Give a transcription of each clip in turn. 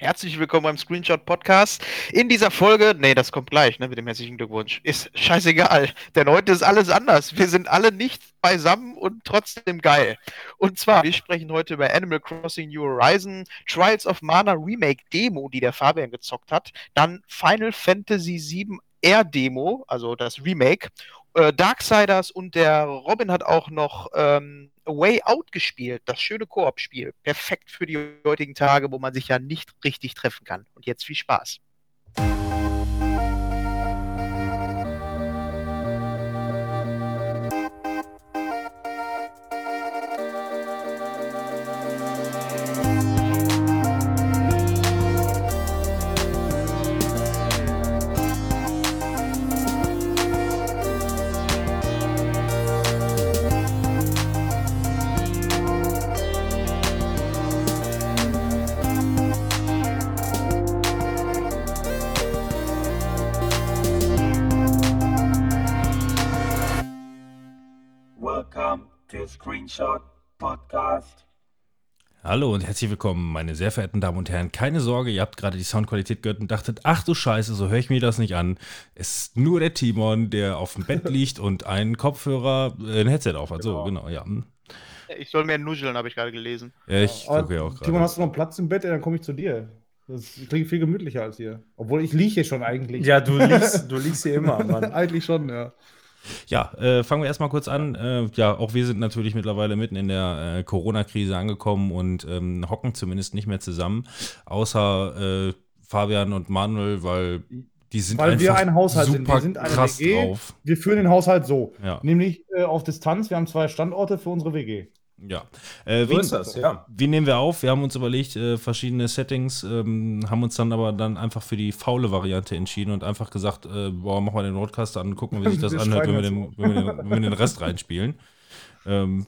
Herzlich willkommen beim Screenshot Podcast. In dieser Folge, nee, das kommt gleich, ne, mit dem herzlichen Glückwunsch. Ist scheißegal, denn heute ist alles anders. Wir sind alle nicht beisammen und trotzdem geil. Und zwar, wir sprechen heute über Animal Crossing New Horizon, Trials of Mana Remake Demo, die der Fabian gezockt hat, dann Final Fantasy VII Air Demo, also das Remake, äh, Darksiders und der Robin hat auch noch ähm, A Way Out gespielt, das schöne Koop-Spiel. Perfekt für die heutigen Tage, wo man sich ja nicht richtig treffen kann. Und jetzt viel Spaß. Screenshot Podcast. Hallo und herzlich willkommen, meine sehr verehrten Damen und Herren. Keine Sorge, ihr habt gerade die Soundqualität gehört und dachtet, ach du Scheiße, so höre ich mir das nicht an. Es ist nur der Timon, der auf dem Bett liegt und einen Kopfhörer, äh, ein Headset auf hat. So, genau, ja. Ich soll mehr nuscheln, habe ich gerade gelesen. Ja, ich gucke ja auch gerade. Timon, hast du noch Platz im Bett? Dann komme ich zu dir. Das klingt viel gemütlicher als hier. Obwohl ich liege hier schon eigentlich. Ja, du liegst, du liegst hier immer, Mann. eigentlich schon, ja. Ja, äh, fangen wir erstmal kurz an. Äh, ja, auch wir sind natürlich mittlerweile mitten in der äh, Corona-Krise angekommen und ähm, hocken zumindest nicht mehr zusammen, außer äh, Fabian und Manuel, weil die sind weil einfach wir ein Haushalt super sind. Wir sind eine krass WG. drauf. Wir führen den Haushalt so, Ja. nämlich äh, auf Distanz. Wir haben zwei Standorte für unsere WG. Ja. Äh, So wie, ist das, ja. wie nehmen wir auf? Wir haben uns überlegt, äh, verschiedene Settings, ähm, haben uns dann aber dann einfach für die faule Variante entschieden und einfach gesagt, äh, boah, machen wir den Roadcaster an, gucken, wie sich das Wir anhört, wenn wir, den, wenn, wir den, wenn wir den Rest reinspielen. Ähm,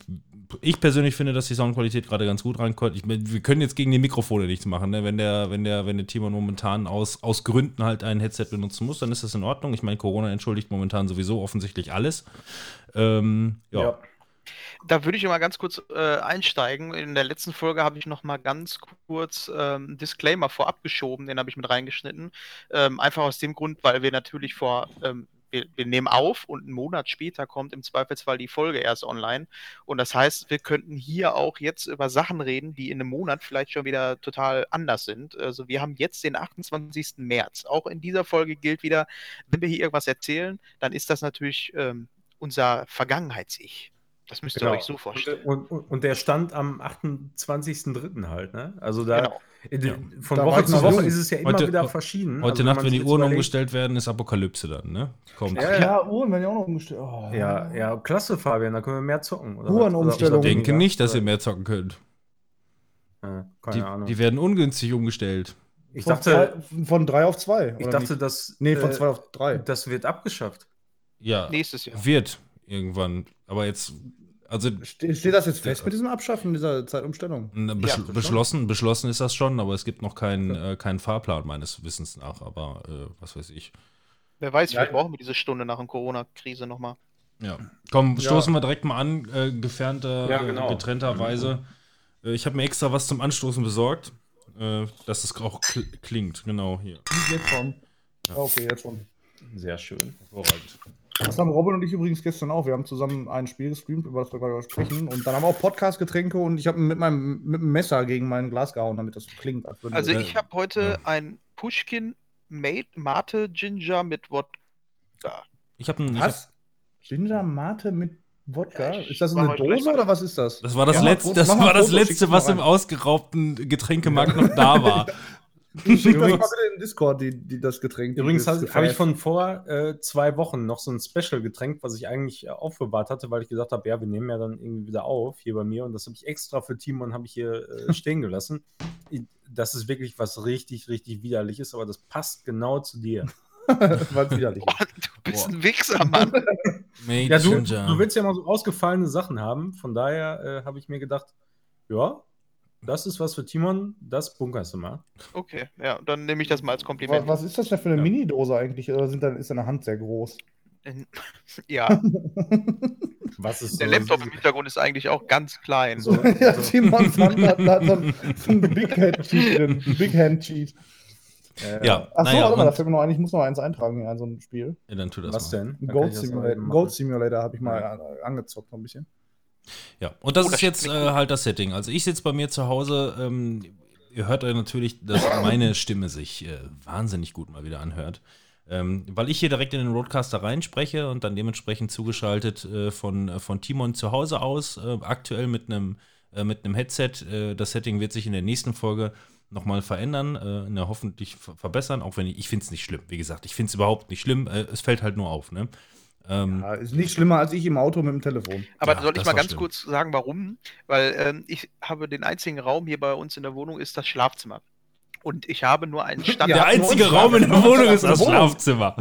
ich persönlich finde, dass die Soundqualität gerade ganz gut reinkommt. Ich, wir können jetzt gegen die Mikrofone nichts machen. Ne? Wenn der, wenn der, wenn der Timon momentan aus, aus Gründen halt ein Headset benutzen muss, dann ist das in Ordnung. Ich meine, Corona entschuldigt momentan sowieso offensichtlich alles. Ähm, ja. Da würde ich mal ganz kurz äh, einsteigen. In der letzten Folge habe ich noch mal ganz kurz ähm, einen Disclaimer vorab geschoben, den habe ich mit reingeschnitten. Ähm, einfach aus dem Grund, weil wir natürlich vor, ähm, wir, wir nehmen auf und einen Monat später kommt im Zweifelsfall die Folge erst online. Und das heißt, wir könnten hier auch jetzt über Sachen reden, die in einem Monat vielleicht schon wieder total anders sind. Also wir haben jetzt den 28. März. Auch in dieser Folge gilt wieder, wenn wir hier irgendwas erzählen, dann ist das natürlich ähm, unser Vergangenheits-Ich. Das müsst ihr Genau. euch so vorstellen. Und, und, und der stand am 28.03. halt, ne? Also da Genau. in- Ja. von Da Woche zu Woche jung. ist es ja immer Heute- wieder verschieden. Heute Also Nacht, wenn die Uhren überlegt- umgestellt werden, ist Apokalypse dann, ne? Kommt. Ja, Ja, Uhren werden ja auch noch umgestellt. Oh. Ja, ja, klasse, Fabian, da können wir mehr zocken. Uhrenumstellung. Ich denke nicht, dass ihr mehr zocken könnt. Ja, keine Die, Ahnung. die werden ungünstig umgestellt. ich Von, dachte, zwei, von drei auf zwei. ich dachte, nicht? dass. Nee, von äh, zwei auf drei. Das wird abgeschafft. Ja, Nächstes Jahr. wird irgendwann. Aber jetzt, also Ste steht das jetzt fest mit diesem Abschaffen dieser Zeitumstellung? besch Ja, beschlossen, beschlossen ist das schon, aber es gibt noch keinen äh, keinen Fahrplan meines Wissens nach. Aber äh, was weiß ich. Wer weiß, vielleicht Ja. brauchen wir diese Stunde nach der Corona-Krise nochmal. Ja. Komm, Ja. stoßen wir direkt mal an, äh, gefernter, Ja, genau. äh, getrennterweise. Äh, ich habe mir extra was zum Anstoßen besorgt, äh, dass es auch kl klingt. Genau, hier. Jetzt schon. Ja, okay, jetzt schon. Sehr schön. Hervorragend. Das haben Robin und ich übrigens gestern auch. Wir haben zusammen ein Spiel gestreamt, über das wir gerade sprechen. Und dann haben wir auch Podcast-Getränke und ich habe mit meinem mit dem Messer gegen mein Glas gehauen, damit das klingt. Also ich habe heute ja. ein Pushkin Mate Mate Ginger mit Wodka. Ich habe ein. Ich Was? Ginger Mate mit Wodka? Ja, ist das eine Dose oder was ist das? Das war das Ja, letzte, das war das letzte, was im ausgeraubten Getränkemarkt noch da war. Schick das mal bitte in Discord, die, die das Getränk. Übrigens habe ich von vor äh, zwei Wochen noch so ein Special-Getränk, was ich eigentlich äh, aufbewahrt hatte, weil ich gesagt habe, ja, wir nehmen ja dann irgendwie wieder auf hier bei mir und das habe ich extra für Timon habe ich hier äh, stehen gelassen. Das ist wirklich was richtig, richtig widerliches, aber das passt genau zu dir. Was widerlich. Boah, du bist Boah. ein Wichser, Mann. Ja, du, du willst ja mal so ausgefallene Sachen haben, von daher äh, habe ich mir gedacht, ja, das ist was für Timon, das bunkerst du mal. Okay, ja, dann nehme ich das mal als Kompliment. Was ist das denn für eine Ja. Mini-Dose eigentlich? Oder sind dann, ist deine Hand sehr groß? Ja, Was ist Der so- Laptop im Hintergrund ist eigentlich auch ganz klein. So, ja, so, Timon fand hat, hat so ein, Big Hand Cheat drin. ein Big Hand Cheat. äh, Ja, Achso, naja, warte mal, da und, fällt mir noch ein, ich muss noch eins eintragen hier in so ein Spiel. ja, dann tu das Was mal. denn? Auch Simulator, Simulator habe ich mal äh, angezockt noch ein bisschen. Ja, und das Oh, ist das jetzt äh, halt das Setting. Also ich sitze bei mir zu Hause, ähm, ihr hört natürlich, dass meine Stimme sich äh, wahnsinnig gut mal wieder anhört. Ähm, weil ich hier direkt in den Roadcaster reinspreche und dann dementsprechend zugeschaltet äh, von, äh, von Timon zu Hause aus, äh, aktuell mit einem äh, mit einem Headset. Das Setting wird sich in der nächsten Folge nochmal verändern, äh, ne, hoffentlich ver- verbessern, auch wenn ich, ich finde es nicht schlimm. Wie gesagt, ich finde es überhaupt nicht schlimm, äh, es fällt halt nur auf. Ne? Ähm, Ja, ist nicht schlimmer als ich im Auto mit dem Telefon. Aber Ja, soll ich mal ganz schlimm. kurz sagen, warum? Weil ähm, ich habe den einzigen Raum hier bei uns in der Wohnung ist das Schlafzimmer. Und ich habe nur einen Stand. Der einzige Raum in der. Wohnung ist das. Schlafzimmer.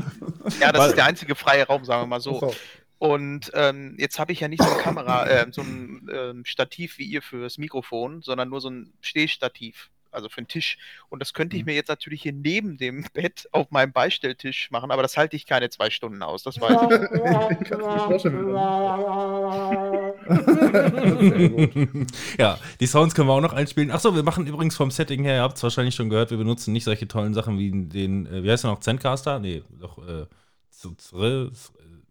Ja, das ist der einzige freie Raum, sagen wir mal so. Achso. Und ähm, jetzt habe ich ja nicht so eine Kamera, äh, so ein ähm, Stativ wie ihr fürs Mikrofon, sondern nur so ein Stehstativ, also für den Tisch. Und das könnte ich mir jetzt natürlich hier neben dem Bett auf meinem Beistelltisch machen, aber das halte ich keine zwei Stunden aus, das weiß ich. Ja, die Sounds können wir auch noch einspielen. Achso, wir machen übrigens vom Setting her, ihr habt es wahrscheinlich schon gehört, wir benutzen nicht solche tollen Sachen wie den, äh, wie heißt der noch, Zencaster? Nee, doch, äh,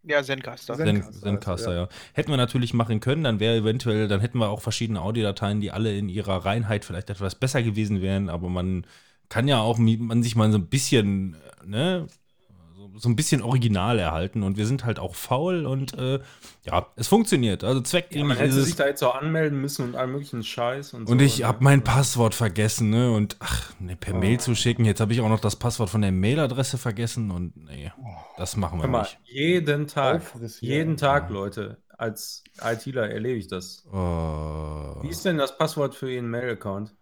Ja, Zencaster. Zen- Zen- Zencaster Zencaster, heißt ja. Hätten wir natürlich machen können, dann wäre eventuell, dann hätten wir auch verschiedene Audiodateien, die alle in ihrer Reinheit vielleicht etwas besser gewesen wären, aber man kann ja auch man sich mal so ein bisschen, äh, ne, so, ein bisschen original erhalten und wir sind halt auch faul und äh, ja, es funktioniert. Also Ja, zweckdienlich man hätte sich da jetzt auch anmelden müssen und allen möglichen Scheiß. Und, Und so, ich ne? habe mein Passwort vergessen, ne? Und ach, ne, per Mail Oh. zu schicken. Jetzt habe ich auch noch das Passwort von der Mailadresse vergessen und nee, das machen wir mal, nicht. jeden Tag, jeden Tag, Leute, als ITler erlebe ich das. Oh. Wie ist denn das Passwort für Ihren Mail-Account?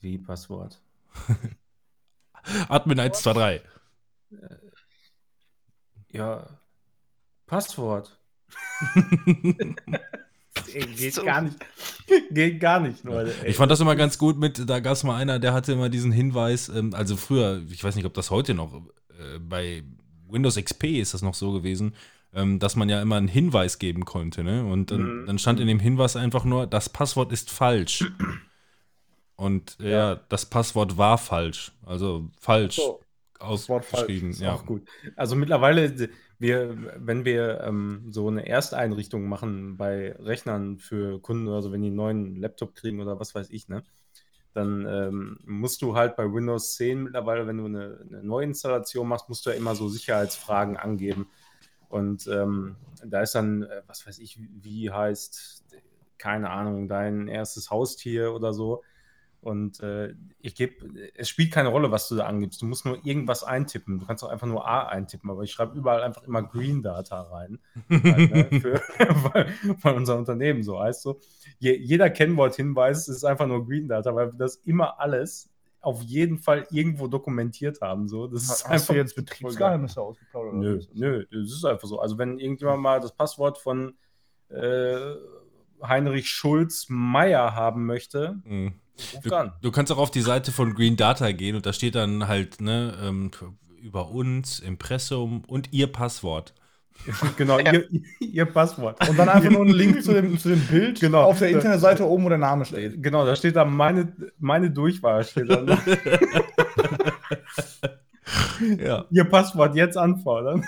Wie Passwort? Admin 123. Ja, Passwort. Ey, geht So. gar nicht. Geht gar nicht, Leute. ey. Ich fand das immer ganz gut mit, da gab es mal einer, der hatte immer diesen Hinweis, ähm, also früher, ich weiß nicht, ob das heute noch, äh, bei Windows XP ist das noch so gewesen, ähm, dass man ja immer einen Hinweis geben konnte, ne? Und dann, Mhm. dann stand in dem Hinweis einfach nur, das Passwort ist falsch. Und äh, ja, das Passwort war falsch. Also falsch So, ausgeschrieben. Ist Ja. auch gut. Also mittlerweile, wir, wenn wir ähm, so eine Ersteinrichtung machen bei Rechnern für Kunden oder so, wenn die einen neuen Laptop kriegen oder was weiß ich, ne, dann ähm, musst du halt bei Windows 10 mittlerweile, wenn du eine, eine Neuinstallation machst, musst du ja immer so Sicherheitsfragen angeben. Und ähm, da ist dann, äh, was weiß ich, wie heißt, keine Ahnung, dein erstes Haustier oder so. Und äh, ich gebe, es spielt keine Rolle, was du da angibst. Du musst nur irgendwas eintippen. Du kannst auch einfach nur A eintippen, aber ich schreibe überall einfach immer Green Data rein. halt, ne, für, weil, weil unser Unternehmen so heißt. So. Je, jeder Kennworthinweis ist einfach nur Green Data, weil wir das immer alles auf jeden Fall irgendwo dokumentiert haben. So. Das ist Hast einfach du jetzt. Betriebsgeheimnisse ausgeplaudert? Nö, nö, das ist einfach so. Also wenn irgendjemand mal das Passwort von äh, Heinrich Schulz Meier haben möchte, Mhm. Du, an. du kannst auch auf die Seite von Green Data gehen und da steht dann halt, ne, ähm, über uns, Impressum und ihr Passwort. Genau, Ja. ihr, ihr Passwort. Und dann einfach nur einen Link zu dem, zu dem Bild Genau. auf der Internetseite oben, wo der Name steht. Genau, da steht da meine, meine Durchwahl. Steht da. Ja. ihr Passwort jetzt anfordern.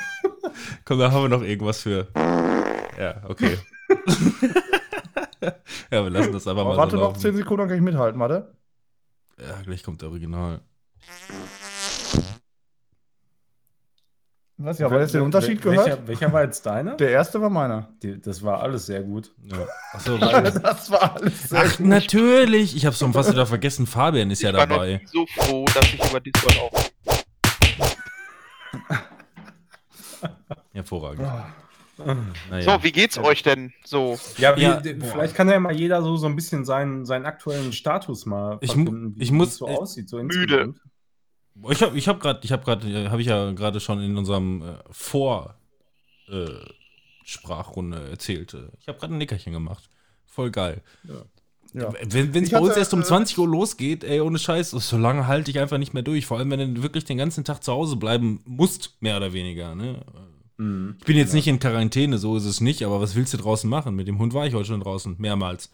Komm, da haben wir noch irgendwas für. Ja, okay. ja, wir lassen das einfach mal Warte so noch laufen. 10 Sekunden, dann kann ich mithalten, warte. Ja, gleich kommt der Original. Weiß ich, aber jetzt den Unterschied gehört? Welcher, welcher war jetzt deiner? Der erste war meiner. Die, das war alles sehr gut. Ja. Achso, Das war alles sehr Ach, natürlich. Ich hab's schon fast wieder vergessen. Fabian ist ja ich war noch dabei. nie so froh, dass ich über Discord auch. Hervorragend. Ah. Naja. So, wie geht's euch denn so? Ja, wie, Ja, vielleicht kann ja mal jeder so, so ein bisschen seinen, seinen aktuellen Status mal Ich wie ich muss- so ich- aussieht. So Müde. insgesamt. Ich habe ich hab gerade, ich habe gerade, habe ich ja gerade schon in unserem äh, Vor äh, Sprachrunde erzählt. Äh, Ich habe gerade ein Nickerchen gemacht. Voll geil. Ja. Wenn es bei uns erst um äh, 20 Uhr losgeht, ey, ohne Scheiß, so lange halte ich einfach nicht mehr durch. Vor allem, wenn du wirklich den ganzen Tag zu Hause bleiben musst, mehr oder weniger. Ne? Mhm. Ich bin jetzt nicht in Quarantäne, so ist es nicht, aber was willst du draußen machen? Mit dem Hund war ich heute schon draußen, mehrmals.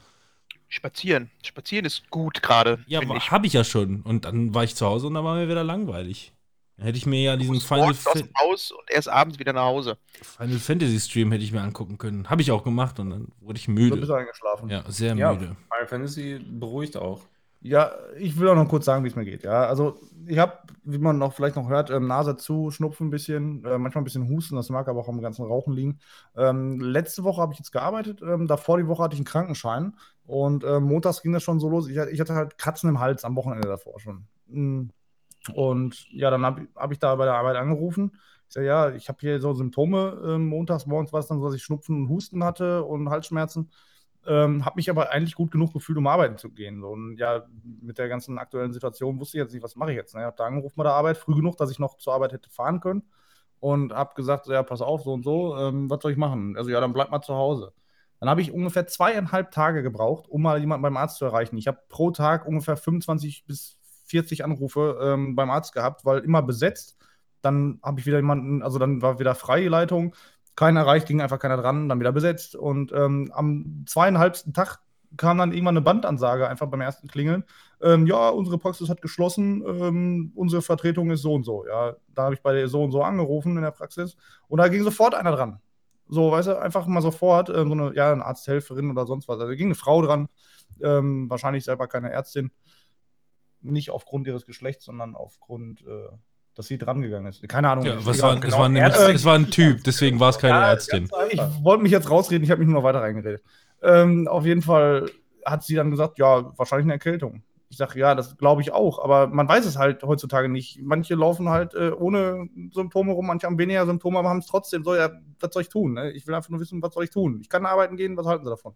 Spazieren. Spazieren ist gut gerade. Ja, finde ich. habe ich ja schon. Und dann war ich zu Hause und dann war mir wieder langweilig. Dann hätte ich mir ja diesen Final, morgens aus Fa dem Haus und erst abends wieder nach Hause. Final Fantasy Stream hätte ich mir angucken können. Habe ich auch gemacht und dann wurde ich bist müde. du eingeschlafen. Ja, sehr Ja, müde. Final Fantasy beruhigt auch. Ja, ich will auch noch kurz sagen, wie es mir geht. Ja, also ich habe, wie man noch vielleicht noch hört, ähm, Nase zu, Schnupfen ein bisschen, äh, manchmal ein bisschen Husten, das mag aber auch am ganzen Rauchen liegen. Ähm, letzte Woche habe ich jetzt gearbeitet, ähm, davor die Woche hatte ich einen Krankenschein und ähm, montags ging das schon so los. Ich, ich hatte halt Kratzen im Hals am Wochenende davor schon. Mm. Und ja, dann habe hab ich da bei der Arbeit angerufen. Ich sage, ja, ich habe hier so Symptome. Ähm, montags morgens war es dann so, dass ich Schnupfen und Husten hatte und Halsschmerzen. Ähm, habe mich aber eigentlich gut genug gefühlt, um arbeiten zu gehen. So, und ja, mit der ganzen aktuellen Situation wusste ich jetzt nicht, was mache ich jetzt. Ne? Ich habe da angerufen bei der Arbeit, früh genug, dass ich noch zur Arbeit hätte fahren können. Und habe gesagt, ja, pass auf, so und so, ähm, was soll ich machen? Also ja, dann bleib mal zu Hause. Dann habe ich ungefähr zweieinhalb Tage gebraucht, um mal jemanden beim Arzt zu erreichen. Ich habe pro Tag ungefähr 25 bis 40 Anrufe ähm, beim Arzt gehabt, weil immer besetzt. Dann habe ich wieder jemanden, also dann war wieder freie Leitung, keiner erreicht, ging einfach keiner dran, dann wieder besetzt. Und ähm, am zweieinhalbsten Tag kam dann irgendwann eine Bandansage einfach beim ersten Klingeln. Ähm, ja, unsere Praxis hat geschlossen, ähm, unsere Vertretung ist so und so. Ja, da habe ich bei der so und so angerufen in der Praxis und da ging sofort einer dran. So, weißt du, einfach mal sofort, ähm, so eine, ja, eine Arzthelferin oder sonst was. Also da ging eine Frau dran, ähm, wahrscheinlich selber keine Ärztin. Nicht aufgrund ihres Geschlechts, sondern aufgrund, äh, dass sie dran gegangen ist. Keine Ahnung. Ja, was war, es, genau. war nämlich, Ärzte- es war ein Typ, deswegen war es keine Ja, Ärztin. Ich wollte mich jetzt rausreden, ich habe mich nur noch weiter reingeredet. Ähm, auf jeden Fall hat sie dann gesagt, ja, wahrscheinlich eine Erkältung. Ich sage, ja, das glaube ich auch, aber man weiß es halt heutzutage nicht. Manche laufen halt äh, ohne Symptome rum, manche haben weniger Symptome, aber haben es trotzdem. So, ja, was soll ich tun? Ne? Ich will einfach nur wissen, was soll ich tun? Ich kann arbeiten gehen, was halten Sie davon?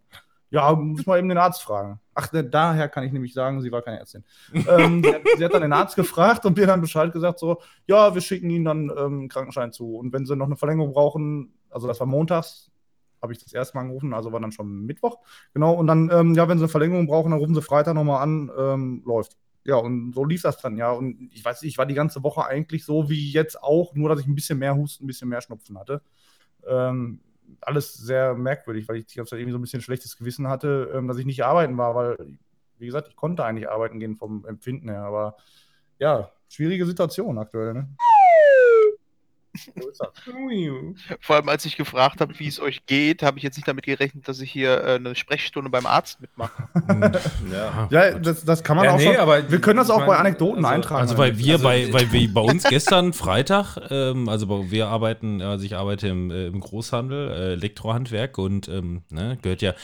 Ja, muss mal eben den Arzt fragen. Ach, ne, daher kann ich nämlich sagen, sie war keine Ärztin. ähm, sie, hat, sie hat dann den Arzt gefragt und mir dann Bescheid gesagt, so, ja, wir schicken Ihnen dann ähm, einen Krankenschein zu. Und wenn Sie noch eine Verlängerung brauchen, also das war montags, habe ich das erste Mal angerufen, also war dann schon Mittwoch. Genau, und dann, ähm, ja, wenn Sie eine Verlängerung brauchen, dann rufen Sie Freitag nochmal an, ähm, läuft. Ja, und so lief das dann, ja. Und ich weiß nicht, ich war die ganze Woche eigentlich so wie jetzt auch, nur dass ich ein bisschen mehr Husten, ein bisschen mehr Schnupfen hatte. Ähm, alles sehr merkwürdig, weil ich die ganze Zeit irgendwie so ein bisschen schlechtes Gewissen hatte, ähm, dass ich nicht arbeiten war, weil, wie gesagt, ich konnte eigentlich arbeiten gehen vom Empfinden her, aber ja, schwierige Situation aktuell, ne? Vor allem, als ich gefragt habe, wie es euch geht, habe ich jetzt nicht damit gerechnet, dass ich hier äh, eine Sprechstunde beim Arzt mitmache. Ja. Ja, das, das kann man Ja, auch nee, schon. aber wir können das auch bei meine, Anekdoten also- eintragen. Also weil wir Also- bei, weil wir bei uns gestern Freitag, ähm, also bei- wir arbeiten, also ich arbeite im, äh, im Großhandel, äh, Elektrohandwerk und ähm, ne, gehört ja,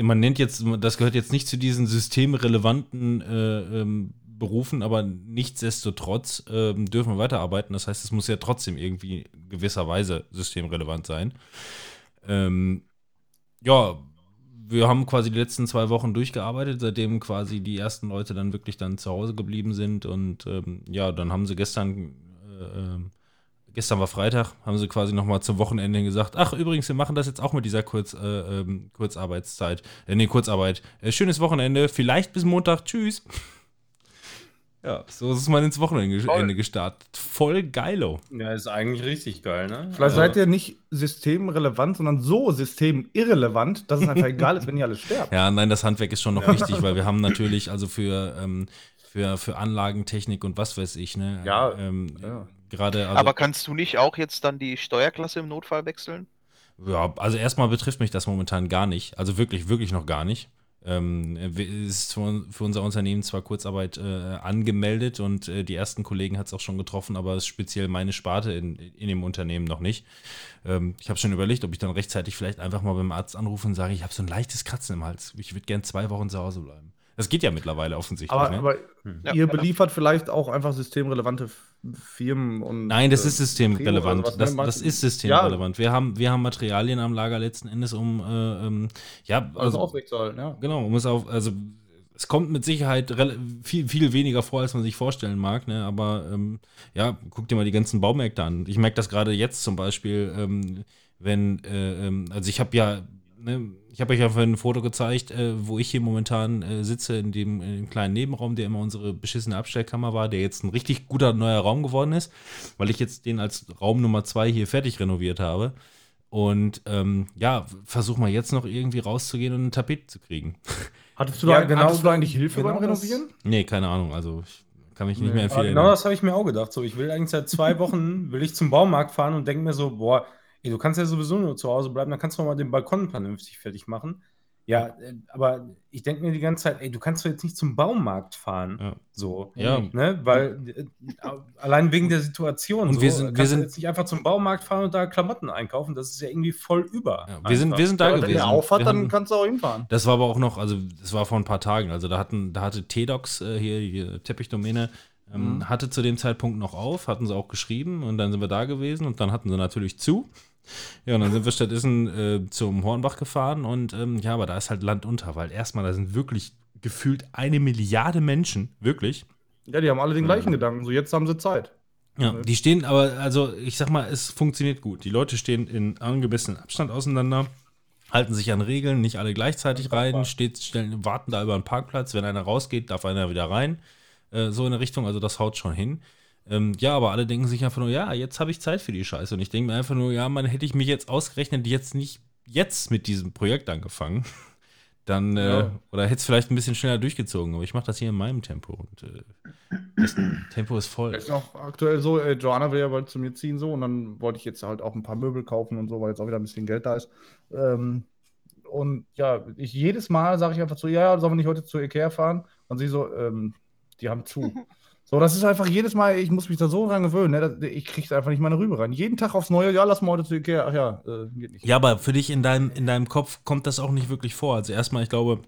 man nennt jetzt, das gehört jetzt nicht zu diesen systemrelevanten äh, ähm, Berufen, aber nichtsdestotrotz ähm, dürfen wir weiterarbeiten. Das heißt, es muss ja trotzdem irgendwie gewisserweise systemrelevant sein. Ähm, ja, wir haben quasi die letzten zwei Wochen durchgearbeitet, seitdem quasi die ersten Leute dann wirklich dann zu Hause geblieben sind und ähm, ja, dann haben sie gestern, äh, ähm, gestern war Freitag, haben sie quasi nochmal zum Wochenende gesagt, ach übrigens, wir machen das jetzt auch mit dieser Kurz, äh, ähm, Kurzarbeitszeit, äh, nee, Kurzarbeit. Äh, schönes Wochenende, vielleicht bis Montag, tschüss. Ja, so ist es mal ins Wochenende. Ende gestartet. Voll geilo. Ja, ist eigentlich richtig geil, ne? Vielleicht Also- seid ihr nicht systemrelevant, sondern so systemirrelevant, dass es einfach egal ist, wenn ihr alle sterbt. Ja, nein, das Handwerk ist schon noch wichtig, weil wir haben natürlich, also für, ähm, für, für Anlagentechnik und was weiß ich, ne? Ja, Ähm, ja. Gerade, also, Aber kannst du nicht auch jetzt dann die Steuerklasse im Notfall wechseln? ja, also erstmal betrifft mich das momentan gar nicht. Also wirklich, wirklich noch gar nicht. Ähm, ist für, unser Unternehmen zwar Kurzarbeit äh, angemeldet und äh, die ersten Kollegen hat es auch schon getroffen, aber ist speziell meine Sparte in, in dem Unternehmen noch nicht. Ähm, ich habe schon überlegt, ob ich dann rechtzeitig vielleicht einfach mal beim Arzt anrufe und sage, ich habe so ein leichtes Kratzen im Hals. Ich würde gern zwei Wochen zu Hause bleiben. Das geht ja mittlerweile offensichtlich. Aber, ne? aber Ja, ihr genau. beliefert vielleicht auch einfach systemrelevante Firmen und. Nein, das äh, ist systemrelevant. Trio oder was, Das, ne? das ist systemrelevant. Wir, haben, wir haben Materialien am Lager letzten Endes, um äh, ähm, ja, Alles also, aufrechtzuerhalten, ja. genau, um es auf, also es kommt mit Sicherheit viel, viel weniger vor, als man sich vorstellen mag, ne? Aber ähm, ja, guck dir mal die ganzen Baumärkte an. Ich merke das gerade jetzt zum Beispiel, ähm, wenn, äh, ähm, also ich habe ja ne, ich habe euch ja vorhin ein Foto gezeigt, äh, wo ich hier momentan äh, sitze, in dem, in dem kleinen Nebenraum, der immer unsere beschissene Abstellkammer war, der jetzt ein richtig guter neuer Raum geworden ist, weil ich jetzt den als Raum Nummer zwei hier fertig renoviert habe. Und ähm, ja, versuch mal jetzt noch irgendwie rauszugehen und ein Tapet zu kriegen. Hattest du, Ja, da, genau hattest du das- eigentlich Hilfe genau beim das- Renovieren? nee, keine Ahnung, also ich kann mich nicht Nee, mehr Aber empfehlen. genau das habe ich mir auch gedacht. So, ich will eigentlich seit zwei Wochen will ich zum Baumarkt fahren und denke mir so, boah, du kannst ja sowieso nur zu Hause bleiben, dann kannst du mal den Balkon vernünftig fertig machen. Ja, äh, aber ich denke mir die ganze Zeit, ey, du kannst doch jetzt nicht zum Baumarkt fahren. Ja. So. Ja. Ne? Weil äh, allein wegen der Situation. Und so, wir sind- wir sind- jetzt nicht einfach zum Baumarkt fahren und da Klamotten einkaufen. Das ist ja irgendwie voll über. Ja, wir, sind, wir sind da Ja, wenn gewesen. der aufhat, dann kannst du auch hinfahren. Das war aber auch noch, also das war vor ein paar Tagen. Also da hatten, da hatte T-Docs äh, hier, hier Teppichdomäne, ähm, Mhm. hatte zu dem Zeitpunkt noch auf, hatten sie auch geschrieben und dann sind wir da gewesen und dann hatten sie natürlich zu. Ja, und dann sind wir stattdessen äh, zum Hornbach gefahren und ähm, ja, aber da ist halt Land unter, weil erstmal da sind wirklich gefühlt eine Milliarde Menschen, wirklich. Ja, die haben alle den gleichen Gedanken. So, jetzt haben sie Zeit. Ja, Mhm. die stehen aber, also ich sag mal, es funktioniert gut. Die Leute stehen in angemessenen Abstand auseinander, halten sich an Regeln, nicht alle gleichzeitig rein, steht, stellen, warten da über einen Parkplatz. Wenn einer rausgeht, darf einer wieder rein. Äh, so in der Richtung, also das haut schon hin. Ähm, ja, aber alle denken sich einfach nur, ja, jetzt habe ich Zeit für die Scheiße. Und ich denke mir einfach nur, ja, man hätte ich mich jetzt ausgerechnet jetzt nicht jetzt mit diesem Projekt angefangen. Dann, äh, Ja. oder hätte es vielleicht ein bisschen schneller durchgezogen, aber ich mache das hier in meinem Tempo und äh, das Tempo ist voll. Ist auch aktuell so, äh, Joanna will ja bald zu mir ziehen so und dann wollte ich jetzt halt auch ein paar Möbel kaufen und so, weil jetzt auch wieder ein bisschen Geld da ist. Ähm, und ja, ich jedes Mal sage ich einfach so, ja, sollen wir nicht heute zu Ikea fahren? Und sie so, ähm, die haben zu. So, das ist einfach jedes Mal, ich muss mich da so dran gewöhnen, ne? ich kriege einfach nicht meine Rübe rein. Jeden Tag aufs Neue, ja, lass mal heute zu Ikea. Ach ja, äh, geht nicht. Ja, aber für dich in deinem, in deinem Kopf kommt das auch nicht wirklich vor. Also erstmal, ich glaube,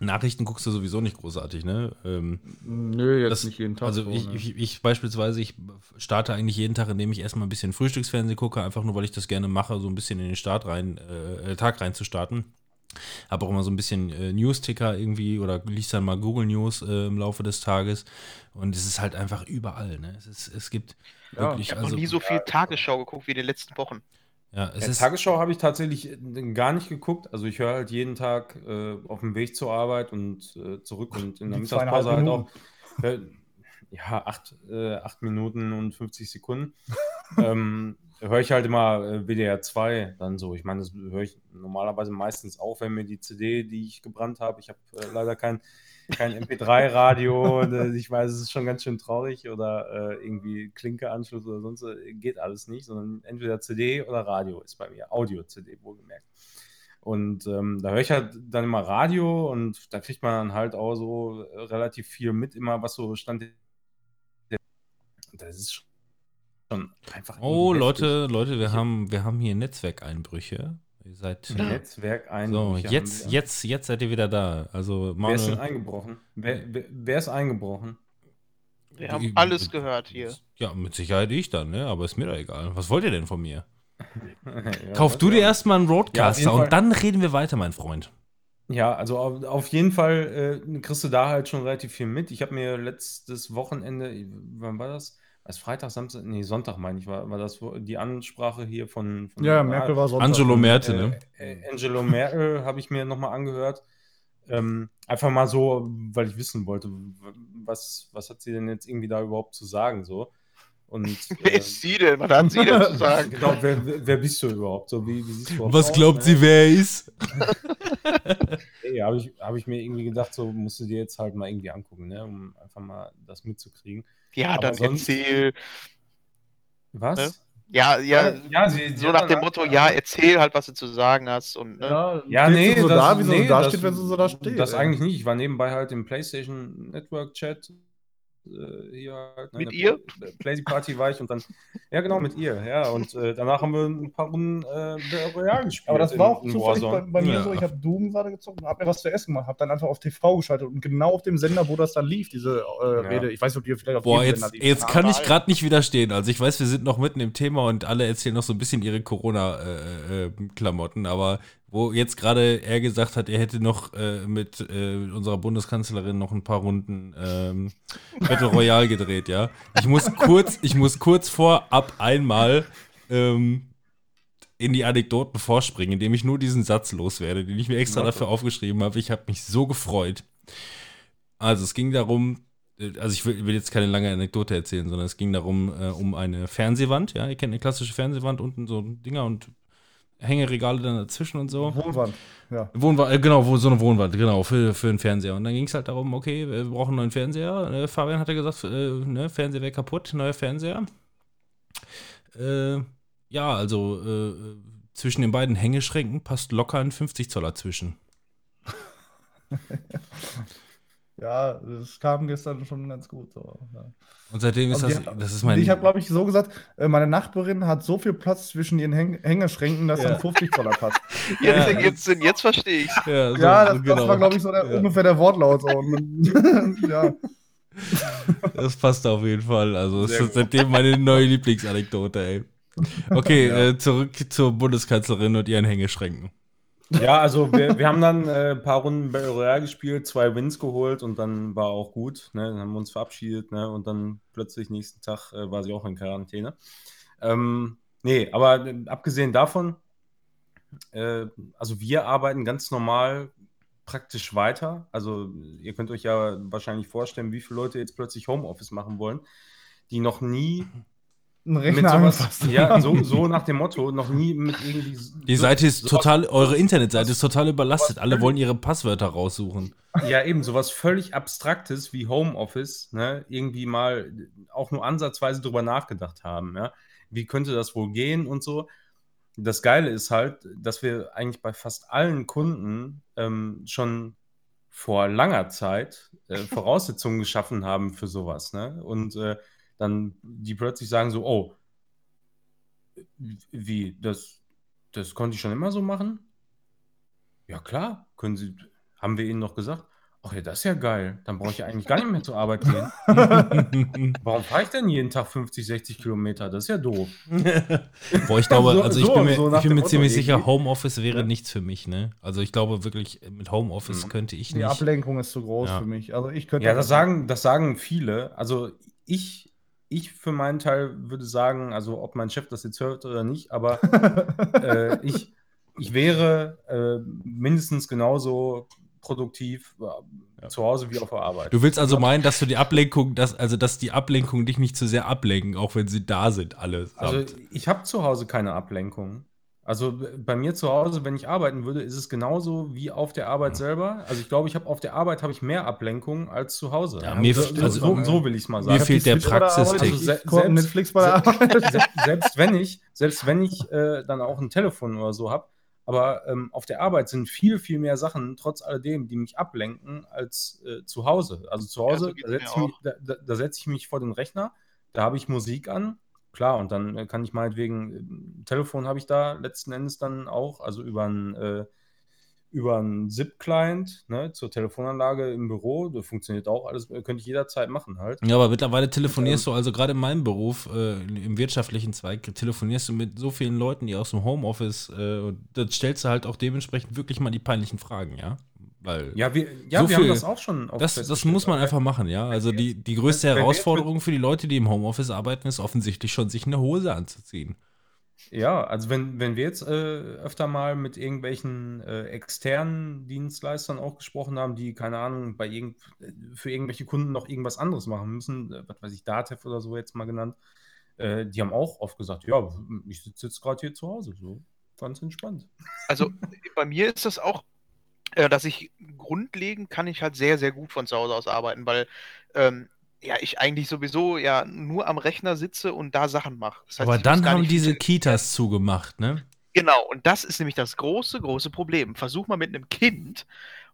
Nachrichten guckst du sowieso nicht großartig, ne? Ähm, Nö, jetzt das- nicht jeden Tag. also so, ich, ne? ich, ich beispielsweise, ich starte eigentlich jeden Tag, indem ich erstmal ein bisschen Frühstücksfernsehen gucke, einfach nur, weil ich das gerne mache, so ein bisschen in den Start rein, äh, Tag rein zu starten. Habe auch immer so ein bisschen äh, News-Ticker irgendwie oder liest dann mal Google News äh, im Laufe des Tages. Und es ist halt einfach überall, ne? Es, ist, es gibt Ja, wirklich, Ich habe also, noch nie so viel Tagesschau geguckt wie in den letzten Wochen. ja, es Ja, ist, Tagesschau habe ich tatsächlich äh, gar nicht geguckt. Also ich höre halt jeden Tag äh, auf dem Weg zur Arbeit und äh, zurück und in der Mittagspause halt auch. Äh, ja, acht, äh, acht Minuten und 50 Sekunden. Ähm, höre ich halt immer äh, WDR 2 dann so. Ich meine, das höre ich normalerweise meistens auch, wenn mir die CD, die ich gebrannt habe, ich habe äh, leider kein, kein MP3-Radio, äh, ich weiß, es ist schon ganz schön traurig oder äh, irgendwie Klinke-Anschluss oder sonst, äh, geht alles nicht, sondern entweder CD oder Radio ist bei mir, Audio-CD wohlgemerkt. Und ähm, da höre ich halt dann immer Radio und da kriegt man dann halt auch so relativ viel mit, immer was so stand. Das ist schon einfach. oh. Leute, Leute, wir Ich- haben, wir haben hier Netzwerkeinbrüche. Ihr seid. Netzwerk ein. So, jetzt, jetzt, jetzt seid ihr wieder da. Also, Wer ist denn Manuel, eingebrochen? Wer, wer, wer ist eingebrochen? Wir haben alles gehört hier. Ja, mit Sicherheit ich dann, ne? Aber ist mir doch egal. Was wollt ihr denn von mir? Ja, Kauf du dir ja. erstmal einen Roadcaster Ja, und dann reden wir weiter, mein Freund. Ja, also auf, auf jeden Fall äh, kriegst du da halt schon relativ viel mit. Ich habe mir letztes Wochenende, wann war das? Was Freitag, Samstag, nee, Sonntag meine ich, war, war das die Ansprache hier von, von ja, Merkel war Sonntag. Angelo Merte, ne? äh, äh, Angelo Merkel habe ich mir nochmal angehört. Ähm, einfach mal so, weil ich wissen wollte, was, was hat sie denn jetzt irgendwie da überhaupt zu sagen, so. Und Wer äh, ist sie denn? Was hat sie denn zu sagen? genau, wer, wer bist du überhaupt? So, wie, wie siehst du überhaupt Was aus, glaubt ne? sie, wer er ist? Ey, habe ich, hab ich mir irgendwie gedacht, so musst du dir jetzt halt mal irgendwie angucken, ne, um einfach mal das mitzukriegen. Ja, Aber dann sonst- erzähl. Was? Ne? Ja, ja, ja sie, sie so nach dem Motto, ja, erzähl halt, was du zu sagen hast. Und, ne? Ja, Ja, nee, so das, da, wie nee, so da das, steht, wenn sie so da steht. Das ey. eigentlich nicht. Ich war nebenbei halt im PlayStation Network Chat. Äh, hier halt, Mit in der ihr? Play- Playsy Party war ich und dann, ja genau, mit ihr, ja. Und äh, danach haben wir ein paar Runden äh, Royale gespielt. Aber das war auch in- zufällig bei, bei mir Ja. so. Ich habe Doom gerade gezockt und habe mir was zu essen gemacht, habe dann einfach auf TV geschaltet und genau auf dem Sender, wo das dann lief, diese äh, Ja. Rede. Ich weiß nicht, ob die vielleicht auf Boah, jetzt, Sender lief. jetzt kann ich gerade nicht widerstehen. Also ich weiß, wir sind noch mitten im Thema und alle erzählen noch so ein bisschen ihre Corona-Klamotten, aber wo jetzt gerade er gesagt hat, er hätte noch äh, mit äh, unserer Bundeskanzlerin noch ein paar Runden ähm, Battle Royale gedreht, ja. Ich muss kurz, ich muss kurz vorab einmal ähm, in die Anekdoten vorspringen, indem ich nur diesen Satz loswerde, den ich mir extra dafür aufgeschrieben habe. Ich habe mich so gefreut. Also es ging darum, äh, also ich will, will jetzt keine lange Anekdote erzählen, sondern es ging darum, äh, um eine Fernsehwand. Ja, ihr kennt eine klassische Fernsehwand, unten so Dinger und Hängeregale dann dazwischen und so. Wohnwand. Ja. Wohnwand, äh, genau, wo, so eine Wohnwand, genau, für, für einen Fernseher. Und dann ging es halt darum, okay, wir brauchen einen neuen Fernseher. Äh, Fabian hatte gesagt, äh, ne, Fernseher wäre kaputt, neuer Fernseher. Äh, ja, also äh, zwischen den beiden Hängeschränken passt locker ein 50 Zoller zwischen. Ja, das kam gestern schon ganz gut. So. Ja. Und seitdem ist das, das ist mein. ich habe, glaube ich, so gesagt, äh, meine Nachbarin hat so viel Platz zwischen ihren Häng Hängeschränken, dass Ja. dann 50 Zoller passt. Jetzt, Ja. jetzt, jetzt verstehe ich ja, so, ja, das, so genau. das war, glaube ich, so der, Ja. ungefähr der Wortlaut. So. Ja. Das passt auf jeden Fall. Also, es ist seitdem meine neue Lieblingsanekdote, ey. Okay, Ja. äh, zurück zur Bundeskanzlerin und ihren Hängeschränken. Ja, also wir, wir haben dann äh, ein paar Runden Battle Royale gespielt, zwei Wins geholt und dann war auch gut. Ne? Dann haben wir uns verabschiedet ne? und dann plötzlich nächsten Tag äh, war sie auch in Quarantäne. Ähm, nee, aber äh, abgesehen davon, äh, also wir arbeiten ganz normal praktisch weiter. Also ihr könnt euch ja wahrscheinlich vorstellen, wie viele Leute jetzt plötzlich Homeoffice machen wollen, die noch nie Ein mit Rechner sowas, angefasst. ja, so, so nach dem Motto, noch nie mit irgendwie. Die so- Seite ist sowas- total, eure Internetseite ist total überlastet. sowas Alle wollen ihre Passwörter raussuchen. Ja, eben, sowas völlig Abstraktes wie Homeoffice, ne, irgendwie mal auch nur ansatzweise drüber nachgedacht haben, ja. Wie könnte das wohl gehen und so. Das Geile ist halt, dass wir eigentlich bei fast allen Kunden ähm, schon vor langer Zeit äh, Voraussetzungen geschaffen haben für sowas, ne? Und äh, dann die plötzlich sagen so, oh, wie, das, das konnte ich schon immer so machen? Ja, klar, können Sie, haben wir Ihnen noch gesagt. Ach ja, das ist ja geil. Dann brauche ich ja eigentlich gar nicht mehr zur Arbeit gehen. Warum fahre ich denn jeden Tag 50, 60 Kilometer? Das ist ja doof. Boah, ich glaube, So- also ich so- bin mir, so ich bin mir ziemlich sicher, irgendwie. Homeoffice wäre Ja. nichts für mich, ne? Also ich glaube wirklich, mit Homeoffice Mhm. könnte ich Die nicht. Ablenkung ist zu groß Ja. für mich. Also ich könnte Ja, das sagen, das sagen viele. Also ich, ich für meinen Teil würde sagen, also ob mein Chef das jetzt hört oder nicht, aber äh, ich, ich wäre äh, mindestens genauso produktiv äh, zu Hause wie auf der Arbeit. Du willst also meinen, dass du die Ablenkung, dass, also dass die Ablenkung dich nicht zu sehr ablenken, auch wenn sie da sind, alle. Also ich habe zu Hause keine Ablenkung. Also b- bei mir zu Hause, wenn ich arbeiten würde, ist es genauso wie auf der Arbeit selber. Also ich glaube, ich habe auf der Arbeit habe ich mehr Ablenkung als zu Hause. Ja, mir so, f- so, also- so, so will ich es mal Mir sagen. fehlt der Praxistext. Also Also se- selbst- Netflix bei der Arbeit. Se selbst wenn ich, selbst wenn ich äh, dann auch ein Telefon oder so habe, aber ähm, auf der Arbeit sind viel, viel mehr Sachen, trotz alledem, die mich ablenken, als äh, zu Hause. Also zu Ja, Hause, so geht's da mir setze ich, setz ich mich vor den Rechner, da habe ich Musik an, klar, und dann äh, kann ich meinetwegen, äh, Telefon habe ich da letzten Endes dann auch, also über ein äh, über einen SIP-Client ne, zur Telefonanlage im Büro, das funktioniert auch alles, äh, könnte ich jederzeit machen halt. Ja, aber mittlerweile telefonierst du, also gerade in meinem Beruf, äh, im wirtschaftlichen Zweig, telefonierst du mit so vielen Leuten, die aus dem Homeoffice, äh, und dann stellst du halt auch dementsprechend wirklich mal die peinlichen Fragen, ja? Weil Ja, wir, ja, So wir haben viel- das auch schon das, das muss man einfach machen, ja? Also die, die größte Herausforderung für die Leute, die im Homeoffice arbeiten, ist offensichtlich schon, sich eine Hose anzuziehen. Ja, also wenn, wenn wir jetzt äh, öfter mal mit irgendwelchen äh, externen Dienstleistern auch gesprochen haben, die, keine Ahnung, bei irgend, für irgendwelche Kunden noch irgendwas anderes machen müssen, äh, was weiß ich, Datev oder so jetzt mal genannt, äh, die haben auch oft gesagt, ja, ich sitze jetzt gerade hier zu Hause, so ganz entspannt. Also bei mir ist das auch, dass ich grundlegend kann ich halt sehr, sehr gut von zu Hause aus arbeiten, weil ähm, ja ich eigentlich sowieso ja nur am Rechner sitze und da Sachen mache. Das heißt, Aber dann haben diese Kitas zugemacht, ne? Genau, und das ist nämlich das große, große Problem. Versuch mal mit einem Kind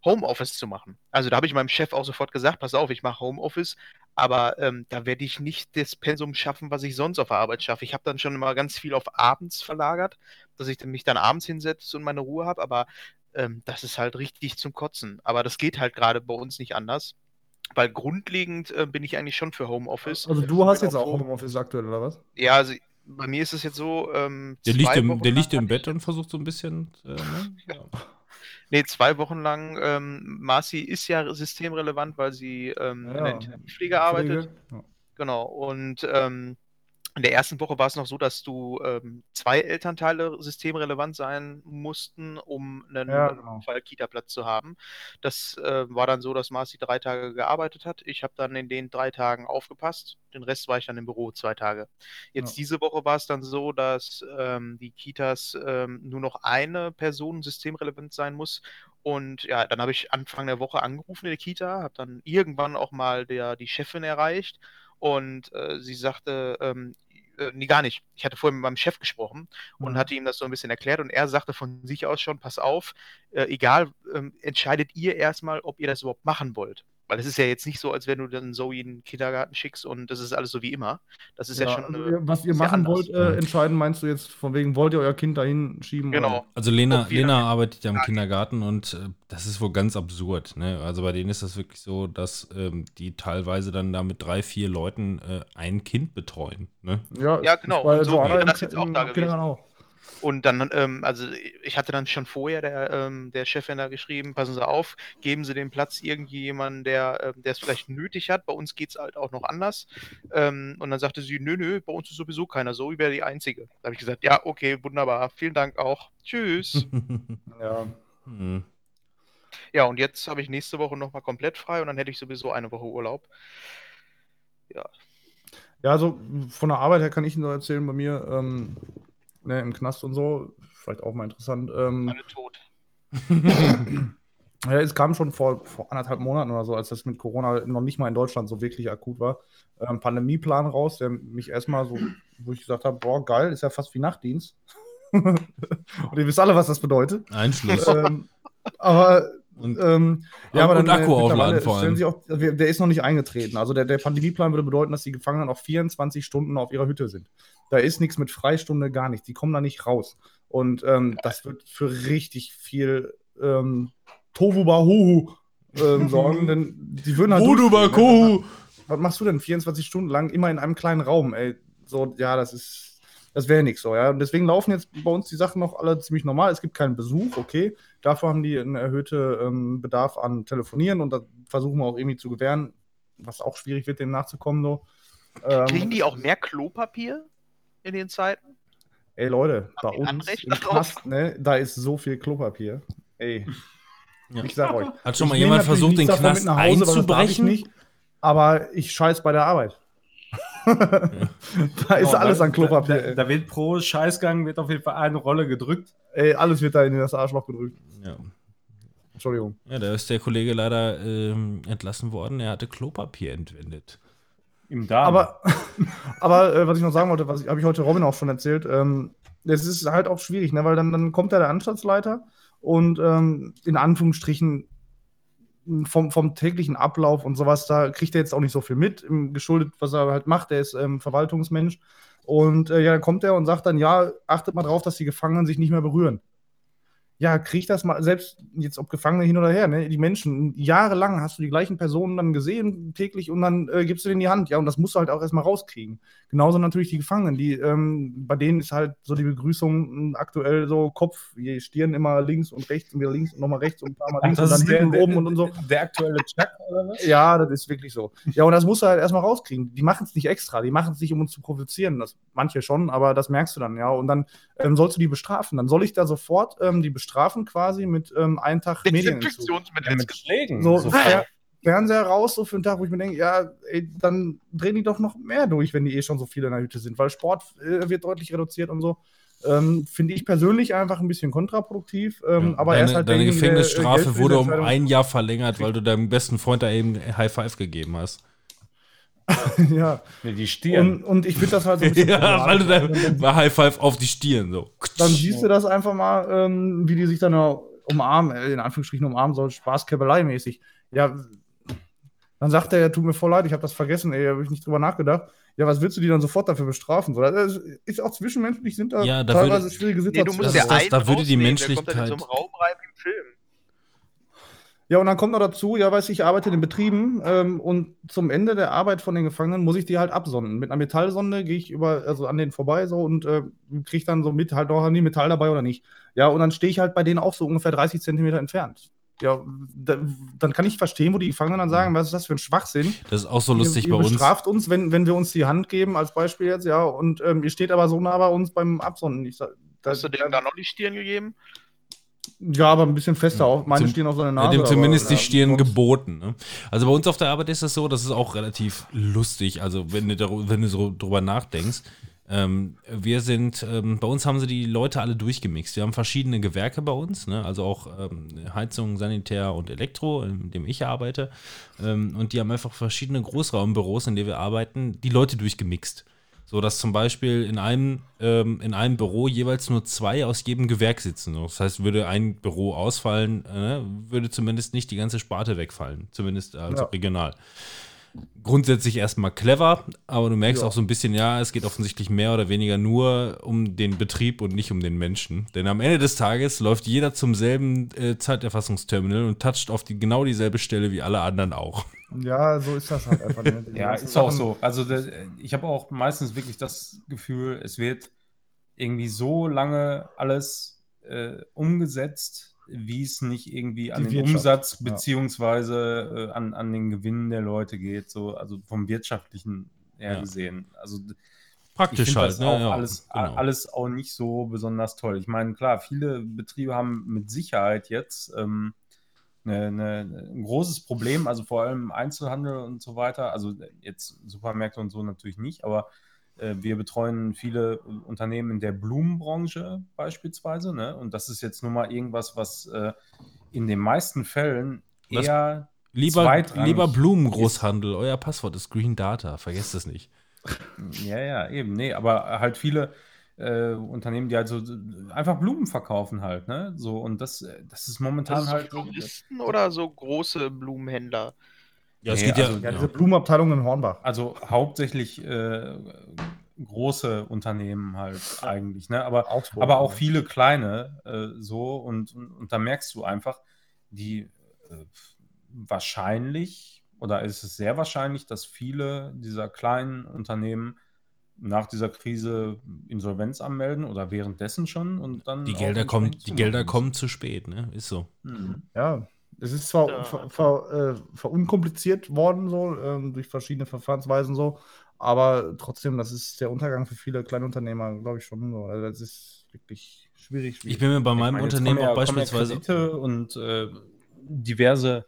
Homeoffice zu machen. Also da habe ich meinem Chef auch sofort gesagt, pass auf, ich mache Homeoffice, aber ähm, da werde ich nicht das Pensum schaffen, was ich sonst auf der Arbeit schaffe. Ich habe dann schon immer ganz viel auf abends verlagert, dass ich dann mich dann abends hinsetze und meine Ruhe habe, aber ähm, das ist halt richtig zum Kotzen. Aber das geht halt gerade bei uns nicht anders, weil grundlegend äh, bin ich eigentlich schon für Homeoffice. Also du hast Bin jetzt auch auch. Homeoffice aktuell, oder was? Ja, also bei mir ist es jetzt so, ähm, Der liegt im, Wochen der liegt im Bett und versucht so ein bisschen. Äh, ne? ja. Nee, zwei Wochen lang. Ähm, Marci ist ja systemrelevant, weil sie ähm, in Ja. der Intensivpflege arbeitet. Pflege? Ja. Genau. Und ähm, In der ersten Woche war es noch so, dass du ähm, zwei Elternteile systemrelevant sein mussten, um einen Ja, genau. Fall Kita-Platz zu haben. Das äh, war dann so, dass Marci drei Tage gearbeitet hat. Ich habe dann in den drei Tagen aufgepasst. Den Rest war ich dann im Büro zwei Tage. Jetzt Ja. diese Woche war es dann so, dass ähm, die Kitas ähm, nur noch eine Person systemrelevant sein muss. Und ja, dann habe ich Anfang der Woche angerufen in der Kita, habe dann irgendwann auch mal der, die Chefin erreicht und äh, sie sagte, ähm, äh, nee, gar nicht. Ich hatte vorhin mit meinem Chef gesprochen und Mhm. hatte ihm das so ein bisschen erklärt und er sagte von sich aus schon, pass auf, äh, egal, ähm, entscheidet ihr erstmal, ob ihr das überhaupt machen wollt. Weil es ist ja jetzt nicht so, als wenn du dann Zoe in den Kindergarten schickst und das ist alles so wie immer. Das ist ja, Ja, schon. also äh, was ihr ja machen anders. wollt, äh, entscheiden, meinst du jetzt von wegen, wollt ihr euer Kind dahin schieben? Genau. Also Lena, Lena arbeitet ja im Kindergarten und äh, das ist wohl ganz absurd. Ne? Also bei denen ist das wirklich so, dass ähm, die teilweise dann da mit drei, vier Leuten äh, ein Kind betreuen. Ne? Oder? Ja, ist genau, und so wäre das jetzt auch da gewesen. Auch. Und dann, ähm, also ich hatte dann schon vorher der, ähm, der Chefin da geschrieben, passen Sie auf, geben Sie den Platz irgendjemandem, der ähm, der es vielleicht nötig hat. Bei uns geht es halt auch noch anders. Ähm, und dann sagte sie, nö, nö, bei uns ist sowieso keiner, so wäre die Einzige. Da habe ich gesagt, ja, okay, wunderbar, vielen Dank auch. Tschüss. Ja. Hm. ja, und jetzt habe ich nächste Woche nochmal komplett frei und dann hätte ich sowieso eine Woche Urlaub. Ja, also von der Arbeit her kann ich Ihnen nur erzählen, bei mir ähm, ne, im Knast und so, vielleicht auch mal interessant. Ähm, Alle tot. ja, es kam schon vor, vor anderthalb Monaten oder so, als das mit Corona noch nicht mal in Deutschland so wirklich akut war, ähm, Pandemieplan raus, der mich erstmal so, wo ich gesagt habe, boah, geil, ist ja fast wie Nachtdienst. und ihr wisst alle, was das bedeutet. Einschluss. ähm, aber Und ähm, ja, aber und dann, äh, Akku aufladen vor allem. auch, der der ist noch nicht eingetreten. Also der, der Pandemieplan würde bedeuten, dass die Gefangenen auch 24 Stunden auf ihrer Hütte sind. Da ist nichts mit Freistunde, gar nichts. Die kommen da nicht raus. Und ähm, das wird für richtig viel ähm, Tohu Bahuhu ähm, sorgen, denn die würden halt. Voodoo? Bakohu! Was machst du denn 24 Stunden lang immer in einem kleinen Raum? Ey, so, ja, das ist, das wäre nichts so, ja. Und deswegen laufen jetzt bei uns die Sachen noch alle ziemlich normal. Es gibt keinen Besuch, okay. Dafür haben die einen erhöhten ähm, Bedarf an Telefonieren und da versuchen wir auch irgendwie zu gewähren, was auch schwierig wird, dem nachzukommen. So. Ähm, Kriegen die auch mehr Klopapier in den Zeiten? Ey Leute, bei uns Anrecht im? Knast, ne, da ist so viel Klopapier. Ey, Ja. ich sag euch. Hat schon mal jemand versucht, den Knast Hause, darf ich einzubrechen? Nicht, aber ich scheiß bei der Arbeit. da ist Ja, alles da- an Klopapier. Da, da wird pro Scheißgang wird auf jeden Fall eine Rolle gedrückt. Ey, alles wird da in das Arschloch gedrückt. Ja. Entschuldigung. ja, da ist der Kollege leider ähm, entlassen worden. Er hatte Klopapier entwendet. Im Darm. Aber, aber äh, was ich noch sagen wollte, was habe ich heute Robin auch schon erzählt, ähm, ist halt auch schwierig, ne? weil dann, dann kommt da der Anstaltsleiter und ähm, in Anführungsstrichen vom, vom täglichen Ablauf und sowas, da kriegt er jetzt auch nicht so viel mit, geschuldet, was er halt macht, der ist ähm, Verwaltungsmensch. Und äh, ja, dann kommt er und sagt dann, ja, achtet mal drauf, dass die Gefangenen sich nicht mehr berühren. Ja, krieg das mal, selbst jetzt ob Gefangene hin oder her, ne? Die Menschen, jahrelang hast du die gleichen Personen dann gesehen, täglich, und dann äh, gibst du denen die Hand. Ja, und das musst du halt auch erstmal rauskriegen. Genauso natürlich die Gefangenen, die, ähm, bei denen ist halt so die Begrüßung mh, aktuell so Kopf, je Stirn immer links und rechts und wieder links und nochmal rechts und ein paar Mal links und dann hinten oben und, und so. Der aktuelle Chuck oder was? Ja, das ist wirklich so. Ja, und das musst du halt erstmal rauskriegen. Die machen es nicht extra, die machen es nicht, um uns zu provozieren. Das, manche schon, aber das merkst du dann, ja. Und dann ähm, sollst du die bestrafen. Dann soll ich da sofort ähm, die bestrafen quasi mit ähm, einem Tag Medienentzug. Desinfektionsmittel. Ja, mit Schlägen. So, So Fer Fernseher raus, so für einen Tag, wo ich mir denke, ja, ey, dann drehen die doch noch mehr durch, wenn die eh schon so viele in der Hütte sind, weil Sport äh, wird deutlich reduziert und so. Ähm, Finde ich persönlich einfach ein bisschen kontraproduktiv. Ähm, aber er deine ist halt deine Gefängnisstrafe wurde um ein Jahr verlängert, weil du deinem besten Freund da eben High Five gegeben hast. ja. Nee, die Stirn. Und, und ich finde das halt so ein bisschen ja, weil du problematisch. da war High Five auf die Stirn so. dann siehst du das einfach mal, ähm, wie die sich dann umarmen, äh, in Anführungsstrichen umarmen soll, Spaßkäbelei-mäßig. Ja, dann sagt er, ja, tut mir voll leid, ich habe das vergessen, ey, habe ich nicht drüber nachgedacht. Ja, was willst du die dann sofort dafür bestrafen? So, das ist auch zwischenmenschlich sind da Ja, da teilweise würde- schwierige Nee, du Situationen. musst Das ja ist das- da würde die der kommt dann in so einem Menschlichkeit- Raum rein wie im Film. Ja, und dann kommt noch dazu, ja, weiß ich, ich arbeite in Betrieben ähm, und zum Ende der Arbeit von den Gefangenen muss ich die halt absonden. Mit einer Metallsonde gehe ich über, also an denen vorbei so und äh, kriege dann so mit, halt, doch haben die Metall dabei oder nicht. Ja, und dann stehe ich halt bei denen auch so ungefähr 30 Zentimeter entfernt. Ja, da, dann kann ich verstehen, wo die Gefangenen dann sagen, was ist das für ein Schwachsinn? Das ist auch so lustig ihr, ihr bei uns. bestraft uns, wenn, wenn wir uns die Hand geben, als Beispiel jetzt, ja, und ähm, ihr steht aber so nah bei uns beim Absonnen. Ich, sag, da, Hast du denen da noch die Stirn gegeben? Ja, aber ein bisschen fester auch. Meine Zum- stehen auf seine Ja, Nase. dem aber, zumindest die ja, Stirn geboten. Ne? Also bei uns auf der Arbeit ist es so, das ist auch relativ lustig. Also wenn du, wenn du so drüber nachdenkst. Ähm, wir sind, ähm, bei uns haben sie die Leute alle durchgemixt. Wir haben verschiedene Gewerke bei uns, ne? also auch ähm, Heizung, Sanitär und Elektro, in dem ich arbeite. Ähm, und die haben einfach verschiedene Großraumbüros, in denen wir arbeiten, die Leute durchgemixt. So dass zum Beispiel in einem, ähm, in einem Büro jeweils nur zwei aus jedem Gewerk sitzen. Das heißt, würde ein Büro ausfallen, äh, würde zumindest nicht die ganze Sparte wegfallen. Zumindest also Ja. regional. Grundsätzlich erstmal clever, aber du merkst Ja. auch so ein bisschen, ja, es geht offensichtlich mehr oder weniger nur um den Betrieb und nicht um den Menschen. Denn am Ende des Tages läuft jeder zum selben äh, Zeiterfassungsterminal und toucht auf die, genau dieselbe Stelle wie alle anderen auch. Ja, so ist das halt einfach. ne? Ja, ist auch so. Also das, ich habe auch meistens wirklich das Gefühl, es wird irgendwie so lange alles äh, umgesetzt, wie es nicht irgendwie an Die den Wirtschaft, Umsatz ja. beziehungsweise äh, an, an den Gewinn der Leute geht, so also vom wirtschaftlichen her Ja. gesehen. Also Praktisch halt, das ne? auch Ja, alles, genau. alles auch nicht so besonders toll. Ich meine, klar, viele Betriebe haben mit Sicherheit jetzt ähm, eine, eine, ein großes Problem, also vor allem Einzelhandel und so weiter. Also jetzt Supermärkte und so natürlich nicht, aber äh, wir betreuen viele äh, Unternehmen in der Blumenbranche beispielsweise. Ne? Und das ist jetzt nun mal irgendwas, was äh, in den meisten Fällen eher Lieber, zweitrangig lieber Blumengroßhandel, euer Passwort ist Green Data, vergesst es nicht. Ja, ja, eben. Nee, aber halt viele äh, Unternehmen, die halt so einfach Blumen verkaufen halt, ne? So, und das, äh, das ist momentan Also halt. so Floristen oder so große Blumenhändler? Ja, es Nee, geht ja, also- Ja, diese Blumenabteilung in Hornbach. Also hauptsächlich äh, große Unternehmen halt eigentlich, ne? Aber, Augsburg. aber auch viele kleine äh, so und, und, und da merkst du einfach, die äh, wahrscheinlich oder ist es sehr wahrscheinlich, dass viele dieser kleinen Unternehmen nach dieser Krise Insolvenz anmelden oder währenddessen schon und dann die Gelder kommen, die Gelder kommen zu spät, ne? Ist so. Mhm. Ja, es ist zwar Ja. ver, ver, äh, verunkompliziert worden, so, ähm, durch verschiedene Verfahrensweisen so, aber trotzdem, das ist der Untergang für viele Kleinunternehmer, glaube ich schon so. Also das ist wirklich schwierig. schwierig. Ich bin mir bei meinem meine, Unternehmen auch ja- ja beispielsweise. Kredite und äh, diverse,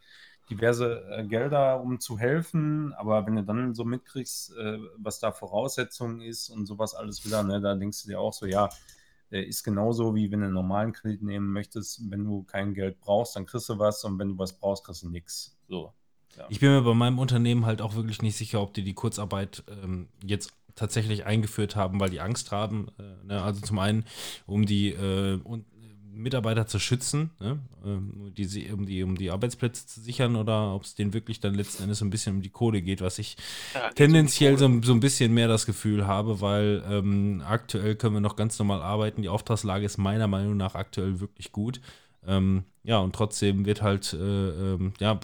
diverse äh, Gelder, um zu helfen. Aber wenn du dann so mitkriegst, äh, was da Voraussetzungen ist und sowas alles wieder, ne, da denkst du dir auch so, ja, ist genauso wie wenn du einen normalen Kredit nehmen möchtest. Wenn du kein Geld brauchst, dann kriegst du was und wenn du was brauchst, kriegst du nichts. So. Ja. Ich bin mir bei meinem Unternehmen halt auch wirklich nicht sicher, ob die die Kurzarbeit ähm, jetzt tatsächlich eingeführt haben, weil die Angst haben. Äh, ne? Also zum einen, um die äh, und, Mitarbeiter zu schützen, ne? ähm, die, um, die, um die Arbeitsplätze zu sichern oder ob es denen wirklich dann letzten Endes so ein bisschen um die Kohle geht, was ich Ja, tendenziell so, so ein bisschen mehr das Gefühl habe, weil ähm, aktuell können wir noch ganz normal arbeiten. Die Auftragslage ist meiner Meinung nach aktuell wirklich gut. Ähm, ja, und trotzdem wird halt, äh, ähm, ja,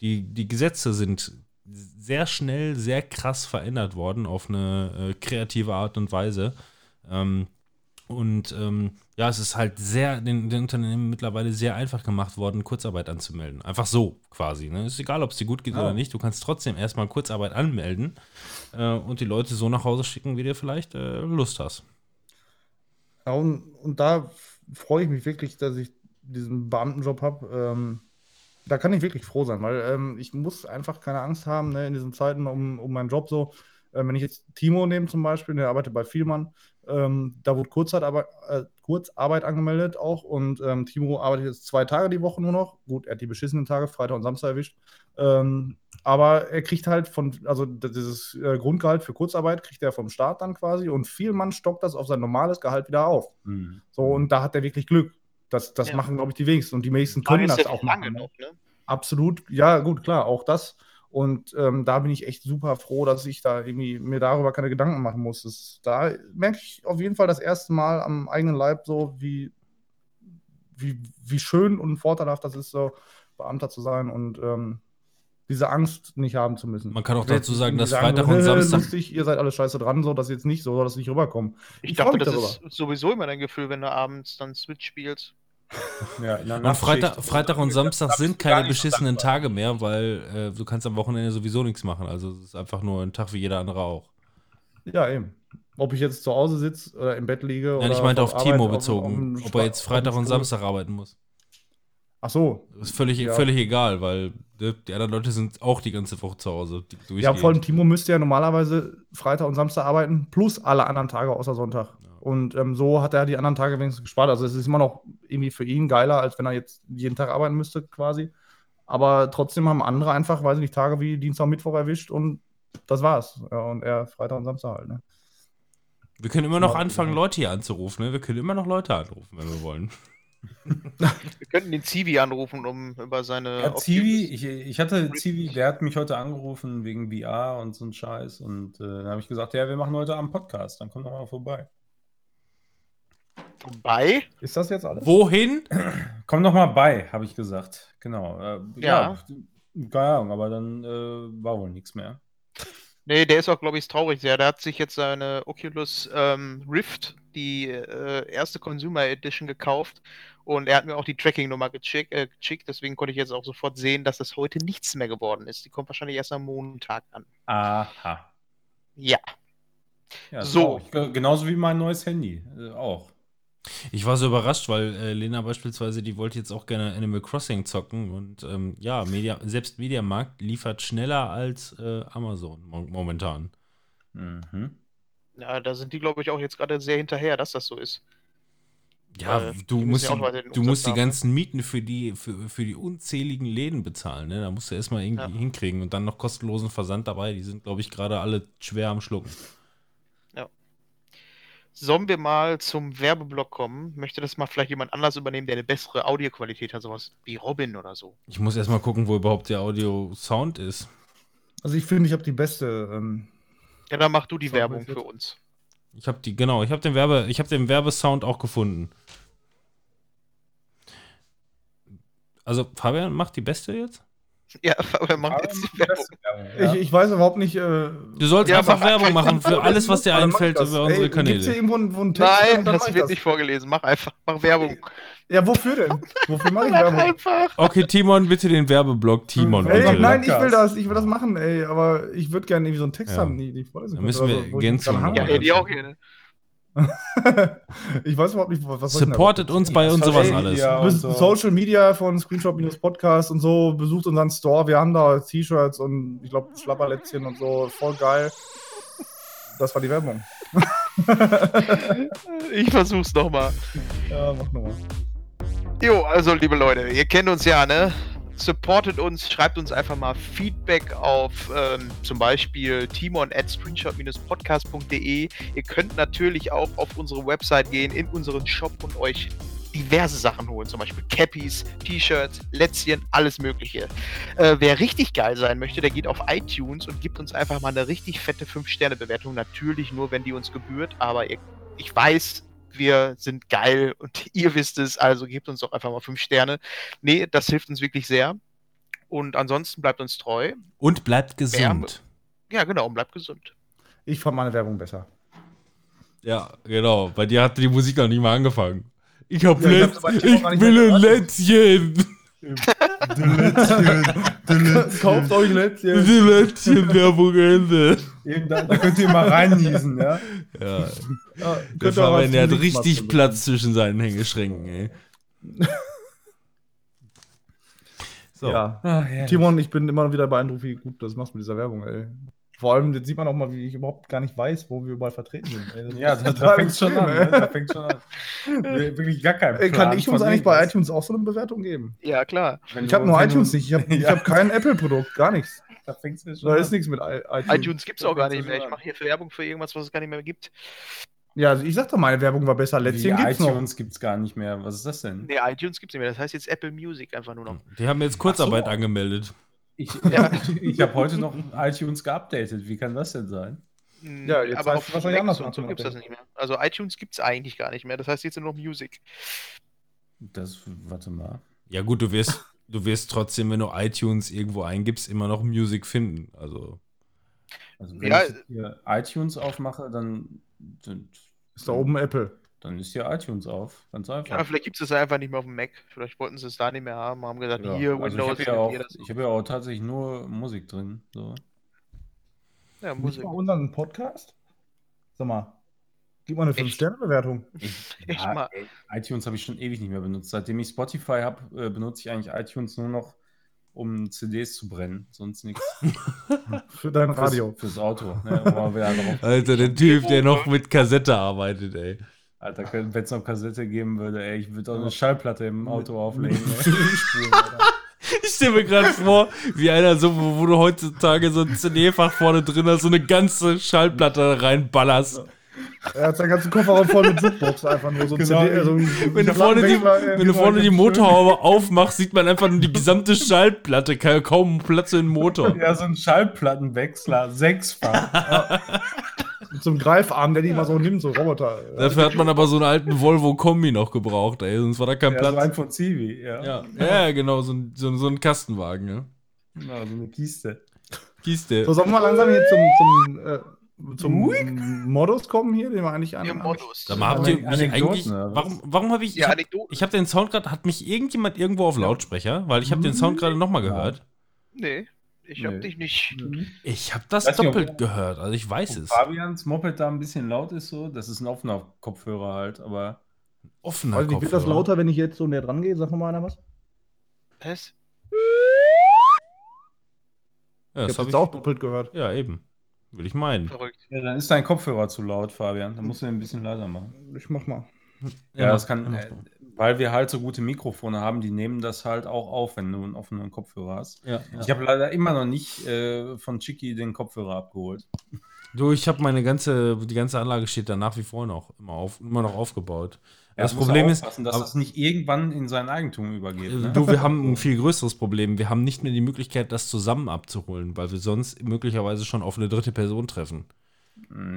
die, die Gesetze sind sehr schnell, sehr krass verändert worden auf eine äh, kreative Art und Weise. Ähm, und ähm, ja, es ist halt sehr, den, den Unternehmen mittlerweile sehr einfach gemacht worden, Kurzarbeit anzumelden. Einfach so quasi. Ne? Ist egal, ob es dir gut geht Ja. oder nicht. Du kannst trotzdem erstmal Kurzarbeit anmelden äh, und die Leute so nach Hause schicken, wie du vielleicht äh, Lust hast. Ja, und, und da freue ich mich wirklich, dass ich diesen Beamtenjob habe. Ähm, da kann ich wirklich froh sein, weil ähm, ich muss einfach keine Angst haben ne, in diesen Zeiten um, um meinen Job so. Ähm, wenn ich jetzt Timo nehme zum Beispiel, der arbeitet bei Vielmann, ähm, da wurde Kurzarbeit, äh, Kurzarbeit angemeldet auch und ähm, Timo arbeitet jetzt zwei Tage die Woche nur noch. Gut, er hat die beschissenen Tage, Freitag und Samstag erwischt. Ähm, aber er kriegt halt von, also dieses äh, Grundgehalt für Kurzarbeit kriegt er vom Staat dann quasi und Vielmann stockt das auf sein normales Gehalt wieder auf. Mhm. So, und da hat er wirklich Glück. Das, das Ja. machen, glaube ich, die wenigsten. Und die wenigsten können das auch machen. ne? noch, ne? Absolut. Ja, gut, klar, auch das. Und ähm, da bin ich echt super froh, dass ich da irgendwie mir darüber keine Gedanken machen muss. Das, da merke ich auf jeden Fall das erste Mal am eigenen Leib so, wie, wie, wie schön und vorteilhaft das ist, so Beamter zu sein und ähm, diese Angst nicht haben zu müssen. Man kann auch dazu sagen, dass Freitag und "Äh, Samstag- Lustig, ihr seid alle scheiße dran, so das jetzt nicht so, soll das nicht rüberkommen. Ich, Ich dachte, das darüber. ist sowieso immer dein Gefühl, wenn du abends dann Switch spielst. Ja, Und. Freitag, Freitag und Samstag sind keine beschissenen. Tage mehr, weil äh, du kannst am Wochenende sowieso nichts machen. Also es ist einfach nur ein Tag wie jeder andere auch. Ja, eben. Ob ich jetzt zu Hause sitze oder im Bett liege Nein, oder ich meinte auf auf Arbeit, Timo auf- auf bezogen, ob er jetzt Freitag und. Samstag arbeiten muss. Ach so. Das ist völlig, Ja. völlig egal, weil ne, die anderen Leute sind auch die ganze Woche zu Hause. Ja, vor allem Timo müsste ja normalerweise Freitag und Samstag arbeiten, plus alle anderen Tage außer Sonntag. Und ähm, so hat er die anderen Tage wenigstens gespart. Also es ist immer noch irgendwie für ihn geiler, als wenn er jetzt jeden Tag arbeiten müsste, quasi. Aber trotzdem haben andere einfach, weiß ich nicht, Tage wie Dienstag und Mittwoch erwischt und das war's. Ja, und er Freitag und Samstag halt, ne? Wir können immer noch Ja. anfangen, Leute hier anzurufen. Ne? Wir können immer noch Leute anrufen, wenn wir wollen. Wir könnten den Zivi anrufen, um über seine. Ja, Zivi, ich, ich hatte Zivi, der hat mich heute angerufen wegen VR und so ein Scheiß. Und äh, dann habe ich gesagt, ja, wir machen heute Abend Podcast, dann komm doch mal vorbei. Vorbei. Ist das jetzt alles? Wohin? Komm doch mal bei, habe ich gesagt. Genau. Äh, Ja. ja. Keine Ahnung, aber dann äh, war wohl nichts mehr. Nee, der ist auch, glaube ich, traurig sehr. Der hat sich jetzt seine Oculus ähm, Rift, die äh, erste Consumer Edition, gekauft. Und er hat mir auch die Tracking-Nummer geschick, äh, geschickt. Deswegen konnte ich jetzt auch sofort sehen, dass das heute nichts mehr geworden ist. Die kommt wahrscheinlich erst am Montag an. Aha. Ja. Ja, So. Genauso wie mein neues Handy. Äh, auch. Ich war so überrascht, weil äh, Lena beispielsweise, die wollte jetzt auch gerne Animal Crossing zocken und ähm, ja, Media, selbst Mediamarkt liefert schneller als äh, Amazon mo momentan. Mhm. Ja, da sind die, glaube ich, auch jetzt gerade sehr hinterher, dass das so ist. Ja, Weil du musst, ja auch die, du musst die haben, ganzen Mieten für die, für, für die unzähligen Läden bezahlen. Ne? Da musst du erstmal irgendwie Ja. hinkriegen und dann noch kostenlosen Versand dabei. Die sind, glaube ich, gerade alle schwer am Schlucken. Sollen wir mal zum Werbeblock kommen? Möchte das mal vielleicht jemand anders übernehmen, der eine bessere Audioqualität hat, sowas wie Robin oder so? Ich muss erstmal gucken, wo überhaupt der Audio-Sound ist. Also ich finde, ich habe die beste. Ähm, Ja, dann mach du die So, Werbung für uns. Ich habe die, genau, ich habe den Werbe, ich habe den Werbesound auch gefunden. Also, Fabian macht die beste jetzt? Ja, aber mach jetzt die Werbung. ich, ich weiß überhaupt nicht. Äh, Du sollst Ja, einfach Werbung machen für alles, was dir ich einfällt das. über unsere Ey, Gibt's hier Kanäle. irgendwo einen, einen Text? Nein, das ich wird nicht vorgelesen. Mach einfach. Mach Werbung. Ja, wofür denn? Wofür mache ich Mach Werbung? einfach. Okay, Timon, bitte den Werbeblock, Timon, Ey, bitte. nein, ich will das, ich will das machen, ey, aber ich würde gerne irgendwie so einen Text Ja. haben, die, die ich vorlesen Dann müssen wir oder so, wo ich Gänse dran machen. hänge. Ja, ey, die auch hier. Ich weiß überhaupt nicht, was soll ich denn da Supportet uns bei uns sowas Social alles. Und so. Social Media von Screenshot-Podcast und so, besucht unseren Store. Wir haben da T-Shirts und ich glaube Schlapperlätzchen und so. Voll geil. Das war die Werbung. Ich versuch's nochmal. Ja, mach nochmal. Jo, also liebe Leute, ihr kennt uns ja, ne? Supportet uns, schreibt uns einfach mal Feedback auf ähm, zum Beispiel timon at screenshot-podcast.de. Ihr könnt natürlich auch auf unsere Website gehen, in unseren Shop und euch diverse Sachen holen, zum Beispiel Cappies, T-Shirts, Lätzchen, alles Mögliche. Äh, wer richtig geil sein möchte, der geht auf iTunes und gibt uns einfach mal eine richtig fette 5-Sterne-Bewertung. Natürlich nur, wenn die uns gebührt, aber ihr, ich weiß, wir sind geil und ihr wisst es, also gebt uns doch einfach mal 5 Sterne. Nee, das hilft uns wirklich sehr. Und ansonsten bleibt uns treu. Und bleibt gesund. Ja, genau, und bleibt gesund. Ich fand meine Werbung besser. Ja, genau. Bei dir hat die Musik noch nicht mal angefangen. Ich hab Ja, ich Timon ich nicht will mehr ein gehört. Lätzchen. Kauft euch Lätzchen. Die Lätzchen-Werbung Ende. Eben da, da könnt ihr mal reinniesen, ja. Ja, Ja, der könnt ihr auch Fabian, der hat richtig benutzen. Platz zwischen seinen Hängeschränken, ey. So. Ja. Ach, ja. Timon, ich bin immer wieder beeindruckt, wie gut du das machst mit dieser Werbung, ey. Vor allem, jetzt sieht man auch mal, wie ich überhaupt gar nicht weiß, wo wir überall vertreten sind. Ey. Das Ja, da, da fängt schon an. Ne? Da fängt schon an. Wir- Wirklich gar kein Ey, Kann ich uns eigentlich bei iTunes auch so eine Bewertung geben? Ja, klar. Wenn Ich habe nur iTunes nicht. Ich habe Ja. hab kein Apple-Produkt, gar nichts. Da fängt's ja schon Da an. ist nichts mit iTunes. iTunes gibt's auch gar nicht mehr. Ich mache hier Werbung für irgendwas, was es gar nicht mehr gibt. Ja, also ich sag doch, meine Werbung war besser. Lätzchen gibt's noch. iTunes gibt's gar nicht mehr. Was ist das denn? Nee, iTunes gibt's nicht mehr. Das heißt jetzt Apple Music einfach nur noch. Die haben jetzt Kurzarbeit so. angemeldet. Ich, Ja. ich habe heute noch iTunes geupdatet. Wie kann das denn sein? Mm, Ja, jetzt aber auf es wahrscheinlich anders und so machen, gibt's das nicht mehr. Also iTunes gibt's eigentlich gar nicht mehr. Das heißt jetzt nur noch Music. Das, warte mal. Ja, gut, du wirst, du wirst trotzdem, wenn du iTunes irgendwo eingibst, immer noch Music finden. Also, Also wenn Ja. ich hier iTunes aufmache, dann, dann Ist da oben Apple. Dann ist hier iTunes auf. Ganz einfach. Ja, vielleicht gibt es das einfach nicht mehr auf dem Mac. Vielleicht wollten sie es da nicht mehr haben, haben gesagt, Ja, hier, also Windows, ich habe ja, auch- ich hab ja auch tatsächlich nur Musik drin. So. Ja, Nicht Musik. mal unseren Podcast? Sag mal. Gib mal eine Echt? 5-Sterne-Bewertung. Ich, Echt mal. ey, iTunes habe ich schon ewig nicht mehr benutzt. Seitdem ich Spotify habe, äh, benutze ich eigentlich iTunes nur noch, um CDs zu brennen. Sonst nichts. Für dein Radio. Fürs, fürs Auto. Ne, Alter, der Typ, der noch mit Kassette arbeitet, ey. Alter, wenn es noch Kassette geben würde, ey, ich würde auch eine Schallplatte im Auto auflegen. Ich stelle mir gerade vor, wie einer so, wo, wo du heutzutage so ein CD-Fach vorne drin hast, so eine ganze Schallplatte reinballerst. Er hat seinen ganzen Kofferraum voll mit Jukebox einfach nur so ein Genau. CD. So Wenn du vorne die, äh, wenn du vorne die Motorhaube aufmachst, sieht man einfach nur die gesamte Schallplatte, ka- kaum Platz in den Motor. Ja, so ein Schallplattenwechsler, sechsfach. Mit so einem Greifarm, der die mal so nimmt, so Roboter. Dafür hat man aber so einen alten Volvo-Kombi noch gebraucht, ey, sonst war da kein Ja, so ein Platz. von Civi, ja. Ja, ja, genau, so ein, so, ein- so ein Kastenwagen, ja. Ja, so eine Kiste. Kiste. So, sollen wir mal langsam hier zum, zum, äh, zum Modus kommen hier, den wir eigentlich an. Ihr Modus. Sag mal, habt ihr mich eigentlich. Warum, warum habe ich. Ich Ja, habe Anekdoten. hab den Sound gerade. Hat mich irgendjemand irgendwo auf Lautsprecher? Weil ich habe den Sound gerade nochmal gehört. Nee, ich hab Nee. dich nicht. Ich habe das Weiß nicht, ob- doppelt gehört. Also ich weiß Ob es. Fabians Moped da ein bisschen laut ist, so, das ist ein offener Kopfhörer halt, aber Offener Weiß nicht, wird das Kopfhörer. lauter, wenn ich jetzt so näher dran gehe? Sag mal einer was. Was? Ja, Ich das habe hab jetzt auch doppelt gehört. Ja, eben. Will ich meinen. Verrückt. ja, dann ist dein Kopfhörer zu laut, Fabian. Dann musst du ihn ein bisschen leiser machen. Ich mach mal. Ja, das kann, äh. Weil wir halt so gute Mikrofone haben, die nehmen das halt auch auf, wenn du einen offenen Kopfhörer hast. Ja, Ich habe leider immer noch nicht äh, von Chicky den Kopfhörer abgeholt. Du, ich habe meine ganze, die ganze Anlage steht da nach wie vor noch immer, auf, immer noch aufgebaut. das muss Problem ist, dass aber- das nicht irgendwann in sein Eigentum übergeht. Ne? du, wir haben ein viel größeres Problem. Wir haben nicht mehr die Möglichkeit, das zusammen abzuholen, weil wir sonst möglicherweise schon auf eine dritte Person treffen.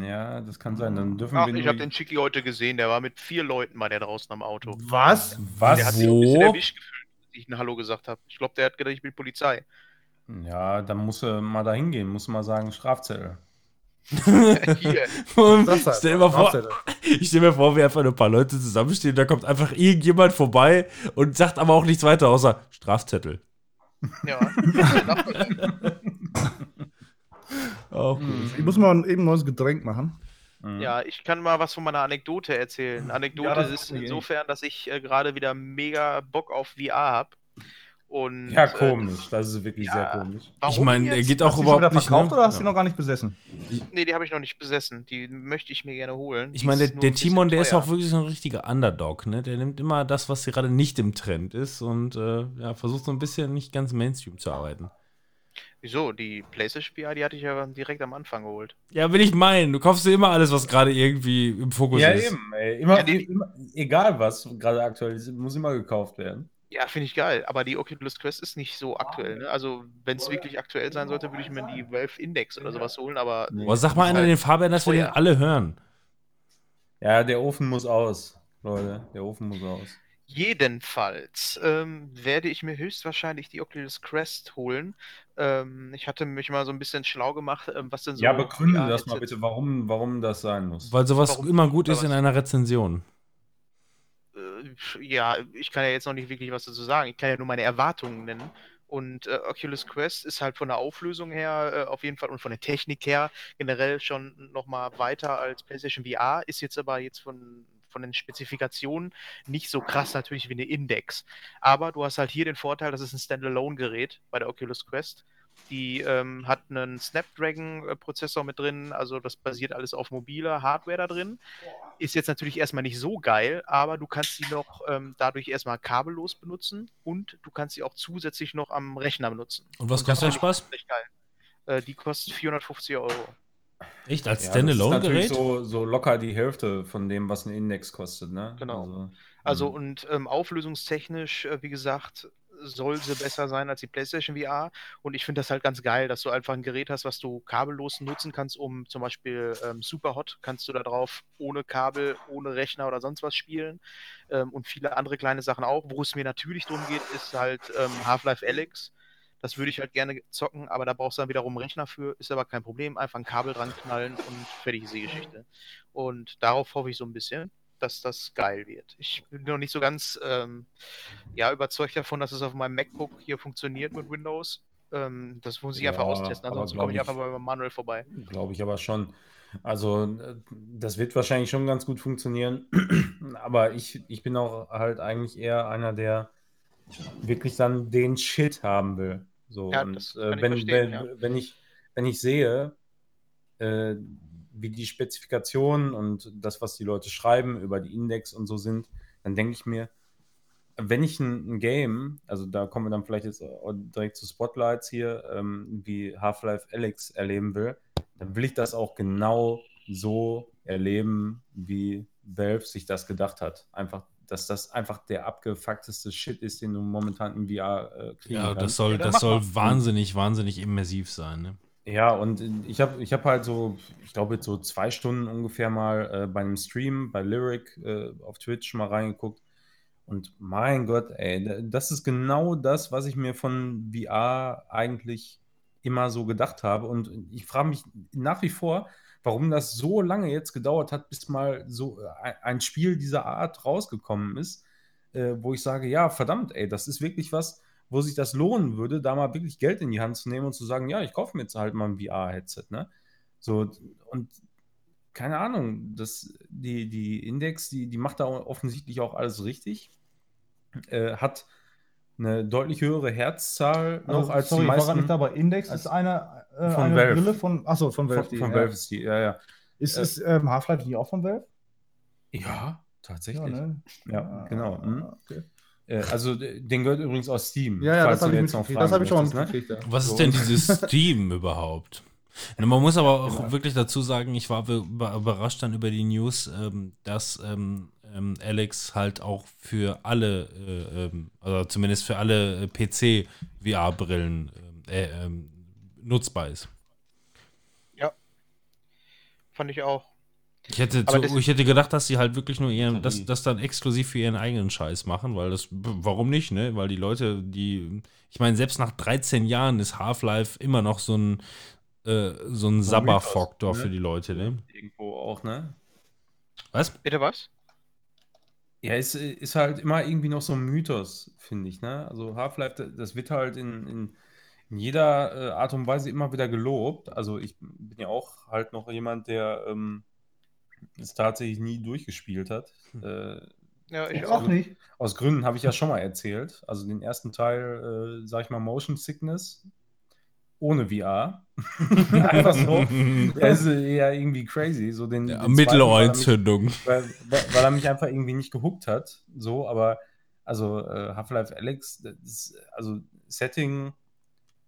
Ja, das kann sein. Dann dürfen Ach, wir ich habe den Chicky heute gesehen, der war mit vier Leuten war der draußen am Auto. Was? Was? Der hat sich ein bisschen Wo? erwischt gefühlt, als ich ein Hallo gesagt habe. Ich glaube, der hat gedacht, ich bin Polizei. Ja, dann muss er mal da hingehen, muss mal sagen, Strafzettel. Hier. Und halt. stell dir mal vor, ich stell mir vor, wie einfach ein paar Leute zusammenstehen, da kommt einfach irgendjemand vorbei und sagt aber auch nichts weiter außer Strafzettel. Ja. Auch gut. Ich muss mal eben ein neues Getränk machen. Mhm. ja, ich kann mal was von meiner Anekdote erzählen. Anekdote Ja, ist insofern, dass ich äh, gerade wieder mega Bock auf VR habe. Und Ja, äh, komisch. Das ist wirklich ja. sehr komisch. Ich meine, er geht Hast auch du die schon wieder überhaupt nicht. verkauft Ne? oder hast du die noch gar nicht besessen? Nee, die habe ich noch nicht besessen. Die möchte ich mir gerne holen. Ich meine, der, der Timon, der ist auch wirklich so ein richtiger Underdog, ne? Der nimmt immer das, was gerade nicht im Trend ist und äh, ja, versucht so ein bisschen nicht ganz Mainstream zu arbeiten. Wieso? Die PlayStation VR, die hatte ich ja direkt am Anfang geholt. Ja, will ich meinen. Du kaufst dir immer alles, was gerade irgendwie im Fokus Ja, ist. eben. Ey. Immer, Ja, die- immer, egal was gerade aktuell ist, muss immer gekauft werden. Ja, finde ich geil. Aber die Oculus Quest ist nicht so aktuell. Ne? Also, wenn es wirklich aktuell sein sollte, würde ich mir die Valve Index oder sowas holen. Aber. Boah, sag mal einer halt den Fabian, dass wir den alle hören. Ja, der Ofen muss aus, Leute. Der Ofen muss aus. jedenfalls ähm, werde ich mir höchstwahrscheinlich die Oculus Quest holen. Ähm, ich hatte mich mal so ein bisschen schlau gemacht, ähm, was denn so. ja, begründe VR das mal bitte, warum, warum das sein muss. Weil sowas Warum- immer gut ist in einer Rezension. Äh, ja, ich kann ja jetzt noch nicht wirklich was dazu sagen. Ich kann ja nur meine Erwartungen nennen. Und äh, Oculus Quest ist halt von der Auflösung her äh, auf jeden Fall und von der Technik her generell schon nochmal weiter als PlayStation VR, ist jetzt aber jetzt von, von den Spezifikationen nicht so krass natürlich wie eine Index. Aber du hast halt hier den Vorteil, das ist ein Standalone-Gerät bei der Oculus Quest. Die ähm, hat einen Snapdragon-Prozessor mit drin, also das basiert alles auf mobiler Hardware da drin. Ist jetzt natürlich erstmal nicht so geil, aber du kannst sie noch ähm, dadurch erstmal kabellos benutzen und du kannst sie auch zusätzlich noch am Rechner benutzen. Und was Und das kostet der Spaß? Äh, die kostet 450 Euro. Echt? Als Ja, das ist Standalone-Gerät? natürlich so, so locker die Hälfte von dem, was ein Index kostet, ne? Genau. Also, Also mhm. und ähm, auflösungstechnisch, äh, wie gesagt, soll sie besser sein als die PlayStation VR. Und ich finde das halt ganz geil, dass du einfach ein Gerät hast, was du kabellos nutzen kannst, um zum Beispiel ähm, Superhot kannst du da drauf ohne Kabel, ohne Rechner oder sonst was spielen. Ähm, und viele andere kleine Sachen auch. Wo es mir natürlich darum geht, ist halt ähm, Half-Life Alyx. Das würde ich halt gerne zocken, aber da brauchst du dann wiederum einen Rechner für, ist aber kein Problem. Einfach ein Kabel dran knallen und fertig ist die Geschichte. Und darauf hoffe ich so ein bisschen. dass das geil wird. Ich bin noch nicht so ganz ähm, ja, überzeugt davon, dass es auf meinem MacBook hier funktioniert mit Windows. Ähm, das muss ich Ja, einfach austesten, ansonsten komme ich ich- einfach bei Manuel vorbei. Glaube ich aber schon. Also, äh, das wird wahrscheinlich schon ganz gut funktionieren. Aber ich, ich bin auch halt eigentlich eher einer, der wirklich dann den Shit haben will. So, Ja, und äh, kann ich wenn, wenn, ja. wenn, ich, wenn ich sehe, äh, wie die Spezifikationen und das, was die Leute schreiben über die Index und so sind, dann denke ich mir, wenn ich ein, ein Game, also da kommen wir dann vielleicht jetzt direkt zu Spotlights hier, ähm, wie Half-Life Alyx erleben will, dann will ich das auch genau so erleben, wie Valve sich das gedacht hat. Einfach, dass das einfach der abgefuckteste Shit ist, den du momentan im VR äh, kriegen Ja, kannst. das soll, Ja, das soll wahnsinnig, wahnsinnig immersiv sein. Ne? Ja, und ich habe ich hab halt so, ich glaube, jetzt so zwei Stunden ungefähr mal äh, bei einem Stream bei Lyric äh, auf Twitch mal reingeguckt. Und mein Gott, ey, da- das ist genau das, was ich mir von VR eigentlich immer so gedacht habe. Und ich frage mich nach wie vor, warum das so lange jetzt gedauert hat, bis mal so ein, ein Spiel dieser Art rausgekommen ist, äh, wo ich sage, ja, verdammt, ey, das ist wirklich was, wo sich das lohnen würde, da mal wirklich Geld in die Hand zu nehmen und zu sagen, ja, ich kaufe mir jetzt halt mal ein VR-Headset, ne? So, und keine Ahnung, das, die, die Index, die, die macht da offensichtlich auch alles richtig. Äh, hat eine deutlich höhere Herzzahl noch Also, als sorry, die ich war meisten. nicht da, aber Index ist eine, äh, von Valve. Brille von, achso, von Valve. von, die, von ja. Valve ist die, ja, ja. Ist, Äh, ist ähm, Half-Life nicht auch von Valve? Ja, tatsächlich. Ja, ne? genau. Mhm. Okay. Äh, also, den gehört übrigens aus Steam. Ja, ja, falls das du habe ich jetzt noch. Das habe ich schon ne? Ja. Was So. ist denn dieses Steam überhaupt? Na, Man muss aber auch Genau. wirklich dazu sagen, ich war be- über- überrascht dann über die News, ähm, dass ähm, ähm, Alex halt auch für alle, äh, also zumindest für alle äh, PC-VR-Brillen nutzbar ist. Fand ich auch. Ich hätte, das- ich hätte gedacht, dass sie halt wirklich nur ihren, das, das dann exklusiv für ihren eigenen Scheiß machen, weil das, warum nicht, ne? Weil die Leute, die, ich meine, selbst nach 13 Jahren ist Half-Life immer noch so ein, äh, so ein Sabberfaktor Mythos, ne? für die Leute, ne? Irgendwo auch, ne? Was? Bitte was? Ja, es ist halt immer irgendwie noch so ein Mythos, finde ich, ne? Also Half-Life, das wird halt in, in, in jeder äh, Art und Weise immer wieder gelobt. Also ich bin ja auch halt noch jemand, der ähm, es tatsächlich nie durchgespielt hat. Äh, Ja, ich auch. auch nicht. aus Gründen habe ich ja schon mal erzählt. Also den ersten Teil, äh, sag ich mal, Motion Sickness ohne VR. Einfach so. Das ist ja irgendwie crazy. So den, Ja, den zweiten, weil er mich- Mittelohrentzündung. weil, weil weil er mich einfach irgendwie nicht gehuckt hat. So, aber also äh, Half-Life Alex, das ist, also Setting,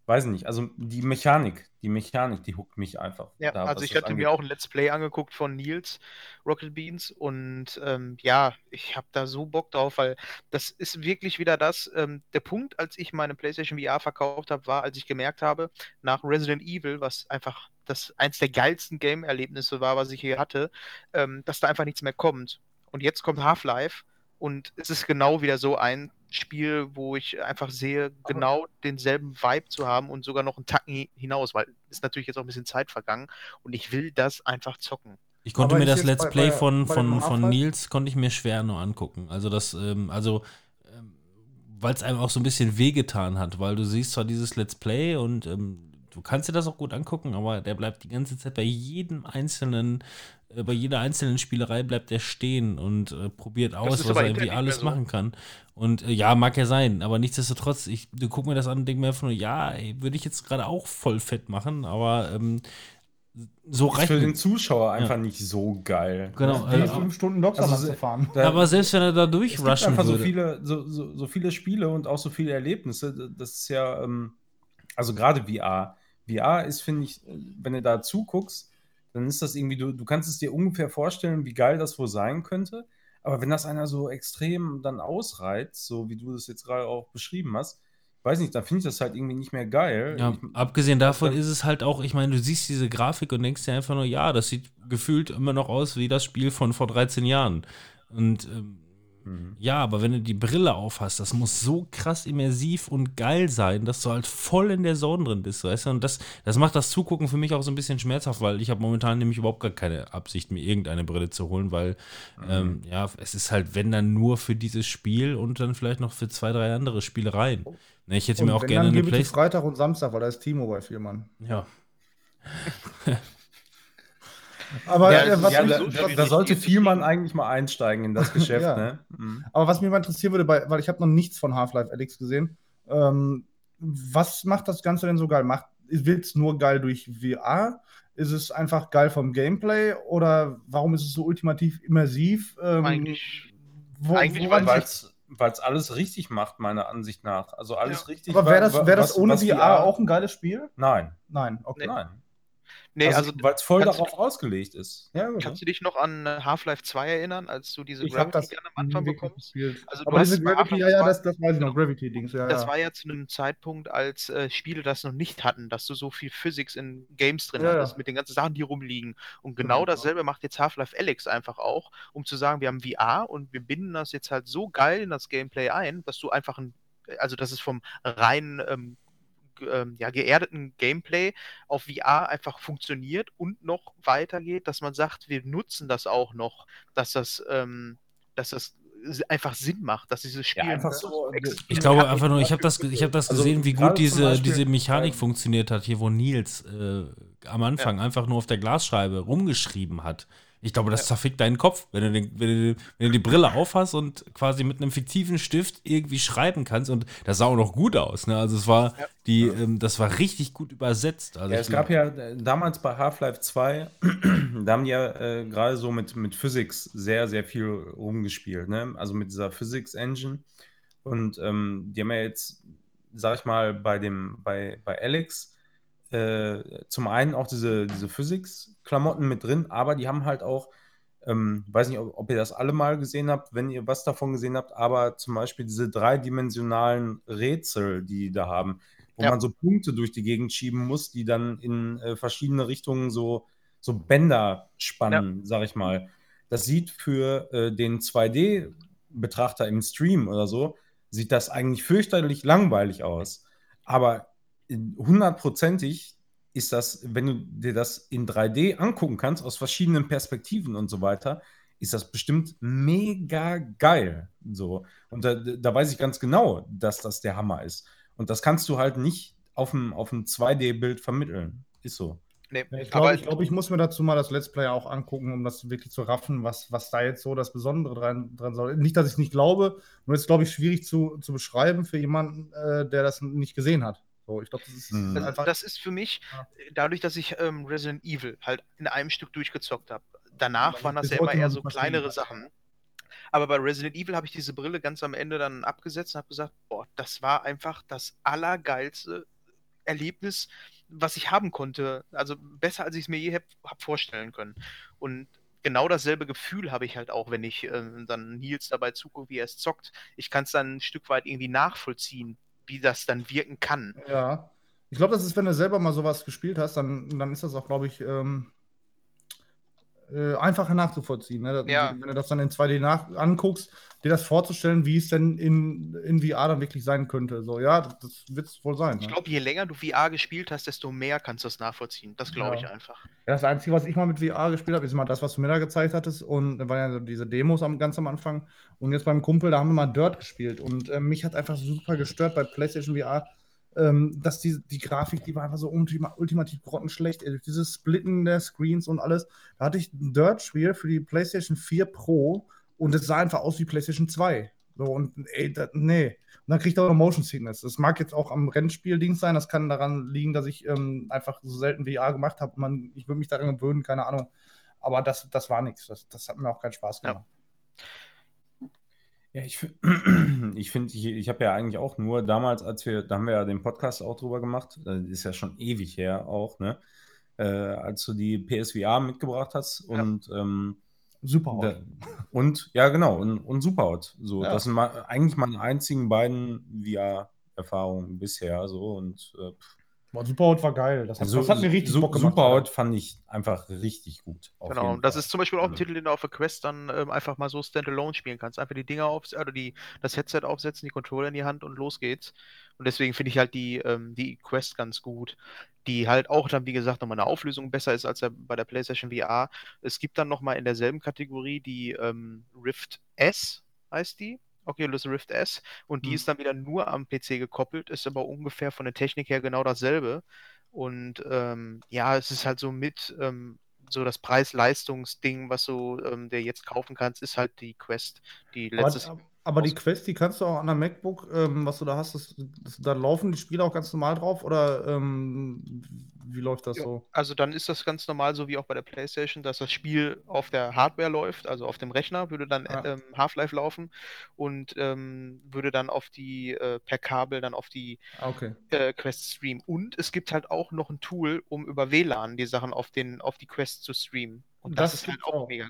weiß nicht, also die Mechanik, die Mechanik, die huckt mich einfach. Ja, da, also ich hatte angeht. mir auch ein Let's Play angeguckt von Nils Rocket Beans und ähm, ja, ich habe da so Bock drauf, weil das ist wirklich wieder das. Ähm, der Punkt, als ich meine PlayStation VR verkauft habe, war, als ich gemerkt habe, nach Resident Evil, was einfach das eins der geilsten Game-Erlebnisse war, was ich hier hatte, ähm, dass da einfach nichts mehr kommt. Und jetzt kommt Half-Life und es ist genau wieder so ein Spiel, wo ich einfach sehe, genau denselben Vibe zu haben und sogar noch einen Tacken hi- hinaus, weil ist natürlich jetzt auch ein bisschen Zeit vergangen und ich will das einfach zocken. Ich konnte Aber mir das Let's bei- Play bei- von, bei von, von Nils konnte ich mir schwer nur angucken. Also das, ähm, also ähm, weil es einem auch so ein bisschen wehgetan hat, weil du siehst zwar dieses Let's Play und ähm, du kannst dir das auch gut angucken, aber der bleibt die ganze Zeit bei jedem einzelnen, äh, bei jeder einzelnen Spielerei bleibt er stehen und äh, probiert aus, was er irgendwie alles so. machen kann. Und äh, ja, mag ja sein, aber nichtsdestotrotz, ich du guck mir das an und denke mir einfach nur, ja, würde ich jetzt gerade auch voll fett machen, aber ähm, so reicht für den Zuschauer einfach nicht so geil. Genau, äh, fünf Stunden Docksam also, zu fahren. Ja, aber selbst wenn er da es gibt durchrushen einfach so viele, so, so, so viele Spiele und auch so viele Erlebnisse. Das ist ja, ähm, also gerade VR. VR ist, finde ich, äh, wenn du da zuguckst, dann ist das irgendwie, du, du kannst es dir ungefähr vorstellen, wie geil das wohl sein könnte. Aber wenn das einer so extrem dann ausreizt, so wie du das jetzt gerade auch beschrieben hast, weiß nicht, dann finde ich das halt irgendwie nicht mehr geil. Ja, Ich, abgesehen davon ist es halt auch, ich meine, du siehst diese Grafik und denkst dir einfach nur, ja, das sieht gefühlt immer noch aus wie das Spiel von vor 13 Jahren. Und ähm, Mhm. Ja, aber wenn du die Brille aufhast, das muss so krass immersiv und geil sein, dass du halt voll in der Zone drin bist, weißt du? Und das, das macht das Zugucken für mich auch so ein bisschen schmerzhaft, weil ich habe momentan nämlich überhaupt gar keine Absicht, mir irgendeine Brille zu holen, weil Mhm. ähm, ja, es ist halt, wenn dann nur für dieses Spiel und dann vielleicht noch für zwei, drei andere Spielereien. Ne, ich hätte Und mir auch wenn, gerne dann eine Playstation. Freitag und Samstag, weil da ist Timo bei Viermann. Ja. Aber, Ja, äh, es was Ja, mich, da, so da, sollte Vielmann eigentlich mal einsteigen in das Geschäft, Ja. ne? Mhm. aber was mich mal interessieren würde, weil ich habe noch nichts von Half-Life Alyx gesehen. Ähm, was macht das Ganze denn so geil? Macht wird es nur geil durch VR? Ist es einfach geil vom Gameplay oder warum ist es so ultimativ immersiv? Ähm, Eigentlich, wo, eigentlich woran weil- liegt's? Weil es alles richtig macht, meiner Ansicht nach. Also alles Ja. richtig. aber wäre das, wär das was- ohne was VR, auch ein geiles Spiel? Nein, Nein, okay. nein. Nee, also, weil es voll darauf ausgelegt ist. Ja, gut. kannst du dich noch an äh, Half-Life 2 erinnern, als du diese Ich habe das am Anfang bekommst? gespielt. Also aber hast diese Gravity, ja, ja, 2 das, das weiß ich noch, Genau. Gravity-Dings, ja, Das ja. war ja zu einem Zeitpunkt, als äh, Spiele das noch nicht hatten, dass du so viel Physics in Games drin Ja, hattest, ja. mit den ganzen Sachen, die rumliegen. Und genau Genau. dasselbe macht jetzt Half-Life Alyx einfach auch, um zu sagen, wir haben VR und wir binden das jetzt halt so geil in das Gameplay ein, dass du einfach ein, also dass es vom rein ähm, ähm, ja, geerdeten Gameplay auf VR einfach funktioniert und noch weitergeht, dass man sagt, wir nutzen das auch noch, dass das, ähm, dass das einfach Sinn macht, dass dieses Spiel einfach so, extrem Ich glaube einfach nur, ich habe das, ich hab das Also gesehen, wie gut diese, Beispiel diese Mechanik funktioniert hat, hier wo Nils äh, am Anfang einfach nur auf der Glasscheibe rumgeschrieben hat. Ich glaube, das zerfickt deinen Kopf, wenn du, den, wenn, du, wenn du die Brille aufhast und quasi mit einem fiktiven Stift irgendwie schreiben kannst. Und das sah auch noch gut aus. Ne? Also es war Ja. die, ähm, das war richtig gut übersetzt. Also Ja, es gab ja äh, damals bei Half-Life 2, da haben die ja äh, gerade so mit, mit Physics sehr, sehr viel rumgespielt. Ne? Also mit dieser Physics Engine. Und ähm, die haben ja jetzt, sag ich mal, bei dem, bei, bei Alex äh, zum einen auch diese, diese Physics-Klamotten mit drin, aber die haben halt auch, ähm, weiß nicht, ob, ob ihr das alle mal gesehen habt, wenn ihr was davon gesehen habt, aber zum Beispiel diese dreidimensionalen Rätsel, die die da haben, wo Ja. man so Punkte durch die Gegend schieben muss, die dann in äh, verschiedene Richtungen so, so Bänder spannen, sag ich mal. Das sieht für äh, den 2D-Betrachter im Stream oder so, sieht das eigentlich fürchterlich langweilig aus. Aber hundertprozentig ist das, wenn du dir das in 3D angucken kannst, aus verschiedenen Perspektiven und so weiter, ist das bestimmt mega geil. So. Und da, da weiß ich ganz genau, dass das der Hammer ist. Und das kannst du halt nicht auf dem, auf dem 2D-Bild vermitteln. Ist so. Nee, ich glaube, ich, glaub, ich muss mir dazu mal das Let's Play auch angucken, um das wirklich zu raffen, was, was da jetzt so das Besondere dran, dran soll. Nicht, dass ich es nicht glaube, nur ist, glaube ich, schwierig zu, zu beschreiben für jemanden, äh, der das nicht gesehen hat. So, ich glaube, das ist Mhm. Also einfach. das ist für mich, Ja. dadurch, dass ich ähm, Resident Evil halt in einem Stück durchgezockt habe. Danach Aber waren das ja immer eher so kleinere. Sachen. Aber bei Resident Evil habe ich diese Brille ganz am Ende dann abgesetzt und habe gesagt, boah, das war einfach das allergeilste Erlebnis, was ich haben konnte. Also besser, als ich es mir je habe hab vorstellen können. Und genau dasselbe Gefühl habe ich halt auch, wenn ich ähm, dann Nils dabei zugucke, wie er es zockt. Ich kann es dann ein Stück weit irgendwie nachvollziehen, wie das dann wirken kann. Ja. Ich glaube, das ist, wenn du selber mal sowas gespielt hast, dann, dann ist das auch, glaube ich, ähm, äh, einfacher nachzuvollziehen. Ne? Ja. Wenn du das dann in 2D nach anguckst, dir das vorzustellen, wie es denn in, in VR dann wirklich sein könnte. So, ja, das, das wird es wohl sein. Ich ne? glaube, je länger du VR gespielt hast, desto mehr kannst du das nachvollziehen. Das glaube Ja. ich einfach. Ja, das Einzige, was ich mal mit VR gespielt habe, ist mal das, was du mir da gezeigt hattest. Und da waren ja so diese Demos am, ganz am Anfang. Und jetzt beim Kumpel, da haben wir mal Dirt gespielt. Und äh, mich hat einfach super gestört bei PlayStation VR, ähm, dass die, die Grafik, die war einfach so ultima, ultimativ grottenschlecht. Ey, dieses Splitten der Screens und alles. Da hatte ich ein Dirt-Spiel für die PlayStation 4 Pro und es sah einfach aus wie PlayStation 2. So, und ey, da, nee. Und dann kriegt er auch noch Motion Sickness. Das mag jetzt auch am Rennspieldings sein. Das kann daran liegen, dass ich ähm, einfach so selten VR gemacht habe. Man, ich würde mich daran gewöhnen, keine Ahnung. Aber das, das war nichts. Das, das hat mir auch keinen Spaß gemacht. Ja, ich, fi- ich finde, ich, ich habe ja eigentlich auch nur damals, als wir, da haben wir ja den Podcast auch drüber gemacht, das ist ja schon ewig her auch, ne? Äh, als du die PSVR mitgebracht hast Ja. und ähm, Super. hot. da, und ja genau und, und Superhot. So, Ja. das sind mal, eigentlich meine einzigen beiden VR-Erfahrungen bisher so und äh, pff, Boah, Superhot war geil. Das hat, Also, das hat mir richtig Su- Bock gemacht. Superhot fand ich einfach richtig gut. Genau, das ist zum Beispiel auch ein Also, Titel, den du auf der Quest dann ähm, einfach mal so standalone spielen kannst. Einfach die Dinger auf, oder die, das Headset aufsetzen, die Controller in die Hand und los geht's. Und deswegen finde ich halt die, ähm, die Quest ganz gut, die halt auch dann, wie gesagt, nochmal eine Auflösung besser ist als der, bei der PlayStation VR. Es gibt dann nochmal in derselben Kategorie die ähm, Rift S, heißt die. Oculus Rift S und die Hm. ist dann wieder nur am PC gekoppelt, ist aber ungefähr von der Technik her genau dasselbe. Und ähm, ja, es ist halt so mit ähm, so das Preis-Leistungs-Ding, was du ähm, dir jetzt kaufen kannst, ist halt die Quest, die letztes Aber, aber die Quest, die kannst du auch an der MacBook, ähm, was du da hast, das, das, da laufen die Spiele auch ganz normal drauf oder ähm, wie läuft das Ja, so? Also dann ist das ganz normal, so wie auch bei der PlayStation, dass das Spiel auf der Hardware läuft, also auf dem Rechner würde dann Ja. ähm, Half-Life laufen und ähm, würde dann auf die äh, per Kabel dann auf die Ah, okay. äh, Quest streamen. Und es gibt halt auch noch ein Tool, um über WLAN die Sachen auf den auf die Quest zu streamen. Und das, Das ist halt auch auch. mega.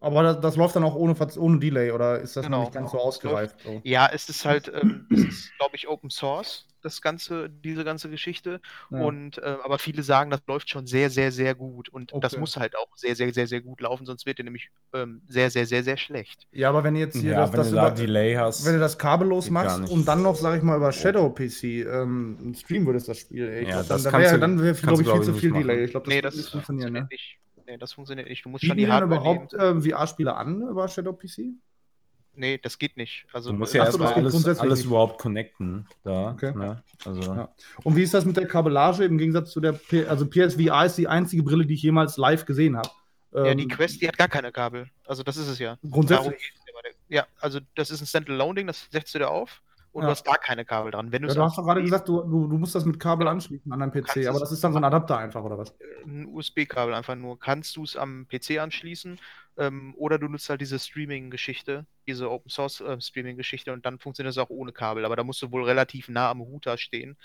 Aber das, das läuft dann auch ohne, ohne Delay oder ist das noch Genau, nicht ganz so genau. Das läuft- ausgereift? So? Ja, es ist halt, ähm, es ist, glaube ich, Open Source, das ganze, diese ganze Geschichte. Ja. Und äh, aber viele sagen, das läuft schon sehr, sehr, sehr gut. Und das Okay. muss halt auch sehr, sehr, sehr, sehr gut laufen, sonst wird er nämlich ähm, sehr, sehr, sehr, sehr schlecht. ja, aber wenn ihr jetzt hier ja, das, wenn das du da Delay hast. wenn du das kabellos machst und dann noch, sag ich mal, über Shadow PC ähm, streamen würdest, das Spiel, ey, Ja, glaub, das dann, kannst wäre du- dann wär, glaube du, ich, viel zu viel machen. Delay. Ich glaube, das nee, das ne? nicht. Nee, das funktioniert nicht. Du musst Bieten schon die Hardware überhaupt ähm, VR-Spiele an über Shadow PC? Nee, das geht nicht. Also, Du musst äh, ja erstmal geht alles, grundsätzlich alles überhaupt connecten. Da, Okay. ne? Also, Ja. Und wie ist das mit der Kabellage im Gegensatz zu der P also PSVR ist die einzige Brille, die ich jemals live gesehen habe. ja, die Ähm, Quest, die hat gar keine Kabel. Also das ist es ja. Grundsätzlich. Ja, also das ist ein Standalone-Ding, das setzt du dir auf und Ja. du hast gar keine Kabel dran. Wenn Ja, du hast doch gerade gesagt, du, du, du musst das mit Kabel anschließen an deinem PC, aber das ist dann so ein Adapter einfach, oder was? ein USB-Kabel einfach nur. Kannst du es am PC anschließen ähm, oder du nutzt halt diese Streaming-Geschichte, diese Open Source äh, und dann funktioniert es auch ohne Kabel. Aber da musst du wohl relativ nah am Router stehen.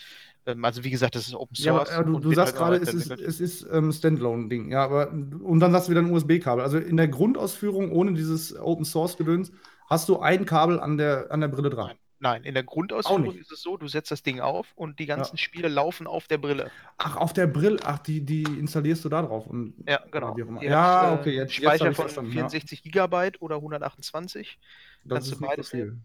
Ähm, also wie gesagt, das ist Open Ja, äh, du, du sagst halt gerade, es ist, es ist ähm, Standalone-Ding, ja, aber und dann sagst du wieder ein USB-Kabel. Also in der Grundausführung ohne dieses Open Source-Gedöns hast du ein Kabel an der, an der Brille dran. Nein, nein, in der Grundausführung ist es so, du setzt das Ding auf und die ganzen Spiele laufen auf der Brille. Ach, auf der Brille, ach, die, die installierst du da drauf. Und, Ja, genau. oder wie auch immer. Die Ja, hat, äh, okay, jetzt, jetzt Speicher ich von verstanden, 64 Gigabyte oder 128. Ja. kannst Das du ist nicht so beides viel.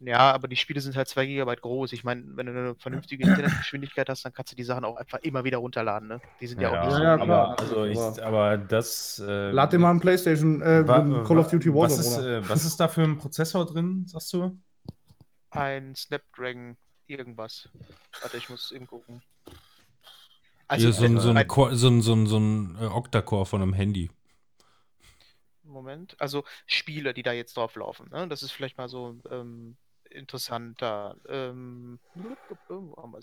Ja, aber die Spiele sind halt 2 Gigabyte groß. Ich meine, wenn du eine vernünftige Internetgeschwindigkeit hast, dann kannst du die Sachen auch einfach immer wieder runterladen. Ne? Die sind ja, ja, auch nicht Ja, so. ja, aber, klar, also ich, aber- aber das. Äh, Lad dir mal ein PlayStation, äh, wa- Call of Duty was Warzone ist, runter. äh, was ist da für ein Prozessor drin, sagst du? Ein Snapdragon irgendwas. Warte, ich muss eben gucken. Hier so ein, äh, so ein, Core- so ein, so ein, so ein äh, Octa-Core von einem Handy. Moment. Also Spiele, die da jetzt drauf laufen. Ne? Das ist vielleicht mal so ähm, interessanter. Ähm, wo haben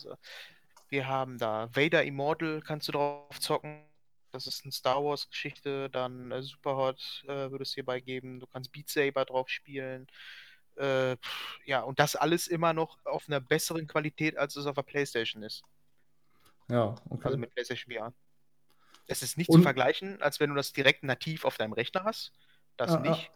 wir haben da Vader Immortal, kannst du drauf zocken. Das ist eine Star Wars Geschichte. Dann äh, Superhot äh, würde es hierbei geben. Du kannst Beat Saber drauf spielen. Äh, ja, und das alles immer noch auf einer besseren Qualität, als es auf der PlayStation ist. Ja, okay. Also mit PlayStation VR. Es ist nicht Und- zu vergleichen, als wenn du das direkt nativ auf deinem Rechner hast. Das Ja, ja. nicht.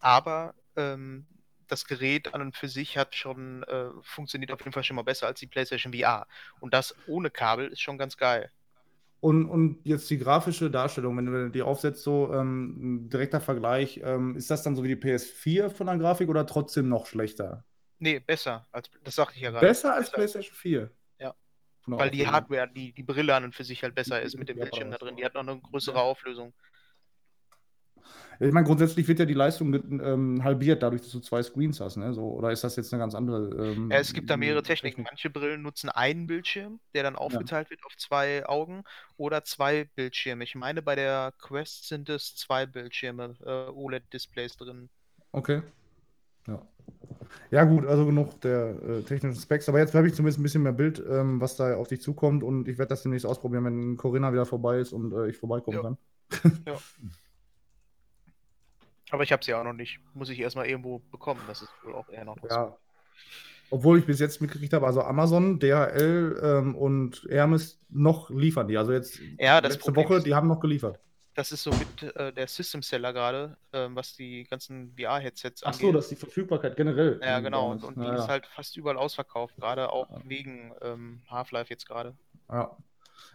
Aber ähm, das Gerät an und für sich hat schon, äh, funktioniert auf jeden Fall schon mal besser als die PlayStation VR. Und das ohne Kabel ist schon ganz geil. Und, und jetzt die grafische Darstellung, wenn du die aufsetzt, so ähm, ein direkter Vergleich, ähm, ist das dann so wie die PS4 von der Grafik oder trotzdem noch schlechter? Nee, besser. Als, das sagte ich ja gerade. Besser als PlayStation 4? Ja. Weil die. Hardware, die, die Brille an und für sich halt besser ist mit dem Ja, Bildschirm da drin. Die hat noch eine größere Auflösung. Ich meine, grundsätzlich wird ja die Leistung mit, ähm, halbiert, dadurch, dass du zwei Screens hast, ne? So, oder ist das jetzt eine ganz andere? Ähm, Ja, es gibt da mehrere Techniken. Technik? Manche Brillen nutzen einen Bildschirm, der dann aufgeteilt wird auf zwei Augen oder zwei Bildschirme. Ich meine, bei der Quest sind es zwei Bildschirme, äh, OLED-Displays drin. Okay. Ja. Ja, gut, also genug der äh, technischen Specs. Aber jetzt habe ich zumindest ein bisschen mehr Bild, ähm, was da auf dich zukommt. Und ich werde das demnächst ausprobieren, wenn Corinna wieder vorbei ist und äh, ich vorbeikommen Ja. kann. Aber ich habe sie auch noch nicht. Muss ich erstmal irgendwo bekommen. Das ist wohl auch eher noch was. Ja. Obwohl ich bis jetzt mitgekriegt habe, also Amazon, DHL ähm, und Hermes noch liefern die. Also jetzt Ja, das letzte Problem Woche, ist- die haben noch geliefert. Das ist so mit äh, der System Seller gerade, ähm, was die ganzen VR-Headsets Ach angeht. so, das ist die Verfügbarkeit generell. Ja, genau. Und, und die Ja, ist ja. halt fast überall ausverkauft, gerade auch Ja. wegen ähm, Half-Life jetzt gerade. Ja.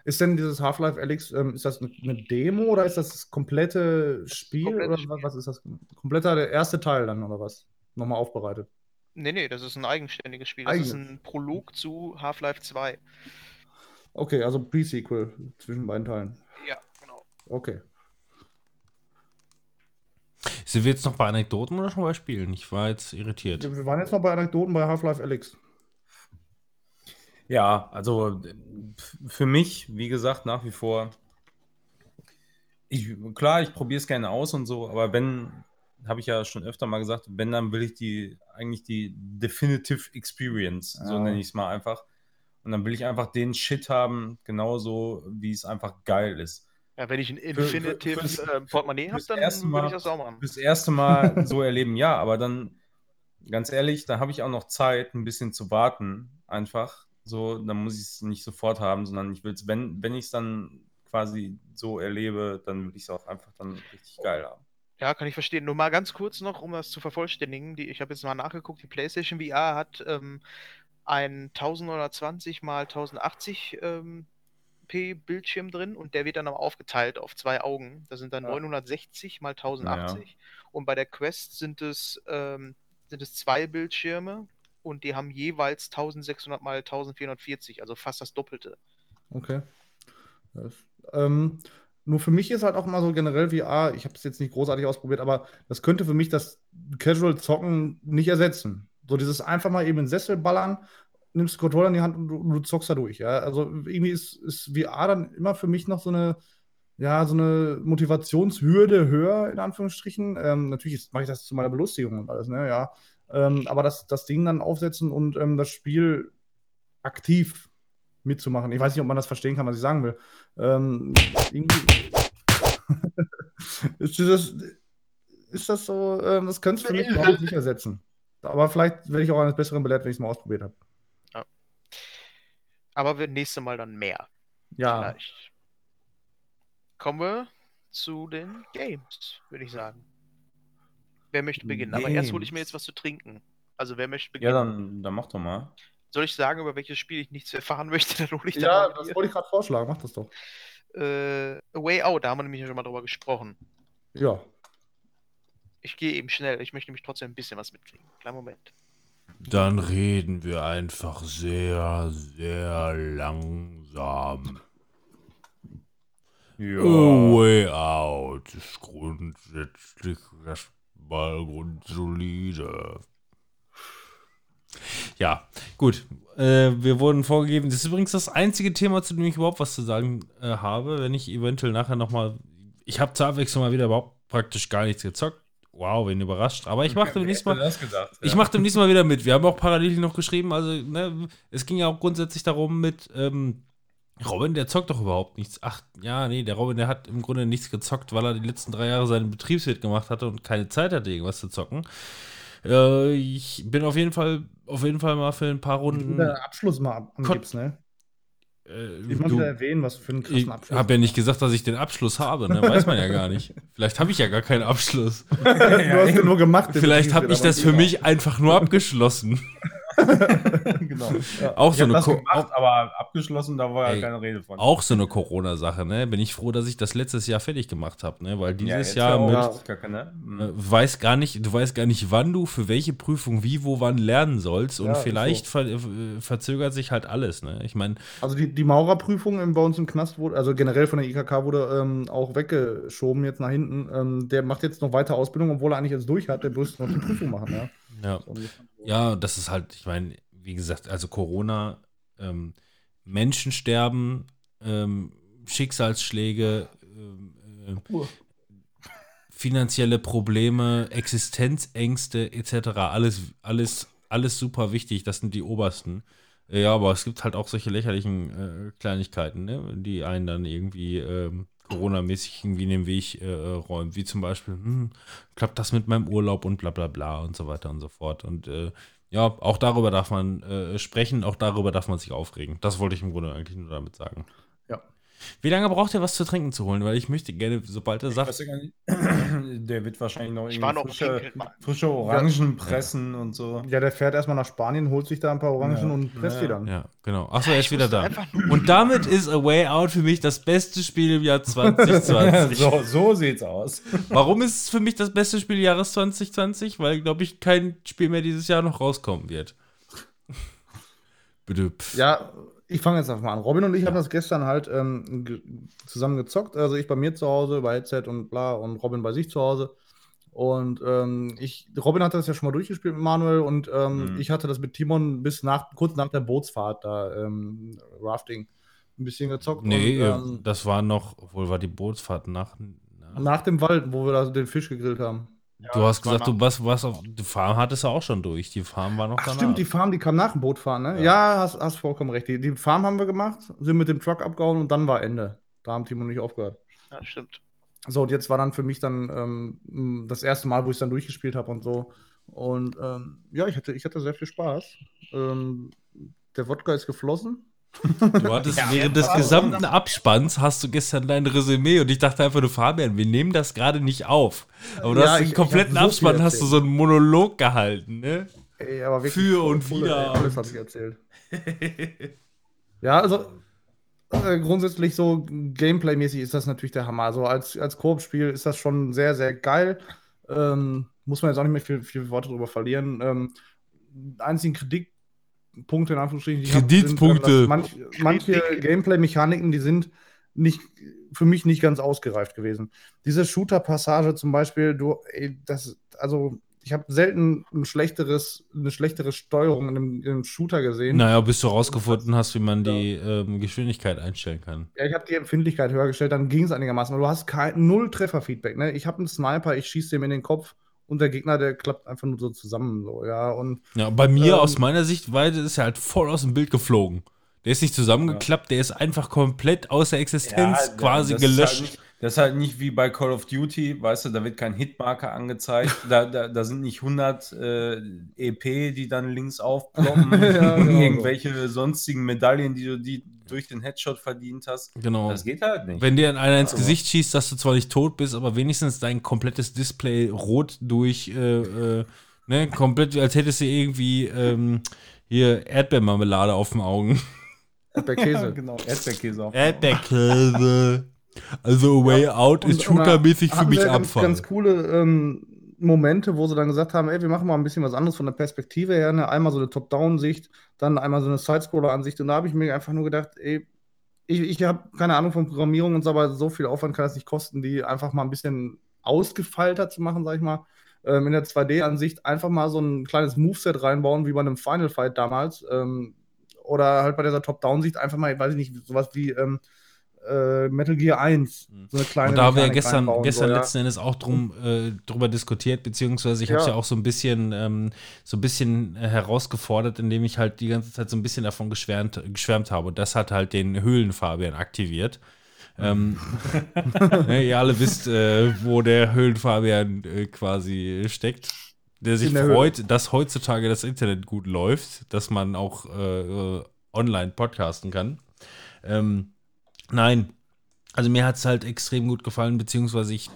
Ist denn dieses Half-Life Alyx, ähm, ist das eine, Demo oder ist das das komplette Spiel? Komplettes oder Spiel. was, was ist das? Kompletter der erste Teil dann oder was? Nochmal aufbereitet. Nee, nee, das ist ein eigenständiges Spiel. Das ist Eigenes. ein Prolog zu Half-Life 2. Okay, also Pre-Sequel zwischen beiden Teilen. Ja, genau. Okay. Sind wir jetzt noch bei Anekdoten oder schon bei Spielen? Ich war jetzt irritiert. Wir waren jetzt noch bei Anekdoten bei Half-Life Alyx. Ja, also für mich, wie gesagt, nach wie vor. Ich, klar, ich probiere es gerne aus und so, aber wenn, habe ich ja schon öfter mal gesagt, wenn, dann will ich die, eigentlich die Definitive Experience, so Ja. nenne ich es mal einfach. Und dann will ich einfach den Shit haben, genauso wie es einfach geil ist. Ja, wenn ich ein für- Infinitive fürs- äh, Portemonnaie habe, dann würde ich das auch machen. Fürs erste Mal so erleben, ja, aber dann, ganz ehrlich, da habe ich auch noch Zeit, ein bisschen zu warten, einfach. So, dann muss ich es nicht sofort haben, sondern ich will es, wenn, wenn ich es dann quasi so erlebe, dann will ich es auch einfach dann richtig geil haben. Ja, kann ich verstehen. Nur mal ganz kurz noch, um das zu vervollständigen. Die, ich habe jetzt mal nachgeguckt, die PlayStation VR hat ähm, ein 1920 mal 1080 ähm, p Bildschirm drin und der wird dann aber aufgeteilt auf zwei Augen. Das sind dann Ja. 960 mal 1080 und bei der Quest sind es, ähm, sind es zwei Bildschirme und die haben jeweils 1600 mal 1440, also fast das Doppelte. Okay. Das, ähm, nur für mich ist halt auch mal so generell VR, ich habe es jetzt nicht großartig ausprobiert, aber das könnte für mich das Casual Zocken nicht ersetzen. So dieses einfach mal eben in den Sessel ballern, nimmst den Controller in die Hand und du, du zockst da durch. Ja? Also irgendwie ist, ist VR dann immer für mich noch so eine, ja, so eine Motivationshürde höher, in Anführungsstrichen. Ähm, natürlich mache ich das zu meiner Belustigung und alles, ne, ja. Ähm, aber das, das Ding dann aufsetzen und ähm, das Spiel aktiv mitzumachen. Ich weiß nicht, ob man das verstehen kann, was ich sagen will. Ähm, ist, das, ist das so, ähm, das könnte es für mich überhaupt nicht ersetzen. Aber vielleicht werde ich auch eines Besseren belehrt, wenn ich es mal ausprobiert habe. Aber wir nächste Mal dann mehr. Ja, Vielleicht. Kommen wir zu den Games, würde ich sagen. Wer möchte beginnen? Aber erst hole ich mir jetzt was zu trinken. Also wer möchte Ja, beginnen? dann, dann mach doch mal. Soll ich sagen, über welches Spiel ich nichts erfahren möchte? Dann hole ich ja das wollte ich gerade vorschlagen. Mach das doch. Äh, A Way Out, da haben wir nämlich schon mal drüber gesprochen. Ja. Ich gehe eben schnell. Ich möchte nämlich trotzdem ein bisschen was mitkriegen. Kleinen Moment. Dann reden wir einfach sehr, sehr langsam. Ja. A Way Out ist grundsätzlich erstmal grundsolide. Ja, gut. Äh, wir wurden vorgegeben. Das ist übrigens das einzige Thema, zu dem ich überhaupt was zu sagen äh, habe. Wenn ich eventuell nachher nochmal. Ich habe zur Abwechslung mal wieder überhaupt praktisch gar nichts gezockt. Wow, wen überrascht. Aber ich mache demnächst mal. das gedacht. Ich mache demnächst mal wieder mit. Wir haben auch parallel noch geschrieben, also ne, es ging ja auch grundsätzlich darum mit ähm, Robin, der zockt doch überhaupt nichts. Ach ja, nee, der Robin, der hat im Grunde nichts gezockt, weil er die letzten drei Jahre seinen Betriebswirt gemacht hatte und keine Zeit hatte, irgendwas zu zocken. Äh, ich bin auf jeden Fall, auf jeden Fall mal für ein paar Runden. den Abschluss mal angibst, ne? Äh, Ich du, wieder erwähnen, was für einen ich krassen Abschluss. habe ja nicht gesagt, dass ich den Abschluss habe, ne? Weiß man ja gar nicht. Vielleicht habe ich ja gar keinen Abschluss. du hast den nur gemacht. den Vielleicht habe ich das für mich einfach nur abgeschlossen. genau. Ja. Auch Ich so eine das Ko- gemacht, aber abgeschlossen, da war Ey, ja keine Rede von. Auch so eine Corona-Sache, ne? Bin ich froh, dass ich das letztes Jahr fertig gemacht habe, ne? Weil dieses Jahr ja auch mit, Ja. Kacke, ne? Mhm. äh, weiß gar nicht, du weißt gar nicht, wann du für welche Prüfung wie, wo, wann lernen sollst. Und vielleicht so. ver äh, verzögert sich halt alles, ne? Ich meine, Also die, die Maurerprüfung im- bei uns im Knast wurde, also generell von der IKK wurde ähm, auch weggeschoben jetzt nach hinten. Ähm, der macht jetzt noch weiter Ausbildung, obwohl er eigentlich jetzt durch hat. Der müsste noch die Prüfung machen, ja. Ja. Ja, das ist halt, ich meine, wie gesagt, also Corona, ähm, Menschen sterben, ähm, Schicksalsschläge, ähm, äh, finanzielle Probleme, Existenzängste etc. Alles, alles, alles super wichtig. Das sind die obersten. Ja, aber es gibt halt auch solche lächerlichen äh, Kleinigkeiten, ne? die einen dann irgendwie ähm, Corona-mäßig irgendwie in den Weg äh, räumen. Wie zum Beispiel, hm, klappt das mit meinem Urlaub und bla bla bla und so weiter und so fort. Und äh, ja, auch darüber darf man äh, sprechen, auch darüber darf man sich aufregen. Das wollte ich im Grunde eigentlich nur damit sagen. Ja. Wie lange braucht ihr was zu trinken zu holen? Weil ich möchte gerne, sobald er Ich sagt, ja. Der wird wahrscheinlich noch irgendwie noch frische, frische Orangen pressen und so. Ja, der fährt erstmal nach Spanien, holt sich da ein paar Orangen Ja. und presst Ja. die dann. ja, genau. Achso, er ist wieder da. Und damit ist A Way Out für mich das beste Spiel im Jahr 2020. so, so sieht's aus. Warum ist es für mich das beste Spiel Jahres 2020? Weil, glaube ich, kein Spiel mehr dieses Jahr noch rauskommen wird. Bitte. pff. Ja, ich fange jetzt einfach mal an. Robin und ich haben das gestern halt ähm, ge- zusammen gezockt. Also ich bei mir zu Hause, bei Headset und bla und Robin bei sich zu Hause. Und ähm, ich, Robin hatte das ja schon mal durchgespielt mit Manuel und ähm, Mhm. ich hatte das mit Timon bis nach, kurz nach der Bootsfahrt da, ähm, Rafting, ein bisschen gezockt. Nee, und, ähm, das war noch, obwohl war die Bootsfahrt nach. nach nach dem Wald, wo wir da den Fisch gegrillt haben. Du hast gesagt, du was, was auf, die Farm hattest du auch schon durch. Die Farm war noch Ach danach. stimmt, die Farm, die kam nach dem Bootfahren, ne? Ja. Ja, hast, hast vollkommen recht. Die, die Farm haben wir gemacht, sind mit dem Truck abgehauen und dann war Ende. Da haben Timon nicht aufgehört. Ja, stimmt. So, und jetzt war dann für mich dann ähm, das erste Mal, wo ich es dann durchgespielt habe und so. Und ähm, ja, ich hatte, ich hatte sehr viel Spaß. Ähm, der Wodka ist geflossen. Du hattest während des gesamten Abspanns hast du gestern dein Resümee und ich dachte einfach nur, Fabian, wir nehmen das gerade nicht auf. Aber du Ja, hast den kompletten Abspann, hast du so einen Monolog gehalten, ne? Ey, aber wirklich Für und cool, wieder ey, Alles habe ich erzählt. ja, also äh, grundsätzlich so Gameplay-mäßig ist das natürlich der Hammer. Also als, als Koop-Spiel ist das schon sehr, sehr geil. Ähm, muss man jetzt auch nicht mehr viel, viel Worte drüber verlieren. Ähm, einzigen Kritikpunkte in Anführungsstrichen, Kreditpunkte. Sind, äh, manch, manche Gameplay-Mechaniken, die sind nicht für mich nicht ganz ausgereift gewesen. Diese Shooter-Passage zum Beispiel, du, ey, das, also ich habe selten ein schlechteres, eine schlechtere Steuerung in einem, in einem Shooter gesehen. Naja, bis du rausgefunden hast, wie man die ähm, Geschwindigkeit einstellen kann. Ja, ich habe die Empfindlichkeit höher gestellt, dann ging es einigermaßen. Aber du hast kein, null Trefferfeedback. Ne? Ich habe einen Sniper, ich schieße dem in den Kopf und der Gegner, der klappt einfach nur so zusammen. So, ja, und Ja, bei mir Ähm, aus meiner Sichtweise ist er halt voll aus dem Bild geflogen. Der ist nicht zusammengeklappt, der ist einfach komplett außer Existenz Ja, quasi das ist gelöscht. Halt nicht, das ist halt nicht wie bei Call of Duty, weißt du, da wird kein Hitmarker angezeigt, da, da, da sind nicht 100 äh, EP, die dann links aufploppen, Ja, genau so. irgendwelche sonstigen Medaillen, die du die durch den Headshot verdient hast. genau. Das geht halt nicht. Wenn dir einer ins Aber- Gesicht schießt, dass du zwar nicht tot bist, aber wenigstens dein komplettes Display rot durch, äh, äh, ne, komplett, als hättest du irgendwie ähm, hier Erdbeermarmelade auf den Augen. der Käse. genau, Erdbeerkäse auf. Erdbeerkäse. Also Way Out ist Und- shootermäßig für mich ganz, Abfall. ganz coole ähm, Momente, wo sie dann gesagt haben, ey, wir machen mal ein bisschen was anderes von der Perspektive her. Ne? Einmal so eine Top-Down-Sicht, dann einmal so eine Sidescroller-Ansicht. Und da habe ich mir einfach nur gedacht, ey, ich, ich habe keine Ahnung von Programmierung und so, aber so viel Aufwand kann das nicht kosten, die einfach mal ein bisschen ausgefeilter zu machen, sag ich mal. Ähm, in der 2D-Ansicht einfach mal so ein kleines Moveset reinbauen, wie bei einem Final Fight damals. Ähm, oder halt bei dieser Top-Down-Sicht einfach mal, weiß ich nicht, sowas wie ähm, äh, Metal Gear 1. So eine kleine Und da haben wir ja gestern, gestern so, ja. letzten Endes auch drum, äh, drüber diskutiert, beziehungsweise ich habe es Ja. ja auch so ein bisschen, ähm, so ein bisschen äh, herausgefordert, indem ich halt die ganze Zeit so ein bisschen davon geschwärmt, geschwärmt habe. Und das hat halt den Höhlenfabian aktiviert. Ähm, ihr alle wisst, äh, wo der Höhlenfabian äh, quasi steckt. Der sich der freut, dass heutzutage das Internet gut läuft, dass man auch äh, äh, online podcasten kann. Ähm, nein, also mir hat es halt extrem gut gefallen, beziehungsweise ich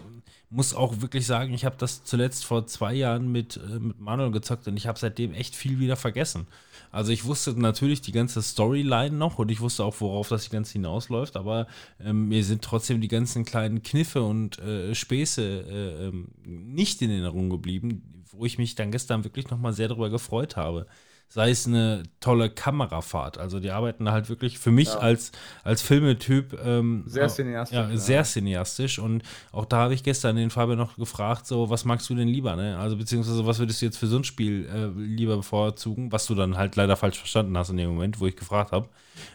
muss auch wirklich sagen, ich habe das zuletzt vor zwei Jahren mit, äh, mit Manuel gezockt und ich habe seitdem echt viel wieder vergessen. Also ich wusste natürlich die ganze Storyline noch und ich wusste auch, worauf das Ganze hinausläuft, aber ähm, mir sind trotzdem die ganzen kleinen Kniffe und äh, Späße äh, ähm, nicht in Erinnerung geblieben, wo ich mich dann gestern wirklich nochmal sehr darüber gefreut habe sei es eine tolle Kamerafahrt. Also die arbeiten da halt wirklich für mich Ja. als, als Filmetyp ähm, Sehr äh, cineastisch, Ja, ja. sehr cineastisch. Und auch da habe ich gestern den Fabian noch gefragt, so, was magst du denn lieber, ne? Also beziehungsweise was würdest du jetzt für so ein Spiel äh, lieber bevorzugen, was du dann halt leider falsch verstanden hast in dem Moment, wo ich gefragt habe.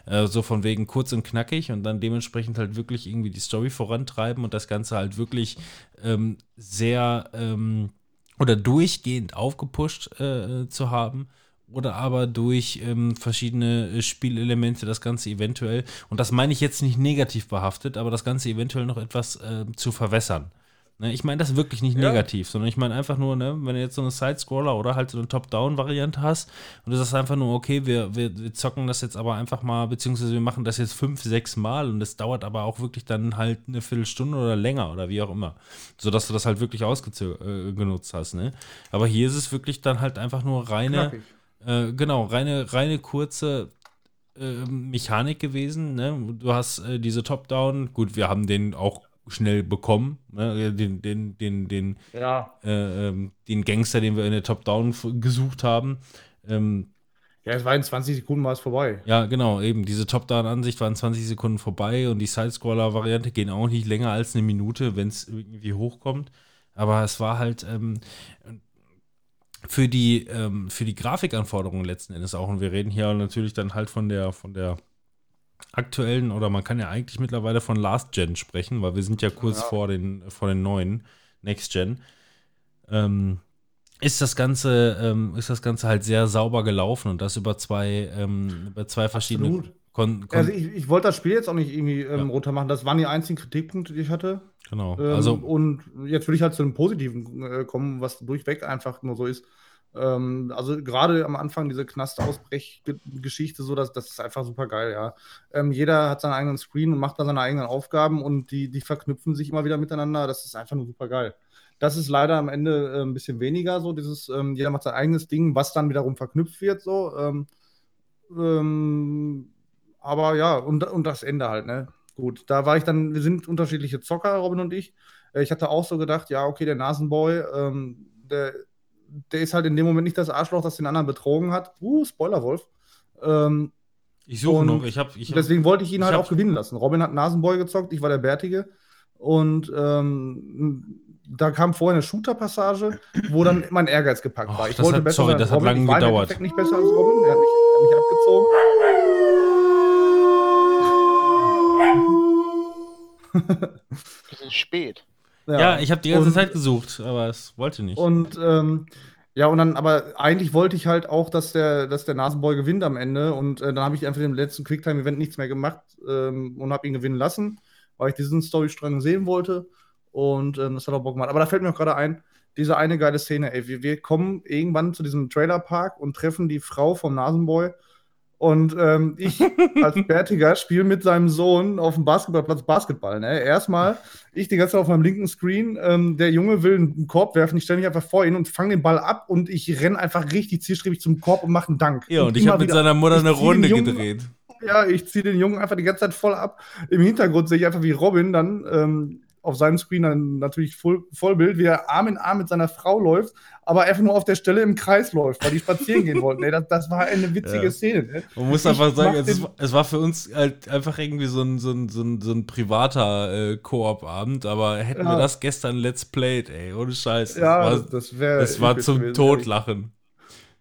Äh, so von wegen kurz und knackig und dann dementsprechend halt wirklich irgendwie die Story vorantreiben und das Ganze halt wirklich ähm, sehr ähm, oder durchgehend aufgepusht äh, zu haben oder aber durch ähm, verschiedene äh, Spielelemente das Ganze eventuell, und das meine ich jetzt nicht negativ behaftet, aber das Ganze eventuell noch etwas äh, zu verwässern. Ne, ich meine das wirklich nicht Ja. negativ, sondern ich meine einfach nur, ne, wenn du jetzt so eine Side-Scroller oder halt so eine Top-Down-Variante hast und du sagst einfach nur, okay, wir, wir, wir zocken das jetzt aber einfach mal, beziehungsweise wir machen das jetzt fünf, sechs Mal und es dauert aber auch wirklich dann halt eine Viertelstunde oder länger oder wie auch immer, sodass du das halt wirklich ausgenutzt hast, ne. Aber hier ist es wirklich dann halt einfach nur reine, Knackig. Äh, genau, reine, reine kurze äh, Mechanik gewesen. Ne? Du hast äh, diese Top-Down, gut, wir haben den auch schnell bekommen, ne? den, den, den, den, Ja. äh, ähm, den Gangster, den wir in der Top-Down gesucht haben. Ähm, Ja, es war in 20 Sekunden war es vorbei. ja, genau, eben diese Top-Down-Ansicht waren 20 Sekunden vorbei und die Side-Scroller-Variante gehen auch nicht länger als eine Minute, wenn es irgendwie hochkommt. Aber es war halt ähm, für, die, ähm, für die Grafikanforderungen letzten Endes auch. Und wir reden hier natürlich dann halt von der, von der aktuellen, oder man kann ja eigentlich mittlerweile von Last Gen sprechen, weil wir sind ja kurz Ja. vor den, vor den neuen Next Gen. Ähm, ist das Ganze, ähm, ist das Ganze halt sehr sauber gelaufen und das über zwei, ähm, über zwei verschiedene Absolut. Kon Also ich, ich wollte das Spiel jetzt auch nicht irgendwie ähm, Ja. runter machen. Das waren die einzigen Kritikpunkte, die ich hatte. genau. Ähm, also und jetzt will ich halt zu einem Positiven äh, kommen, was durchweg einfach nur so ist. Ähm, also gerade am Anfang diese Knastausbrechgeschichte, so das, das ist einfach super geil, ja. Ähm, jeder hat seinen eigenen Screen und macht da seine eigenen Aufgaben und die, die verknüpfen sich immer wieder miteinander. Das ist einfach nur super geil. Das ist leider am Ende äh, ein bisschen weniger so, dieses, ähm, jeder macht sein eigenes Ding, was dann wiederum verknüpft wird, so. Ähm, ähm, aber ja, und, und das Ende halt, ne? Gut, da war ich dann, wir sind unterschiedliche Zocker, Robin und ich. Äh, Ich hatte auch so gedacht, ja, okay, der Nasenboy, ähm, der, der ist halt in dem Moment nicht das Arschloch, das den anderen betrogen hat. Uh, Spoilerwolf. Ähm, ich suche noch, ich habe ich hab, deswegen wollte ich ihn ich halt hab- auch gewinnen lassen. Robin hat Nasenboy gezockt, ich war der Bärtige. Und ähm, da kam vorher eine Shooter-Passage, wo dann mein Ehrgeiz gepackt Och, war. Ich das wollte hat- besser sorry, sein das hat lange ich war gedauert. Nicht besser als Robin. Er hat mich, er hat mich abgezogen. Das ist spät. ja, ich habe die ganze Und- Zeit gesucht, aber es wollte nicht. Und ähm, ja, und dann, aber eigentlich wollte ich halt auch, dass der, dass der Nasenboy gewinnt am Ende. Und äh, dann habe ich einfach im letzten Quicktime-Event nichts mehr gemacht ähm, und habe ihn gewinnen lassen, weil ich diesen Storystrang sehen wollte. Und ähm, das hat auch Bock gemacht. Aber da fällt mir auch gerade ein, diese eine geile Szene, ey. Wir, wir kommen irgendwann zu diesem Trailerpark und treffen die Frau vom Nasenboy. Und ähm, ich als Bärtiger spiele mit seinem Sohn auf dem Basketballplatz Basketball. Ne? Erstmal, ich die ganze Zeit auf meinem linken Screen, ähm, der Junge will einen Korb werfen, ich stelle mich einfach vor ihn und fange den Ball ab und ich renne einfach richtig zielstrebig zum Korb und mache einen Dank. ja, und ich immer habe mit wieder- seiner Mutter ich eine Runde Jungen- gedreht. Ja, ich ziehe den Jungen einfach die ganze Zeit voll ab. Im Hintergrund sehe ich einfach, wie Robin dann ähm, auf seinem Screen dann natürlich voll, Vollbild, wie er Arm in Arm mit seiner Frau läuft, aber einfach nur auf der Stelle im Kreis läuft, weil die spazieren gehen wollten. Ey, das, das war eine witzige Ja. Szene. Ne? Man muss Ich einfach sagen, es, war- es war für uns halt einfach irgendwie so ein, so ein, so ein, so ein privater äh, Koop-Abend, aber hätten wir Ja. das gestern Let's Played, ey, ohne Scheiß. Ja, das war, das wäre. das war episch zum Totlachen.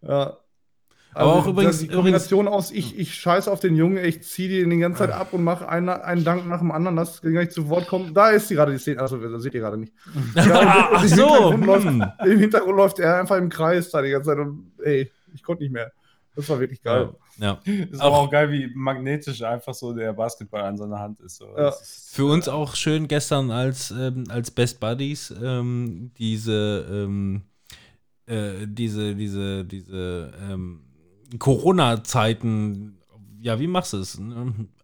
Ja. Aber auch übrigens- Die Kombination aus, ich, ich scheiße auf den Jungen, ich ziehe den die ganze Zeit ab und mache einen, einen Dank nach dem anderen, dass gar nicht zu Wort kommt. Da ist sie gerade die Szene. Also, das seht ihr gerade nicht. Ja, Ach im so, Hintergrund läuft- hm. Im Hintergrund läuft er einfach im Kreis da die ganze Zeit und ey, ich konnte nicht mehr. Das war wirklich geil. Ja. Ist Auch- aber auch geil, wie magnetisch einfach so der Basketball an seiner Hand ist. So. Ja. Ist Für uns auch schön gestern als, ähm, als Best Buddies ähm, diese, ähm, äh, diese, diese, diese ähm, Corona-Zeiten. Ja, wie machst du es?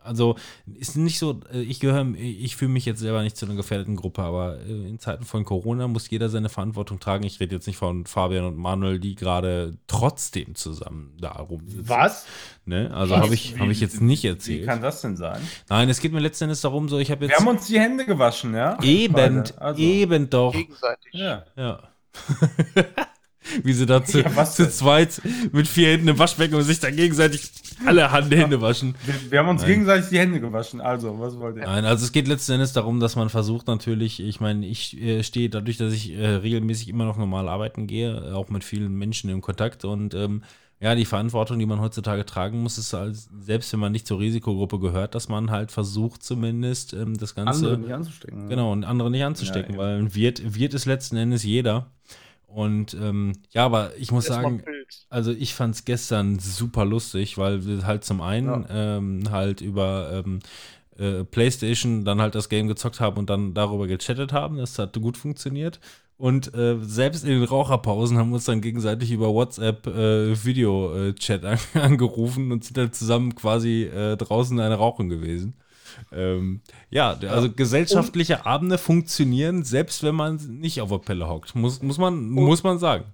Also ist nicht so, äh, ich gehöre, ich fühle mich jetzt selber nicht zu einer gefährdeten Gruppe, aber äh, in Zeiten von Corona muss jeder seine Verantwortung tragen. Ich rede jetzt nicht von Fabian und Manuel, die gerade trotzdem zusammen da rumsitzen. Was? Ne? Also habe ich, Wie- hab ich jetzt nicht Wie erzählt. kann das denn sein? Nein, es geht mir letzten Endes darum, so ich habe jetzt. Wir haben uns die Hände gewaschen, ja? Eben. Also, eben doch. Gegenseitig. Ja. Ja. Wie sie da zu, Ja, was zu zweit mit vier Händen im Waschbecken und sich dann gegenseitig alle Hand Hände waschen. Wir, wir haben uns Nein. gegenseitig die Hände gewaschen. Also, was wollt ihr? Nein, also es geht letzten Endes darum, dass man versucht natürlich, ich meine, ich äh, stehe dadurch, dass ich äh, regelmäßig immer noch normal arbeiten gehe, auch mit vielen Menschen in Kontakt und ähm, ja, die Verantwortung, die man heutzutage tragen muss, ist als, selbst wenn man nicht zur Risikogruppe gehört, dass man halt versucht zumindest ähm, das Ganze Andere nicht anzustecken. Genau, und andere nicht anzustecken, Ja, weil ein Wirt, Wirt ist letzten Endes jeder. Und ähm, ja, aber ich muss sagen, also ich fand es gestern super lustig, weil wir halt zum einen ähm, halt über ähm, äh, PlayStation dann halt das Game gezockt haben und dann darüber gechattet haben. Das hat gut funktioniert. Und äh, selbst in den Raucherpausen haben wir uns dann gegenseitig über WhatsApp äh, Video-Chat an angerufen und sind dann zusammen quasi äh, draußen eine Rauchen gewesen. Ähm, ja, also gesellschaftliche Abende funktionieren, selbst wenn man nicht auf der Pelle hockt. Muss, muss, man, muss man sagen.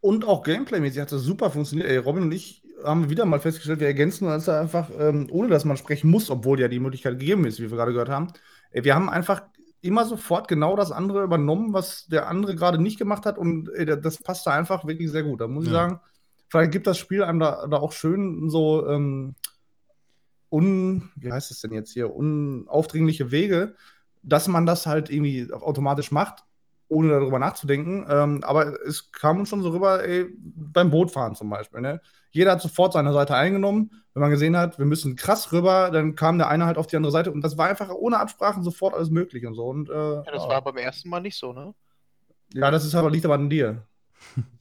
Und auch Gameplay-mäßig hat das super funktioniert. Ey, Robin und ich haben wieder mal festgestellt, wir ergänzen uns einfach, ähm, ohne dass man sprechen muss, obwohl ja die Möglichkeit gegeben ist, wie wir gerade gehört haben. Ey, wir haben einfach immer sofort genau das andere übernommen, was der andere gerade nicht gemacht hat. Und ey, das passt da einfach wirklich sehr gut. Da muss ich Ja. sagen, vielleicht gibt das Spiel einem da, da auch schön so ähm, un, wie heißt es denn jetzt hier, unaufdringliche Wege, dass man das halt irgendwie automatisch macht, ohne darüber nachzudenken. Ähm, aber es kam uns schon so rüber, ey, beim Bootfahren zum Beispiel. Ne? Jeder hat sofort seine Seite eingenommen. Wenn man gesehen hat, wir müssen krass rüber, dann kam der eine halt auf die andere Seite und das war einfach ohne Absprachen sofort alles möglich und so. Und, äh, Ja, das war beim ersten Mal nicht so, ne? ja, das ist aber, liegt aber an dir.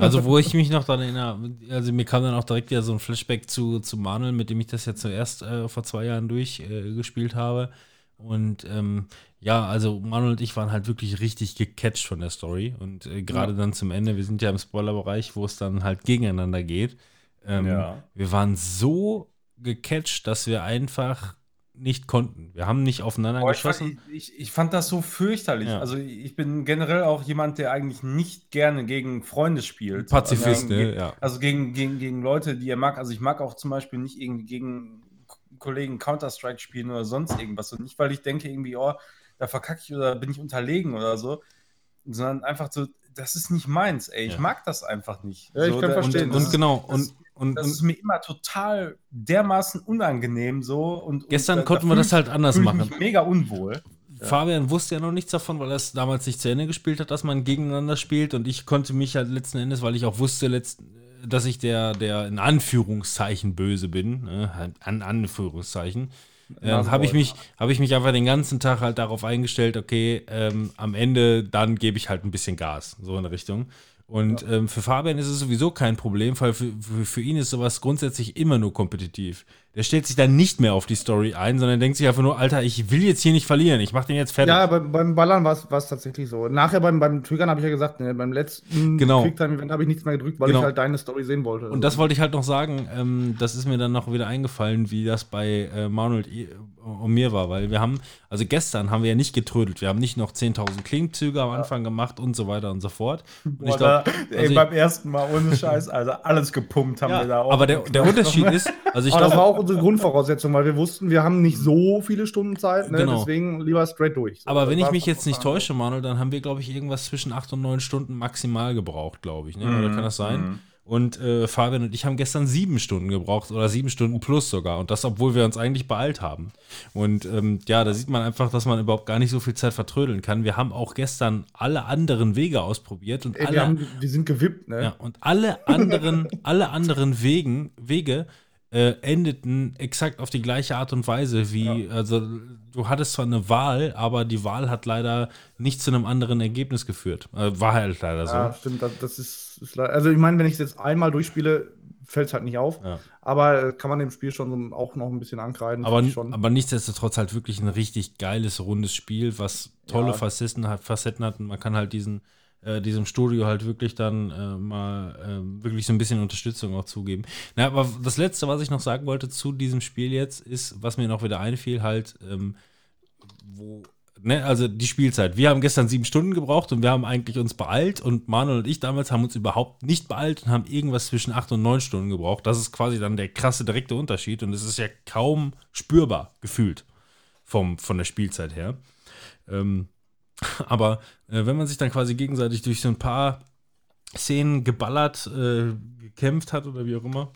Also, wo ich mich noch daran erinnere, also mir kam dann auch direkt wieder so ein Flashback zu, zu Manuel, mit dem ich das ja zuerst äh, vor zwei Jahren durchgespielt äh, habe. Und ähm, ja, also Manuel und ich waren halt wirklich richtig gecatcht von der Story. Und äh, gerade Ja. dann zum Ende, wir sind ja im Spoilerbereich, wo es dann halt gegeneinander geht. Ähm, Ja. Wir waren so gecatcht, dass wir einfach nicht konnten. Wir haben nicht aufeinander Boah, ich, fand, geschossen. ich, ich fand das so fürchterlich. Ja. Also ich bin generell auch jemand, der eigentlich nicht gerne gegen Freunde spielt. Pazifist, also, ne? gegen, Ja. also gegen, gegen, gegen Leute, die er mag. Also ich mag auch zum Beispiel nicht irgendwie gegen Kollegen Counter-Strike spielen oder sonst irgendwas. Und nicht, weil ich denke irgendwie, oh, da verkacke ich oder bin ich unterlegen oder so, sondern einfach so, das ist nicht meins, ey. Ich Ja. mag das einfach nicht. Ja, ich so, kann da- verstehen. Und, und genau, und, und, Das und ist mir immer total dermaßen unangenehm so. Und, gestern und, da- konnten da wir das halt anders ich machen. mich mega unwohl. Fabian wusste ja noch nichts davon, weil er es damals nicht zu Ende gespielt hat, dass man gegeneinander spielt. Und ich konnte mich halt letzten Endes, weil ich auch wusste, dass ich der, der in Anführungszeichen böse bin, ne, an Anführungszeichen, ähm, habe ich, mich, hab ich mich einfach den ganzen Tag halt darauf eingestellt, okay, ähm, am Ende dann gebe ich halt ein bisschen Gas, so in der Richtung. Und ähm, für Fabian ist es sowieso kein Problem, weil für, für, für ihn ist sowas grundsätzlich immer nur kompetitiv. Der stellt sich dann nicht mehr auf die Story ein, sondern denkt sich einfach nur, Alter, ich will jetzt hier nicht verlieren, ich mach den jetzt fertig. Ja, beim, beim Ballern war es tatsächlich so. Nachher beim, beim Triggern habe ich ja gesagt, ne, beim letzten Genau. Quicktime-Event habe ich nichts mehr gedrückt, weil Genau. ich halt deine Story sehen wollte. Und das wollte ich halt noch sagen, ähm, das ist mir dann noch wieder eingefallen, wie das bei äh, Manuel und mir war, weil wir haben, also gestern haben wir ja nicht getrödelt, wir haben nicht noch 10.000 Klimmzüge am Anfang gemacht und so weiter und so fort. Und ich glaub, ey, also ich- beim ersten Mal ohne Scheiß, also alles gepumpt haben wir da ja, auch. aber der, der Unterschied ist, also ich glaube, auch unsere Grundvoraussetzung, weil wir wussten, wir haben nicht so viele Stunden Zeit, ne? Genau. deswegen lieber straight durch. So, aber wenn ich mich jetzt nicht täusche, Manuel, dann haben wir, glaube ich, irgendwas zwischen 8 und 9 Stunden maximal gebraucht, glaube ich. Ne? Oder kann das sein? Mhm. Und äh, Fabian und ich haben gestern sieben Stunden gebraucht oder sieben Stunden plus sogar. Und das, obwohl wir uns eigentlich beeilt haben. Und ähm, ja, da sieht man einfach, dass man überhaupt gar nicht so viel Zeit vertrödeln kann. Wir haben auch gestern alle anderen Wege ausprobiert und Ey, alle, wir, haben, wir sind gewippt, ne? ja, und alle anderen, alle anderen Wegen, Wege äh, endeten exakt auf die gleiche Art und Weise wie, also du hattest zwar eine Wahl, aber die Wahl hat leider nicht zu einem anderen Ergebnis geführt. Äh, war halt leider so. Ja, stimmt. Das, das ist, ist Also, ich meine, wenn ich es jetzt einmal durchspiele, fällt es halt nicht auf. Ja. Aber kann man dem Spiel schon auch noch ein bisschen ankreiden. Aber, aber nichtsdestotrotz halt wirklich ein richtig geiles, rundes Spiel, was tolle Ja. Facetten hat, Facetten hat und man kann halt diesen, äh, diesem Studio halt wirklich dann äh, mal äh, wirklich so ein bisschen Unterstützung auch zugeben. Na, aber das Letzte, was ich noch sagen wollte zu diesem Spiel jetzt, ist, was mir noch wieder einfiel, halt, ähm, wo, ne, also die Spielzeit. Wir haben gestern sieben Stunden gebraucht und wir haben eigentlich uns beeilt und Manuel und ich damals haben uns überhaupt nicht beeilt und haben irgendwas zwischen acht und neun Stunden gebraucht. Das ist quasi dann der krasse direkte Unterschied und es ist ja kaum spürbar gefühlt vom, von der Spielzeit her. Ähm, aber äh, wenn man sich dann quasi gegenseitig durch so ein paar Szenen geballert, äh, gekämpft hat oder wie auch immer,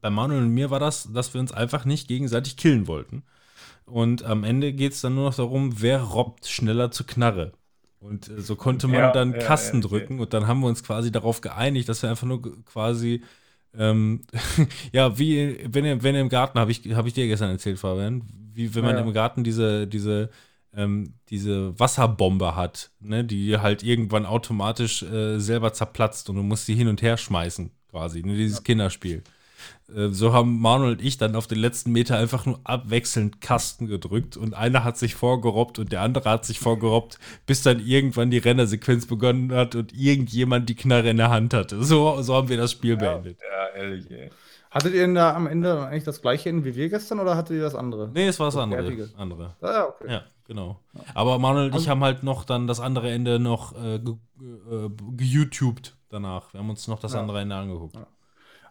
bei Manuel und mir war das, dass wir uns einfach nicht gegenseitig killen wollten. Und am Ende geht es dann nur noch darum, wer robbt schneller zur Knarre. Und äh, so konnte man Ja, dann ja, Kasten ja, drücken und dann haben wir uns quasi darauf geeinigt, dass wir einfach nur quasi, ähm, ja, wie wenn ihr, wenn ihr im Garten, habe ich, hab ich dir gestern erzählt, Fabian, wie wenn man im Garten diese, diese, ähm, diese Wasserbombe hat, ne, die halt irgendwann automatisch äh, selber zerplatzt und du musst sie hin und her schmeißen, quasi, ne, dieses Kinderspiel. Äh, so haben Manuel und ich dann auf den letzten Meter einfach nur abwechselnd Kasten gedrückt und einer hat sich vorgerobbt und der andere hat sich vorgerobbt, bis dann irgendwann die Rennersequenz begonnen hat und irgendjemand die Knarre in der Hand hatte. So, so haben wir das Spiel beendet. Ja, ehrlich, ey. Hattet ihr denn da am Ende eigentlich das gleiche Ende wie wir gestern oder hattet ihr das andere? Nee, es war das andere. fertige. andere. Ah, ja, okay. Ja, genau. Aber Manuel und ich Also- haben halt noch dann das andere Ende noch äh, ge- äh, ge-YouTubed danach. Wir haben uns noch das Ja. andere Ende angeguckt.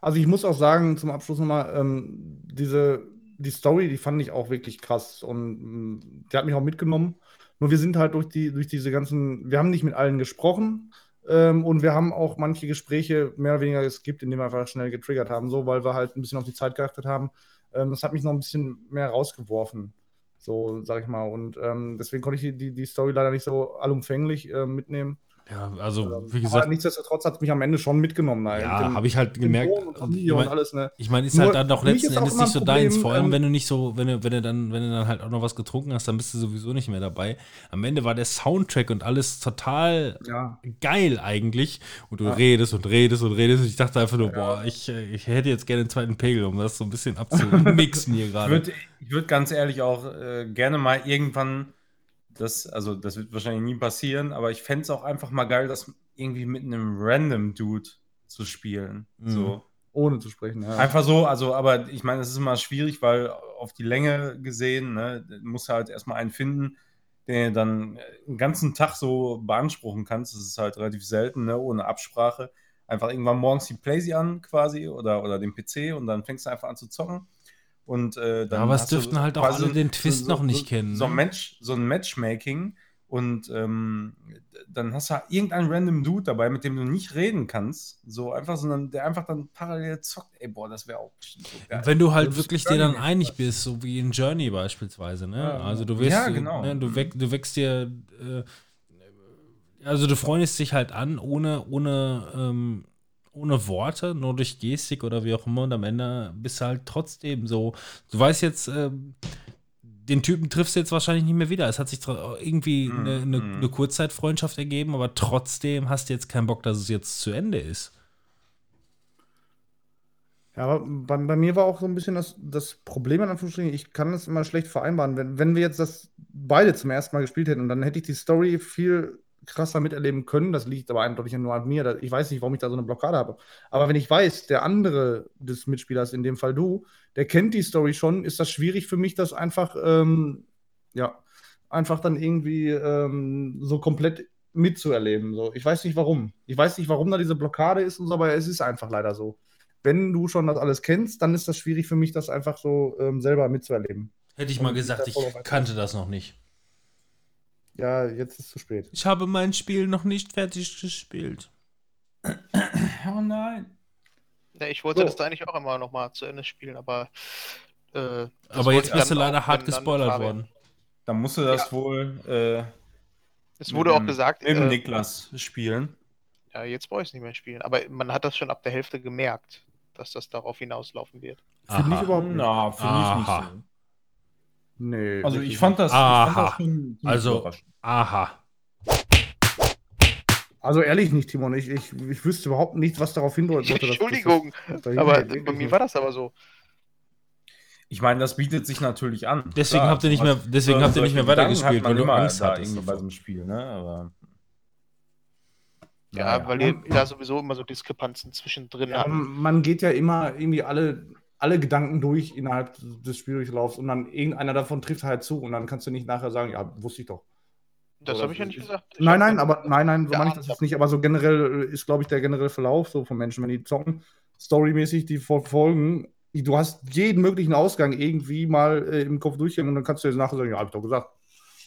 Also ich muss auch sagen, zum Abschluss nochmal, ähm, diese, die Story, die fand ich auch wirklich krass und mh, die hat mich auch mitgenommen. Nur wir sind halt durch die, durch diese ganzen, wir haben nicht mit allen gesprochen ähm, und wir haben auch manche Gespräche mehr oder weniger geskippt, indem wir einfach schnell getriggert haben, so, weil wir halt ein bisschen auf die Zeit geachtet haben. Ähm, das hat mich noch ein bisschen mehr rausgeworfen, so sag ich mal. Und ähm, deswegen konnte ich die, die, die Story leider nicht so allumfänglich äh, mitnehmen. Ja, also Ähm, wie aber gesagt, nichtsdestotrotz hat es mich am Ende schon mitgenommen. halt. ja, habe ich halt gemerkt. Und Ich meine, ne? ich mein, ist Nur halt dann doch letzten Endes nicht so ein deins. Problem, Vor allem, ähm, wenn du nicht so, wenn du, wenn du dann, wenn du dann halt auch noch was getrunken hast, dann bist du sowieso nicht mehr dabei. Am Ende war der Soundtrack und alles total Ja, geil eigentlich. Und du Ja. redest und redest und redest. Und ich dachte einfach nur, Ja. boah, ich, ich hätte jetzt gerne einen zweiten Pegel, um das so ein bisschen abzumixen hier Ich gerade. würde ich würd ganz ehrlich auch äh, gerne mal irgendwann, das, also das wird wahrscheinlich nie passieren, aber ich fände es auch einfach mal geil, das irgendwie mit einem random Dude zu spielen. Mhm. So. ohne zu sprechen. Ja. Einfach so, also, aber ich meine, es ist immer schwierig, weil auf die Länge gesehen, ne, musst du halt erstmal einen finden, den du dann einen ganzen Tag so beanspruchen kannst. Das ist halt relativ selten, ne, ohne Absprache. Einfach irgendwann morgens die Playsee an quasi oder, oder den PC und dann fängst du einfach an zu zocken. Und äh, dann Ja, aber es dürften halt auch alle den Twist noch nicht kennen, So, ein ne? Match, so ein Matchmaking und ähm, dann hast du halt irgendeinen random Dude dabei, mit dem du nicht reden kannst. So einfach, sondern der einfach dann parallel zockt. Ey, boah, das wäre auch so. Wenn du halt wirklich dir dann einig bist, so wie in Journey beispielsweise, ne? Ja, also du wirst, Ja, genau. ne, du, weck, du wächst dir, äh, also du freundest dich halt an, ohne, ohne, ähm, ohne Worte, nur durch Gestik oder wie auch immer und am Ende bist du halt trotzdem so, du weißt jetzt, ähm, den Typen triffst du jetzt wahrscheinlich nicht mehr wieder. Es hat sich irgendwie Mhm, eine, eine, mhm. eine Kurzzeitfreundschaft ergeben, aber trotzdem hast du jetzt keinen Bock, dass es jetzt zu Ende ist. Ja, aber bei, bei mir war auch so ein bisschen das, das Problem, in Anführungsstrichen, ich kann das immer schlecht vereinbaren. Wenn, wenn wir jetzt das beide zum ersten Mal gespielt hätten, dann hätte ich die Story viel krasser miterleben können. Das liegt aber eindeutig nur an mir. Ich weiß nicht, warum ich da so eine Blockade habe. Aber wenn ich weiß, der andere des Mitspielers, in dem Fall du, der kennt die Story schon, ist das schwierig für mich, das einfach, ähm, ja, einfach dann irgendwie ähm, so komplett mitzuerleben. So. Ich weiß nicht warum. Ich weiß nicht, warum da diese Blockade ist und so, aber es ist einfach leider so wenn du schon das alles kennst, dann ist das schwierig für mich, das einfach so ähm, selber mitzuerleben. Hätte ich mal gesagt, ich kannte das noch nicht. Ja, jetzt ist es zu spät. Ich habe mein Spiel noch nicht fertig gespielt. Oh nein. Ja, ich wollte So. das da eigentlich auch immer noch mal zu Ende spielen, aber. Äh, Aber jetzt bist du leider auch, hart gespoilert Fabian- worden. Dann musst du das Ja. wohl äh, Es mit wurde auch dem- gesagt, mit äh, Niklas spielen. ja, jetzt brauche ich es nicht mehr spielen. Aber man hat das schon ab der Hälfte gemerkt, dass das darauf hinauslaufen wird. Finde ich überhaupt nicht. Na, finde ich Aha. nicht so. Nee. Also ich fand das, ich Aha. fand das schon Also- überraschend. Aha. Also ehrlich nicht, Timon. Ich, ich, ich wüsste überhaupt nicht, was darauf hindeutet. dass das- Entschuldigung, dass das- aber bei mir war das aber so. Ich meine, das bietet sich natürlich an. Deswegen Klar, habt ihr nicht mehr- deswegen habt ihr nicht mehr weitergespielt, weil du immer Angst hattest irgendwie bei so einem Spiel, ne? Aber Ja, naja. weil ihr da sowieso immer so Diskrepanzen zwischendrin Ja, habt. man geht ja immer irgendwie alle, alle Gedanken durch innerhalb des Spieldurchlaufs und dann irgendeiner davon trifft halt zu und dann kannst du nicht nachher sagen, ja, wusste ich doch. Das habe ich ja nicht gesagt. Ich Nein, nein, aber nein, nein, so Ja, meine ich das jetzt nicht. Aber so generell äh, ist, glaube ich, der generelle Verlauf so von Menschen, wenn die zocken, storymäßig die verfolgen. Du hast jeden möglichen Ausgang irgendwie mal äh, im Kopf durchgehen und dann kannst du jetzt nachher sagen, ja, hab ich doch gesagt.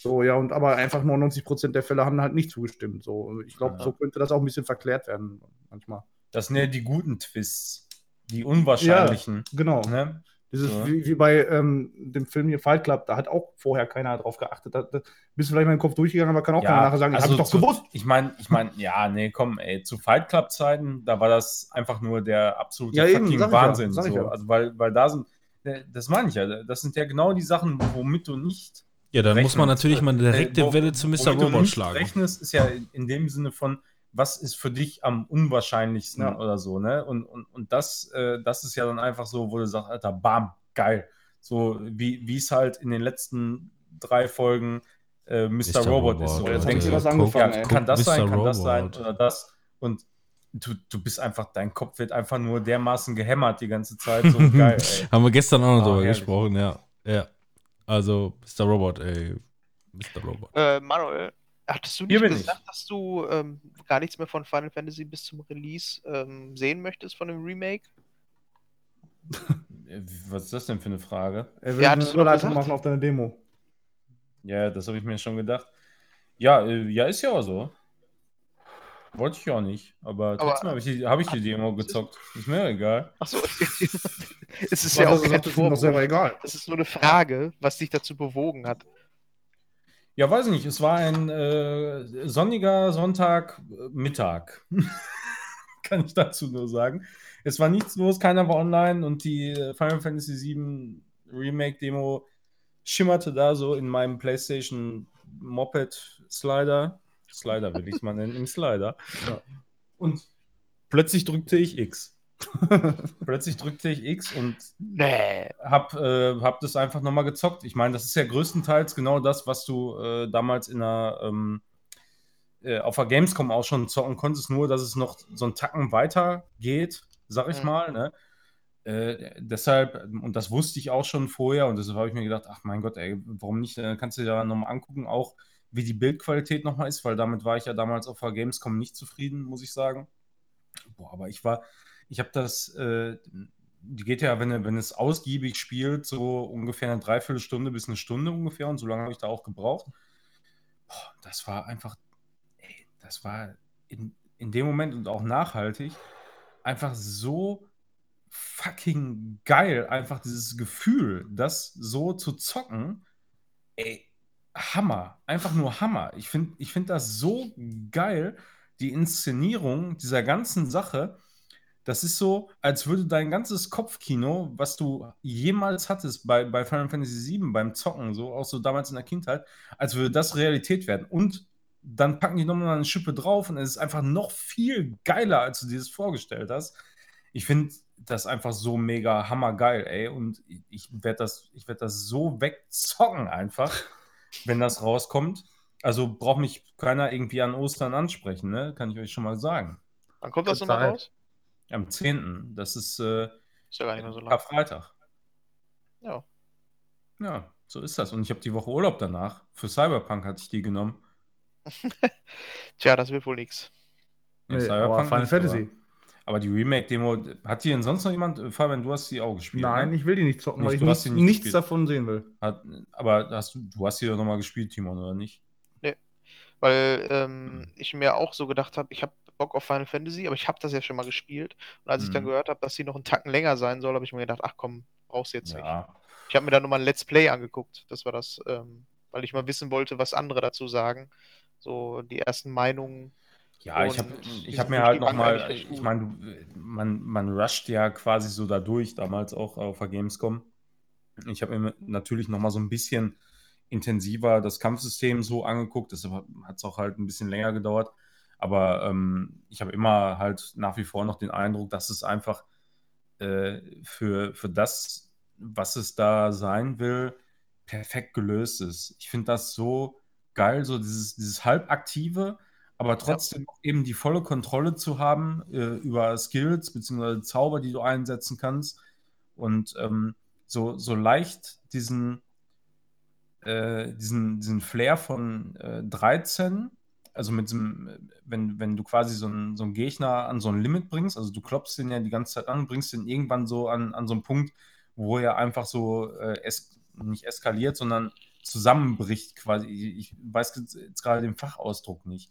So, ja, und aber einfach 99% der Fälle haben halt nicht zugestimmt. So, ich glaube, Ja. so könnte das auch ein bisschen verklärt werden manchmal. Das sind ja die guten Twists. Die unwahrscheinlichen. Genau. Ne? Dieses, Ja. wie, wie bei ähm, dem Film hier Fight Club, da hat auch vorher keiner drauf geachtet. Da, da bist du vielleicht mal im Kopf durchgegangen, aber kann auch keiner nachher sagen, ich also habe doch zu- gewusst. Ich meine, ich meine, ja, nee, komm, ey, zu Fight Club Zeiten, da war das einfach nur der absolute Ja, eben, fucking ich ja, Wahnsinn. ich so. ja. Also weil, weil da sind, äh, das meine ich ja, das sind ja genau die Sachen, womit du nicht Ja, dann muss man natürlich mal direkt Äh, die wo- Welle zu Mr. Robot schlagen. rechnest, ist ja in, in dem Sinne von, was ist für dich am unwahrscheinlichsten Ja. oder so, ne? Und, und, und das, äh, das ist ja dann einfach so, wo du sagst, Alter, bam, geil. So wie wie es halt in den letzten drei Folgen äh, Mr. Mr. Robot, ist. So. Robot, Jetzt Du denkst sie was angefangen, ja, ey. kann das Mr. sein, kann das sein Robot. oder das. Und du, du bist einfach, dein Kopf wird einfach nur dermaßen gehämmert die ganze Zeit. So geil, ey. Haben wir gestern auch noch Ah, drüber herrlich. gesprochen, ja. Ja. Also, Mr. Robot, ey. Mr. Robot. Äh, Manuel, hattest du nicht gesagt, dass du ähm, gar nichts mehr von Final Fantasy bis zum Release ähm, sehen möchtest von dem Remake? Was ist das denn für eine Frage? Er will Ja, eine Überleitung machen auf deine Demo. Ja, das habe ich mir schon gedacht. Ja, äh, ja, ist ja auch so. Wollte ich ja auch nicht. Aber Aber- trotzdem habe ich, die- hab ich die Demo gezockt. Ist mir egal. Achso, es ist ja auch kein das ist selber egal. Das ist nur eine Frage, was dich dazu bewogen hat. Ja, weiß ich nicht. Es war ein äh, sonniger Sonntagmittag. Kann ich dazu nur sagen. Es war nichts los, keiner war online und die äh, Final Fantasy VII Remake Demo schimmerte da so in meinem PlayStation Moped Slider. Slider will ich es mal nennen, im Slider. Ja. Und plötzlich drückte ich X. plötzlich drückte ich X und Nee. hab, äh, hab das einfach nochmal gezockt. Ich meine, das ist ja größtenteils genau das, was du äh, damals in der, ähm, äh, auf der Gamescom auch schon zocken konntest, nur dass es noch so einen Tacken weiter geht, sag ich Mhm. mal. Ne? Äh, deshalb, und das wusste ich auch schon vorher, und deshalb habe ich mir gedacht, ach mein Gott, ey, warum nicht? Äh, kannst du dir da nochmal angucken, auch wie die Bildqualität nochmal ist, weil damit war ich ja damals auf der Gamescom nicht zufrieden, muss ich sagen. Boah, aber ich war, ich habe das, äh, die geht ja, wenn, wenn es ausgiebig spielt, so ungefähr eine Dreiviertelstunde bis eine Stunde ungefähr und so lange habe ich da auch gebraucht. Boah, das war einfach, ey, das war in, in dem Moment und auch nachhaltig einfach so fucking geil, einfach dieses Gefühl, das so zu zocken, ey, Hammer, einfach nur Hammer. Ich finde ich find das so geil, die Inszenierung dieser ganzen Sache. Das ist so, als würde dein ganzes Kopfkino, was du jemals hattest bei, bei Final Fantasy VII, beim Zocken, so auch so damals in der Kindheit, als würde das Realität werden. Und dann packen die nochmal eine Schippe drauf und es ist einfach noch viel geiler, als du dir das vorgestellt hast. Ich finde das einfach so mega hammergeil, ey. Und ich werde das, ich werd das so wegzocken einfach, wenn das rauskommt. Also braucht mich keiner irgendwie an Ostern ansprechen, ne? Kann ich euch schon mal sagen. Wann kommt das nochmal raus? Am 10. Das ist äh, Ist ja gar nicht mehr so lang. Karfreitag. Ja. Ja, so ist das. Und ich habe die Woche Urlaub danach. Für Cyberpunk hatte ich die genommen. Tja, das wird wohl nichts. Ja, Nee, Cyberpunk Final nicht, Fantasy. Aber, aber die Remake-Demo, hat die denn sonst noch jemand? Äh, Fabian, du hast die auch gespielt. Nein, ne? ich will die nicht zocken, Nicht, weil ich du hast nichts, die nicht nichts gespielt. davon sehen will. Hat, aber hast du, hast die doch nochmal gespielt, Timon, oder nicht? Weil ähm, Hm. ich mir auch so gedacht habe, ich habe Bock auf Final Fantasy, aber ich habe das ja schon mal gespielt. Und als ich dann Mhm. gehört habe, dass sie noch einen Tacken länger sein soll, habe ich mir gedacht, ach komm, brauchst du jetzt nicht. Ja. Ich habe mir dann nochmal ein Let's Play angeguckt. Das war das, ähm, weil ich mal wissen wollte, was andere dazu sagen. So die ersten Meinungen. Ja, ich habe ich hab mir halt nochmal, ich meine, man, man rusht ja quasi so da durch, damals auch auf der Gamescom. Ich habe mir natürlich nochmal so ein bisschen intensiver das Kampfsystem so angeguckt, deshalb hat es auch halt ein bisschen länger gedauert. Aber ähm, ich habe immer halt nach wie vor noch den Eindruck, dass es einfach äh, für, für das, was es da sein will, perfekt gelöst ist. Ich finde das so geil, so dieses, dieses halbaktive, aber trotzdem auch eben die volle Kontrolle zu haben äh, über Skills bzw. Zauber, die du einsetzen kannst und ähm, so, so leicht diesen, äh, diesen, diesen Flair von äh, 13, also mit äh, wenn, wenn du quasi so einen, so einen Gegner an so ein Limit bringst, also du klopfst den ja die ganze Zeit an, bringst den irgendwann so an, an so einen Punkt, wo er einfach so äh, es, nicht eskaliert, sondern zusammenbricht quasi. Ich weiß jetzt gerade den Fachausdruck nicht.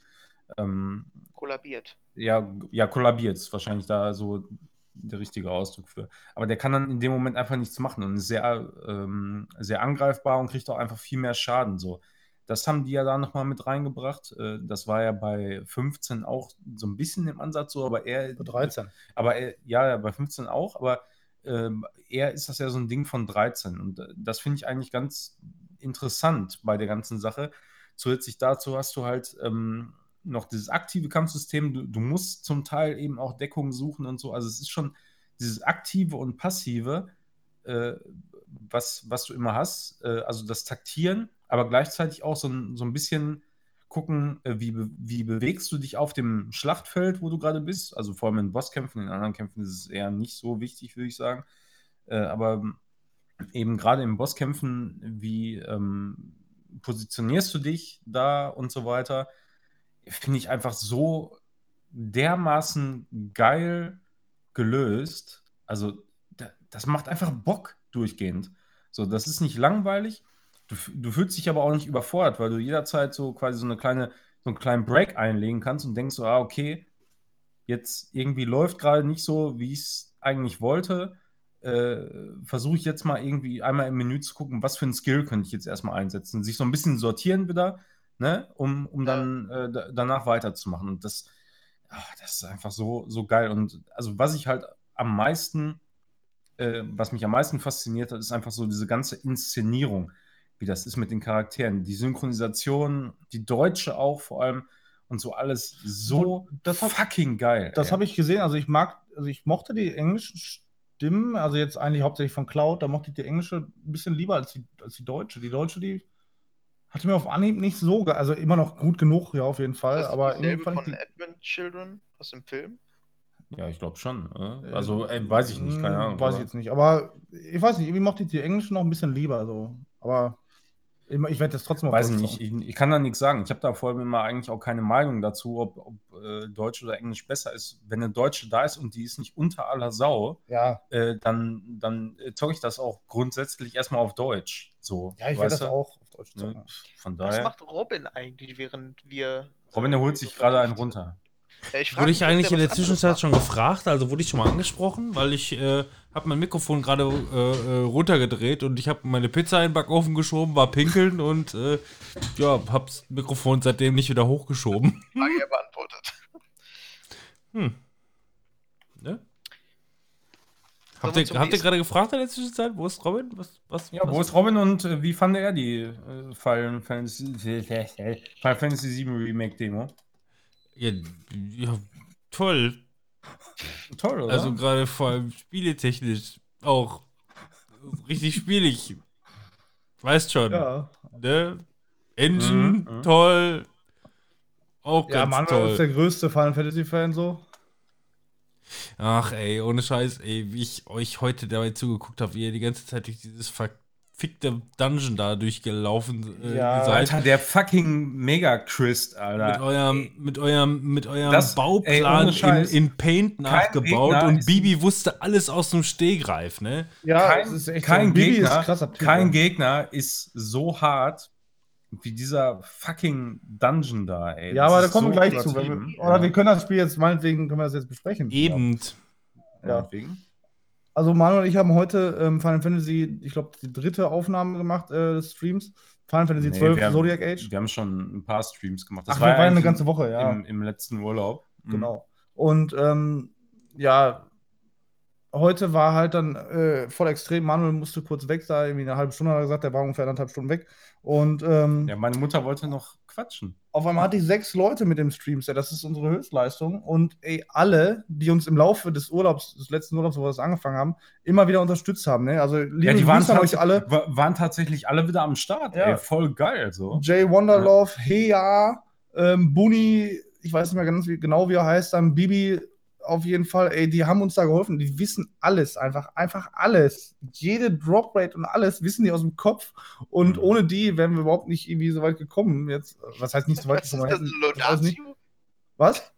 Ähm, Kollabiert. ja, ja, kollabiert ist wahrscheinlich da so der richtige Ausdruck für. Aber der kann dann in dem Moment einfach nichts machen und ist sehr, ähm, sehr angreifbar und kriegt auch einfach viel mehr Schaden. So. Das haben die ja da nochmal mit reingebracht. Äh, das war ja bei 15 auch so ein bisschen im Ansatz so, aber eher. Bei 13. Aber er, ja, bei 15 auch, aber ähm, eher ist das ja so ein Ding von 13. Und äh, das finde ich eigentlich ganz interessant bei der ganzen Sache. Zusätzlich dazu hast du halt ähm, noch dieses aktive Kampfsystem. Du, du musst zum Teil eben auch Deckung suchen und so. Also es ist schon dieses aktive und passive, äh, was, was du immer hast. Äh, also das Taktieren, aber gleichzeitig auch so ein, so ein bisschen gucken, äh, wie, wie bewegst du dich auf dem Schlachtfeld, wo du gerade bist. Also vor allem in Bosskämpfen, in anderen Kämpfen ist es eher nicht so wichtig, würde ich sagen. Äh, aber eben gerade in Bosskämpfen, wie ähm, positionierst du dich da und so weiter, finde ich einfach so dermaßen geil gelöst. Also, da, das macht einfach Bock durchgehend. So, das ist nicht langweilig. Du, du fühlst dich aber auch nicht überfordert, weil du jederzeit so quasi so eine kleine, so einen kleinen Break einlegen kannst und denkst so, ah, okay, jetzt irgendwie läuft gerade nicht so, wie ich es eigentlich wollte. Äh, Versuche ich jetzt mal irgendwie einmal im Menü zu gucken, was für ein Skill könnte ich jetzt erstmal einsetzen. Sich so ein bisschen sortieren wieder, ne, um, um Ja. dann äh, da, danach weiterzumachen. Und das, ach, das ist einfach so, so geil. Und also, was ich halt am meisten, äh, was mich am meisten fasziniert hat, ist einfach so diese ganze Inszenierung, wie das ist mit den Charakteren. Die Synchronisation, die deutsche auch vor allem und so alles so Das hab- fucking geil. Das habe ich gesehen. Also ich mag, also ich mochte die englischen Stimmen, also jetzt eigentlich hauptsächlich von Cloud, da mochte ich die englische ein bisschen lieber als die, als die deutsche. Die deutsche, die hatte mir auf Anhieb nicht so, also immer noch gut genug, ja, auf jeden Fall. Das ist aber fand von ich die, Advent Children aus dem Film. Ja, ich glaube schon. äh. Also, ey, weiß ich nicht, keine Hm, Ahnung. Weiß ich jetzt nicht. Aber ich weiß nicht, irgendwie mochte ich die englischen noch ein bisschen lieber. So. Aber ich, ich werde das trotzdem auf Weiß ich Deutsch nicht, ich, ich kann da nichts sagen. Ich habe da vor allem immer eigentlich auch keine Meinung dazu, ob, ob äh, Deutsch oder Englisch besser ist. Wenn eine Deutsche da ist und die ist nicht unter aller Sau, Ja, äh, dann, dann äh, zocke ich das auch grundsätzlich erstmal auf Deutsch. So, ja ich werde das auch auf Deutsch Ne? zocken. Von Was daher. macht Robin eigentlich, während wir. Robin, der holt sich gerade einen runter. Ja, ich Wurde ich eigentlich in der Zwischenzeit schon gefragt? Also wurde ich schon mal angesprochen? Weil ich äh, habe mein Mikrofon gerade äh, äh, runtergedreht und ich habe meine Pizza in den Backofen geschoben, war pinkeln und äh, ja, hab's Mikrofon seitdem nicht wieder hochgeschoben. Frage ja beantwortet. Hm. Ne? Habt ihr, habt ihr gerade gefragt in der Zwischenzeit? Wo ist Robin? Was, was, Ja, was? wo ist Robin und äh, wie fand er die äh, Final Fantasy, Final Fantasy 7 Remake Demo? Ja, ja, toll. Toll, oder? Also gerade vor allem spieletechnisch auch richtig spielig. Weißt schon, Ja, ne? Engine, Mhm, mhm. toll. Auch ja ganz Manuel ist toll. der größte Final Fantasy Fan so. Ach ey, ohne Scheiß, ey, wie ich euch heute dabei zugeguckt habe, wie ihr die ganze Zeit durch dieses verfickte Dungeon da durchgelaufen äh, Ja, seid. Alter, der fucking Mega Christ, Mit Alter. eurem, mit eurem, mit eurem Das- ey, Bauplan ohne in, in Paint nachgebaut Gegner und Bibi wusste alles aus dem Stehgreif, ne? Ja, kein, es ist echt kein so. Bibi Gegner, ist krasser Typ, kein ja. Gegner ist so hart wie dieser fucking Dungeon da, ey. Ja, Das aber da kommen wir so gleich zu. Wir, oder wir können das Spiel jetzt, meinetwegen können wir das jetzt besprechen. Eben. Ja. Meinetwegen. Also Manuel und ich haben heute ähm, Final Fantasy, ich glaube, die dritte Aufnahme gemacht äh, des Streams. Final Fantasy Nee, 12 wir haben- Zodiac Age. Wir haben schon ein paar Streams gemacht. Ach, wir waren eigentlich eine ganze Woche, ja. Im, Im letzten Urlaub. Mhm. Genau. Und ähm, ja, heute war halt dann äh, voll extrem. Manuel musste kurz weg, da irgendwie eine halbe Stunde hat er gesagt, der war ungefähr anderthalb Stunden weg. Und ähm, Ja, meine Mutter wollte noch quatschen. auf einmal hatte ich sechs Leute mit dem Stream. Ja, das ist unsere Höchstleistung. Und ey, alle, die uns im Laufe des Urlaubs, des letzten Urlaubs, wo wir das angefangen haben, immer wieder unterstützt haben. Ne? Also liebe Ja, die waren, euch alle. wa- waren tatsächlich alle wieder am Start. Ja. Ey, voll geil. So. Jay Wonderlove, Heya, ähm, Buni, ich weiß nicht mehr ganz wie, genau, wie er heißt, dann Bibi auf jeden Fall, ey, die haben uns da geholfen. Die wissen alles, einfach, einfach alles. Jede Drop Rate und alles wissen die aus dem Kopf. Und Mhm. ohne die wären wir überhaupt nicht irgendwie so weit gekommen. Jetzt, was heißt nicht so weit Was ist gekommen? das, eine. Laudatio? Was?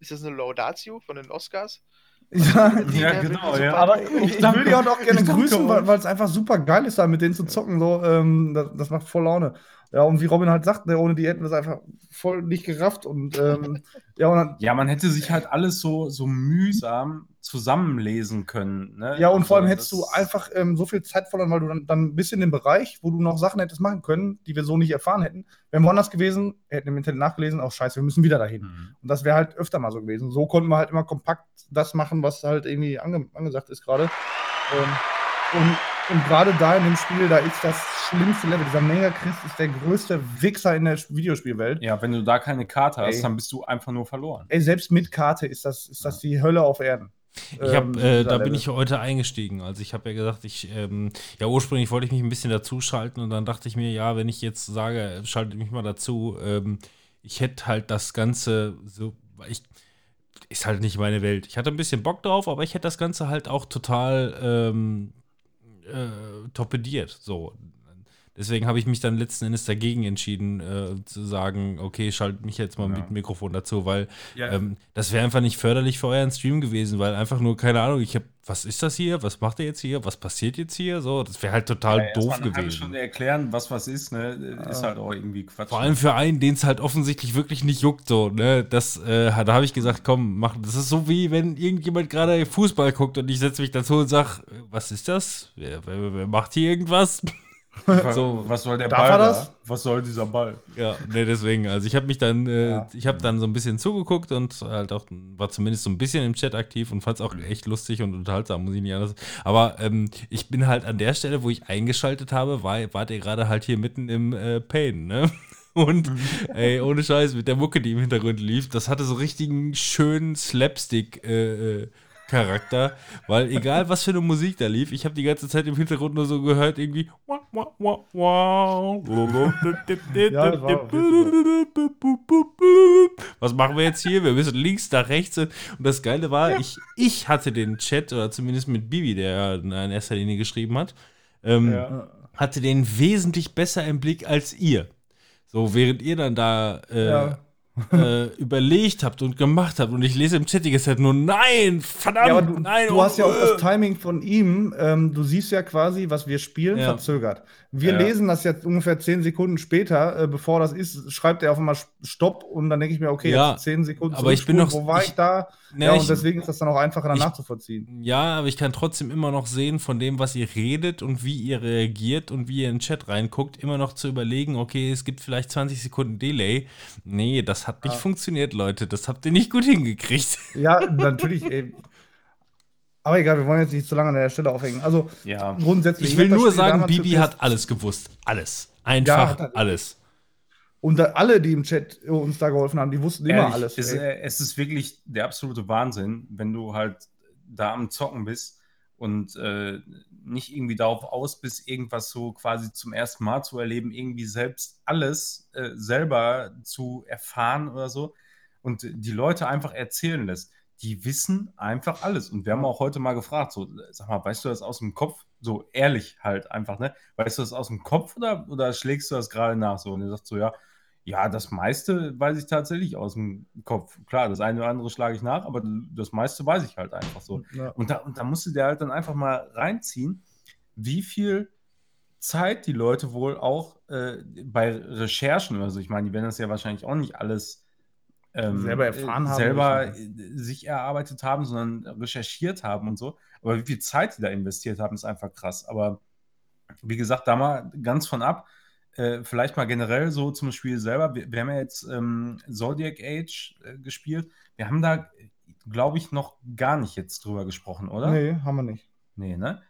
Ist das eine Laudatio von den Oscars? Ja, Die Ja, genau, ja. Aber ich, ich will die auch noch gerne grüßen, weil es einfach super geil ist, da mit denen zu zocken. So, ähm, das, das macht voll Laune. Ja, und wie Robin halt sagt, ne, ohne die hätten wir es einfach voll nicht gerafft. Und ähm, ja, und dann, Ja, man hätte sich halt alles so, so mühsam zusammenlesen können. Ne? ja, und vor allem Also, hättest du einfach ähm, so viel Zeit verloren, weil du dann, dann bist in dem Bereich, wo du noch Sachen hättest machen können, die wir so nicht erfahren hätten. Wären wir woanders gewesen, hätten im Internet nachgelesen, auch scheiße, wir müssen wieder dahin. Mhm. Und das wäre halt öfter mal so gewesen. So konnten wir halt immer kompakt das machen, was halt irgendwie ange angesagt ist gerade. Ähm, und, und gerade da in dem Spiel, da ist das schlimmste Level. Dieser Mega Chris ist der größte Wichser in der Videospielwelt. Ja, wenn du da keine Karte hast, Ey. dann bist du einfach nur verloren. Ey, selbst mit Karte ist das, ist das die Hölle auf Erden. Ich Ähm, hab, äh, dieser da bin ich heute eingestiegen. Also ich habe ja gesagt, ich, ähm, ja ursprünglich wollte ich mich ein bisschen dazuschalten und dann dachte ich mir, ja, wenn ich jetzt sage, schaltet mich mal dazu, ähm, ich hätte halt das Ganze so, ich, ist halt nicht meine Welt. Ich hatte ein bisschen Bock drauf, aber ich hätte das Ganze halt auch total ähm, äh, torpediert. So. Deswegen habe ich mich dann letzten Endes dagegen entschieden, äh, zu sagen, okay, schalt mich jetzt mal Ja. mit Mikrofon dazu, weil Ja. ähm, das wäre einfach nicht förderlich für euren Stream gewesen, weil einfach nur, keine Ahnung, ich habe, was ist das hier? Was macht er jetzt hier? Was passiert jetzt hier? So, das wäre halt total Ja, doof mal eine halbe gewesen. Stunde erklären, was was ist, ne, ist halt auch irgendwie Quatsch. Vor allem für einen, den es halt offensichtlich wirklich nicht juckt, so, ne? Das, äh, da habe ich gesagt, komm, mach. Das ist so wie wenn irgendjemand gerade Fußball guckt und ich setze mich dazu und sag, äh, was ist das? Wer, wer, wer macht hier irgendwas? So, was soll der Darf Ball er da? Was soll dieser Ball? Ja, ne, deswegen. Also ich habe mich dann, äh, Ja. ich habe dann so ein bisschen zugeguckt und halt auch, war zumindest so ein bisschen im Chat aktiv und fand es auch echt lustig und unterhaltsam, muss ich nicht anders. Aber ähm, ich bin halt an der Stelle, wo ich eingeschaltet habe, war, wart ihr gerade halt hier mitten im äh, Pain, ne? Und ey, ohne Scheiß, mit der Mucke, die im Hintergrund lief, das hatte so richtigen schönen Slapstick äh, äh, Charakter, weil egal was für eine Musik da lief, ich habe die ganze Zeit im Hintergrund nur so gehört, irgendwie was machen wir jetzt hier? Wir müssen links nach rechts. Und das Geile war, ich, ich hatte den Chat, oder zumindest mit Bibi, der in erster Linie geschrieben hat, ähm, Ja. hatte den wesentlich besser im Blick als ihr. So, während ihr dann da äh, Ja. äh, überlegt habt und gemacht habt und ich lese im Chat die ganze Zeit nur Nein, verdammt, Ja, du, nein. du oh, hast ja auch äh. das Timing von ihm. Ähm, du siehst ja quasi, was wir spielen, Ja. verzögert. Wir Ja. lesen das jetzt ungefähr zehn Sekunden später, äh, bevor das ist, schreibt er auf einmal Stopp und dann denke ich mir, okay, Ja, jetzt zehn Sekunden aber ich bin noch- Wo war ich- ich, da? Na, ja, ich- und deswegen ist das dann auch einfacher dann ich- nachzuvollziehen. Ja, aber ich kann trotzdem immer noch sehen, von dem, was ihr redet und wie ihr reagiert und wie ihr in den Chat reinguckt, immer noch zu überlegen, okay, es gibt vielleicht 20 Sekunden Delay. Nee, das hat nicht Ah. funktioniert, Leute. Das habt ihr nicht gut hingekriegt. Ja, natürlich. ey. Aber egal, wir wollen jetzt nicht zu lange an der Stelle aufhängen. Also Ja. grundsätzlich. Ich will nur sagen, Bibi hat alles gewusst. Alles. Einfach er- alles. Und da, alle, die im Chat uns da geholfen haben, die wussten immer Ehrlich, alles. Es, es ist wirklich der absolute Wahnsinn, wenn du halt da am Zocken bist und äh, nicht irgendwie darauf aus bist, irgendwas so quasi zum ersten Mal zu erleben, irgendwie selbst alles äh, selber zu erfahren oder so und die Leute einfach erzählen lässt. Die wissen einfach alles. Und wir haben auch heute mal gefragt, so, sag mal, weißt du das aus dem Kopf? So ehrlich halt einfach, ne? Weißt du das aus dem Kopf oder, oder schlägst du das gerade nach? So, und er sagt so, ja, ja, das meiste weiß ich tatsächlich aus dem Kopf. Klar, das eine oder andere schlage ich nach, aber das meiste weiß ich halt einfach so. Ja. Und da, und da musst du dir halt dann einfach mal reinziehen, wie viel Zeit die Leute wohl auch äh, bei Recherchen oder so, ich meine, die werden das ja wahrscheinlich auch nicht alles ähm, Selber erfahren haben selber äh, sich erarbeitet haben, sondern recherchiert haben und so. Aber wie viel Zeit die da investiert haben, ist einfach krass. Aber wie gesagt, da mal ganz von ab, äh, vielleicht mal generell so zum Spiel selber. Wir, wir haben ja jetzt ähm, Zodiac Age äh, gespielt. Wir haben da, glaube ich, noch gar nicht jetzt drüber gesprochen, oder? Nee, haben wir nicht. Nee, ne?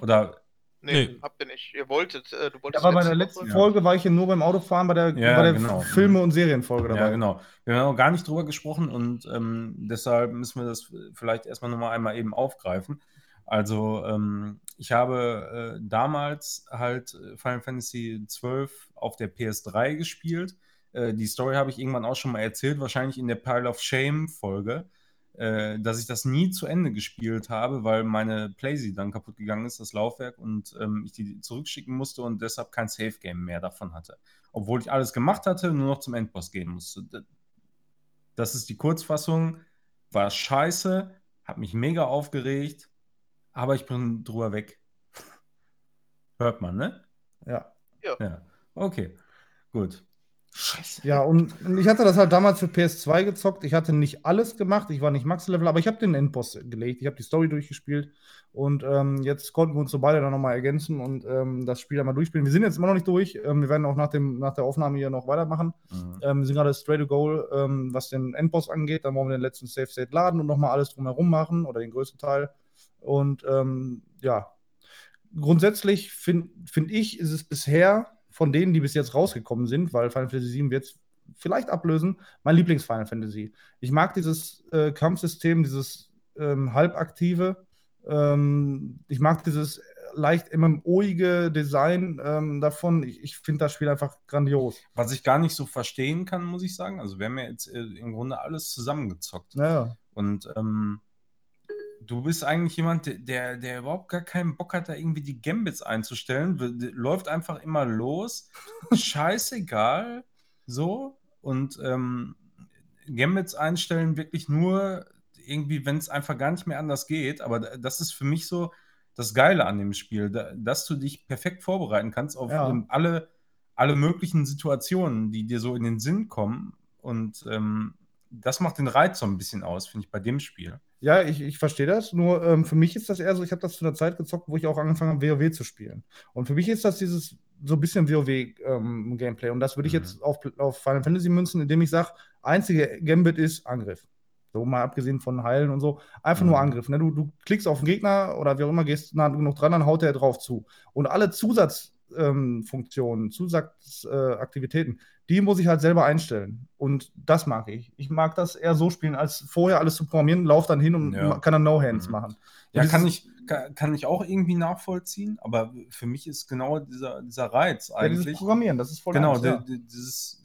Oder Nee, Nee. habt ihr nicht. Ihr wolltet, äh, du Ja, wolltest aber bei der letzte letzten Woche- Folge war ich ja nur beim Autofahren bei der, Ja, bei der genau. Filme- und Serienfolge dabei. Ja, genau. Wir haben auch gar nicht drüber gesprochen und ähm, deshalb müssen wir das vielleicht erstmal nochmal einmal eben aufgreifen. Also, ähm, ich habe äh, damals halt äh, Final Fantasy XII auf der PS3 gespielt. Äh, die Story habe ich irgendwann auch schon mal erzählt, wahrscheinlich in der Pile of Shame-Folge, äh, dass ich das nie zu Ende gespielt habe, weil meine Playsee dann kaputt gegangen ist, das Laufwerk, und ähm, ich die zurückschicken musste und deshalb kein Safe-Game mehr davon hatte obwohl ich alles gemacht hatte, nur noch zum Endboss gehen musste. Das ist die Kurzfassung. War scheiße, hat mich mega aufgeregt, aber ich bin drüber weg. Hört man, ne? Ja. Ja. Okay, gut. Scheiße. Ja, und und ich hatte das halt damals für PS2 gezockt. Ich hatte nicht alles gemacht, ich war nicht Max-Level, aber ich habe den Endboss gelegt. Ich habe die Story durchgespielt und ähm, jetzt konnten wir uns so beide dann nochmal ergänzen und ähm, das Spiel einmal durchspielen. Wir sind jetzt immer noch nicht durch. Ähm, wir werden auch nach, dem, nach der Aufnahme hier noch weitermachen. Mhm. Ähm, wir sind gerade straight to goal, ähm, was den Endboss angeht. Dann wollen wir den letzten Safe State laden und nochmal alles drumherum machen oder den größten Teil. Und ähm, ja, grundsätzlich finde find ich, ist es bisher von denen, die bis jetzt rausgekommen sind, weil Final Fantasy VII wird es vielleicht ablösen, mein Lieblings-Final Fantasy. Ich mag dieses äh, Kampfsystem, dieses ähm, halbaktive. Ähm, ich mag dieses leicht MMOige Design ähm, davon. Ich, ich finde das Spiel einfach grandios. Was ich gar nicht so verstehen kann, muss ich sagen. Also wir haben ja jetzt äh, im Grunde alles zusammengezockt. Ja. Und ähm, du bist eigentlich jemand, der- der, überhaupt gar keinen Bock hat, da irgendwie die Gambits einzustellen. Läuft einfach immer los. Scheißegal. So. Und ähm, Gambits einstellen wirklich nur irgendwie, wenn es einfach gar nicht mehr anders geht. Aber das ist für mich so das Geile an dem Spiel, da, dass du dich perfekt vorbereiten kannst auf Ja. alle, alle möglichen Situationen, die dir so in den Sinn kommen. Und ähm, das macht den Reiz so ein bisschen aus, finde ich, bei dem Spiel. Ja, ich, ich verstehe das. Nur ähm, für mich ist das eher so, ich habe das zu einer Zeit gezockt, wo ich auch angefangen habe, WoW zu spielen. Und für mich ist das dieses so ein bisschen WoW-Gameplay. Und das würde ich Mhm. jetzt auf, auf Final Fantasy münzen, indem ich sage, einzige Gambit ist Angriff. So mal abgesehen von Heilen und so. Einfach nur Mhm. Angriff. Ne? Du, du klickst auf den Gegner oder wie auch immer, gehst nah genug dran, dann haut der drauf zu. Und alle Zusatzfunktionen, Zusatzaktivitäten, die muss ich halt selber einstellen. Und das mag ich. Ich mag das eher so spielen, als vorher alles zu programmieren, lauf dann hin und Ja. kann dann No-Hands Mhm. machen. Ja, Und kann dieses- ich, kann, kann ich auch irgendwie nachvollziehen, aber für mich ist genau dieser, dieser Reiz Ja, eigentlich. Programmieren, das ist voll Genau, der, ja. dieses,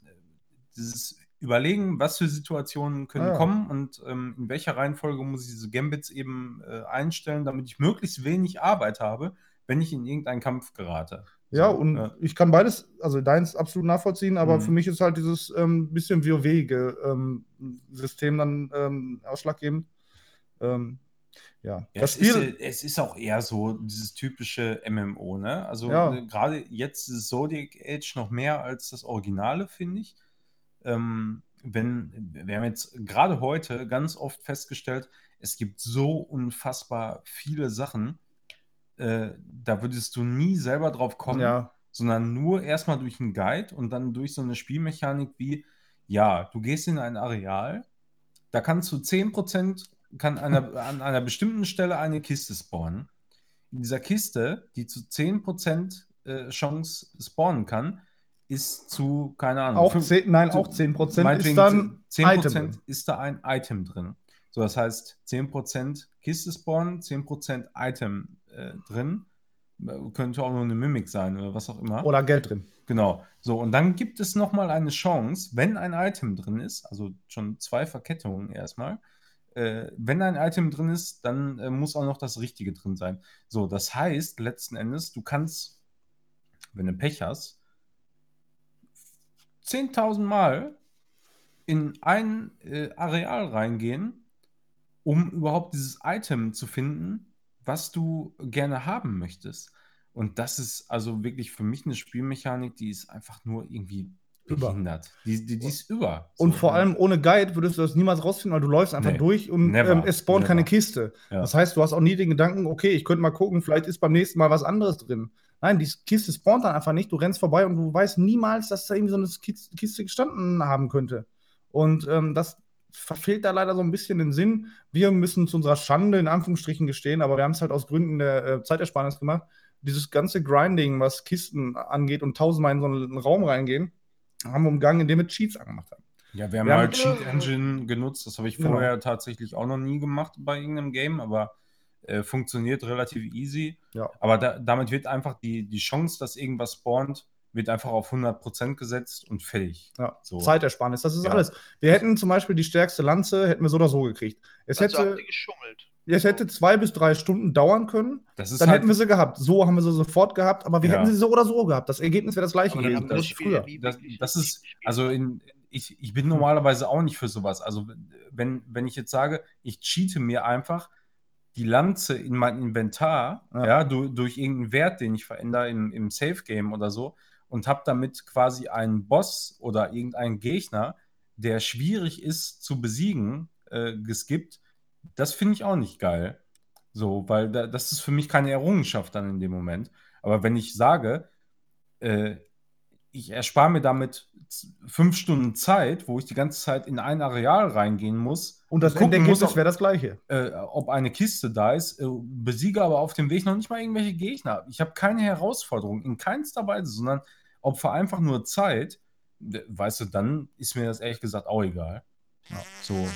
dieses Überlegen, was für Situationen können Ja. kommen und ähm, in welcher Reihenfolge muss ich diese Gambits eben äh, einstellen, damit ich möglichst wenig Arbeit habe, wenn ich in irgendeinen Kampf gerate. Ja, und ja. ich kann beides, also deins absolut nachvollziehen, aber Mhm. für mich ist halt dieses ähm, bisschen WoW-ge ähm, System dann ähm, ausschlaggebend. Ähm, ja. Ja, das es, ist, Spiel, ja- es ist auch eher so dieses typische MMO, ne? Also Ja. äh, gerade jetzt ist Zodiac Age noch mehr als das Originale, finde ich. Ähm, wenn, wir haben jetzt gerade heute ganz oft festgestellt, es gibt so unfassbar viele Sachen, äh, da würdest du nie selber drauf kommen, ja, sondern nur erstmal durch einen Guide und dann durch so eine Spielmechanik wie, ja, du gehst in ein Areal, da kannst du 10%, kann einer, an einer bestimmten Stelle eine Kiste spawnen. In dieser Kiste, die zu 10% äh, Chance spawnen kann, ist zu, keine Ahnung, auch fünf- 10, nein, zu- auch 10% meinetwegen ist dann 10% Item ist da ein Item drin. So, das heißt 10% Kiste spawnen, 10% Item äh, drin. Könnte auch nur eine Mimik sein oder was auch immer. oder Geld drin. Genau. So, und dann gibt es nochmal eine Chance, wenn ein Item drin ist, also schon zwei Verkettungen erstmal. Äh, wenn ein Item drin ist, dann äh, muss auch noch das Richtige drin sein. So, das heißt letzten Endes, du kannst, wenn du Pech hast, 10.000 Mal in ein äh, Areal reingehen, um überhaupt dieses Item zu finden, was du gerne haben möchtest. Und das ist also wirklich für mich eine Spielmechanik, die ist einfach nur irgendwie behindert. Die, die, die ist über. Und So, vor allem ohne Guide würdest du das niemals rausfinden, weil du läufst einfach Nee, durch und never, ähm, es spawnt keine never. Kiste. Ja. Das heißt, du hast auch nie den Gedanken, okay, ich könnte mal gucken, vielleicht ist beim nächsten Mal was anderes drin. Nein, die Kiste spawnt dann einfach nicht. Du rennst vorbei und du weißt niemals, dass da irgendwie so eine Kis- Kiste gestanden haben könnte. Und ähm, das verfehlt da leider so ein bisschen den Sinn. Wir müssen zu unserer Schande in Anführungsstrichen gestehen, aber wir haben es halt aus Gründen der äh, Zeitersparnis gemacht. Dieses ganze Grinding, was Kisten angeht und tausendmal in so einen Raum reingehen, haben wir umgangen, indem wir Cheats angemacht haben. Ja, wir haben Wir haben- halt Cheat Engine genutzt. Das habe ich Genau. vorher tatsächlich auch noch nie gemacht bei irgendeinem Game, aber äh, funktioniert relativ easy. Ja. Aber da, damit wird einfach die, die Chance, dass irgendwas spawnt, wird einfach auf 100% gesetzt und fertig. Ja, So. Zeitersparnis, das ist Ja. alles. Wir hätten zum Beispiel die stärkste Lanze, hätten wir so oder so gekriegt. Es Also hätte, geschummelt. es hätte zwei bis drei Stunden dauern können, Das ist dann halt, hätten wir sie gehabt. So haben wir sie sofort gehabt, aber wir Ja. hätten sie so oder so gehabt. Das Ergebnis wäre das gleiche gewesen. das früher. das, das ist, also in, ich, ich bin normalerweise auch nicht für sowas. Also wenn, wenn ich jetzt sage, ich cheate mir einfach die Lanze in mein Inventar, Ja. ja, du, durch irgendeinen Wert, den ich verändere im, im Safe-Game oder so, und habe damit quasi einen Boss oder irgendeinen Gegner, der schwierig ist zu besiegen, äh, geskippt, das finde ich auch nicht geil. So, weil da, das ist für mich keine Errungenschaft dann in dem Moment. Aber wenn ich sage, äh, ich erspare mir damit fünf Stunden Zeit, wo ich die ganze Zeit in ein Areal reingehen muss, Und das Gucken Endergebnis wäre das gleiche. äh, ob eine Kiste da ist, äh, besiege aber auf dem Weg noch nicht mal irgendwelche Gegner. Ich habe keine Herausforderung in keinster Weise, sondern opfer einfach nur Zeit. Weißt du, dann ist mir das ehrlich gesagt auch egal. So.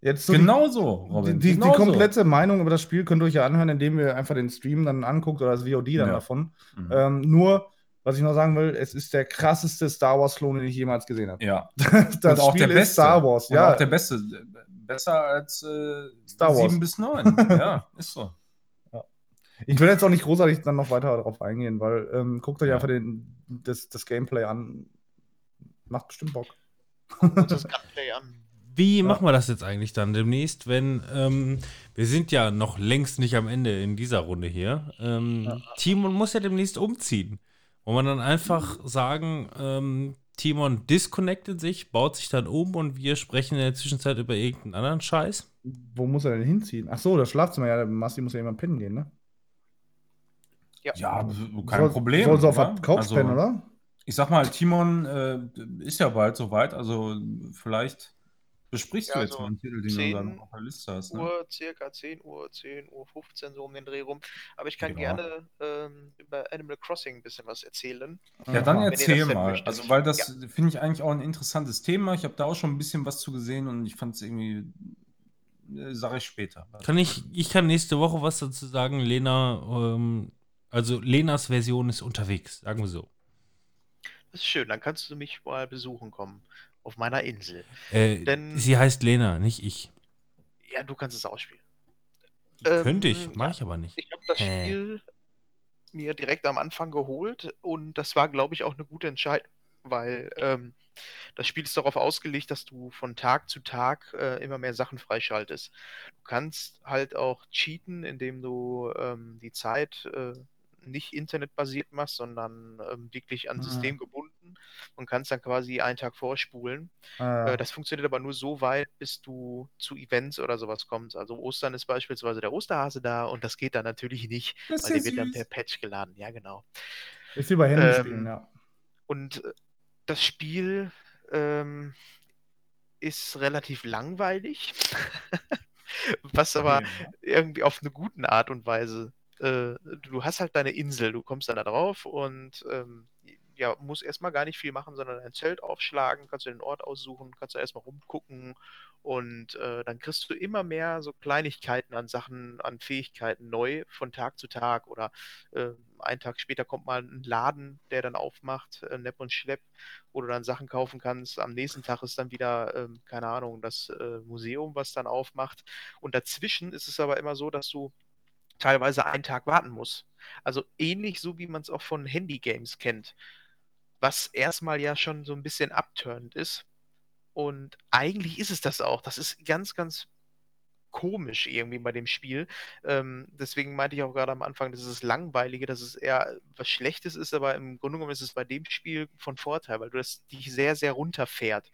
Jetzt so genau so, die, Robin. die, die, genau die so. komplette Meinung über das Spiel könnt ihr euch ja anhören, indem ihr einfach den Stream dann anguckt oder das VOD dann Ja. davon. Mhm. Ähm, nur, was ich noch sagen will, es ist der krasseste Star Wars-Klon, den ich jemals gesehen habe. ja. Das Und auch Spiel der ist beste. Star Wars, Und ja. auch der beste. Besser als äh, Star Wars. 7 bis 9. ja, ist so. Ich will jetzt auch nicht großartig dann noch weiter darauf eingehen, weil ähm, guckt euch Ja. einfach den, das, das Gameplay an. Macht bestimmt Bock. Uns das Gunplay an. Wie machen wir das jetzt eigentlich dann demnächst, wenn ähm, wir sind ja noch längst nicht am Ende in dieser Runde hier. Ähm, Timon muss ja demnächst umziehen. Wo man dann einfach sagen, ähm, Timon disconnectet sich, baut sich dann um und wir sprechen in der Zwischenzeit über irgendeinen anderen Scheiß. Wo muss er denn hinziehen? Ach so, das Schlafzimmer. Ja, der Masti muss ja immer pennen gehen, ne? Ja, kein Soll- Problem. Soll sie auf oder? der Couch Also, pennen, oder? Ich sag mal, Timon äh, ist ja bald soweit, also vielleicht besprichst Ja, du jetzt so mal einen Titel, den 10 du dann auf der Liste hast. Ne? Uhr, circa 10 Uhr, 10 Uhr 15, so um den Dreh rum. Aber ich kann Ja. gerne ähm, über Animal Crossing ein bisschen was erzählen. Ja, dann ihr erzähl mal. möchtet. Also, weil das finde ich eigentlich auch ein interessantes Thema. Ich habe da auch schon ein bisschen was zu gesehen und ich fand es irgendwie, äh, sage ich später. Kann ich, ich kann nächste Woche was dazu sagen. Lena, ähm, also Lenas Version ist unterwegs, sagen wir so. Das ist schön, dann kannst du mich mal besuchen kommen. Auf meiner Insel. Äh, Denn- sie heißt Lena, nicht ich. Ja, du kannst es ausspielen. Ähm, Könnte ich, mache ich aber nicht. Ich habe das Hä? Spiel mir direkt am Anfang geholt und das war, glaube ich, auch eine gute Entscheidung, weil ähm, das Spiel ist darauf ausgelegt, dass du von Tag zu Tag äh, immer mehr Sachen freischaltest. Du kannst halt auch cheaten, indem du ähm, die Zeit äh, nicht internetbasiert machst, sondern ähm, wirklich an Ah. System gebunden und kannst dann quasi einen Tag vorspulen. Äh, Äh, das funktioniert aber nur so weit, bis du zu Events oder sowas kommst. Also Ostern ist beispielsweise der Osterhase da und das geht dann natürlich nicht, Das weil ja der wird dann per Patch geladen. Ja, genau. ist bei Handy ähm, spielen, ja. Und äh, das Spiel ähm, ist relativ langweilig, was aber irgendwie auf eine gute Art und Weise. Äh, du hast halt deine Insel, du kommst dann da drauf und ähm, ja, musst erstmal gar nicht viel machen, sondern ein Zelt aufschlagen, kannst du den Ort aussuchen, kannst du erstmal rumgucken und äh, dann kriegst du immer mehr so Kleinigkeiten an Sachen, an Fähigkeiten neu von Tag zu Tag oder äh, einen Tag später kommt mal ein Laden, der dann aufmacht, äh, Nepp und Schlepp, wo du dann Sachen kaufen kannst. Am nächsten Tag ist dann wieder, ähm, keine Ahnung, das äh, Museum, was dann aufmacht. Und dazwischen ist es aber immer so, dass du teilweise einen Tag warten musst. Also ähnlich so, wie man es auch von Handy-Games kennt. Was erstmal ja schon so ein bisschen abturned ist. Und eigentlich ist es das auch. Das ist ganz, ganz komisch irgendwie bei dem Spiel. Ähm, deswegen meinte ich auch gerade am Anfang, dass es langweilige, dass es eher was Schlechtes ist, aber im Grunde genommen ist es bei dem Spiel von Vorteil, weil du das dich sehr, sehr runterfährt.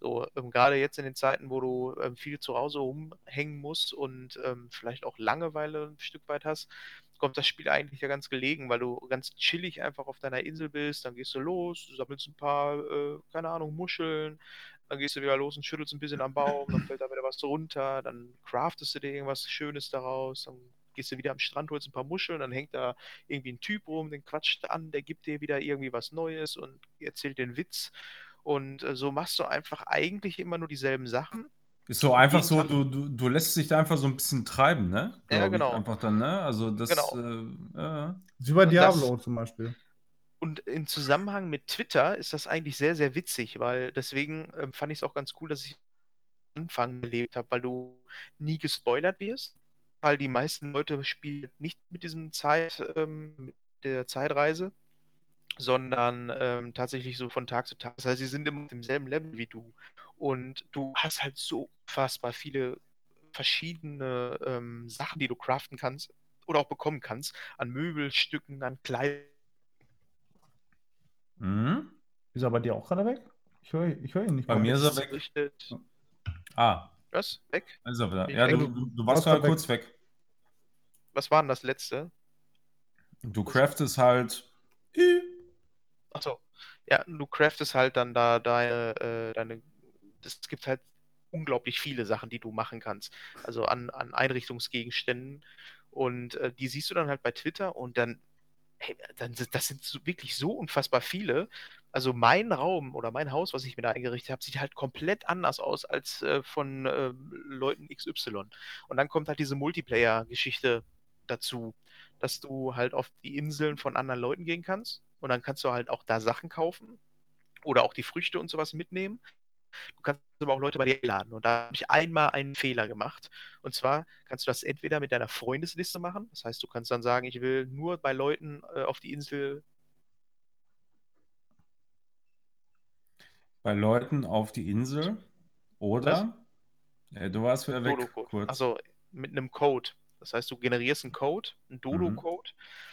So, ähm, gerade jetzt in den Zeiten, wo du ähm, viel zu Hause rumhängen musst und ähm, vielleicht auch Langeweile ein Stück weit hast, kommt das Spiel eigentlich ja ganz gelegen, weil du ganz chillig einfach auf deiner Insel bist, dann gehst du los, du sammelst ein paar, äh, keine Ahnung, Muscheln, dann gehst du wieder los und schüttelst ein bisschen am Baum, dann fällt da wieder was runter, dann craftest du dir irgendwas Schönes daraus, dann gehst du wieder am Strand, holst ein paar Muscheln, dann hängt da irgendwie ein Typ rum, den quatscht an, der gibt dir wieder irgendwie was Neues und erzählt den Witz. Und äh, so machst du einfach eigentlich immer nur dieselben Sachen. Ist so einfach so, du, du, du lässt dich da einfach so ein bisschen treiben, ne? Ja, Glaub ich, genau. Einfach dann, ne? Also das, Genau. äh, äh, ist wie bei und das- Diablo zum Beispiel. Und im Zusammenhang mit Twitter ist das eigentlich sehr, sehr witzig, weil deswegen ähm, fand ich es auch ganz cool, dass ich am Anfang gelebt habe, weil du nie gespoilert wirst, weil die meisten Leute spielen nicht mit diesem Zeit, ähm, mit der Zeitreise, sondern ähm, tatsächlich so von Tag zu Tag. Das heißt, sie sind immer auf demselben Level wie du. Und du hast halt so unfassbar viele verschiedene ähm, Sachen, die du craften kannst oder auch bekommen kannst, an Möbelstücken, an Kleidung. mhm. Ist er bei dir auch gerade weg? Ich höre ich hör ihn nicht Bei mir ist er weg. Gerichtet. Ah, Was? Weg? ist er wieder. Ich Ja, du, du, du warst gerade kurz weg. Was war denn das letzte? Du craftest halt. Achso. Ja, du craftest halt dann da deine, äh, deine. Es gibt halt unglaublich viele Sachen, die du machen kannst. Also an, an Einrichtungsgegenständen. Und äh, die siehst du dann halt bei Twitter und dann, hey, dann das sind so, wirklich so unfassbar viele. Also mein Raum oder mein Haus, was ich mir da eingerichtet habe, sieht halt komplett anders aus als äh, von äh, Leuten XY. Und dann kommt halt diese Multiplayer-Geschichte dazu, dass du halt auf die Inseln von anderen Leuten gehen kannst und dann kannst du halt auch da Sachen kaufen oder auch die Früchte und sowas mitnehmen. Du kannst aber auch Leute bei dir laden. Und da habe ich einmal einen Fehler gemacht. Und zwar kannst du das entweder mit deiner Freundesliste machen. Das heißt, du kannst dann sagen, ich will nur bei Leuten äh, auf die Insel Bei Leuten auf die Insel oder? Äh, du warst wieder weg kurz. Also mit einem Code. Das heißt, du generierst einen Code, einen Dodo-Code.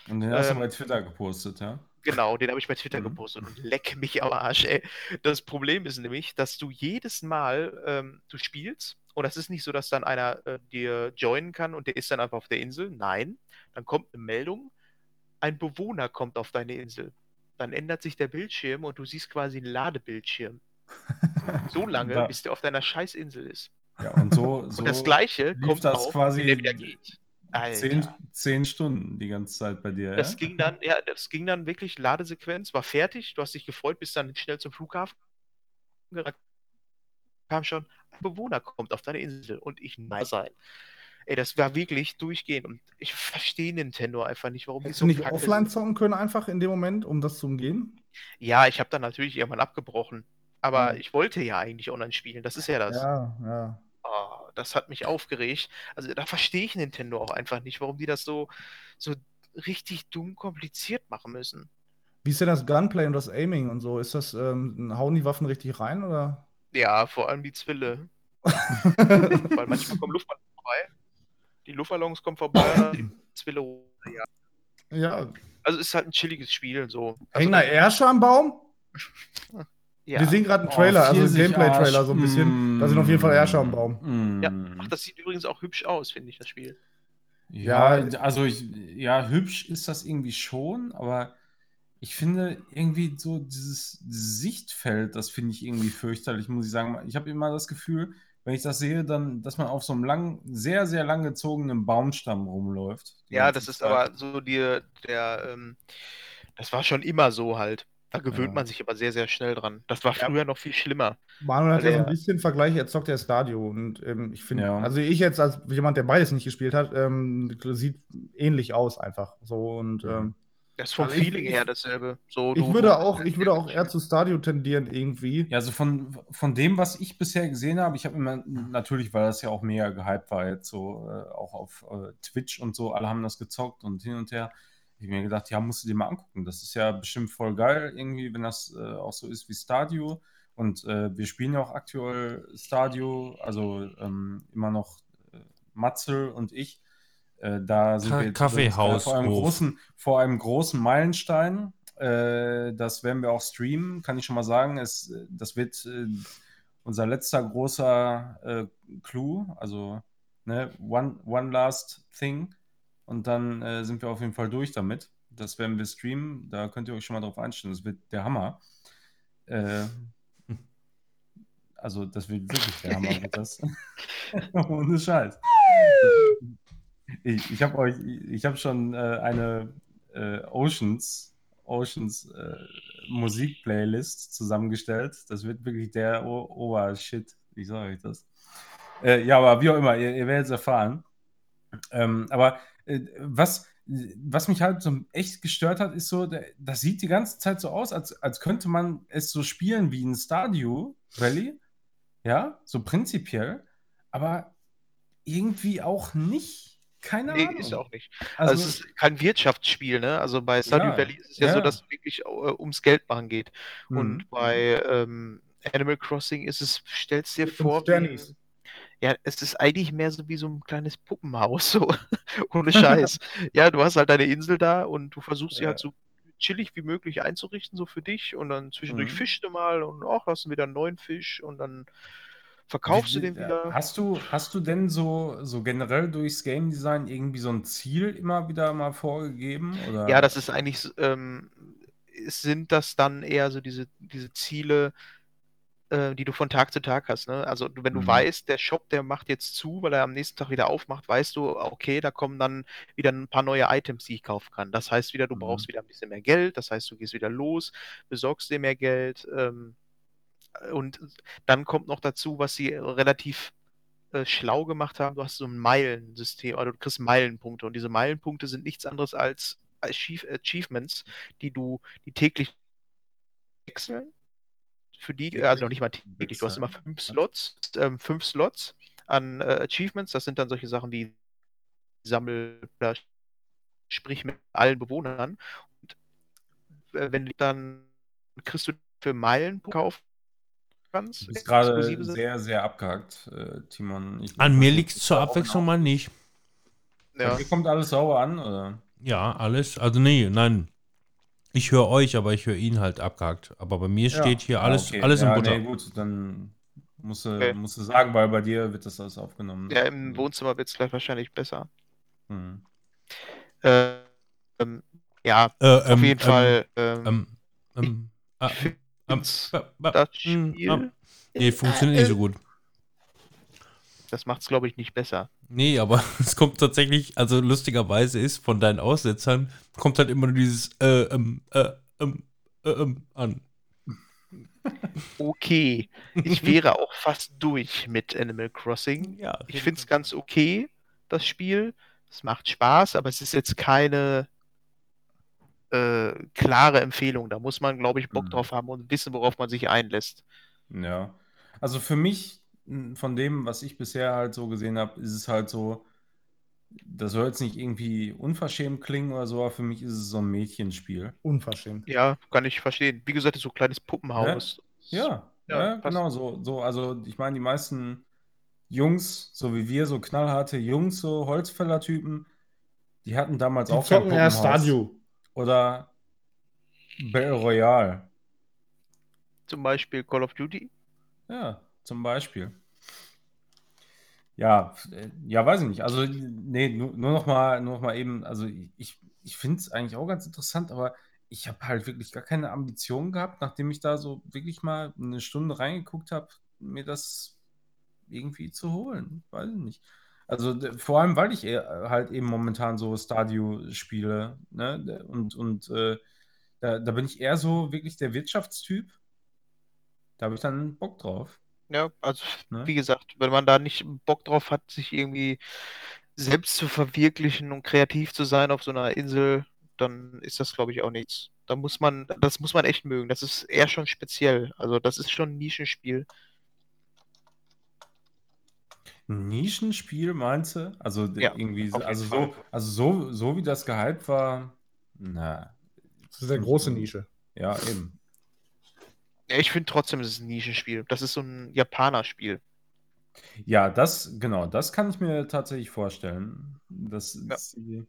Und den hast du ähm, bei Twitter gepostet, ja? Genau, den habe ich bei Twitter Mhm. gepostet und leck mich am Arsch, ey. Das Problem ist nämlich, dass du jedes Mal, ähm, du spielst und das ist nicht so, dass dann einer äh, dir joinen kann und der ist dann einfach auf der Insel. Nein, dann kommt eine Meldung, ein Bewohner kommt auf deine Insel. Dann ändert sich der Bildschirm und du siehst quasi einen Ladebildschirm. So lange, Da- bis der auf deiner Scheißinsel ist. Ja, und so, so Und das Gleiche kommt das auch, quasi wenn der wieder geht. Zehn, zehn Stunden die ganze Zeit bei dir, Das ja? ging dann, ja, das ging dann wirklich, Ladesequenz, war fertig, du hast dich gefreut, bist dann schnell zum Flughafen. gerannt, Kam schon, ein Bewohner kommt auf deine Insel und ich nein sein. Ey, das war wirklich durchgehend und ich verstehe Nintendo einfach nicht, warum die Hättest so du nicht offline sind. zocken können, einfach in dem Moment, um das zu umgehen? Ja, ich habe dann natürlich irgendwann abgebrochen, aber Ja. ich wollte ja eigentlich online spielen, das ist ja das. Ja, ja. Das hat mich aufgeregt. Also da verstehe ich Nintendo auch einfach nicht, warum die das so, so richtig dumm kompliziert machen müssen. Wie ist denn das Gunplay und das Aiming und so? Ist das, ähm, hauen die Waffen richtig rein oder? Ja, vor allem die Zwille. Weil manchmal kommen Luftballons vorbei. Die Luftballons kommen vorbei Zwille runter, ja. ja. Also es ist halt ein chilliges Spiel, so. Also, Hängen da Ärsche am Baum? ja. Wir sehen gerade einen Oh, Trailer, also einen. Gameplay-Trailer so ein bisschen. Da sind auf jeden Fall Ärsche am Baum. Mm. Ja. Ach, das sieht übrigens auch hübsch aus, finde ich, das Spiel. Ja, Ja. also ich, ja, hübsch ist das irgendwie schon, aber ich finde irgendwie so dieses Sichtfeld, das finde ich irgendwie fürchterlich, muss ich sagen. Ich habe immer das Gefühl, wenn ich das sehe, dann, dass man auf so einem lang, sehr, sehr lang gezogenen Baumstamm rumläuft. Ja, das ist Zeit. aber so die, der, ähm, das war schon immer so halt. Da gewöhnt Ja. man sich aber sehr, sehr schnell dran. Das war Ja. früher noch viel schlimmer. Manuel hat ja so ein bisschen Vergleich, er zockt ja Stadio und ähm, ich finde, Ja. also ich jetzt als jemand, der beides nicht gespielt hat, ähm, sieht ähnlich aus einfach. So und Ja. ähm, Das ist vom Also Feeling ich- her dasselbe. So, ich du- würde du- auch, ich würde auch eher zu Stadio tendieren irgendwie. Ja, also von, von dem, was ich bisher gesehen habe, ich habe immer, natürlich, weil das ja auch mega gehypt war, jetzt so äh, auch auf äh, Twitch und so, alle haben das gezockt und hin und her. Ich mir gedacht, ja, musst du dir mal angucken. Das ist ja bestimmt voll geil, irgendwie, wenn das äh, auch so ist wie Stadio. Und äh, wir spielen ja auch aktuell Stadio, also ähm, immer noch äh, Matzel und ich. Äh, da sind Ka- wir jetzt Kaffeehaus- vor einem großen, vor einem großen Meilenstein. Äh, das werden wir auch streamen, kann ich schon mal sagen. Es, äh, das wird äh, unser letzter großer äh, Clou, also ne, one, one last thing. Und dann äh, sind wir auf jeden Fall durch damit. Das werden wir streamen. Da könnt ihr euch schon mal drauf einstellen. Das wird der Hammer. Äh, also, das wird wirklich der Hammer, wird das. Ohne Scheiß. Ich, ich habe euch, ich habe schon äh, eine äh, Oceans, Oceans äh, Musikplaylist zusammengestellt. Das wird wirklich der Obershit. Ich sage euch das. Äh, ja, aber wie auch immer, ihr, ihr werdet es erfahren. Ähm, aber was, was mich halt so echt gestört hat, ist so, das sieht die ganze Zeit so aus, als, als könnte man es so spielen wie ein Stadio Rally. Ja, so prinzipiell. Aber irgendwie auch nicht. Keine Nee, Ahnung. ist auch nicht. Also, Also, es ist kein Wirtschaftsspiel, ne? Also bei Stardew Ja, Valley ist es ja, ja. so, dass es wirklich äh, ums Geld machen geht. mhm. Und bei ähm, Animal Crossing ist es, stellst dir vor, wie. Ja, es ist eigentlich mehr so wie so ein kleines Puppenhaus, so ohne Scheiß. ja, du hast halt deine Insel da und du versuchst sie Ja. halt so chillig wie möglich einzurichten, so für dich. Und dann zwischendurch Mhm. fischst du mal und auch hast du wieder einen neuen Fisch und dann verkaufst du Wie- den wieder. Hast du, hast du denn so, so generell durchs Game Design irgendwie so ein Ziel immer wieder mal vorgegeben? Oder? Ja, das ist eigentlich, ähm, sind das dann eher so diese, diese Ziele, äh, die du von Tag zu Tag hast. Ne? Also wenn du Mhm. weißt, der Shop, der macht jetzt zu, weil er am nächsten Tag wieder aufmacht, weißt du, okay, da kommen dann wieder ein paar neue Items, die ich kaufen kann. Das heißt wieder, du Mhm. brauchst wieder ein bisschen mehr Geld, das heißt, du gehst wieder los, besorgst dir mehr Geld. Ähm, und dann kommt noch dazu, was sie relativ äh, schlau gemacht haben, du hast so ein Meilensystem, oder du kriegst Meilenpunkte und diese Meilenpunkte sind nichts anderes als Achieve Achievements, die du, die täglich wechseln. Für die, also noch nicht mal täglich, du hast immer fünf Slots, ähm, fünf Slots an äh, Achievements, das sind dann solche Sachen wie Sammel sprich mit allen Bewohnern. Und äh, wenn du dann kriegst du für Meilen kaufen kannst, Du bist gerade sehr, sehr abgehakt, äh, Timon. Ich- An mir liegt es zur Abwechslung mal nicht. Ja. dir kommt alles sauber an, oder? Ja, alles. Also nee, nein. Ich höre euch, aber ich höre ihn halt abgehakt. Aber bei mir Ja. steht hier Ah, alles, okay. alles ja, in Butter. Nee, gut, dann musst du, Okay. musst du sagen, weil bei dir wird das alles aufgenommen. Ja, im Wohnzimmer wird es gleich wahrscheinlich besser. Hm. Äh, ähm, ja, Äh, auf ähm, jeden ähm, Fall. Ähm, Ähm, ähm, äh, ähm, ba- ba- das mm, Spiel, Nee, funktioniert nicht so gut. das macht es, glaube ich, nicht besser. Nee, aber es kommt tatsächlich, also lustigerweise ist von deinen Aussetzern, kommt halt immer nur dieses äh, ähm, äh, ähm, äh, ähm, an. Okay, ich wäre auch fast durch mit Animal Crossing. Ja, Ich finde es ganz okay, das Spiel. Es macht Spaß, aber es ist jetzt keine äh, klare Empfehlung. Da muss man, glaube ich, Bock Mhm. drauf haben und wissen, worauf man sich einlässt. Ja. Also für mich, von dem, was ich bisher halt so gesehen habe, ist es halt so, das soll jetzt nicht irgendwie unverschämt klingen oder so, aber für mich ist es so ein Mädchenspiel. Unverschämt. Ja, kann ich verstehen. Wie gesagt, so ein kleines Puppenhaus. Ja, Ja, ja, genau so, so. Also ich meine, die meisten Jungs, so wie wir, so knallharte Jungs, so Holzfäller-Typen, die hatten damals Die auch kein Puppenhaus. Stadio. Oder Battle Royale. Zum Beispiel Call of Duty. Ja, zum Beispiel. Ja, äh, ja, weiß ich nicht. Also, nee, nur, nur noch mal, noch mal eben, also ich, ich finde es eigentlich auch ganz interessant, aber ich habe halt wirklich gar keine Ambitionen gehabt, nachdem ich da so wirklich mal eine Stunde reingeguckt habe, mir das irgendwie zu holen. Weiß ich nicht. Also vor allem, weil ich eher halt eben momentan so Stadio spiele, ne? Und, und äh, da, da bin ich eher so wirklich der Wirtschaftstyp. Da habe ich dann Bock drauf. Ja, also Ne? wie gesagt, wenn man da nicht Bock drauf hat, sich irgendwie selbst zu verwirklichen und kreativ zu sein auf so einer Insel, dann ist das, glaube ich, auch nichts. Da muss man, das muss man echt mögen. Das ist eher schon speziell. Also das ist schon ein Nischenspiel. Ein Nischenspiel, meinst du? Also Ja, irgendwie, also so, also so, so wie das gehypt war, na. Das ist eine große Nische. Ja, eben. Ja, Ich finde trotzdem, es ist ein Nischenspiel. Das ist so ein Japaner-Spiel. Ja, das, genau, das kann ich mir tatsächlich vorstellen. Dass Ja. die,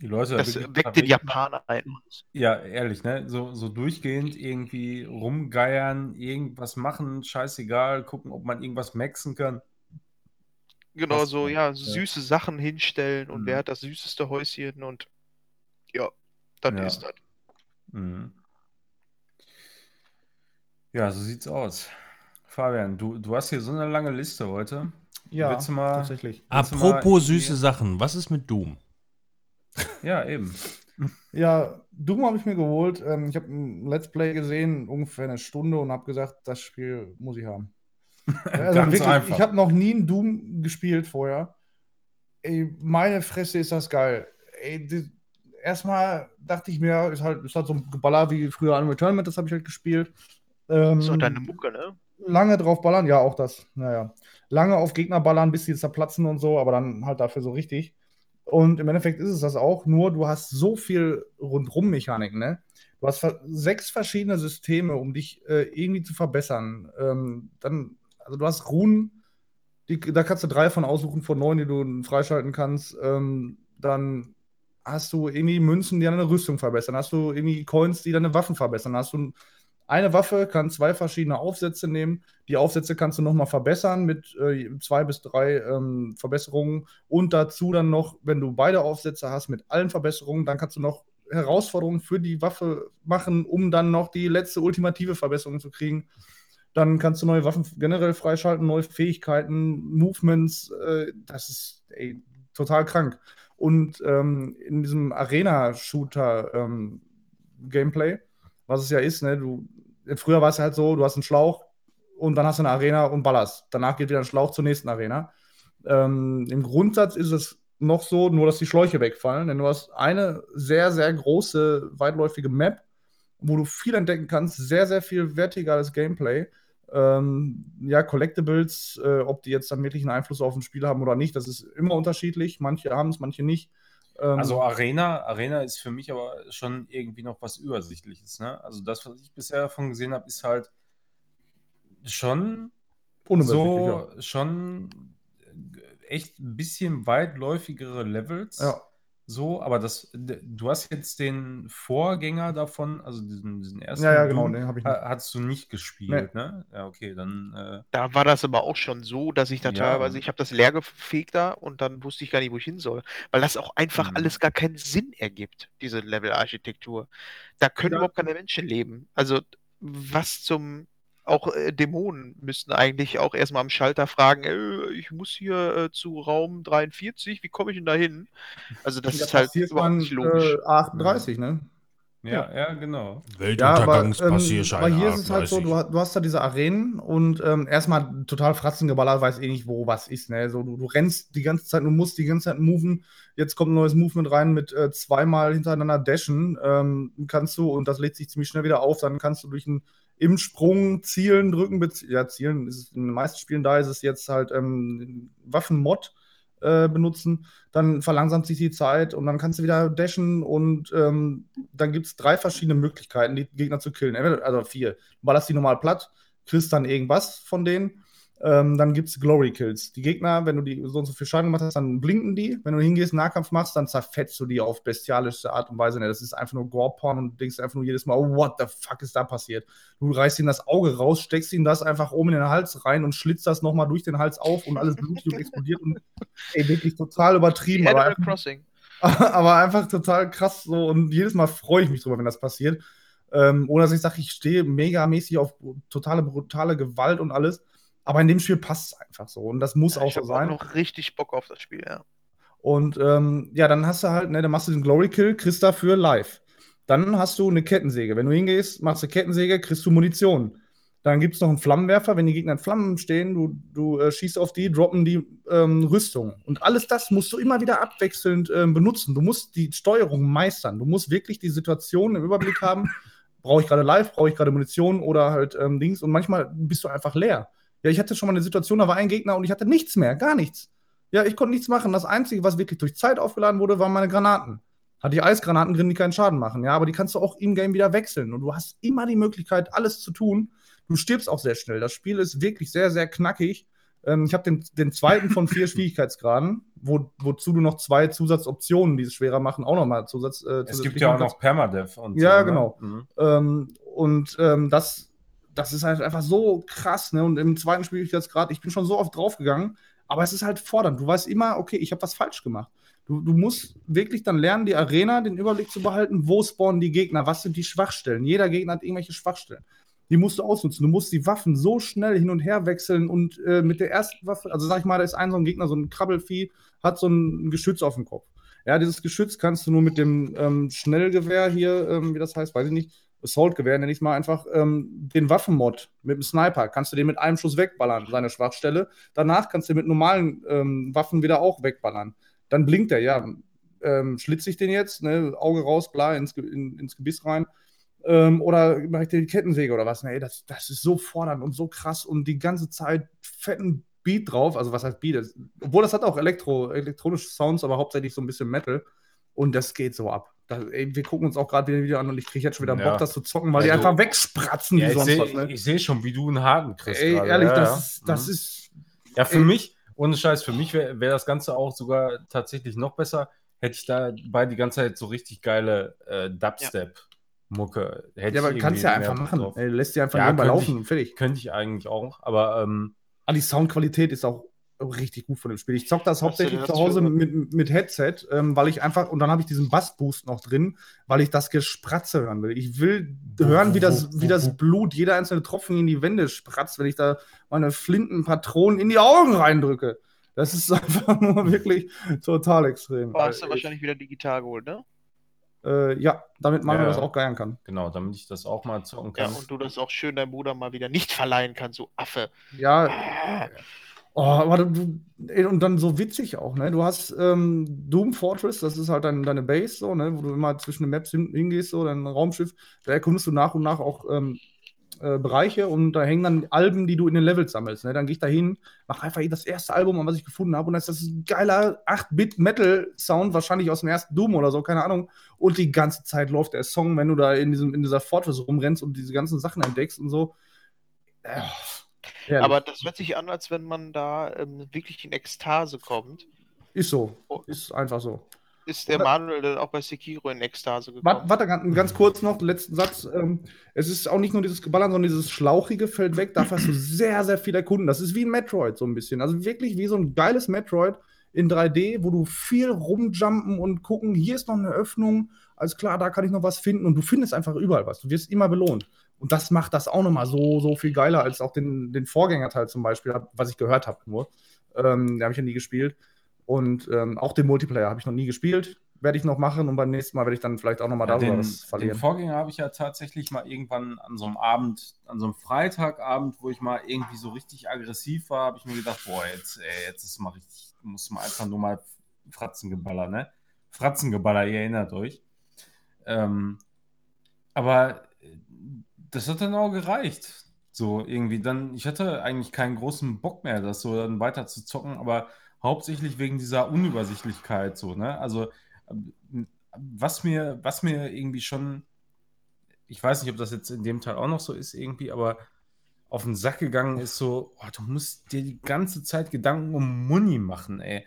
die Leute da Das weckt den Japaner ein. Ja, ehrlich, ne? So, so durchgehend irgendwie rumgeiern, irgendwas machen, scheißegal, gucken, ob man irgendwas maxen kann. Genau Passt so, ja, ja. süße Sachen hinstellen und Mhm. wer hat das süßeste Häuschen und ja, dann Ja. ist das. Mhm. Ja, so sieht's aus. Fabian, du, du hast hier so eine lange Liste heute. Ja, Willst du mal- tatsächlich. Willst du mal Apropos süße Sachen, was ist mit Doom? Ja, eben. Ja, Doom habe ich mir geholt. Ähm, ich habe ein Let's Play gesehen, ungefähr eine Stunde, und habe gesagt, das Spiel muss ich haben. Also Ganz wirklich, einfach. ich habe noch nie ein Doom gespielt vorher. Ey, meine Fresse ist das geil. Ey, die, erstmal dachte ich mir, ist halt, ist halt so ein Geballer wie früher an Returnment, das habe ich halt gespielt. Ähm, So, deine Mucke, ne? lange drauf ballern, ja, auch das. Naja. Lange auf Gegner ballern, bis sie zerplatzen und so, aber dann halt dafür so richtig. Und im Endeffekt ist es das auch, nur du hast so viel Rundrum-Mechanik, ne? Du hast sechs verschiedene Systeme, um dich äh, irgendwie zu verbessern. Ähm, dann, also du hast Runen, die, da kannst du drei von aussuchen von neun, die du freischalten kannst. Ähm, dann hast du irgendwie Münzen, die deine Rüstung verbessern. Hast du irgendwie Coins, die deine Waffen verbessern. Hast du eine Waffe, kann zwei verschiedene Aufsätze nehmen. Die Aufsätze kannst du nochmal verbessern mit äh, zwei bis drei ähm, Verbesserungen. Und dazu dann noch, wenn du beide Aufsätze hast mit allen Verbesserungen, dann kannst du noch Herausforderungen für die Waffe machen, um dann noch die letzte ultimative Verbesserung zu kriegen. Dann kannst du neue Waffen generell freischalten, neue Fähigkeiten, Movements. Äh, das ist ey, total krank. Und ähm, in diesem Arena-Shooter-Gameplay, ähm, was es ja ist, ne, du, früher war es halt so, du hast einen Schlauch und dann hast du eine Arena und ballerst. Danach geht wieder ein Schlauch zur nächsten Arena. Ähm, Im Grundsatz ist es noch so, nur dass die Schläuche wegfallen, denn du hast eine sehr, sehr große, weitläufige Map, wo du viel entdecken kannst, sehr, sehr viel vertikales Gameplay. Ähm, ja, Collectibles, äh, ob die jetzt dann wirklich einen Einfluss auf ein Spiel haben oder nicht, das ist immer unterschiedlich. Manche haben es, manche nicht. Ähm, also Arena, Arena ist für mich aber schon irgendwie noch was Übersichtliches. Ne? Also das, was ich bisher davon gesehen habe, ist halt schon so, ja. schon echt ein bisschen weitläufigere Levels. Ja. So, aber das, du hast jetzt den Vorgänger davon, also diesen, diesen ersten, ja, ja, genau, den habe ich nicht. Hast du nicht gespielt, nee. ne? Ja, okay, dann. Äh, da war das aber auch schon so, dass ich da ja. teilweise, ich habe das leer gefegt da und dann wusste ich gar nicht, wo ich hin soll, weil das auch einfach mhm. alles gar keinen Sinn ergibt, diese Level-Architektur. Da können ja. überhaupt keine Menschen leben. Also, was zum auch äh, Dämonen müssten eigentlich auch erstmal am Schalter fragen, äh, ich muss hier äh, zu Raum 43, wie komme ich denn da hin? Also das ist halt überhaupt nicht logisch. 38, ne? Ja, ja, genau. Weltuntergangspassierschein. Ja, aber, ähm, hier ist es halt so, du, du, hast da diese Arenen und ähm, erstmal total Fratzengeballert, weiß eh nicht, wo was ist. Ne? So, du, du, rennst die ganze Zeit, du musst die ganze Zeit moven. Jetzt kommt ein neues Movement rein mit äh, zweimal hintereinander dashen. Ähm, kannst du, und das lädt sich ziemlich schnell wieder auf, dann kannst du durch ein im Sprung zielen, drücken, ja, zielen ist es in den meisten Spielen da, ist es jetzt halt ähm, Waffenmod äh, benutzen, dann verlangsamt sich die Zeit und dann kannst du wieder dashen und ähm, dann gibt es drei verschiedene Möglichkeiten, die Gegner zu killen. Also vier. Du ballerst die normal platt, kriegst dann irgendwas von denen ähm, dann gibt es Glory Kills. Die Gegner, wenn du die so und so viel Schaden gemacht hast, dann blinken die. Wenn du hingehst, Nahkampf machst, dann zerfetzt du die auf bestialische Art und Weise. Das ist einfach nur Gore-Porn und denkst einfach nur jedes Mal, oh, what the fuck ist da passiert? Du reißt ihm das Auge raus, steckst ihm das einfach oben in den Hals rein und schlitzt das nochmal durch den Hals auf und alles blutig und explodiert und ey, wirklich total übertrieben. Aber einfach, Crossing. aber einfach total krass so und jedes Mal freue ich mich drüber, wenn das passiert. Ähm, oder dass ich sage, ich stehe megamäßig auf totale, brutale Gewalt und alles. Aber in dem Spiel passt es einfach so. Und das muss ja, auch so sein. Ich habe noch richtig Bock auf das Spiel, ja. Und ähm, ja, dann hast du halt, ne, dann machst du den Glory Kill, kriegst dafür live. Dann hast du eine Kettensäge. Wenn du hingehst, machst du Kettensäge, kriegst du Munition. Dann gibt es noch einen Flammenwerfer. Wenn die Gegner in Flammen stehen, du, du äh, schießt auf die, droppen die ähm, Rüstung. Und alles das musst du immer wieder abwechselnd ähm, benutzen. Du musst die Steuerung meistern. Du musst wirklich die Situation im Überblick haben. Brauche ich gerade live, brauche ich gerade Munition oder halt ähm, Dings. Und manchmal bist du einfach leer. Ja, ich hatte schon mal eine Situation, da war ein Gegner und ich hatte nichts mehr, gar nichts. Ja, ich konnte nichts machen. Das Einzige, was wirklich durch Zeit aufgeladen wurde, waren meine Granaten. Hatte ich Eisgranaten drin, die keinen Schaden machen. Ja, aber die kannst du auch im Game wieder wechseln. Und du hast immer die Möglichkeit, alles zu tun. Du stirbst auch sehr schnell. Das Spiel ist wirklich sehr, sehr knackig. Ähm, ich habe den, den zweiten von vier Schwierigkeitsgraden, wo, wozu du noch zwei Zusatzoptionen, die es schwerer machen, auch nochmal Zusatz. Äh, es gibt ja auch noch Permadev und Ja, so, ne? genau. Mhm. Ähm, und ähm, das das ist halt einfach so krass, ne? Und im zweiten spiele ich jetzt gerade, ich bin schon so oft draufgegangen, aber es ist halt fordernd. Du weißt immer, okay, ich habe was falsch gemacht. Du, du musst wirklich dann lernen, die Arena, den Überblick zu behalten, wo spawnen die Gegner, was sind die Schwachstellen. Jeder Gegner hat irgendwelche Schwachstellen. Die musst du ausnutzen. Du musst die Waffen so schnell hin und her wechseln und äh, mit der ersten Waffe, also sag ich mal, da ist ein so ein Gegner, so ein Krabbelvieh, hat so ein Geschütz auf dem Kopf. Ja, dieses Geschütz kannst du nur mit dem ähm, Schnellgewehr hier, ähm, wie das heißt, weiß ich nicht, Assault-Gewehr, nenne ich mal einfach, ähm, den Waffenmod mit dem Sniper. Kannst du den mit einem Schuss wegballern, seine Schwachstelle. Danach kannst du mit normalen ähm, Waffen wieder auch wegballern. Dann blinkt er, ja. Ähm, schlitze ich den jetzt, ne? Auge raus, klar, ins, in, ins Gebiss rein. Ähm, oder mache ich dir die Kettensäge oder was? Nee, das, das ist so fordernd und so krass und die ganze Zeit fetten Beat drauf. Also, was heißt Beat? Obwohl das hat auch Elektro, elektronische Sounds, aber hauptsächlich so ein bisschen Metal. Und das geht so ab. Da, ey, wir gucken uns auch gerade wieder ein Video an und ich kriege jetzt schon wieder ja. Bock, das zu zocken, weil also, die einfach wegspratzen ja, wie sonst seh, was. Ne? Ich sehe schon, wie du einen Haken kriegst. Ey, grade. ehrlich, ja, das, das mhm. ist. Ja, für ey. mich, ohne Scheiß, für mich wäre wär das Ganze auch sogar tatsächlich noch besser, hätte ich dabei die ganze Zeit so richtig geile äh, Dubstep-Mucke. Ja, aber kannst ja einfach machen. Ey, lässt die einfach ja, laufen ich, fertig. Könnte ich eigentlich auch, aber. Ähm, ah, die Soundqualität ist auch richtig gut von dem Spiel. Ich zock das hauptsächlich zu Hause mit, mit Headset, ähm, weil ich einfach, und dann habe ich diesen Bassboost noch drin, weil ich das Gespratze hören will. Ich will hören, wie das, wie das Blut, jeder einzelne Tropfen in die Wände spratzt, wenn ich da meine Flintenpatronen in die Augen reindrücke. Das ist einfach nur wirklich total extrem. Aber hast du wahrscheinlich wieder digital geholt, ne? Äh, ja, damit man Ja. das auch geiern kann. Genau, damit ich das auch mal zocken Ja, kann. und du das auch schön deinem Bruder mal wieder nicht verleihen kannst, so Affe. Ja, Ah, Oh, aber du, und dann so witzig auch, ne? Du hast ähm, Doom Fortress, das ist halt dein, deine Base, so, ne? Wo du immer zwischen den Maps hin, hingehst, so, dein Raumschiff. Da erkundest du nach und nach auch ähm, äh, Bereiche und da hängen dann Alben, die du in den Levels sammelst. Ne? Dann gehe ich da hin, mache einfach das erste Album, an was ich gefunden habe, und das ist ein geiler 8-Bit-Metal-Sound, wahrscheinlich aus dem ersten Doom oder so, keine Ahnung. Und die ganze Zeit läuft der Song, wenn du da in, diesem, in dieser Fortress rumrennst und diese ganzen Sachen entdeckst und so. Äh, herrlich. Aber das hört sich an, als wenn man da ähm, wirklich in Ekstase kommt. ist so. Oh. Ist einfach so. Ist der Manuel dann auch bei Sekiro in Ekstase gekommen? Warte, warte ganz, kurz noch, letzten Satz. Ähm, es ist auch nicht nur dieses Geballern, sondern dieses Schlauchige fällt weg. Dafür hast du sehr, sehr viel erkunden. Das ist wie ein Metroid so ein bisschen. Also wirklich wie so ein geiles Metroid in 3D, wo du viel rumjumpen und gucken, hier ist noch eine Öffnung. Alles klar, da kann ich noch was finden. Und du findest einfach überall was. Du wirst immer belohnt. Und das macht das auch nochmal so, so viel geiler als auch den, den Vorgängerteil zum Beispiel, was ich gehört habe nur. Ähm, den habe ich ja nie gespielt. Und ähm, auch den Multiplayer habe ich noch nie gespielt. Werde ich noch machen und beim nächsten Mal werde ich dann vielleicht auch nochmal Ja, darüber den, was den verlieren. Vorgänger habe ich ja tatsächlich mal irgendwann an so einem Abend, an so einem Freitagabend, wo ich mal irgendwie so richtig aggressiv war, habe ich mir gedacht, boah, jetzt, ey, jetzt ist mal richtig, muss man einfach nur mal Fratzengeballer, ne? Fratzengeballer, ihr erinnert euch. Ähm, aber das hat dann auch gereicht. So irgendwie dann, ich hatte eigentlich keinen großen Bock mehr, das so dann weiter zu zocken, aber hauptsächlich wegen dieser Unübersichtlichkeit so, ne? Also ähm, was mir, was mir irgendwie schon, ich weiß nicht, ob das jetzt in dem Teil auch noch so ist irgendwie, aber auf den Sack gegangen ist so, oh, du musst dir die ganze Zeit Gedanken um Muni machen, ey.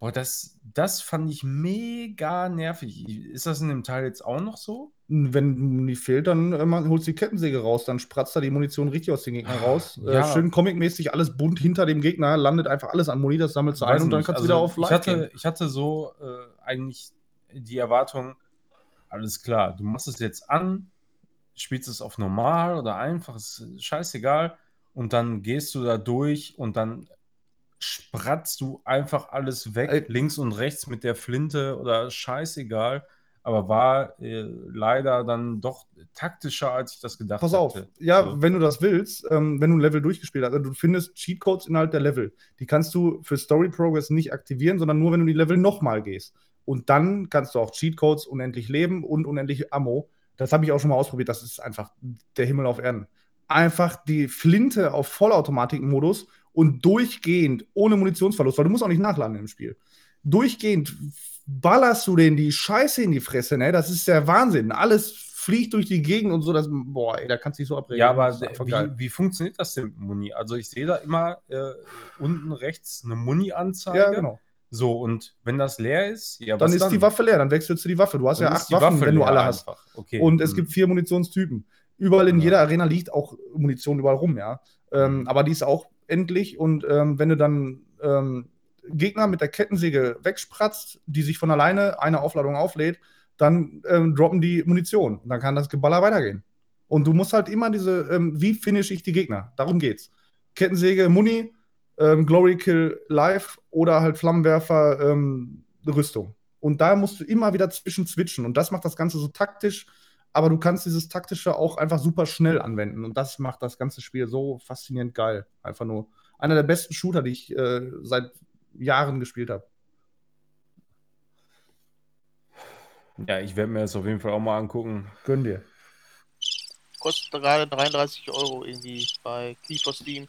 Boah, das, das fand ich mega nervig. Ist das in dem Teil jetzt auch noch so? Wenn die fehlt, dann äh, man holst die Kettensäge raus, dann spratzt da die Munition richtig aus den Gegnern raus. Ja. Äh, schön comicmäßig, alles bunt hinter dem Gegner, landet einfach alles an Muni, das sammelst du ein und dann kannst du Also, wieder auf ich Live hatte, gehen. ich hatte so äh, eigentlich die Erwartung, alles klar, du machst es jetzt an, spielst es auf normal oder einfach, ist scheißegal, und dann gehst du da durch und dann spratzt du einfach alles weg, Ey. links und rechts mit der Flinte oder scheißegal, aber war äh, leider dann doch taktischer, als ich das gedacht Pass auf, hätte. ja, So. wenn du das willst, ähm, wenn du ein Level durchgespielt hast, also du findest Cheatcodes innerhalb der Level. Die kannst du für Story Progress nicht aktivieren, sondern nur, wenn du die Level nochmal gehst. Und dann kannst du auch Cheatcodes unendlich leben und unendlich Ammo. Das habe ich auch schon mal ausprobiert. Das ist einfach der Himmel auf Erden. Einfach die Flinte auf Vollautomatik-Modus und durchgehend, ohne Munitionsverlust, weil du musst auch nicht nachladen im Spiel. Durchgehend ballerst du denen die Scheiße in die Fresse, ne? Das ist der Wahnsinn. Alles fliegt durch die Gegend und so, das, boah, ey, da kannst du dich so abregen. Ja, aber wie, wie funktioniert das denn mit Muni? Also ich sehe da immer äh, unten rechts eine Muni-Anzeige. Ja, genau. So, und wenn das leer ist, ja, Dann ist die Waffe leer, dann wechselst du die Waffe. Du hast Dann ja acht die Waffen, Waffe wenn du alle hast. Okay. Und es hm. gibt vier Munitionstypen. Überall in Ja. jeder Arena liegt auch Munition überall rum, ja. Ähm, aber die ist auch endlich und ähm, wenn du dann ähm, Gegner mit der Kettensäge wegspratzt, die sich von alleine eine Aufladung auflädt, dann ähm, droppen die Munition. Und dann kann das Geballer weitergehen. Und du musst halt immer diese, ähm, wie finish ich die Gegner? Darum geht's. Kettensäge, Muni, ähm, Glory Kill Live oder halt Flammenwerfer, ähm, Rüstung. Und da musst du immer wieder zwischen switchen. Und das macht das Ganze so taktisch, aber du kannst dieses taktische auch einfach super schnell anwenden. Und das macht das ganze Spiel so faszinierend geil. Einfach nur einer der besten Shooter, die ich äh, seit Jahren gespielt habe. Ja, ich werde mir das auf jeden Fall auch mal angucken. Gönn dir. Kostet gerade 33 Euro irgendwie bei Key Steam.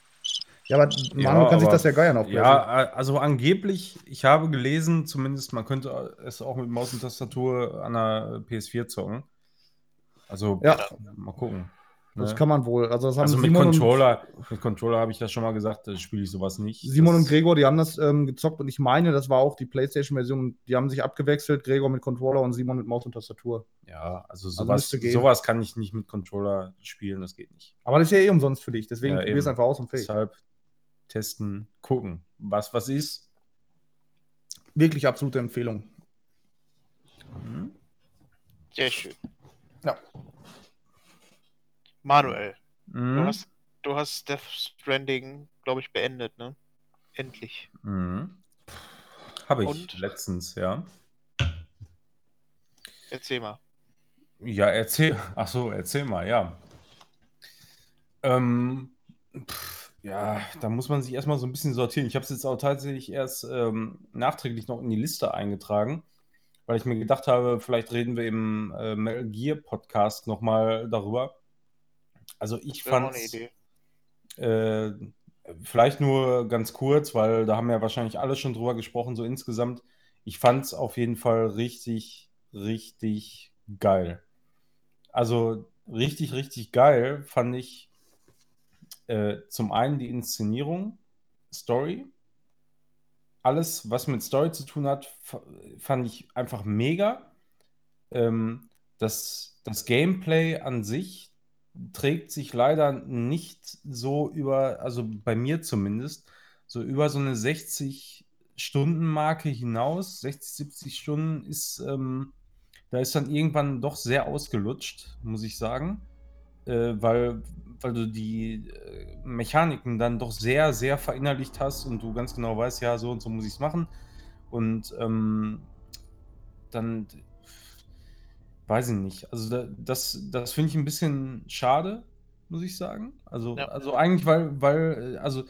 Ja, aber Ja, Manu kann sich aber- das ja geiern auf Ja, also angeblich, ich habe gelesen, zumindest man könnte es auch mit Maus und Tastatur an der PS4 zocken. Also, Ja. mal gucken. Das ne? kann man wohl. Also, das haben also mit Simon, und, Controller, mit Controller habe ich das schon mal gesagt, da spiele ich sowas nicht. Simon das, und Gregor, die haben das ähm, gezockt und ich meine, das war auch die PlayStation-Version. Die haben sich abgewechselt. Gregor mit Controller und Simon mit Maus und Tastatur. Ja, also Also sowas, gehen. sowas kann ich nicht mit Controller spielen, das geht nicht. Aber das ist ja eh umsonst für dich. Deswegen Ja, probier es einfach aus und fähig. Deshalb testen, gucken. Was was ist? Wirklich absolute Empfehlung. Sehr schön. Ja. Manuel, Mhm. du hast, du hast Death Stranding, glaube ich, beendet, ne? Endlich. Mhm. Habe ich Und? letztens, ja. Erzähl mal. Ja, erzähl. Ach so, erzähl mal, ja. Ähm, pff, ja, da muss man sich erstmal so ein bisschen sortieren. Ich habe es jetzt auch tatsächlich erst ähm, nachträglich noch in die Liste eingetragen, weil ich mir gedacht habe, vielleicht reden wir im äh, Metal Gear Podcast nochmal darüber. Also ich fand äh, vielleicht nur ganz kurz, weil da haben ja wahrscheinlich alle schon drüber gesprochen, so insgesamt. Ich fand es auf jeden Fall richtig, richtig geil. Also richtig, richtig geil fand ich äh, zum einen die Inszenierung, Story. Alles, was mit Story zu tun hat, fa- fand ich einfach mega. Ähm, das, das Gameplay an sich trägt sich leider nicht so über, also bei mir zumindest, so über so eine 60-Stunden-Marke hinaus. 60, 70 Stunden ist, ähm, da ist dann irgendwann doch sehr ausgelutscht, muss ich sagen. Äh, weil, weil du die äh, Mechaniken dann doch sehr, sehr verinnerlicht hast und du ganz genau weißt, ja, so und so muss ich es machen. Und ähm, dann weiß ich nicht. Also da, das, das finde ich ein bisschen schade, muss ich sagen. Also, Ja. also eigentlich, weil, weil, äh, also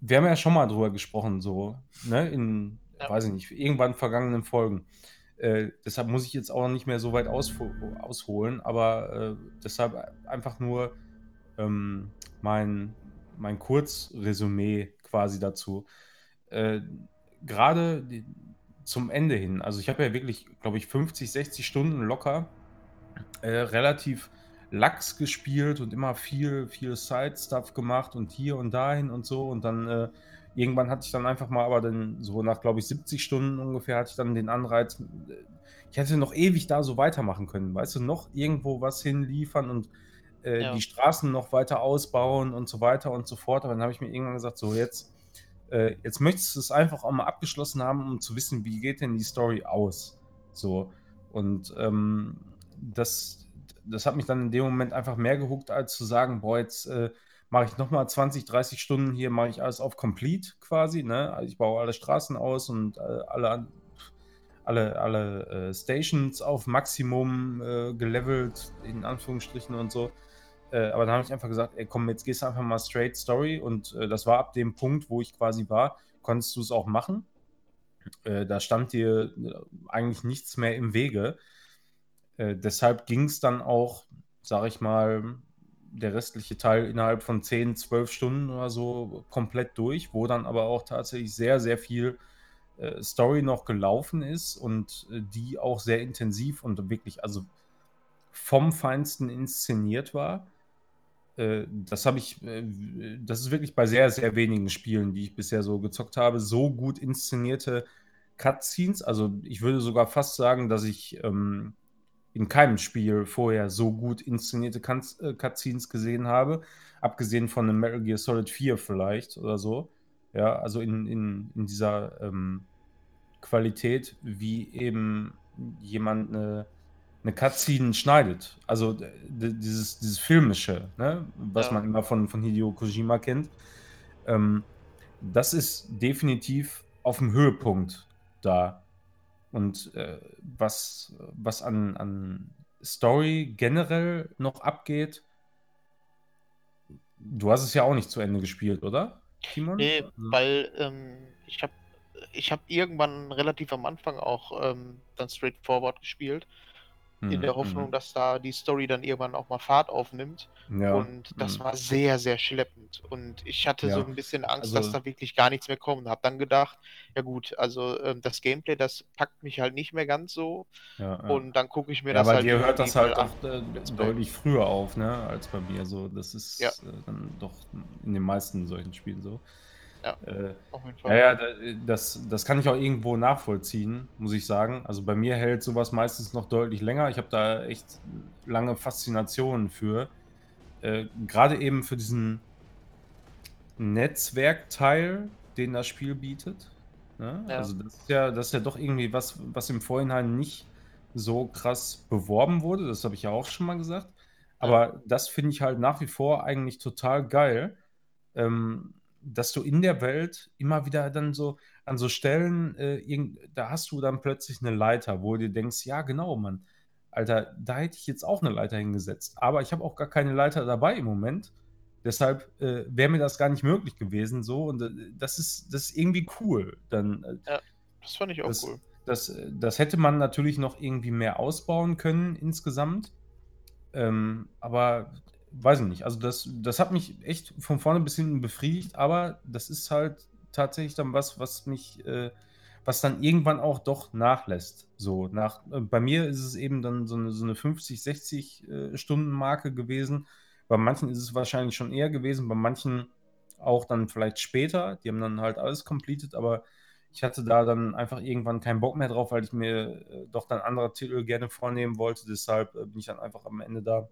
wir haben ja schon mal drüber gesprochen, so, ne, in, Ja. weiß ich nicht, irgendwann vergangenen Folgen. Äh, deshalb muss ich jetzt auch nicht mehr so weit ausholen, aber äh, deshalb einfach nur ähm, mein, mein Kurzresümee quasi dazu. Äh, Gerade zum Ende hin, also ich habe ja wirklich, glaube ich, 50, 60 Stunden locker äh, relativ lax gespielt und immer viel, viel Side-Stuff gemacht und hier und dahin und so. Und dann äh, irgendwann hatte ich dann einfach mal, aber dann so nach, glaube ich, 70 Stunden ungefähr, hatte ich dann den Anreiz, ich hätte noch ewig da so weitermachen können, weißt du, noch irgendwo was hinliefern und äh, Ja. die Straßen noch weiter ausbauen und so weiter und so fort. Aber dann habe ich mir irgendwann gesagt, so jetzt, äh, jetzt möchtest du es einfach auch mal abgeschlossen haben, um zu wissen, wie geht denn die Story aus. So. Und ähm, das, das hat mich dann in dem Moment einfach mehr gehuckt, als zu sagen, boah, jetzt äh, mache ich nochmal 20, 30 Stunden hier, mache ich alles auf Complete quasi. Ne? Also ich baue alle Straßen aus und äh, alle, alle, alle äh, Stations auf Maximum äh, gelevelt, in Anführungsstrichen und so. Äh, aber dann habe ich einfach gesagt, ey, komm, jetzt gehst du einfach mal straight Story. Und äh, das war ab dem Punkt, wo ich quasi war, konntest du es auch machen. Äh, da stand dir eigentlich nichts mehr im Wege. Deshalb ging es dann auch, sage ich mal, der restliche Teil innerhalb von 10, 12 Stunden oder so komplett durch, wo dann aber auch tatsächlich sehr, sehr viel äh, Story noch gelaufen ist und äh, die auch sehr intensiv und wirklich, also vom Feinsten inszeniert war. Äh, das habe ich, äh, das ist wirklich bei sehr, sehr wenigen Spielen, die ich bisher so gezockt habe, so gut inszenierte Cutscenes. Also ich würde sogar fast sagen, dass ich ähm, in keinem Spiel vorher so gut inszenierte Cuts- äh, Cutscenes gesehen habe, abgesehen von einem Metal Gear Solid 4 vielleicht oder so. Ja, also in, in, in dieser ähm, Qualität, wie eben jemand eine, eine Cutscene schneidet. Also dieses, dieses Filmische, ne? was Ja. man immer von, von Hideo Kojima kennt. Ähm, das ist definitiv auf dem Höhepunkt da. Und äh, was, was an, an Story generell noch abgeht, du hast es ja auch nicht zu Ende gespielt, oder? Timon? Nee, weil ähm, ich habe ich hab irgendwann relativ am Anfang auch ähm, dann straightforward gespielt, in der Hoffnung, dass da die Story dann irgendwann auch mal Fahrt aufnimmt. Ja, Und das hm. war sehr, sehr schleppend. Und ich hatte so Ja, ein bisschen Angst, also- dass da wirklich gar nichts mehr kommt. Hab dann gedacht, ja gut, also ähm, das Gameplay, das packt mich halt nicht mehr ganz so. Ja. Und dann gucke ich mir ja, das bei halt dir hört das halt auch äh, deutlich früher auf, ne, als bei mir. So, das ist Ja. äh, dann doch in den meisten solchen Spielen so. Ja. Äh, Auf jeden ja, Fall. ja, da- das, das kann ich auch irgendwo nachvollziehen, muss ich sagen. Also bei mir hält sowas meistens noch deutlich länger. Ich habe da echt lange Faszinationen für. Äh, Gerade eben für diesen, Netzwerkteil, den das Spiel bietet. Ne? Ja. Also das ist ja, das ist ja doch irgendwie was, was im Vorhinein nicht so krass beworben wurde. Das habe ich ja auch schon mal gesagt. Aber das finde ich halt nach wie vor eigentlich total geil, ähm, dass du in der Welt immer wieder dann so an so Stellen, äh, irgend, da hast du dann plötzlich eine Leiter, wo du denkst, ja genau, Mann, Alter, da hätte ich jetzt auch eine Leiter hingesetzt. Aber ich habe auch gar keine Leiter dabei im Moment. Deshalb äh, wäre mir das gar nicht möglich gewesen. So, und äh, das ist, das ist irgendwie cool. Dann, äh, Das fand ich auch das, cool. das, das hätte man natürlich noch irgendwie mehr ausbauen können insgesamt. Ähm, aber weiß ich nicht. Also das, das hat mich echt von vorne bis hinten befriedigt, aber das ist halt tatsächlich dann was, was mich, äh, was dann irgendwann auch doch nachlässt. So, nach, äh, bei mir ist es eben dann so eine, so eine 50, 60 äh, Stunden Marke gewesen. Bei manchen ist es wahrscheinlich schon eher gewesen, bei manchen auch dann vielleicht später. Die haben dann halt alles completed, aber ich hatte da dann einfach irgendwann keinen Bock mehr drauf, weil ich mir äh, doch dann andere Titel gerne vornehmen wollte. Deshalb äh, bin ich dann einfach am Ende da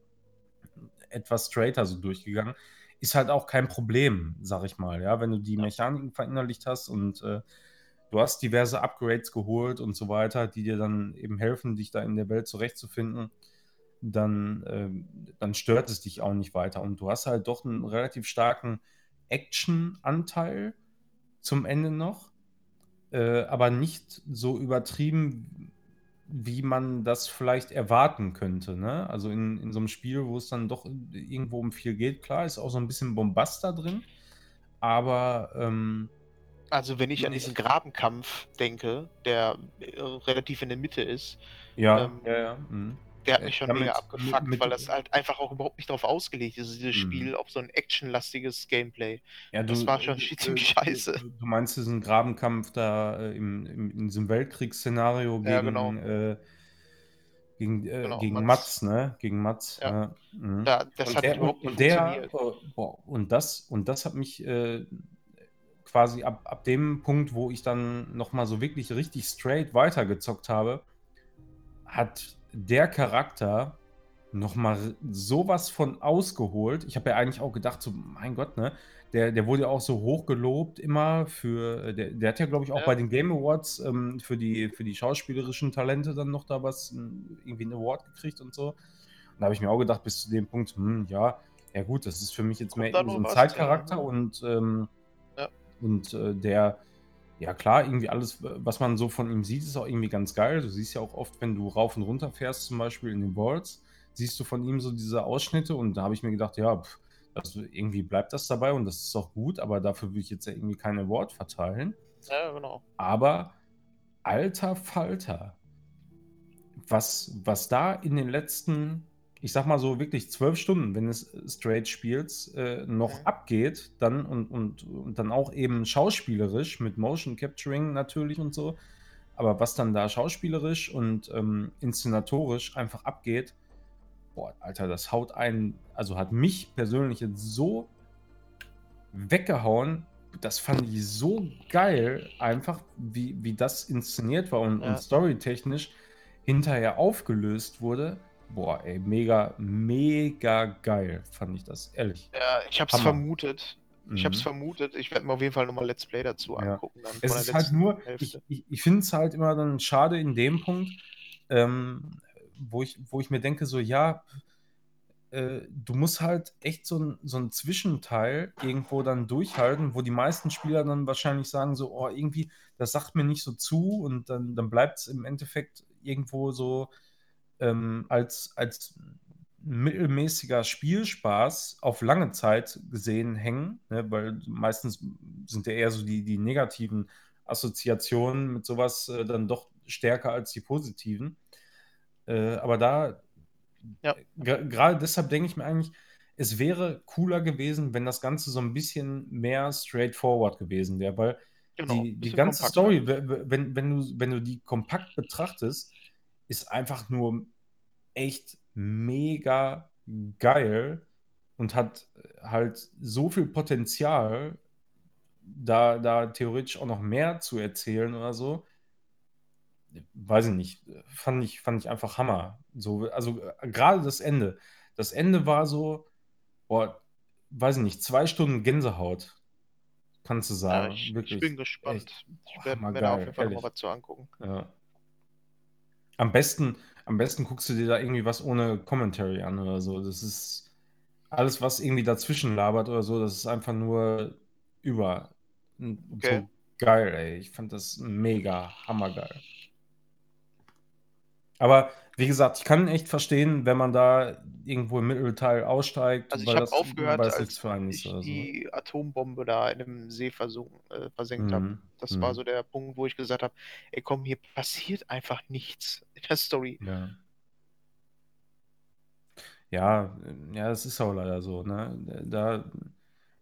etwas straighter so durchgegangen. Ist halt auch kein Problem, sag ich mal, ja, wenn du die Mechaniken verinnerlicht hast und äh, du hast diverse Upgrades geholt und so weiter, die dir dann eben helfen, dich da in der Welt zurechtzufinden, dann, ähm, dann stört es dich auch nicht weiter. Und du hast halt doch einen relativ starken Action-Anteil zum Ende noch, äh, aber nicht so übertrieben, wie man das vielleicht erwarten könnte. Ne? Also in, in so einem Spiel, wo es dann doch irgendwo um viel geht, klar, ist auch so ein bisschen Bombast da drin, aber ähm, Also, wenn ich an diesen Grabenkampf denke, der äh, relativ in der Mitte ist, ja, Ähm, ja, ja. mhm. Der hat Ja, mich schon ja, mega abgefuckt, mit- weil das halt einfach auch überhaupt nicht darauf ausgelegt ist, dieses Mhm. Spiel, auf so ein actionlastiges Gameplay. Ja, Das du- war schon äh, ziemlich äh, scheiße. Du, meinst diesen Grabenkampf da äh, im, im, in diesem Weltkriegsszenario gegen, Ja, genau. äh, gegen, äh, Genau, gegen Mats. Mats, ne? Gegen Mats. Ja. mhm. Da, das und hat der, überhaupt nicht der, äh, boah, und das und das hat mich äh, quasi ab, ab dem Punkt, wo ich dann noch mal so wirklich richtig straight weitergezockt habe, hat der Charakter noch mal sowas von ausgeholt. Ich habe ja eigentlich auch gedacht, so mein Gott, ne, der, der wurde ja auch so hoch gelobt immer für, der, der hat ja glaube ich auch Ja. bei den Game Awards ähm, für die für die schauspielerischen Talente dann noch da was ähm, irgendwie einen Award gekriegt und so. Und da habe ich mir auch gedacht, bis zu dem Punkt, hm, ja, ja gut, das ist für mich jetzt Kommt mehr so ein Zeitcharakter ja. und, ähm, Ja. und äh, der, ja klar, irgendwie alles, was man so von ihm sieht, ist auch irgendwie ganz geil. Du siehst ja auch oft, wenn du rauf und runter fährst, zum Beispiel in den Worlds, siehst du von ihm so diese Ausschnitte und da habe ich mir gedacht, ja, pff, das, irgendwie bleibt das dabei und das ist auch gut, aber dafür will ich jetzt ja irgendwie kein Award verteilen. Ja, genau. Aber alter Falter, was, was da in den letzten, ich sag mal so wirklich zwölf Stunden, wenn es straight spielst, äh, noch Mhm. abgeht, dann und, und, und dann auch eben schauspielerisch mit Motion Capturing natürlich und so. Aber was dann da schauspielerisch und ähm, inszenatorisch einfach abgeht, boah, Alter, das haut einen, also hat mich persönlich jetzt so weggehauen. Das fand ich so geil, einfach wie, wie das inszeniert war und, Ja. und storytechnisch hinterher aufgelöst wurde. Boah, ey, mega, mega geil, fand ich das, ehrlich. Ja, ich hab's Hammer. vermutet. Ich hab's Mhm. vermutet. Ich werde mir auf jeden Fall nochmal Let's Play dazu Ja. angucken. Dann Es ist halt nur, ich, Hälfte. ich, ich finde es halt immer dann schade in dem Punkt, ähm, wo, ich, wo ich mir denke, so, ja, äh, du musst halt echt so ein, so ein Zwischenteil irgendwo dann durchhalten, wo die meisten Spieler dann wahrscheinlich sagen, so, oh, irgendwie, das sagt mir nicht so zu und dann, dann bleibt es im Endeffekt irgendwo so ähm, als, als mittelmäßiger Spielspaß auf lange Zeit gesehen hängen, ne? weil meistens sind ja eher so die, die negativen Assoziationen mit sowas äh, dann doch stärker als die positiven. Äh, aber da, Ja. gerade deshalb denke ich mir eigentlich, es wäre cooler gewesen, wenn das Ganze so ein bisschen mehr straightforward gewesen wäre, weil Genau. die, die ganze kompakter. Story, wenn, wenn, du, wenn du die kompakt betrachtest, ist einfach nur echt mega geil und hat halt so viel Potenzial, da, da theoretisch auch noch mehr zu erzählen oder so. Weiß ich nicht. Fand ich, fand ich einfach Hammer. So, also äh, gerade das Ende. Das Ende war so, boah, weiß ich nicht, zwei Stunden Gänsehaut. kannst du Ja, sagen. ich, Wirklich. ich bin gespannt. echt Ich werde mir da auf jeden Fall ehrlich. noch mal was zu angucken. Ja. Am besten, am besten guckst du dir da irgendwie was ohne Commentary an oder so. Das ist alles, was irgendwie dazwischen labert oder so, das ist einfach nur über. Okay. So geil, ey. Ich fand das mega hammergeil. Aber wie gesagt, ich kann echt verstehen, wenn man da irgendwo im Mittelteil aussteigt, Also ich habe das, aufgehört, als ich so. die Atombombe da in einem See versunken, äh, versenkt habe. Mhm. Das war Mhm. so der Punkt, wo ich gesagt habe, ey komm, hier passiert einfach nichts in der Story. Ja. Ja, äh, ja, es ist auch leider so, ne? Da,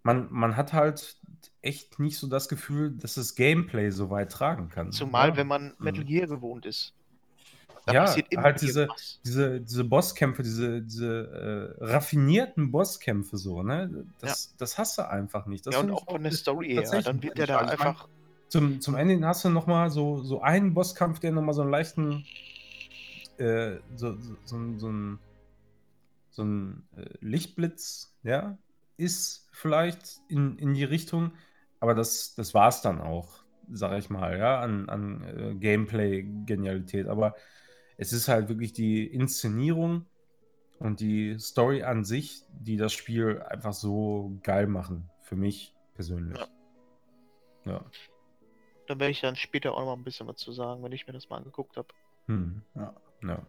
man, man hat halt echt nicht so das Gefühl, dass das Gameplay so weit tragen kann. Zumal, ja? wenn man Metal Mhm. Gear gewohnt ist. Da Ja, passiert immer halt diese, diese, diese Bosskämpfe, diese, diese äh, raffinierten Bosskämpfe so, ne? Das, das hast du einfach nicht. Das Ja, und auch von der Story her. Dann wird der da mein, einfach. zum, zum Ende hast du nochmal so, so einen Bosskampf, der nochmal so einen leichten, äh, so, so, so, ein- so ein, so ein äh, Lichtblitz, ja, ist vielleicht in, in die Richtung, aber das, das war es dann auch, sag ich mal, ja, an, an äh, Gameplay-Genialität. Aber es ist halt wirklich die Inszenierung und die Story an sich, die das Spiel einfach so geil machen, für mich persönlich. Ja. Ja. Da werde ich dann später auch noch mal ein bisschen was zu sagen, wenn ich mir das mal angeguckt habe. Hm. Ja. Ja.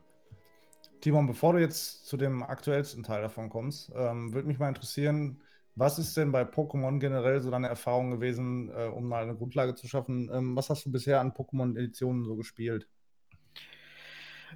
Timon, bevor du jetzt zu dem aktuellsten Teil davon kommst, ähm, würde mich mal interessieren, was ist denn bei Pokémon generell so deine Erfahrung gewesen, äh, um mal eine Grundlage zu schaffen? Ähm, was hast du bisher an Pokémon-Editionen so gespielt?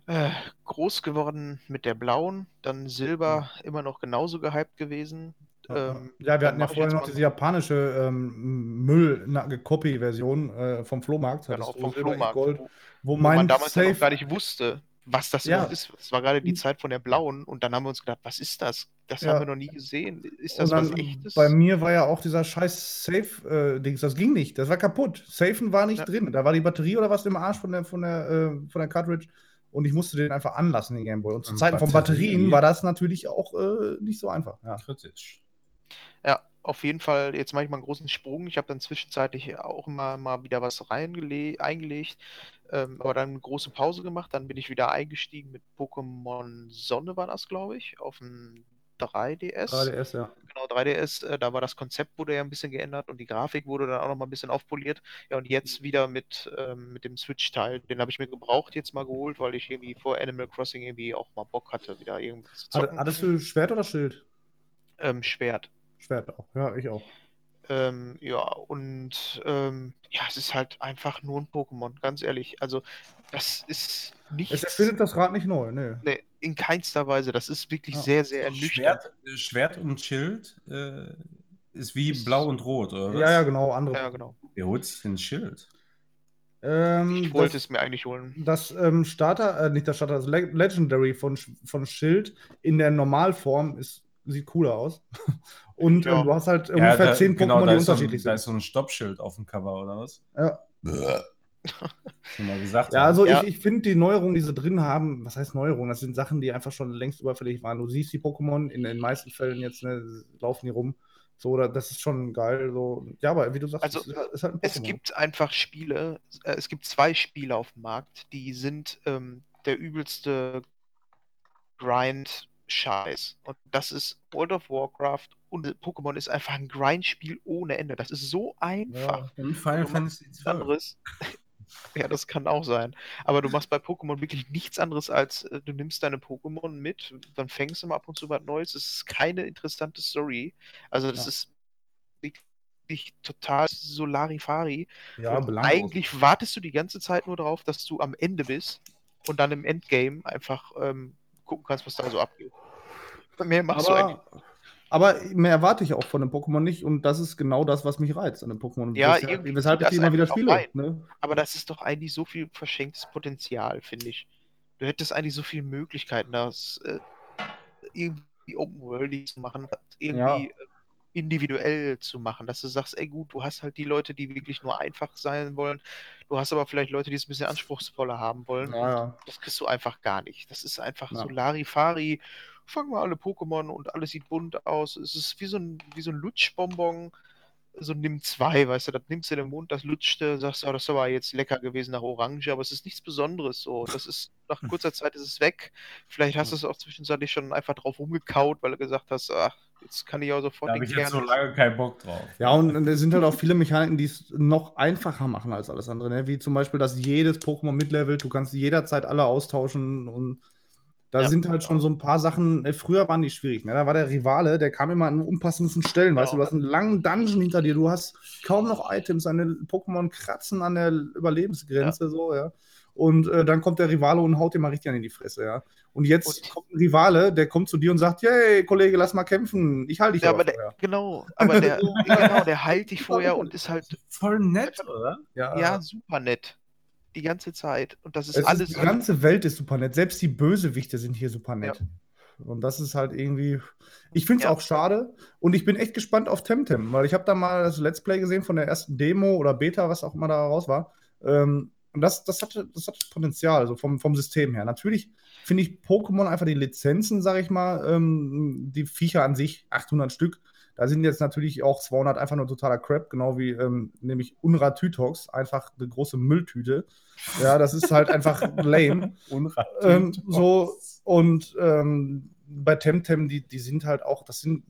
Äh, groß geworden mit der blauen, dann Silber immer noch genauso gehypt gewesen. Ähm, ja, wir hatten ja vorher noch diese japanische ähm, Müll-Copy-Version äh, vom Flohmarkt. Genau, vom Silber, Flohmarkt, Gold, wo, wo man damals ja noch Safe gar nicht wusste, was das Ja. ist. Das war gerade die Zeit von der blauen und dann haben wir uns gedacht, was ist das? Das Ja. haben wir noch nie gesehen. Ist das was echtes? bei mir war ja auch dieser scheiß Safe-Dings, das ging nicht, das war kaputt. Safen war nicht Ja. drin. Da war die Batterie oder was im Arsch von der, von der, äh, von der Cartridge und ich musste den einfach anlassen, den Gameboy. Und zu Und Zeiten von Batterie? Batterien war das natürlich auch äh, nicht so einfach. Ja. Kritisch. Ja, auf jeden Fall, jetzt mache ich mal einen großen Sprung. Ich habe dann zwischenzeitlich auch immer mal wieder was eingelegt, ähm, aber dann eine große Pause gemacht. Dann bin ich wieder eingestiegen mit Pokémon Sonne, war das, glaube ich, auf dem 3DS. 3DS, ja. Genau, 3DS, äh, da war das Konzept wurde ja ein bisschen geändert und die Grafik wurde dann auch noch mal ein bisschen aufpoliert. Ja, und jetzt wieder mit, ähm, mit dem Switch-Teil. Den habe ich mir gebraucht jetzt mal geholt, weil ich irgendwie vor Animal Crossing irgendwie auch mal Bock hatte, wieder irgendwas zu zocken. hattest du Schwert oder Schild? Ähm, Schwert. Schwert auch. Ja, ich auch. Ähm, ja, und ähm, ja, es ist halt einfach nur ein Pokémon, ganz ehrlich. Also, das ist Es nichts. erfindet das Rad nicht neu, ne. Nee, in keinster Weise. Das ist wirklich Ja. sehr, sehr ernüchternd. Schwert, äh, Schwert und Schild äh, ist wie Ist- blau und rot, oder was? Ja, ja, genau, andere. Ja, genau. Wer holt sich denn ein Schild? Ähm, Ich wollte das, es mir eigentlich holen. das ähm, Starter, äh, nicht das Starter, das Le Legendary von, von Schild in der Normalform ist, sieht cooler aus. Und Ja. ähm, du hast halt ungefähr da- zehn Pokémon, genau, die ist so ein, unterschiedlich Da sind. ist so ein Stoppschild auf dem Cover, oder was? Ja. Schon mal gesagt. Ja, also Ja. ich, ich finde die Neuerungen, die sie drin haben, was heißt Neuerungen? Das sind Sachen, die einfach schon längst überfällig waren. Du siehst die Pokémon in den meisten Fällen jetzt, ne, laufen die rum. So, da- das ist schon geil. So. Ja, aber wie du sagst, Also, es ist halt- Es gibt einfach Spiele, äh, es gibt zwei Spiele auf dem Markt, die sind ähm, der übelste Grind-Scheiß. Und das ist World of Warcraft und Pokémon ist einfach ein Grind-Spiel ohne Ende. Das ist so einfach. Und Final Fantasy nichts 12. anderes. Ja, das kann auch sein. Aber du machst bei Pokémon wirklich nichts anderes als äh, du nimmst deine Pokémon mit, dann fängst du mal ab und zu was Neues. Es ist keine interessante Story. Also das Ja. ist wirklich total Solarifari. Ja, und eigentlich wartest du die ganze Zeit nur darauf, dass du am Ende bist und dann im Endgame einfach ähm, gucken kannst, was da so abgeht. Mehr machst du eigentlich. Aber, mehr erwarte ich auch von dem Pokémon nicht und das ist genau das, was mich reizt an dem Pokémon. Ja, weshalb, ich die immer wieder spiele. Ne? Aber das ist doch eigentlich so viel verschenktes Potenzial, finde ich. Du hättest eigentlich so viele Möglichkeiten, das äh, irgendwie Open World zu machen, irgendwie Ja. äh, individuell zu machen, dass du sagst, ey gut, du hast halt die Leute, die wirklich nur einfach sein wollen, du hast aber vielleicht Leute, die es ein bisschen anspruchsvoller haben wollen. Ja, ja. Das kriegst du einfach gar nicht. Das ist einfach so Larifari. Fangen wir alle Pokémon und alles sieht bunt aus. Es ist wie so ein, wie so ein Lutschbonbon. so nimm zwei, weißt du, das nimmst du in den Mund, das lutscht du, sagst, oh, das ist aber jetzt lecker gewesen nach Orange, aber es ist nichts Besonderes so. Das ist, nach kurzer Zeit ist es weg. Vielleicht hast du es auch zwischenzeitlich schon einfach drauf rumgekaut, weil du gesagt hast, ach, jetzt kann ich auch sofort Da habe den ich jetzt so Kern. lange keinen Bock drauf. Ja, und es sind halt auch viele Mechaniken, die es noch einfacher machen als alles andere. Ne? Wie zum Beispiel, dass jedes Pokémon mitlevelt, du kannst jederzeit alle austauschen und da Ja. sind halt schon so ein paar Sachen, äh, früher waren die schwierig. Ne? Da war der Rivale, der kam immer an unpassendsten Stellen, weißt du, du hast einen langen Dungeon hinter dir, du hast kaum noch Items, deine Pokémon kratzen an der Überlebensgrenze, so, ja. Und äh, dann kommt der Rivale und haut dir mal richtig an in die Fresse, ja. Und jetzt Und- kommt ein Rivale, der kommt zu dir und sagt, hey, Kollege, lass mal kämpfen, ich halte dich Ja, aber der, genau, aber der, genau, der heilt dich vorher und ist halt, Voll nett, oder? ja, super nett. Die ganze Zeit. Und das ist Es alles. ist, die ganze Welt ist super nett. Selbst die Bösewichte sind hier super nett. Und das ist halt irgendwie. Ich finde es Ja. auch schade. Und ich bin echt gespannt auf Temtem, weil ich habe da mal das Let's Play gesehen von der ersten Demo oder Beta, was auch immer da raus war. Ähm, und das, das, hatte, das hatte Potenzial, also vom, vom System her. Natürlich finde ich Pokémon einfach die Lizenzen, sage ich mal, ähm, die Viecher an sich, 800 Stück. Da sind jetzt natürlich auch 200 einfach nur totaler Crap, genau wie ähm, nämlich Unra Tytox, einfach eine große Mülltüte. Ja, das ist halt einfach lame. Ähm, so, und ähm, bei Temtem, die, die sind halt auch, das sind.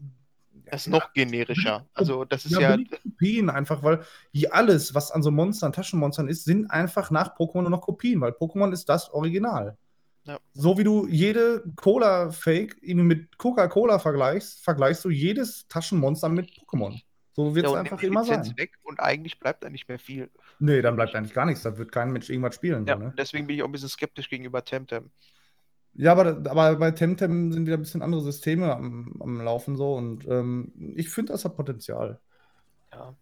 Das ist noch generischer. Also, das ist ja, ja. Kopien einfach, weil hier alles, was an so Monstern, Taschenmonstern ist, sind einfach nach Pokémon nur noch Kopien, weil Pokémon ist das Original. Ja. So wie du jede Cola-Fake mit Coca-Cola vergleichst, vergleichst du jedes Taschenmonster mit Pokémon. So wird Ja, es nimm einfach immer Lizenz sein. weg und eigentlich bleibt da nicht mehr viel. Nee, dann bleibt eigentlich gar nichts. Da wird kein Mensch irgendwas spielen. Ja, So, ne? deswegen bin ich auch ein bisschen skeptisch gegenüber Temtem. Ja, aber, aber bei Temtem sind wieder ein bisschen andere Systeme am, am Laufen so und ähm, ich finde, das hat Potenzial. Ja,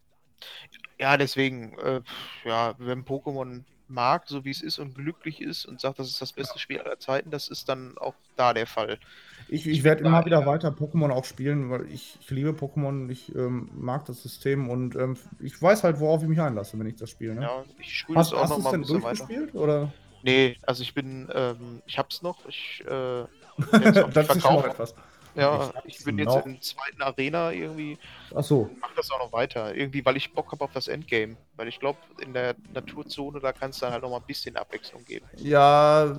ja deswegen, äh, ja, wenn Pokémon mag, so wie es ist und glücklich ist und sagt, das ist das beste Spiel aller Zeiten, das ist dann auch da der Fall. Ich, Ich ich werde immer wieder weiter Pokémon auch spielen, weil ich, ich liebe Pokémon, ich ähm, mag das System und ähm, ich weiß halt, worauf ich mich einlasse, wenn ich das spiele. Ne? Ja, ich spiele hast es auch hast noch du es mal ein bisschen weiter. Oder? Nee, also ich bin, ähm, ich hab's noch, ich, äh, auch ist schon verkaufen. etwas. Ja, Ich ich bin jetzt noch. in der zweiten Arena irgendwie, Achso, mach das auch noch weiter. Irgendwie, weil ich Bock habe auf das Endgame. Weil ich glaube, in der Naturzone, da kann es dann halt noch mal ein bisschen Abwechslung geben. ja,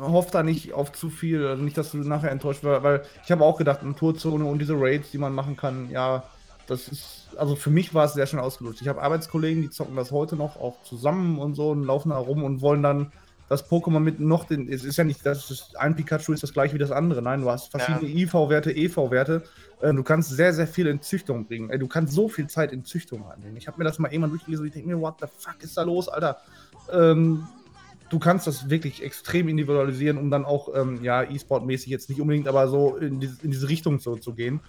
hoff da nicht auf zu viel, also nicht, dass du nachher enttäuscht wirst, weil ich habe auch gedacht, Naturzone und diese Raids, die man machen kann, ja, das ist, also für mich war es sehr schnell ausgelutscht. Ich habe Arbeitskollegen, die zocken das heute noch auch zusammen und so und laufen da rum und wollen dann das Pokémon mit noch den, es ist ja nicht, dass das ein Pikachu ist das gleiche wie das andere, nein, du hast verschiedene IV-Werte, EV-Werte, äh, du kannst sehr, sehr viel in Züchtung bringen, Ey, du kannst so viel Zeit in Züchtung reinbringen. Ich habe mir das mal irgendwann durchgelesen und ich denke mir, what the fuck ist da los, Alter? Ähm, du kannst das wirklich extrem individualisieren, um dann auch, ähm, ja, E-Sport-mäßig jetzt nicht unbedingt, aber so in, diese- in diese Richtung so zu gehen.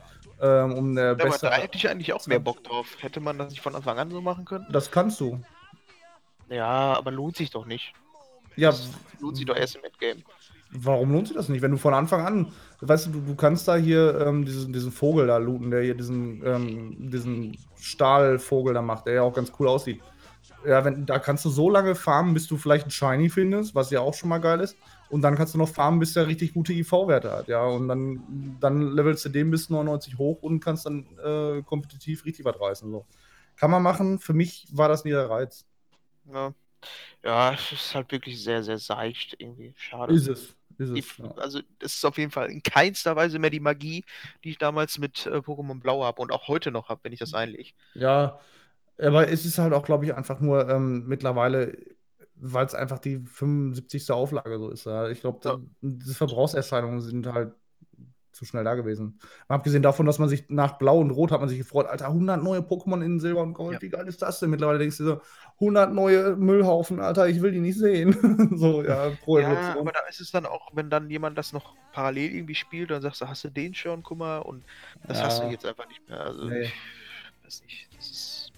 Ähm, um der Ja, da hätte ich eigentlich auch mehr Bock drauf. Hätte man das nicht von Anfang an so machen können? Das kannst du. Ja, aber lohnt sich doch nicht. Ja, Das lohnt sich doch erst im Endgame. warum lohnt sich das nicht? Wenn du von Anfang an, weißt du, du, du kannst da hier ähm, diesen, diesen Vogel da looten, der hier diesen, ähm, diesen Stahlvogel da macht, der ja auch ganz cool aussieht. Ja, wenn, da kannst du so lange farmen, bis du vielleicht einen Shiny findest, was ja auch schon mal geil ist. Und dann kannst du noch farmen, bis der richtig gute IV-Werte hat, ja. Und dann, dann levelst du den bis 99 hoch und kannst dann äh, kompetitiv richtig was reißen. So. Kann man machen. Für mich war das nie der Reiz. Ja. Ja, es ist halt wirklich sehr, sehr seicht irgendwie. Schade. Ist es. Ist Die, es. Ja. also, das ist auf jeden Fall in keinster Weise mehr die Magie, die ich damals mit äh, Pokémon Blau habe und auch heute noch habe, wenn ich das einlege. Ja, aber es ist halt auch, glaube ich, einfach nur ähm, mittlerweile, weil es einfach die 75. Auflage so ist. Ja. Ich glaube, Ja. diese Verbrauchserscheinungen sind halt zu schnell da gewesen. Mal abgesehen davon, dass man sich nach Blau und Rot hat man sich gefreut, Alter, 100 neue Pokémon in Silber und Gold, Ja. wie geil ist das denn? Mittlerweile denkst du so, 100 neue Müllhaufen, Alter, ich will die nicht sehen. so, ja, pro Ja, Evolution. aber da ist es dann auch, wenn dann jemand das noch parallel irgendwie spielt, dann sagst du, hast du den schon, guck mal, und das hast du Ja. jetzt einfach nicht mehr. Also, Nee. ich weiß nicht, das ist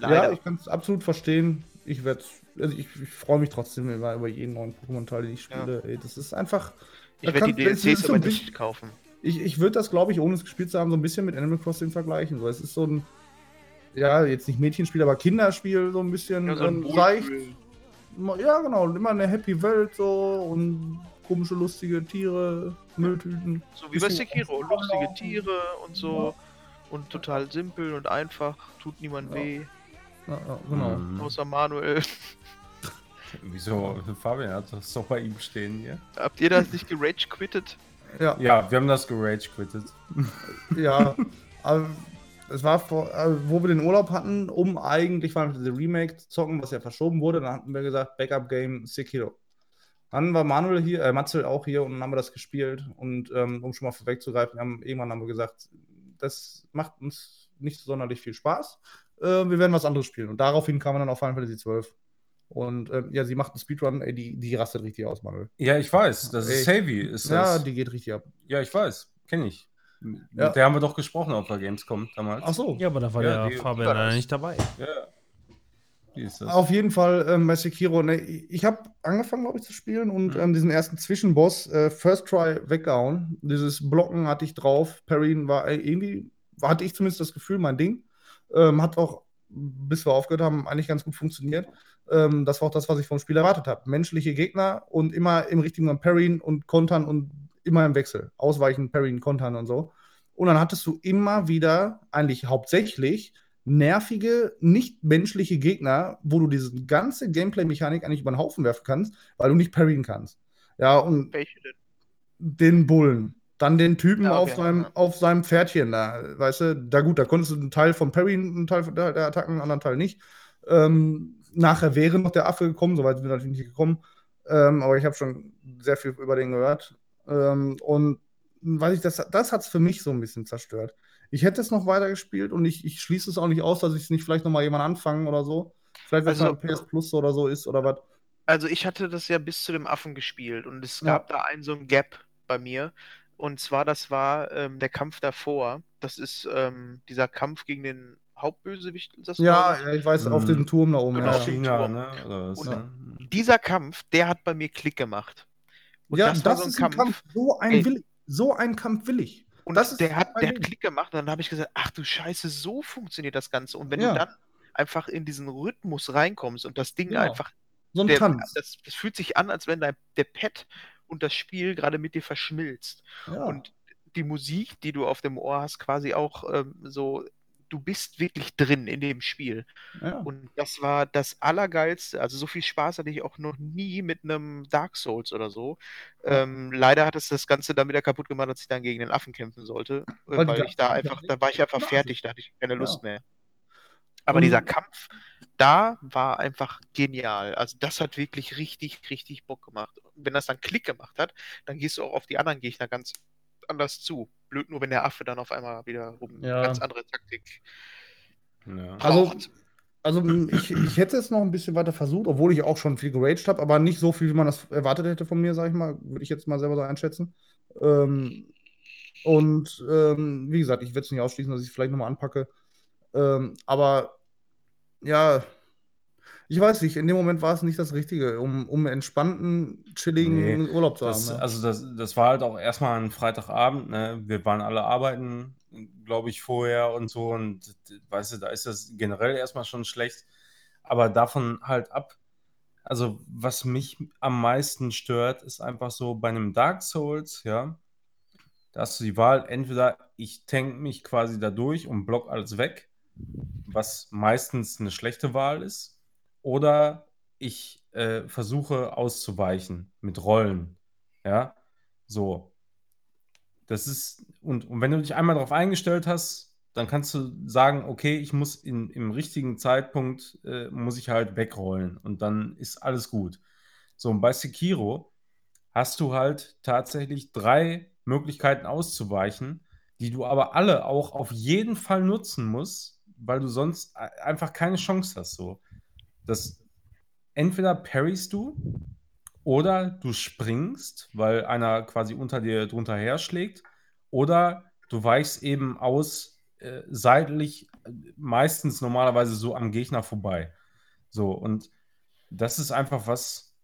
Ja, leider. ich kann es absolut verstehen. Ich werde, also ich, ich freue mich trotzdem über, über jeden neuen Pokémon-Teil, den ich Ja. spiele. Ey, das ist einfach. Ich werde die DLCs so aber bisschen- nicht kaufen. Ich, ich würde das, glaube ich, ohne es gespielt zu haben, so ein bisschen mit Animal Crossing vergleichen. So, es ist so ein, ja, jetzt nicht Mädchenspiel, aber Kinderspiel, so ein bisschen Ja, so ein ähm. Wohlfühl- Ja, genau, immer eine happy Welt so und komische, lustige Tiere, Mülltüten. So wie bei Sekiro, lustige Tiere und so. und total simpel und einfach, tut niemand Ja. weh, Ja, ja, genau. Mhm. außer Manuel. Wieso? Fabian hat das doch bei ihm stehen hier. Habt ihr das nicht gerage quittet? Ja, Ja, wir haben das gerage quittet. ja. aber es war vor, äh, wo wir den Urlaub hatten, um eigentlich Final Fantasy Remake zu zocken, was ja verschoben wurde. Dann hatten wir gesagt, Backup Game Sekiro. Dann war Manuel hier, äh, Matzel auch hier und dann haben wir das gespielt. Und ähm, um schon mal vorwegzugreifen, wir haben, irgendwann haben wir gesagt, das macht uns nicht sonderlich viel Spaß. Äh, wir werden was anderes spielen. Und daraufhin kam man dann auf Final Fantasy 12. Und ähm, ja, sie macht einen Speedrun, ey, die, die rastet richtig aus, Manuel. Ja, ich weiß. Das ist Ey. Savvy. Ist Ja, das. die geht richtig ab. Ja, ich weiß. Kenne ich. Mit Ja. der haben wir doch gesprochen auf der Gamescom damals. Ach so. Ja, aber da war Ja, der Fabian leider nicht dabei. Ja. Wie ist das? Auf jeden Fall ähm, bei Sekiro. Ne, ich habe angefangen, glaube ich, zu spielen und Mhm. ähm, diesen ersten Zwischenboss, äh, First Try, weggehauen. Dieses Blocken hatte ich drauf. Parryen war äh, irgendwie, hatte ich zumindest das Gefühl, mein Ding. Ähm, hat auch, bis wir aufgehört haben, eigentlich ganz gut funktioniert. Ähm, das war auch das, was ich vom Spiel erwartet habe. Menschliche Gegner und immer im richtigen Parryen und Kontern und immer im Wechsel. Ausweichen, Parryen, Kontern und so. Und dann hattest du immer wieder, eigentlich hauptsächlich, nervige, nicht-menschliche Gegner, wo du diese ganze Gameplay-Mechanik eigentlich über den Haufen werfen kannst, weil du nicht parryen kannst. Ja, und Welche denn? den Bullen. Dann den Typen Ja, okay. auf, seinem, auf seinem Pferdchen da, weißt du, da gut, da konntest du einen Teil vom Parryen, einen Teil von der, der Attacken, einen anderen Teil nicht. Ähm, nachher wäre noch der Affe gekommen, soweit sind wir natürlich nicht gekommen. Ähm, aber ich habe schon sehr viel über den gehört. Ähm, und weiß ich, das, das hat es für mich so ein bisschen zerstört. Ich hätte es noch weiter gespielt und ich, ich schließe es auch nicht aus, dass ich es nicht vielleicht noch mal jemand anfangen oder so. Vielleicht, wenn es Also- PS Plus oder so ist oder was. Also ich hatte das ja bis zu dem Affen gespielt und es Ja. gab da einen so ein Gap bei mir. Und zwar, das war ähm, der Kampf davor. Das ist ähm, dieser Kampf gegen den Hauptbösewicht. ist das, Ja, ja, ich weiß, auf Mhm. diesem Turm da oben. Genau. Ja, ja. China, ne? Oder was, Und- ne? ich. Dieser Kampf, der hat bei mir Klick gemacht. Und ja, das das, war so ein ist ein Kampf. Kampf. So ein Ey. will. So ein Kampf will ich. Und Das ist der hat, der hat. Klick gemacht und dann habe ich gesagt, ach du Scheiße, so funktioniert das Ganze. Und wenn Ja. du dann einfach in diesen Rhythmus reinkommst und das Ding Genau. einfach, So ein der, Tanz. das, das fühlt sich an, als wenn dein, der Pad und das Spiel gerade mit dir verschmilzt. Ja. Und die Musik, die du auf dem Ohr hast, quasi auch ähm, so, du bist wirklich drin in dem Spiel. ja. Und das war das Allergeilste. Also so viel Spaß hatte ich auch noch nie mit einem Dark Souls oder so. Ähm, leider hat es das Ganze dann wieder kaputt gemacht, als ich dann gegen den Affen kämpfen sollte. äh, Weil die Weil ich da einfach, da war ich einfach fertig, da hatte ich keine Lust Ja. mehr. Aber Und- dieser Kampf, da war einfach genial. Also das hat wirklich richtig, richtig Bock gemacht. Und wenn das dann Klick gemacht hat, dann gehst du auch auf die anderen Gegner ganz anders zu. Blöd nur, wenn der Affe dann auf einmal wieder rum Ja. ganz andere Taktik Ja. Also, braucht. also ich, ich hätte es noch ein bisschen weiter versucht, obwohl ich auch schon viel geraged habe, aber nicht so viel, wie man das erwartet hätte von mir, sag ich mal, würde ich jetzt mal selber so einschätzen. Ähm, und ähm, wie gesagt, ich werde es nicht ausschließen, dass ich es vielleicht nochmal anpacke. Ähm, aber ja, ich weiß nicht, in dem Moment war es nicht das Richtige, um, um entspannten, chilligen Nee, Urlaub zu Das, haben. ne? also das, das war halt auch erstmal ein Freitagabend, ne? Wir waren alle arbeiten, glaube ich, vorher und so. Und weißt du, da ist das generell erstmal schon schlecht. Aber davon halt ab. Also, was mich am meisten stört, ist einfach so bei einem Dark Souls, ja, da hast du die Wahl, entweder ich tank mich quasi da durch und block alles weg, was meistens eine schlechte Wahl ist, oder ich äh, versuche auszuweichen mit Rollen. Ja, so. Das ist, und, und wenn du dich einmal darauf eingestellt hast, dann kannst du sagen, okay, ich muss in, im richtigen Zeitpunkt, äh, muss ich halt wegrollen und dann ist alles gut. So, und bei Sekiro hast du halt tatsächlich drei Möglichkeiten auszuweichen, die du aber alle auch auf jeden Fall nutzen musst, weil du sonst einfach keine Chance hast. So. Das entweder parryst du oder du springst, weil einer quasi unter dir drunter herschlägt, oder du weichst eben aus äh, seitlich, äh, meistens normalerweise so am Gegner vorbei. So, und das ist einfach was,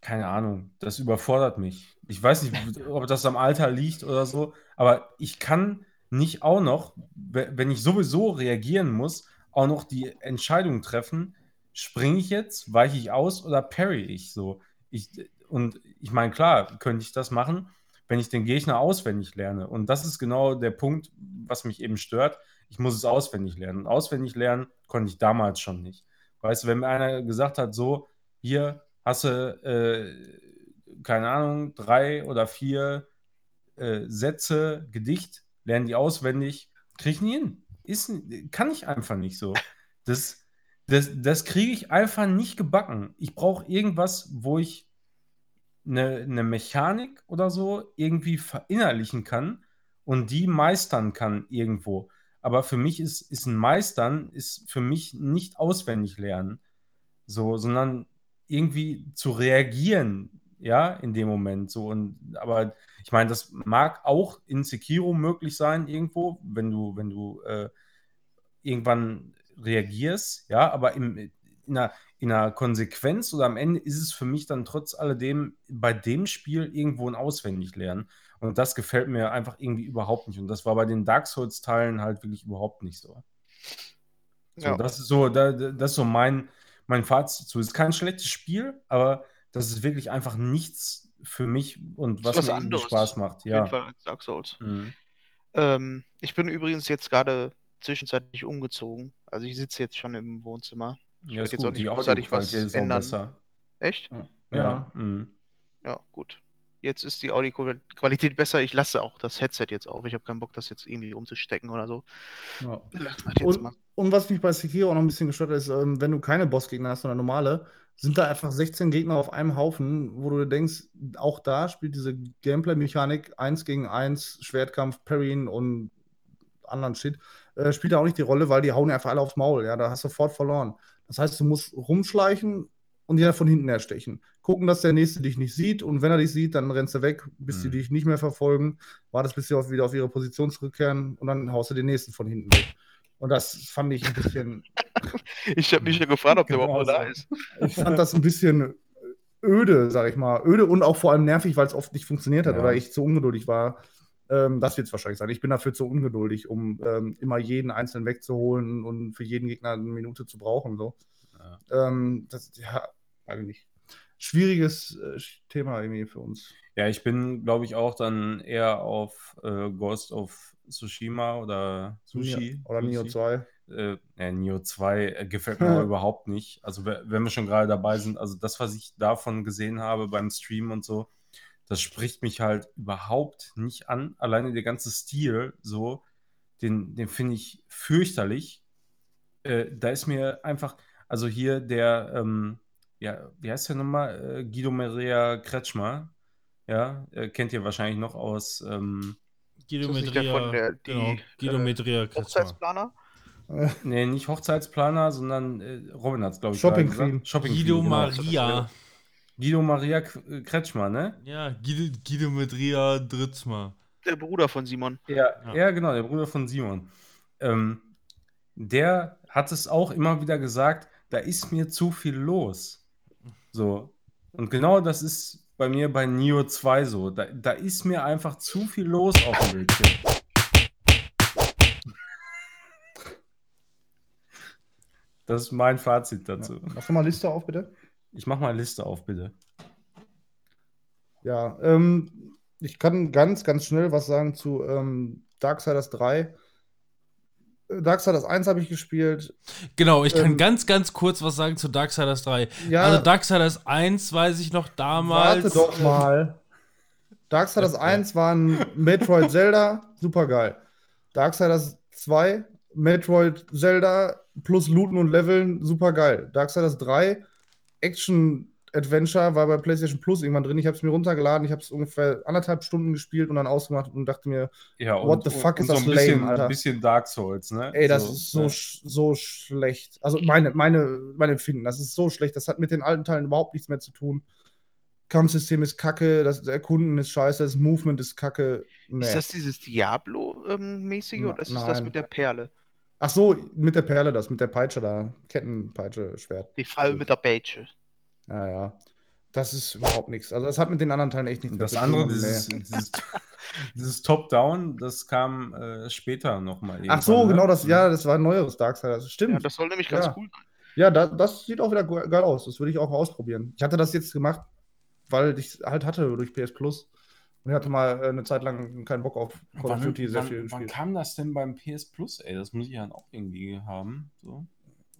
keine Ahnung, das überfordert mich. Ich weiß nicht, ob das am Alter liegt oder so, aber ich kann nicht auch noch, we- wenn ich sowieso reagieren muss, auch noch die Entscheidung treffen, springe ich jetzt, weiche ich aus oder parry ich so. Ich, und ich meine, klar, könnte ich das machen, wenn ich den Gegner auswendig lerne. Und das ist genau der Punkt, was mich eben stört. Ich muss es auswendig lernen. Und auswendig lernen konnte ich damals schon nicht. Weißt du, wenn mir einer gesagt hat, so, hier hast du, äh, keine Ahnung, drei oder vier äh, Sätze, Gedicht, lernen die auswendig, kriege ich nie hin. Ist, kann ich einfach nicht so. Das, das, das kriege ich einfach nicht gebacken. Ich brauche irgendwas, wo ich eine, eine Mechanik oder so irgendwie verinnerlichen kann und die meistern kann irgendwo. Aber für mich ist, ist ein Meistern, ist für mich nicht auswendig lernen, so, sondern irgendwie zu reagieren, ja, in dem Moment. So, und aber ich meine, das mag auch in Sekiro möglich sein, irgendwo, wenn du, wenn du äh, irgendwann reagierst, ja, aber im, in, einer, in einer Konsequenz oder am Ende ist es für mich dann trotz alledem bei dem Spiel irgendwo ein Auswendiglernen. Und das gefällt mir einfach irgendwie überhaupt nicht. Und das war bei den Dark Souls-Teilen halt wirklich überhaupt nicht so. so Ja. Das ist so, da, das ist so mein, mein Fazit dazu. Es ist kein schlechtes Spiel, aber das ist wirklich einfach nichts für mich und was, was mir. Spaß macht. Auf jeden Ja. Dark Souls. Mhm. Ähm, ich bin übrigens jetzt gerade zwischenzeitlich umgezogen. Also ich sitze jetzt schon im Wohnzimmer. Ja, werd ist jetzt gut. auch nicht Die großartig was ist ändern. besser. Echt? Ja. Ja. Mhm. Ja, gut. Jetzt ist die Audioqualität besser. Ich lasse auch das Headset jetzt auf. Ich habe keinen Bock, das jetzt irgendwie umzustecken oder so. Ja. Ich Und, und was mich bei Sekiro auch noch ein bisschen gestört hat, ist, ähm, wenn du keine Bossgegner hast, sondern normale, sind da einfach 16 Gegner auf einem Haufen, wo du denkst, auch da spielt diese Gameplay-Mechanik 1 gegen 1, Schwertkampf, Parrying und anderen Shit, äh, spielt da auch nicht die Rolle, weil die hauen einfach alle aufs Maul. Ja, da hast du sofort verloren. Das heißt, du musst rumschleichen und die von hinten erstechen. Gucken, dass der Nächste dich nicht sieht und wenn er dich sieht, dann rennst du weg, bis die Mhm. dich nicht mehr verfolgen, wartest, bis sie auf, wieder auf ihre Position zurückkehren und dann haust du den Nächsten von hinten weg. Und das fand ich ein bisschen, Ich habe mich ja gefragt, ob der Genau überhaupt da so. ist. ich fand das ein bisschen öde, sag ich mal. Öde und auch vor allem nervig, weil es oft nicht funktioniert hat Ja. oder ich zu ungeduldig war. Ähm, das wird es wahrscheinlich sein. Ich bin dafür zu ungeduldig, um ähm, immer jeden einzeln wegzuholen und für jeden Gegner eine Minute zu brauchen. So. Ähm, das, ja, eigentlich. Schwieriges äh, Thema irgendwie für uns. Ja, ich bin, glaube ich, auch dann eher auf äh, Ghost of Tsushima oder Sushi. Oder Sushi. 2. Äh, ja, Neo 2 äh, gefällt mir überhaupt nicht. Also, we- wenn wir schon gerade dabei sind, also das, was ich davon gesehen habe beim Stream und so, das spricht mich halt überhaupt nicht an. Alleine der ganze Stil, so, den, den finde ich fürchterlich. Äh, da ist mir einfach, also hier der, ähm, ja, wie heißt der nochmal? Äh, Guido Maria Kretschmer. Ja, äh, kennt ihr wahrscheinlich noch aus. Ähm, Guido die, genau, Guido äh, Medria Kretschmer. Hochzeitsplaner? Nee, nicht Hochzeitsplaner, sondern äh, Robin hat es, glaube ich, Shopping. Queen. Shopping Guido Queen, genau. Maria. Guido Maria äh, Kretschmer, ne? Ja, Guido, Guido Medria Dritzmer. Der Bruder von Simon. Ja, Ja. ja. genau, der Bruder von Simon. Ähm, der hat es auch immer wieder gesagt, da ist mir zu viel los. So. Und genau das ist bei mir bei Neo 2 so. Da, da ist mir einfach zu viel los auf dem Bildschirm. Das ist mein Fazit dazu. Mach doch mal Liste auf, bitte. Ich mache mal eine Liste auf, bitte. Ja, ähm, ich kann ganz, ganz schnell was sagen zu ähm, Darksiders 3. Äh, Darksiders 1 habe ich gespielt. Genau, ich kann Ähm, ganz, ganz kurz was sagen zu Darksiders 3. Ja, Also Darksiders 1 weiß ich noch damals. warte doch mal. Darksiders 1 war ein Metroid Zelda, super geil. Darksiders 2, Metroid Zelda plus Looten und Leveln, super geil. Darksiders 3, Action Adventure war bei PlayStation Plus irgendwann drin. Ich habe es mir runtergeladen, ich habe es ungefähr anderthalb Stunden gespielt und dann ausgemacht und dachte mir, Ja, What the fuck ist so das ein bisschen, lame, Alter? ein bisschen Dark Souls, ne? Ey, das ist so, ja. sch so schlecht. Also meine, meine, mein Empfinden, das ist so schlecht. Das hat mit den alten Teilen überhaupt nichts mehr zu tun. Kampfsystem ist kacke, das Erkunden ist scheiße, das Movement ist kacke. Nee. Ist das dieses Diablo-mäßige Na- oder ist das nein. mit der Perle? Ach so, mit der Perle das, mit der Peitsche da. Kettenpeitsche, Schwert. Die Fall mit der Peitsche. Ja, ja. Das ist überhaupt nichts. Also das hat mit den anderen Teilen echt nichts Und das mehr zu andere, tun. dieses, Nee. dieses, dieses Top-Down, das kam äh, später nochmal. Ach so, ne? genau das, ja, das war ein neueres Darksiders. Ja, Stimmt. das soll nämlich ganz Ja. cool sein. Ja, da, das sieht auch wieder ge- geil aus. Das würde ich auch ausprobieren. Ich hatte das jetzt gemacht, weil ich es halt hatte durch PS Plus. Und ich hatte mal äh, eine Zeit lang keinen Bock auf Call of Wann, Duty sehr wann, viel wann gespielt. kam das denn beim PS Plus, ey? Das muss ich ja auch irgendwie haben. So,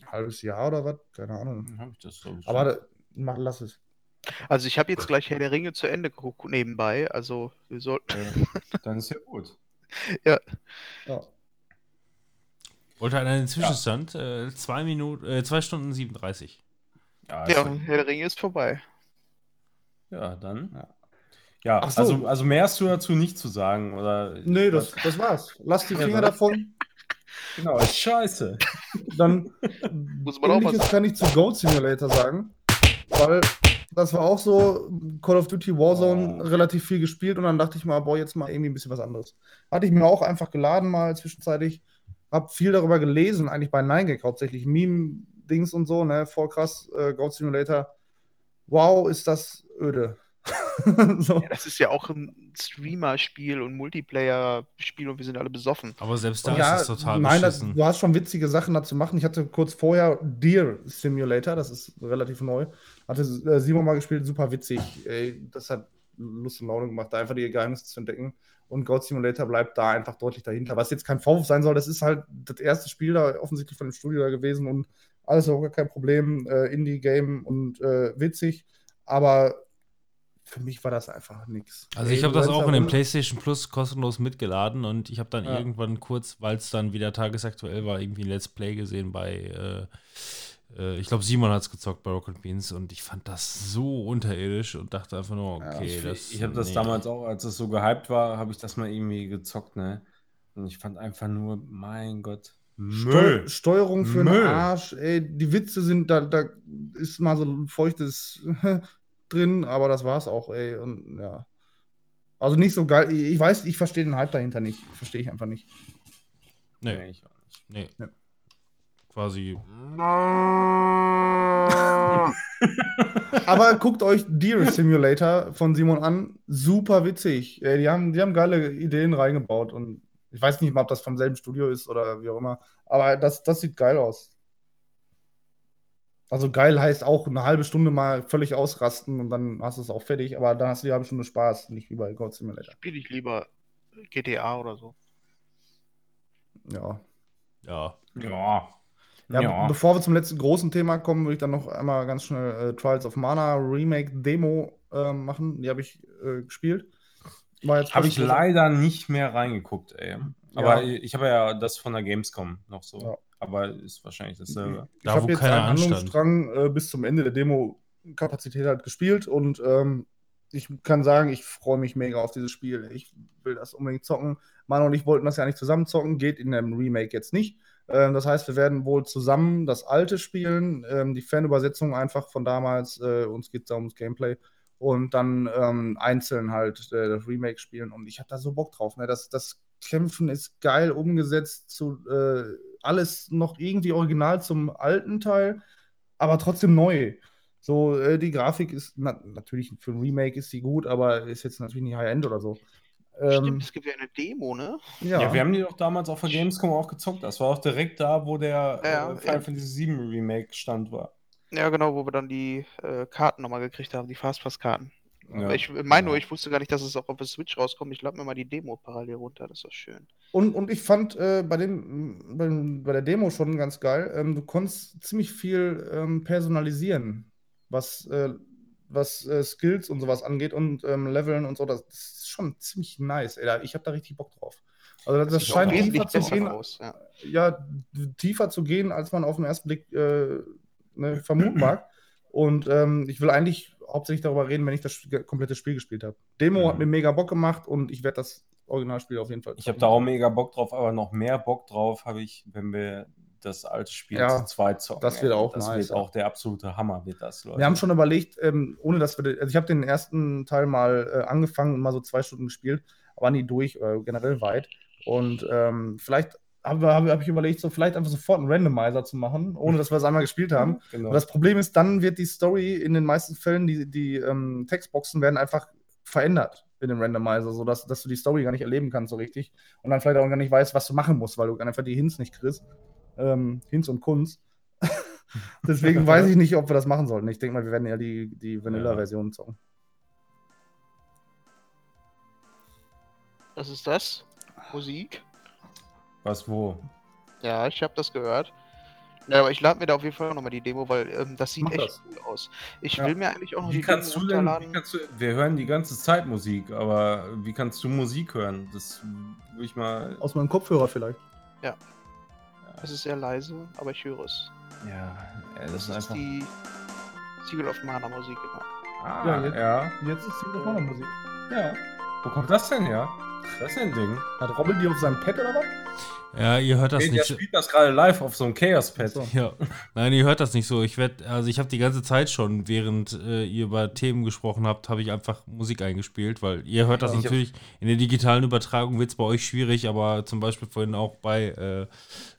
halbes Jahr oder was? Keine Ahnung. dann habe ich das so. Aber da- mach, lass es. Also ich habe jetzt gleich Herr der Ringe zu Ende geguckt nebenbei. Also wir sollten. äh, dann ist ja gut. Ja. Wollte einer den Zwischenstand? Äh, zwei Minuten, äh, zwei Stunden 37. Ja, Ja, ist Herr der Ringe ist vorbei. ja dann. Ja. Ja, so. also, also mehr hast du dazu nicht zu sagen, oder? Nee, das, das war's. Lass die Ja, Finger davon. Genau, ist scheiße. Dann Muss man auch mal ähnliches kann ich zu Goat Simulator sagen. Weil das war auch so, Call of Duty Warzone Oh. relativ viel gespielt und dann dachte ich mal, boah, jetzt mal irgendwie ein bisschen was anderes. Hatte ich mir auch einfach geladen mal zwischenzeitlich. Hab viel darüber gelesen, eigentlich bei 9gag hauptsächlich. Meme-Dings und so, ne? Voll krass, äh, Goat Simulator. Wow, ist das öde. so. Ja, das ist ja auch ein Streamer-Spiel und Multiplayer-Spiel und wir sind alle besoffen. Aber selbst da Ja, ist es total nein, das, beschissen. du hast schon witzige Sachen dazu machen. Ich hatte kurz vorher Deer Simulator, das ist relativ neu. Hatte äh, Simon mal gespielt, super witzig. Ey, das hat Lust und Laune gemacht, da einfach die Geheimnisse zu entdecken. Und Goat Simulator bleibt da einfach deutlich dahinter. Was jetzt kein Vorwurf sein soll, das ist halt das erste Spiel da offensichtlich von dem Studio da gewesen und alles auch gar kein Problem. Äh, Indie-Game und äh, witzig. Aber für mich war das einfach nichts. Also ich habe das auch in dem rum- PlayStation Plus kostenlos mitgeladen und ich habe dann Ja. irgendwann kurz, weil es dann wieder tagesaktuell war, irgendwie ein Let's Play gesehen bei, äh, äh, ich glaube Simon hat es gezockt bei Rocket Beans und ich fand das so unterirdisch und dachte einfach nur, Ja, okay, Ich, das... ich habe das nee. damals auch, als es so gehypt war, habe ich das mal irgendwie gezockt, ne? Und ich fand einfach nur, mein Gott, Steu Steuerung für Müll. den Arsch. Ey, die Witze sind, da, da ist mal so ein feuchtes drin, aber das war's auch, ey. Und ja. Also nicht so geil. Ich weiß, ich verstehe den Hype dahinter nicht. Verstehe ich einfach nicht. Nee, Nee, ich auch nicht. nee. Ja. Quasi. Aber guckt euch Deer Simulator von Simon an. Super witzig. Ey, die, haben, die haben geile Ideen reingebaut. Und ich weiß nicht mal, ob das vom selben Studio ist oder wie auch immer. Aber das, das sieht geil aus. Also geil heißt auch eine halbe Stunde mal völlig ausrasten und dann hast du es auch fertig. Aber dann hast du die halbe Stunde Spaß. Nicht wie bei Goat Simulator. Spiele ich lieber GTA oder so. Ja. Ja. Ja. Ja, Ja. bevor wir zum letzten großen Thema kommen, würde ich dann noch einmal ganz schnell äh, Trials of Mana Remake Demo äh, machen. Die habe ich äh, gespielt. Habe ich leider nicht mehr reingeguckt, ey. Aber ich habe ja das von der Gamescom noch so. Ja. Aber ist wahrscheinlich dasselbe. Ich Da, habe jetzt keiner einen anstand. Handlungsstrang äh, bis zum Ende der Demo-Kapazität halt gespielt und ähm, ich kann sagen, ich freue mich mega auf dieses Spiel. Ich will das unbedingt zocken. Manu und ich wollten das ja nicht zusammen zocken, geht in dem Remake jetzt nicht. Ähm, das heißt, wir werden wohl zusammen das alte spielen, ähm, die Fanübersetzung einfach von damals. Äh, uns geht es da ums Gameplay. Und dann ähm, einzeln halt äh, das Remake spielen. Und ich habe da so Bock drauf. Ne? Das, das Kämpfen ist geil umgesetzt, zu, äh, alles noch irgendwie original zum alten Teil, aber trotzdem neu. So, äh, die Grafik ist na, natürlich für ein Remake ist sie gut, aber ist jetzt natürlich nicht High-End oder so. Ähm, Stimmt, es gibt ja eine Demo, ne? ja. Ja. wir haben die doch damals auf der Gamescom auch gezockt. Das war auch direkt da, wo der Ja, äh, Final. Fantasy VII Remake stand war. Ja, genau, wo wir dann die äh, Karten nochmal gekriegt haben, die Fastpass-Karten. Ja. Ich meine nur, ich wusste gar nicht, dass es auch auf der Switch rauskommt. Ich lade mir mal die Demo parallel runter, das ist doch schön. Und, und ich fand äh, bei, dem, bei, bei der Demo schon ganz geil, ähm, du konntest ziemlich viel ähm, personalisieren, was, äh, was äh, Skills und sowas angeht und ähm, Leveln und so. Das, das ist schon ziemlich nice. Ey, ich habe da richtig Bock drauf. Also das, das scheint tiefer zu gehen, aus. Ja. ja, tiefer zu gehen, als man auf den ersten Blick äh, ne, vermuten mag. Und ähm, ich will eigentlich hauptsächlich darüber reden, wenn ich das komplette Spiel gespielt habe. Demo Mhm. hat mir mega Bock gemacht und ich werde das Originalspiel auf jeden Fall. Ich habe da auch mega Bock drauf, aber noch mehr Bock drauf habe ich, wenn wir das alte Spiel Ja, zu zweit zocken. das wird auch Das nice, wird auch der absolute Hammer, wird das, Leute. Wir haben schon überlegt, ähm, ohne dass wir, also ich habe den ersten Teil mal äh, angefangen und mal so zwei Stunden gespielt, aber nie durch, oder generell weit. Und ähm, vielleicht habe hab, hab ich überlegt, so vielleicht einfach sofort einen Randomizer zu machen, ohne dass wir es einmal gespielt haben. Genau. Und das Problem ist, dann wird die Story in den meisten Fällen, die, die ähm, Textboxen werden einfach verändert in dem Randomizer, sodass dass du die Story gar nicht erleben kannst so richtig und dann vielleicht auch gar nicht weißt, was du machen musst, weil du einfach die Hints nicht kriegst. Ähm, Hints und Kunst. Deswegen weiß ich nicht, ob wir das machen sollten. Ich denke mal, wir werden ja die, die Vanilla-Version zocken. Das ist das. Musik. Was wo? Ja, ich habe das gehört. Ja, aber ich lade mir da auf jeden Fall nochmal die Demo, weil ähm, das sieht Mach echt das. cool aus. Ich Ja. will mir eigentlich auch noch Wie die kannst Demo du denn, wie kannst du, wir hören die ganze Zeit Musik, aber wie kannst du Musik hören? Das würde ich mal. Aus meinem Kopfhörer vielleicht. Es ist sehr leise, aber ich höre es. Ja, das, Das ist ist einfach. die Siegel of Mana Musik, genau. Ah, Ja, ja, jetzt- ja, Jetzt ist sie doch mal Musik. Wo kommt das denn her? Das ist ja ein Ding. Hat Robin die auf seinem Pad oder was? Ja, ihr hört das Hey, der nicht. so- spielt das gerade live auf so einem Chaos-Pad. So. Ja, nein, ihr hört das nicht so. Ich werde, also ich habe die ganze Zeit schon, während äh, ihr über Themen gesprochen habt, habe ich einfach Musik eingespielt, weil ihr hört das Ich hab- natürlich in der digitalen Übertragung wird es bei euch schwierig, aber zum Beispiel vorhin auch bei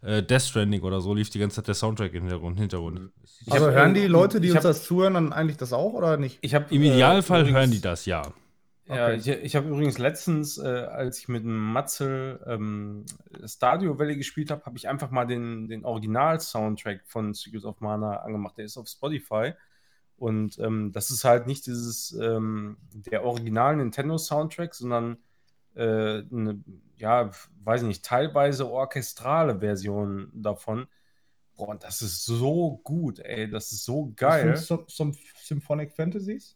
äh, äh, Death Stranding oder so lief die ganze Zeit der Soundtrack im Hintergrund. Hintergrund. Ich Also hab- hören die Leute, die ich uns hab- das zuhören, dann eigentlich das auch oder nicht? Ich hab, Im äh, Idealfall hören die das, ja. Ja, Okay. ich, ich habe übrigens letztens, äh, als ich mit dem Matzel ähm, Stadio Valley gespielt habe, habe ich einfach mal den, den Original-Soundtrack von Secrets of Mana angemacht. Der ist auf Spotify. Und ähm, das ist halt nicht dieses, ähm, der original Nintendo-Soundtrack, sondern äh, eine, ja, weiß ich nicht, teilweise orchestrale Version davon. Boah, und das ist so gut, ey, das ist so geil. Sym- Symphonic Fantasies?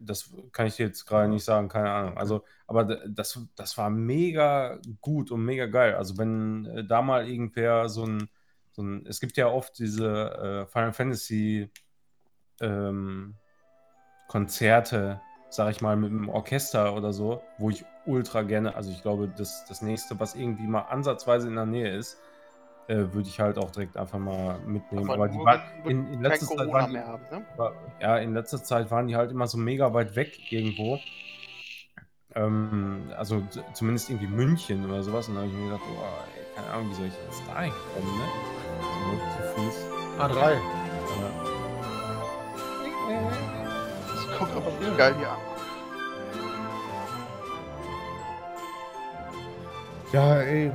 Das kann ich dir jetzt gerade nicht sagen, keine Ahnung. Also, aber das, das war mega gut und mega geil. Also, wenn äh, da mal irgendwer so ein, so ein, es gibt ja oft diese äh, Final Fantasy ähm, Konzerte, sag ich mal, mit einem Orchester oder so, wo ich ultra gerne, also ich glaube, das, das nächste, was irgendwie mal ansatzweise in der Nähe ist, äh, würde ich halt auch direkt einfach mal mitnehmen. Aber, die nur, waren, in, in letzter Zeit waren die, mehr haben, ne? war- ja, in letzter Zeit waren die halt immer so mega weit weg irgendwo. Ähm, also zumindest irgendwie München oder sowas. Und da habe ich mir gedacht, oh, ey, keine Ahnung, wie soll ich jetzt da hinkommen, ne? So zu Fuß. A3. Ja. Das kommt aber nicht geil hier an. Ja, ey.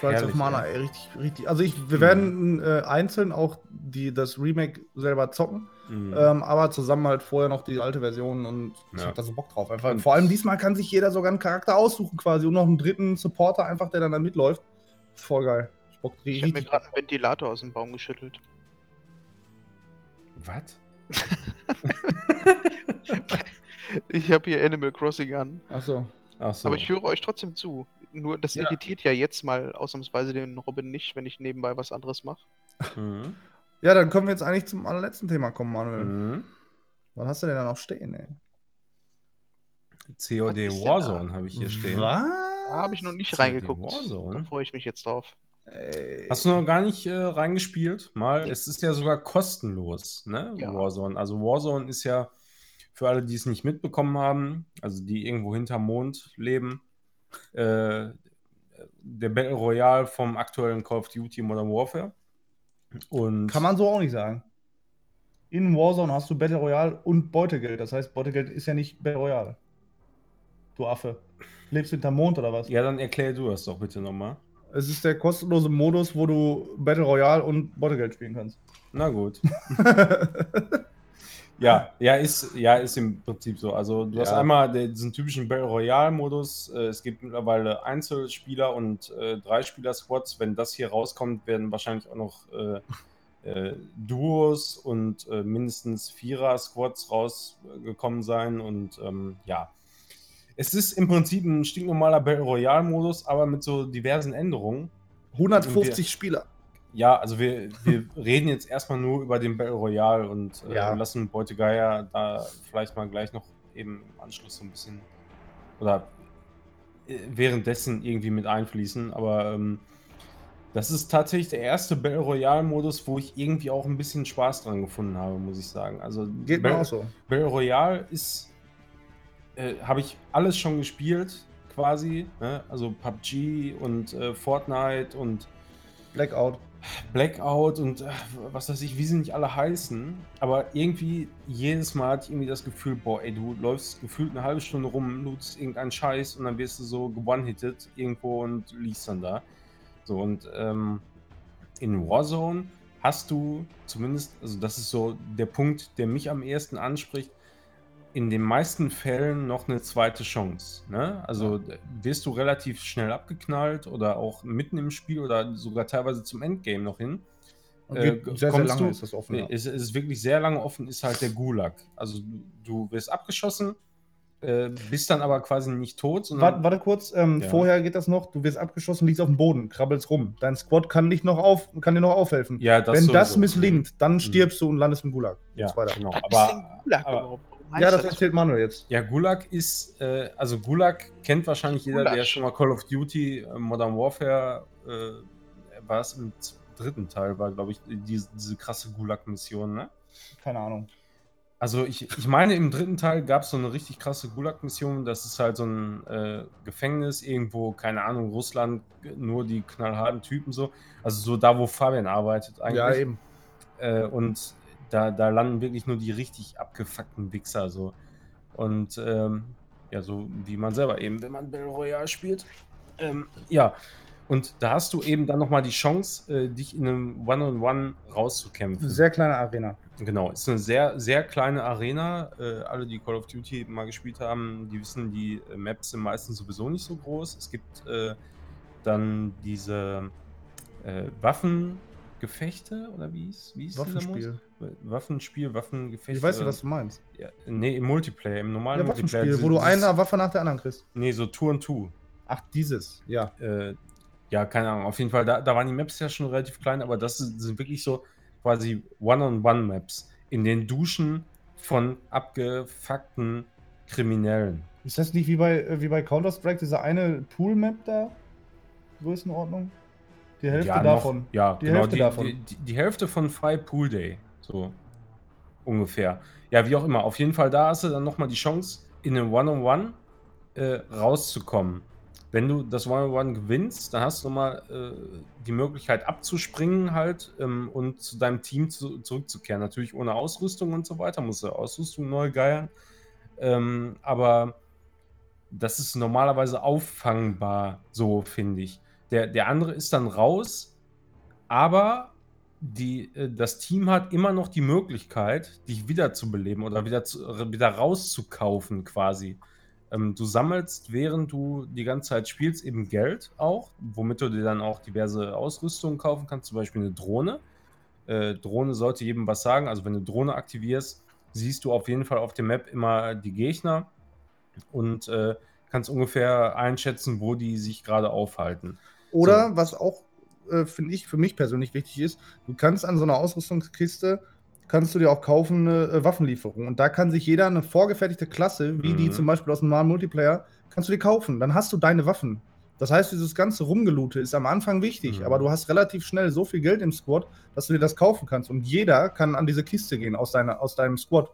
Trials of Herrlich, Mana, ey. richtig, richtig. Also ich, wir werden äh, einzeln auch die, das Remake selber zocken, Mhm. ähm, aber zusammen halt vorher noch die alte Version und ich Ja. hab da so Bock drauf. Einfach. Und- Vor allem diesmal kann sich jeder sogar einen Charakter aussuchen quasi und noch einen dritten Supporter einfach, der dann da mitläuft. Voll geil. Ich Bock Ich habe mir gerade einen Ventilator aus dem Baum geschüttelt. Was? Ich habe hier Animal Crossing an. Achso. Ach so. Aber ich höre euch trotzdem zu. Nur das Ja. irritiert ja jetzt mal ausnahmsweise den Robin nicht, wenn ich nebenbei was anderes mache. Mhm. Ja, dann können wir jetzt eigentlich zum allerletzten Thema kommen, Manuel. Mhm. Was hast du denn da noch stehen, ey? COD Warzone habe ich hier stehen. Was? Da habe ich noch nicht COD reingeguckt. Warzone? Da freue ich mich jetzt drauf. Ey. Hast du noch gar nicht äh, reingespielt? Mal, es ist ja sogar kostenlos, ne? Ja. Warzone. Also Warzone ist ja für alle, die es nicht mitbekommen haben, also die irgendwo hinterm Mond leben, äh, der Battle Royale vom aktuellen Call of Duty Modern Warfare. Und Kann man so auch nicht sagen. In Warzone hast du Battle Royale und Beutegeld. Das heißt, Beutegeld ist ja nicht Battle Royale. Du Affe. Lebst hinterm Mond oder was? ja, dann erklär du das doch bitte nochmal. Es ist der kostenlose Modus, wo du Battle Royale und Beutegeld spielen kannst. Na gut. Ja, ja, ist, ja, ist im Prinzip so. Also du hast Ja. einmal diesen typischen Battle Royale-Modus. Äh, es gibt mittlerweile Einzelspieler und äh, Dreispieler-Squads. Wenn das hier rauskommt, werden wahrscheinlich auch noch äh, äh, Duos und äh, mindestens Vierer-Squads rausgekommen sein. Und ähm, ja, es ist im Prinzip ein stinknormaler Battle Royale-Modus, aber mit so diversen Änderungen. 150 Spieler. Ja, also wir, wir reden jetzt erstmal nur über den Battle Royale und äh, Ja. lassen Beutegeier da vielleicht mal gleich noch eben im Anschluss so ein bisschen oder äh, währenddessen irgendwie mit einfließen. Aber ähm, das ist tatsächlich der erste Battle Royale-Modus, wo ich irgendwie auch ein bisschen Spaß dran gefunden habe, muss ich sagen. Also Geht mir Battle- auch so. Battle Royale ist, äh, habe ich alles schon gespielt, quasi. Ne? Also PUBG und äh, Fortnite und Blackout. Blackout und äh, was weiß ich, wie sie nicht alle heißen. Aber irgendwie jedes Mal hatte ich irgendwie das Gefühl, boah, ey, du läufst gefühlt eine halbe Stunde rum, loots irgendeinen Scheiß und dann wirst du so gewone-hitted irgendwo und liegst dann da. So und ähm, in Warzone hast du zumindest, also das ist so der Punkt, der mich am ehesten anspricht. In den meisten Fällen noch eine zweite Chance. Ne? Also wirst du relativ schnell abgeknallt oder auch mitten im Spiel oder sogar teilweise zum Endgame noch hin. Und Äh, sehr, sehr lange du- ist das offen. Ja. Es ist wirklich sehr lange offen, ist halt der Gulag. Also du, du wirst abgeschossen, äh, bist dann aber quasi nicht tot, Warte, warte kurz, ähm, Ja. vorher geht das noch, du wirst abgeschossen, liegst auf dem Boden, krabbelst rum. Dein Squad kann, nicht noch auf, kann dir noch aufhelfen. ja, das Wenn das sowieso. misslingt, dann stirbst du und landest im Gulag. Ja, genau. Ist Aber, aber- heißt Ja, das erzählt Manuel jetzt. Ja, Gulag ist, äh, also Gulag kennt wahrscheinlich jeder, der Gulasch. schon mal Call of Duty äh, Modern Warfare, äh, war es im dritten Teil, war glaube ich diese, diese krasse Gulag-Mission, ne? Keine Ahnung. Also ich, ich meine, im dritten Teil gab es so eine richtig krasse Gulag-Mission. Das ist halt so ein äh, Gefängnis irgendwo, keine Ahnung, Russland, nur die knallharten Typen so. Also so da, wo Fabian arbeitet eigentlich. Ja, eben. Äh, und da, da landen wirklich nur die richtig abgefuckten Wichser so. Und ähm, ja, so wie man selber eben, wenn man Battle Royale spielt. Ähm, ja, und da hast du eben dann nochmal die Chance, äh, dich in einem One-on-One rauszukämpfen. Sehr kleine Arena. Genau, ist eine sehr, sehr kleine Arena. Äh, alle, die Call of Duty mal gespielt haben, die wissen, die äh, Maps sind meistens sowieso nicht so groß. Es gibt äh, dann diese äh, Waffengefechte oder wie ist wie dieser Waffenspiel. Modus? Waffenspiel, Waffengefechte. Ich weiß nicht, äh, was du meinst. ja, nee, im Multiplayer, im normalen Ja, Multiplayer. Waffenspiel, wo du eine Waffe nach der anderen kriegst. Nee, so Tour und Two. Ach, dieses, ja. Äh, ja, keine Ahnung. Auf jeden Fall, da, da waren die Maps ja schon relativ klein, aber das sind sind wirklich so quasi One-on-One-Maps in den Duschen von abgefuckten Kriminellen. Ist das nicht wie bei, äh, wie bei Counter-Strike, diese eine Pool-Map da? Größenordnung? Die Hälfte ja, noch- davon. ja, Die genau. Hälfte die, davon. Die, die, die Hälfte von Free Pool Day. So ungefähr. Ja, wie auch immer. Auf jeden Fall, da hast du dann nochmal die Chance, in einem One-on-One äh, rauszukommen. Wenn du das One-on-One gewinnst, dann hast du nochmal äh, die Möglichkeit abzuspringen halt ähm, und zu deinem Team zu, zurückzukehren. Natürlich ohne Ausrüstung und so weiter, musst du Ausrüstung neu geiern. Ähm, aber das ist normalerweise auffangbar, so finde ich. Der, der andere ist dann raus, aber die, äh, das Team hat immer noch die Möglichkeit, dich wiederzubeleben oder wieder, zu, äh, wieder rauszukaufen quasi. Ähm, du sammelst, während du die ganze Zeit spielst, eben Geld auch, womit du dir dann auch diverse Ausrüstungen kaufen kannst, zum Beispiel eine Drohne. Äh, Drohne sollte jedem was sagen. Also wenn du Drohne aktivierst, siehst du auf jeden Fall auf der Map immer die Gegner und äh, kannst ungefähr einschätzen, wo die sich gerade aufhalten. Oder So. was auch, äh, finde ich, für mich persönlich wichtig ist, du kannst an so einer Ausrüstungskiste, kannst du dir auch kaufen eine äh, Waffenlieferung. Und da kann sich jeder eine vorgefertigte Klasse, wie die Mhm. zum Beispiel aus dem normalen Multiplayer, kannst du dir kaufen. Dann hast du deine Waffen. Das heißt, dieses ganze Rumgelute ist am Anfang wichtig, Mhm. aber du hast relativ schnell so viel Geld im Squad, dass du dir das kaufen kannst. Und jeder kann an diese Kiste gehen aus, deiner, aus deinem Squad.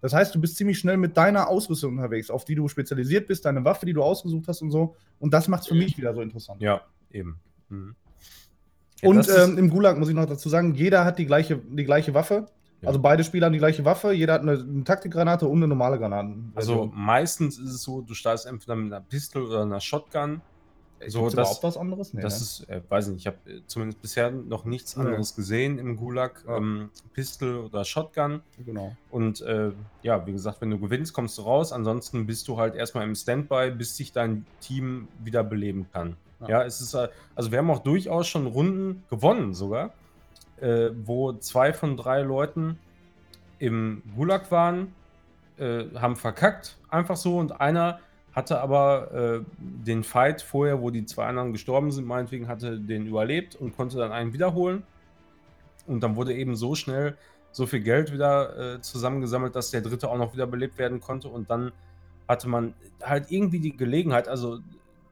Das heißt, du bist ziemlich schnell mit deiner Ausrüstung unterwegs, auf die du spezialisiert bist, deine Waffe, die du ausgesucht hast und so. Und das macht es für mich wieder so interessant. Ja, eben. Mhm. Ja, Und ähm, im Gulag muss ich noch dazu sagen, jeder hat die gleiche, die gleiche Waffe. Ja. Also beide Spieler haben die gleiche Waffe. Jeder hat eine, eine Taktikgranate und eine normale Granate. Also meistens ist es so, du startest entweder mit einer Pistol oder einer Shotgun. So, Gibt's das, überhaupt was anderes? Nee, das ne? ist, äh, weiß ich nicht, ich habe äh, zumindest bisher noch nichts anderes gesehen im Gulag. Ja. Ähm, Pistol oder Shotgun. genau. Und äh, ja, wie gesagt, wenn du gewinnst, kommst du raus. Ansonsten bist du halt erstmal im Standby, bis sich dein Team wieder beleben kann. Ja. Ja, es ist, äh, also wir haben auch durchaus schon Runden gewonnen sogar, äh, wo zwei von drei Leuten im Gulag waren, äh, haben verkackt, einfach so, und einer hatte aber äh, den Fight vorher, wo die zwei anderen gestorben sind, meinetwegen hatte den überlebt und konnte dann einen wiederholen. Und dann wurde eben so schnell so viel Geld wieder äh, zusammengesammelt, dass der dritte auch noch wiederbelebt werden konnte. Und dann hatte man halt irgendwie die Gelegenheit, also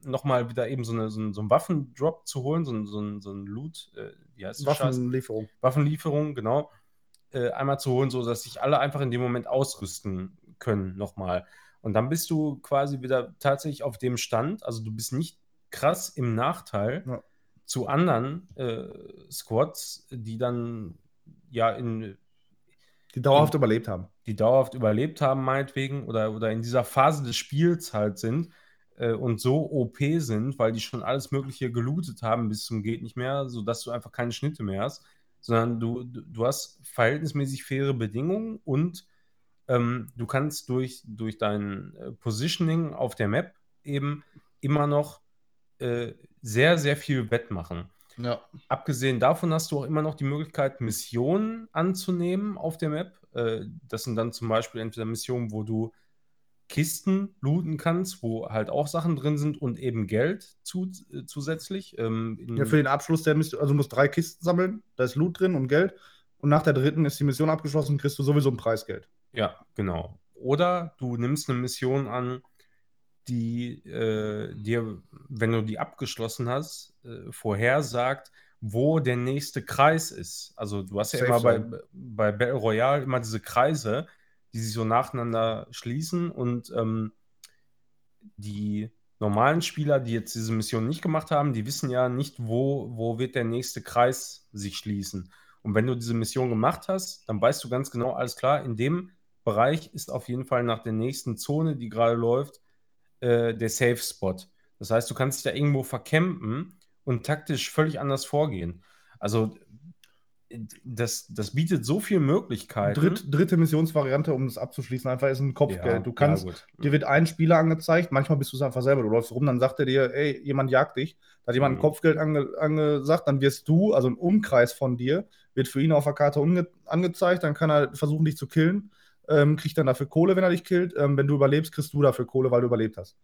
nochmal wieder eben so, eine, so, einen, so einen Waffendrop zu holen, so ein, so ein, so ein Loot, äh, wie heißt das? Scheiß? Waffenlieferung. Waffenlieferung, genau, äh, einmal zu holen, so dass sich alle einfach in dem Moment ausrüsten können nochmal. Und dann bist du quasi wieder tatsächlich auf dem Stand, also du bist nicht krass im Nachteil Ja. zu anderen äh, Squads, die dann ja in Die dauerhaft überlebt haben. die dauerhaft überlebt haben, meinetwegen, oder, oder in dieser Phase des Spiels halt sind äh, und so OP sind, weil die schon alles Mögliche gelootet haben bis zum Geht nicht mehr, sodass du einfach keine Schnitte mehr hast, sondern du, du, hast verhältnismäßig faire Bedingungen und ähm, du kannst durch, durch dein äh, Positioning auf der Map eben immer noch äh, sehr, sehr viel wettmachen. Ja. Abgesehen davon hast du auch immer noch die Möglichkeit, Missionen anzunehmen auf der Map. Äh, das sind dann zum Beispiel entweder Missionen, wo du Kisten looten kannst, wo halt auch Sachen drin sind und eben Geld zu, äh, zusätzlich. Ähm, ja, für den Abschluss der Mission, also du musst drei Kisten sammeln, da ist Loot drin und Geld. Und nach der dritten ist die Mission abgeschlossen, kriegst du sowieso ein Preisgeld. Ja, genau. Oder du nimmst eine Mission an, die äh, dir, wenn du die abgeschlossen hast, äh, vorhersagt, wo der nächste Kreis ist. Also du hast ja Safe immer bei, bei Battle Royale immer diese Kreise, die sich so nacheinander schließen und ähm, die normalen Spieler, die jetzt diese Mission nicht gemacht haben, die wissen ja nicht, wo, wo wird der nächste Kreis sich schließen. Und wenn du diese Mission gemacht hast, dann weißt du ganz genau, alles klar, in dem Bereich ist auf jeden Fall nach der nächsten Zone, die gerade läuft, äh, der Safe Spot. Das heißt, du kannst dich da irgendwo vercampen und taktisch völlig anders vorgehen. Also das, das bietet so viele Möglichkeiten. Dritt, dritte Missionsvariante, um das abzuschließen, einfach ist ein Kopfgeld. Ja, du kannst, ja, dir wird ein Spieler angezeigt, manchmal bist du es einfach selber. Du läufst rum, dann sagt er dir, ey, jemand jagt dich. Da hat jemand ein Mhm. Kopfgeld ange, angesagt, dann wirst du, also ein Umkreis von dir, wird für ihn auf der Karte angezeigt, dann kann er versuchen, dich zu killen, ähm, kriegt dann dafür Kohle, wenn er dich killt. Ähm, wenn du überlebst, kriegst du dafür Kohle, weil du überlebt hast.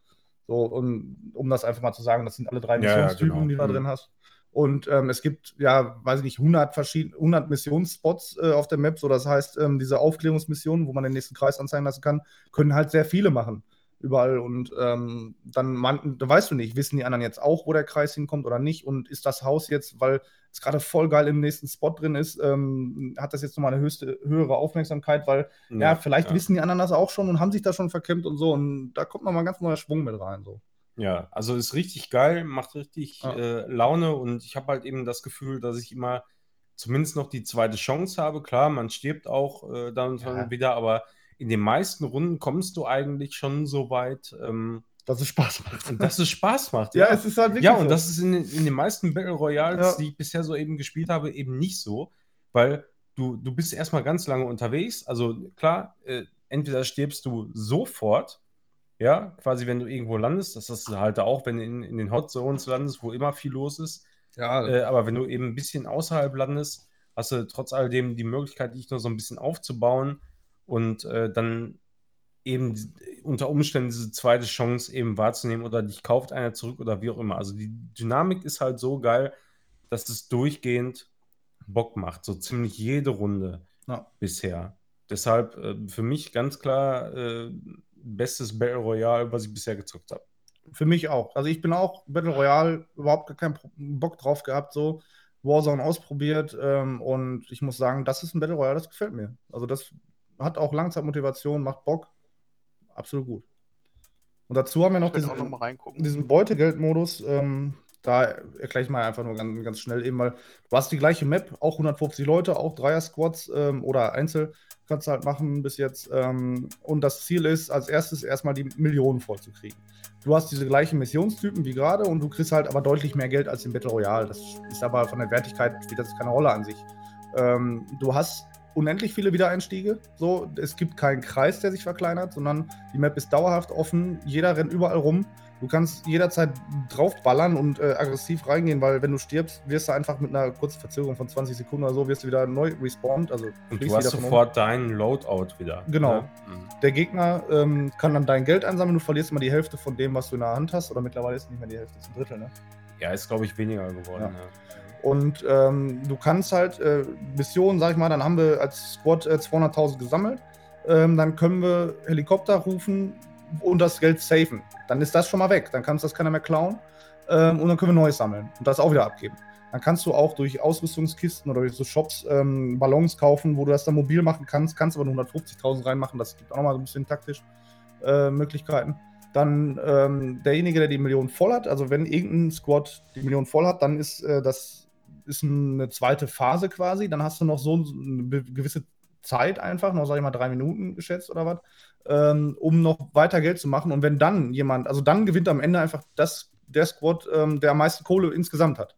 So, und um das einfach mal zu sagen, das sind alle drei Ja, ja, Missionstypen, genau. die du da Mhm. drin hast. Und ähm, es gibt, ja, weiß ich nicht, 100 verschiedene, 100 Missionsspots äh, auf der Map. So, das heißt, ähm, diese Aufklärungsmissionen, wo man den nächsten Kreis anzeigen lassen kann, können halt sehr viele machen. Überall. Und ähm, dann, man, da weißt du nicht, wissen die anderen jetzt auch, wo der Kreis hinkommt oder nicht? Und ist das Haus jetzt, weil es gerade voll geil im nächsten Spot drin ist, ähm, hat das jetzt nochmal eine höchste, höhere Aufmerksamkeit, weil ja, vielleicht ja. wissen die anderen das auch schon und haben sich da schon verkämmt und so. Und da kommt nochmal ein ganz neuer Schwung mit rein. So. Ja, also ist richtig geil, macht richtig Ja. äh, Laune und ich habe halt eben das Gefühl, dass ich immer zumindest noch die zweite Chance habe. Klar, man stirbt auch äh, dann und Ja. dann wieder, aber in den meisten Runden kommst du eigentlich schon so weit, ähm, Dass es Spaß macht. dass es Spaß macht. ja, es ist halt wirklich Ja, und so. das ist in, den- in den meisten Battle Royals, Ja. die ich bisher so eben gespielt habe, eben nicht so, weil du, du bist erstmal ganz lange unterwegs. Also klar, äh, entweder stirbst du sofort, ja, quasi wenn du irgendwo landest, das ist halt auch, wenn du in, in den Hot Zones landest, wo immer viel los ist. ja, Äh, aber wenn du eben ein bisschen außerhalb landest, hast du trotz alledem die Möglichkeit, dich nur so ein bisschen aufzubauen und äh, dann eben unter Umständen diese zweite Chance eben wahrzunehmen oder dich kauft einer zurück oder wie auch immer. Also die Dynamik ist halt so geil, dass es durchgehend Bock macht, so ziemlich jede Runde Ja. bisher. Deshalb äh, für mich ganz klar äh, bestes Battle Royale, was ich bisher gezockt habe. Für mich auch. Also ich bin auch Battle Royale überhaupt gar keinen Bock drauf gehabt, so Warzone ausprobiert ähm, und ich muss sagen, das ist ein Battle Royale, das gefällt mir. Also das hat auch Langzeitmotivation, macht Bock. Absolut gut. Und dazu haben wir noch diesen, noch mal reingucken. diesen Beutegeldmodus. Ähm, da erkläre ich mal einfach nur ganz, ganz schnell eben, weil du hast die gleiche Map, auch 150 Leute, auch Dreier-Squads ähm, oder Einzel kannst du halt machen bis jetzt. Ähm, und das Ziel ist, als erstes erstmal die Millionen vollzukriegen. Du hast diese gleichen Missionstypen wie gerade und du kriegst halt aber deutlich mehr Geld als im Battle Royale. Das ist aber von der Wertigkeit spielt das keine Rolle an sich. Ähm, du hast unendlich viele Wiedereinstiege. So, es gibt keinen Kreis, der sich verkleinert, sondern die Map ist dauerhaft offen. Jeder rennt überall rum. Du kannst jederzeit draufballern und äh, aggressiv reingehen, weil wenn du stirbst, wirst du einfach mit einer kurzen Verzögerung von 20 Sekunden oder so, wirst du wieder neu respawned. Also Und du hast sofort deinen Loadout wieder. Genau. Ne? Mhm. der Gegner ähm, kann dann dein Geld einsammeln, du verlierst immer die Hälfte von dem, was du in der Hand hast, oder mittlerweile ist es nicht mehr die Hälfte, es ist ein Drittel, ne? Ja, ist, glaube ich, weniger geworden. Ja. Ja. Und ähm, du kannst halt äh, Missionen, sag ich mal, dann haben wir als Squad äh, 200.000 gesammelt, ähm, dann können wir Helikopter rufen und das Geld safen. Dann ist das schon mal weg, dann kann uns das keiner mehr klauen ähm, und dann können wir Neues sammeln und das auch wieder abgeben. Dann kannst du auch durch Ausrüstungskisten oder durch so Shops ähm, Ballons kaufen, wo du das dann mobil machen kannst, kannst aber nur 150.000 reinmachen, das gibt auch nochmal so ein bisschen taktisch äh, Möglichkeiten. Dann ähm, derjenige, der die Million voll hat, also wenn irgendein Squad die Million voll hat, dann ist äh, das ist eine zweite Phase quasi. Dann hast du noch so eine gewisse Zeit einfach, noch sag ich mal drei Minuten geschätzt oder was, ähm, um noch weiter Geld zu machen. Und wenn dann jemand, also dann gewinnt am Ende einfach das, der Squad, ähm, der am meisten Kohle insgesamt hat.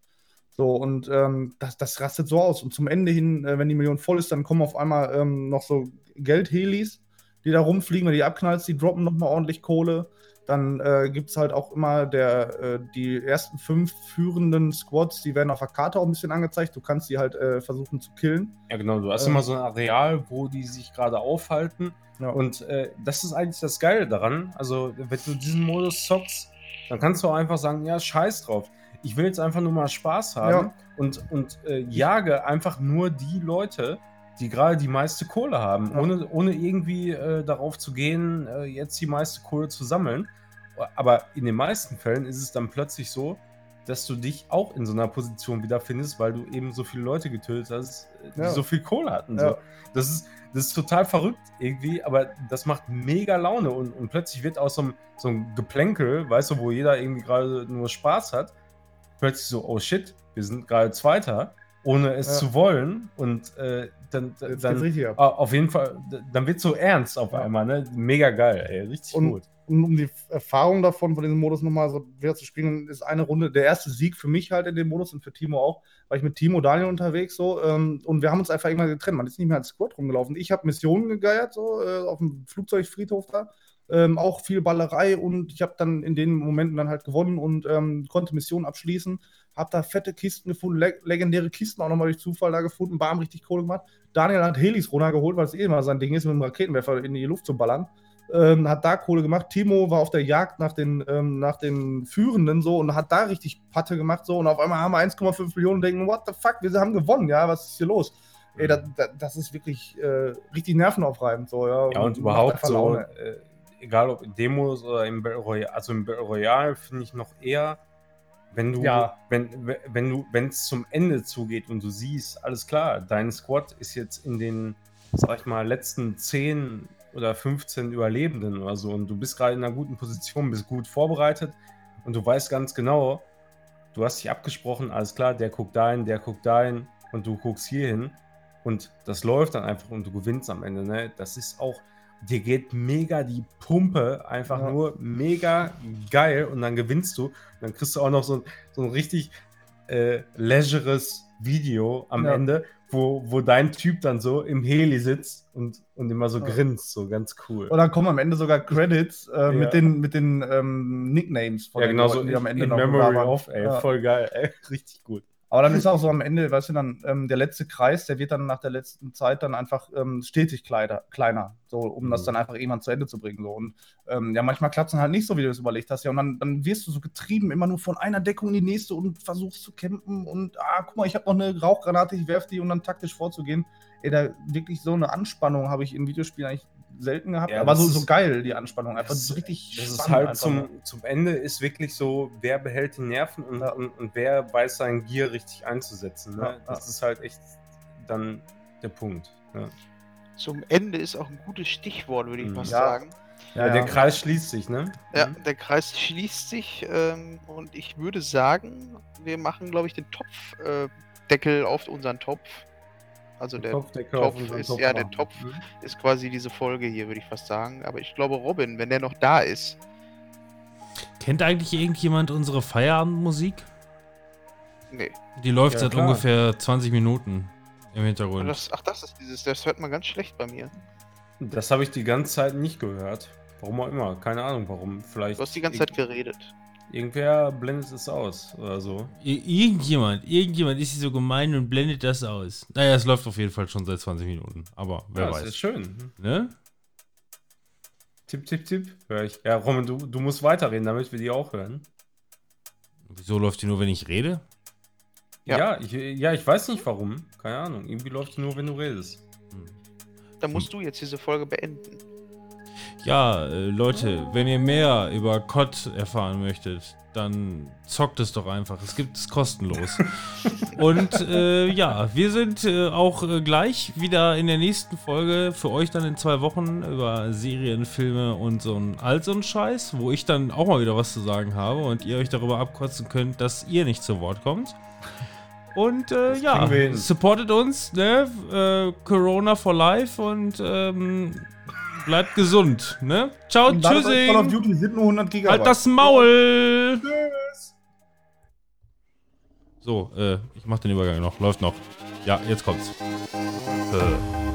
So, und ähm, das, das rastet so aus. Und zum Ende hin, äh, wenn die Million voll ist, dann kommen auf einmal ähm, noch so Geldhelis, die da rumfliegen, wenn die abknallst, die droppen nochmal ordentlich Kohle. Dann äh, gibt es halt auch immer der, äh, die ersten fünf führenden Squads, die werden auf der Karte auch ein bisschen angezeigt. Du kannst die halt äh, versuchen zu killen. Ja, genau. Du hast immer so ein Areal, wo die sich gerade aufhalten. Ja. Und äh, das ist eigentlich das Geile daran. Also, wenn du diesen Modus zockst, dann kannst du auch einfach sagen: Ja, scheiß drauf. Ich will jetzt einfach nur mal Spaß haben Ja. und, und äh, jage einfach nur die Leute, die gerade die meiste Kohle haben, Ja. ohne, ohne irgendwie äh, darauf zu gehen, äh, jetzt die meiste Kohle zu sammeln. Aber in den meisten Fällen ist es dann plötzlich so, dass du dich auch in so einer Position wiederfindest, weil du eben so viele Leute getötet hast, äh, die Ja. so viel Kohle hatten. Ja. So. Das, ist, das ist total verrückt irgendwie, aber das macht mega Laune und, und plötzlich wird aus so einem, so einem Geplänkel, weißt du, wo jeder irgendwie gerade nur Spaß hat, plötzlich so, oh shit, wir sind gerade Zweiter, ohne es Ja. zu wollen und äh, dann, Jetzt dann Auf jeden Fall, dann wird so ernst auf einmal, ne? Mega geil, ey, richtig Und- gut. Und um die Erfahrung davon, von diesem Modus nochmal so wieder zu spielen, ist eine Runde der erste Sieg für mich halt in dem Modus und für Timo auch, weil ich mit Timo Daniel unterwegs so ähm, und wir haben uns einfach irgendwann getrennt. Man ist nicht mehr als Squad rumgelaufen. Ich habe Missionen gegeiert, so äh, auf dem Flugzeugfriedhof da. Ähm, auch viel Ballerei und ich habe dann in den Momenten dann halt gewonnen und ähm, konnte Missionen abschließen. Hab da fette Kisten gefunden, leg legendäre Kisten auch nochmal durch Zufall da gefunden, bam, richtig Kohle gemacht. Daniel hat Helis runtergeholt, weil es eh immer sein Ding ist, mit dem Raketenwerfer in die Luft zu ballern ähm, hat da Kohle gemacht. Timo war auf der Jagd nach den, ähm, nach den Führenden so und hat da richtig Patte gemacht so und auf einmal haben wir 1,5 Millionen und denken, what the fuck, wir haben gewonnen, ja, was ist hier los? Ey, das, das, das ist wirklich äh, richtig nervenaufreibend so, ja. Ja, und macht überhaupt so, äh, egal ob in Demos oder im Battle Royale, also im Battle Royale finde ich noch eher, wenn du, Ja. wenn, wenn du, wenn es zum Ende zugeht und du siehst, alles klar, dein Squad ist jetzt in den, sag ich mal, letzten 10 oder 15 Überlebenden oder so und du bist gerade in einer guten Position, bist gut vorbereitet und du weißt ganz genau, du hast dich abgesprochen, alles klar, der guckt dahin, der guckt dahin und du guckst hier hin und das läuft dann einfach und du gewinnst am Ende. Ne? Das ist auch, dir geht mega die Pumpe, einfach Ja. nur mega geil und dann gewinnst du. Und dann kriegst du auch noch so, ein- so ein richtig äh, legeres Video am Ja. Ende, wo, wo dein Typ dann so im Heli sitzt und, und immer so Ja. grinst, so ganz cool. Und dann kommen am Ende sogar Credits äh, mit den, mit den ähm, Nicknames von ja, den genau so Leuten, die in, am Ende in noch Memory of, ey, voll geil, ey, richtig gut. Aber dann ist auch so am Ende, weißt du, dann ähm, der letzte Kreis, der wird dann nach der letzten Zeit dann einfach ähm, stetig kleiner, kleiner, so um das Mhm. dann einfach irgendwann zu Ende zu bringen. So. Und ähm, ja, manchmal klappt es dann halt nicht so, wie du es überlegt hast. Ja, und dann, dann wirst du so getrieben, immer nur von einer Deckung in die nächste und versuchst zu campen und ah, guck mal, ich habe noch eine Rauchgranate, ich werf die, um dann taktisch vorzugehen. Ey, da wirklich so eine Anspannung habe ich in Videospielen eigentlich selten gehabt. Ja, aber so, so geil, die Anspannung. Einfach Das- so richtig Das ist spannend halt zum, nur. zum Ende ist wirklich so, wer behält die Nerven und, und, und wer weiß sein Gier richtig einzusetzen. Ne? Ja, Das ja. ist halt echt dann der Punkt. Ne? Zum Ende ist auch ein gutes Stichwort, würde ich Mhm. fast Ja. sagen. Ja, der Kreis schließt sich, ne? Ja, Mhm. der Kreis schließt sich ähm, und ich würde sagen, wir machen, glaube ich, den Topfdeckel äh, auf unseren Topf. Also der Topfdeckel Topf unseren ist- Topf ja, der. Topf. Mhm. ist quasi diese Folge hier, würde ich fast sagen. Aber ich glaube, Robin, wenn der noch da ist, Kennt eigentlich irgendjemand unsere Feierabendmusik? nee. Die läuft Ja, seit klar. ungefähr 20 Minuten im Und Hintergrund. das, ach, das ist dieses, das hört man ganz schlecht bei mir. Das habe ich die ganze Zeit nicht gehört. Warum auch immer. Keine Ahnung warum. Vielleicht. Du hast die ganze Zeit geredet. Irgendwer blendet es aus oder so. Ir- Irgendjemand, irgendjemand ist hier so gemein und blendet das aus. Naja, es läuft auf jeden Fall schon seit 20 Minuten. Aber wer ja, das ist weiß. schön. Ne? Tipp, tipp, tipp. Hör ich. Ja, Roman, du, du musst weiterreden, damit wir die auch hören. Wieso läuft die nur, wenn ich rede? Ja. Ja, ich, ja, ich weiß nicht warum. Keine Ahnung. Irgendwie läuft die nur, wenn du redest. Hm. Dann musst du jetzt diese Folge beenden. Ja, äh, Leute, wenn ihr mehr über COD erfahren möchtet, dann zockt es doch einfach. Es gibt es kostenlos. Und äh, ja, wir sind äh, auch äh, gleich wieder in der nächsten Folge für euch dann in zwei Wochen über Serien, Filme und so ein all so ein Scheiß, wo ich dann auch mal wieder was zu sagen habe und ihr euch darüber abkotzen könnt, dass ihr nicht zu Wort kommt. Und äh, ja, supportet uns, ne? Äh, Corona for Life und ähm, bleibt gesund, ne? Ciao, Und euch Call of! Duty sind nur 100 Gigabyte. Halt das Maul! So, äh, ich mach den Übergang noch. Läuft noch. Ja, jetzt kommt's. Äh.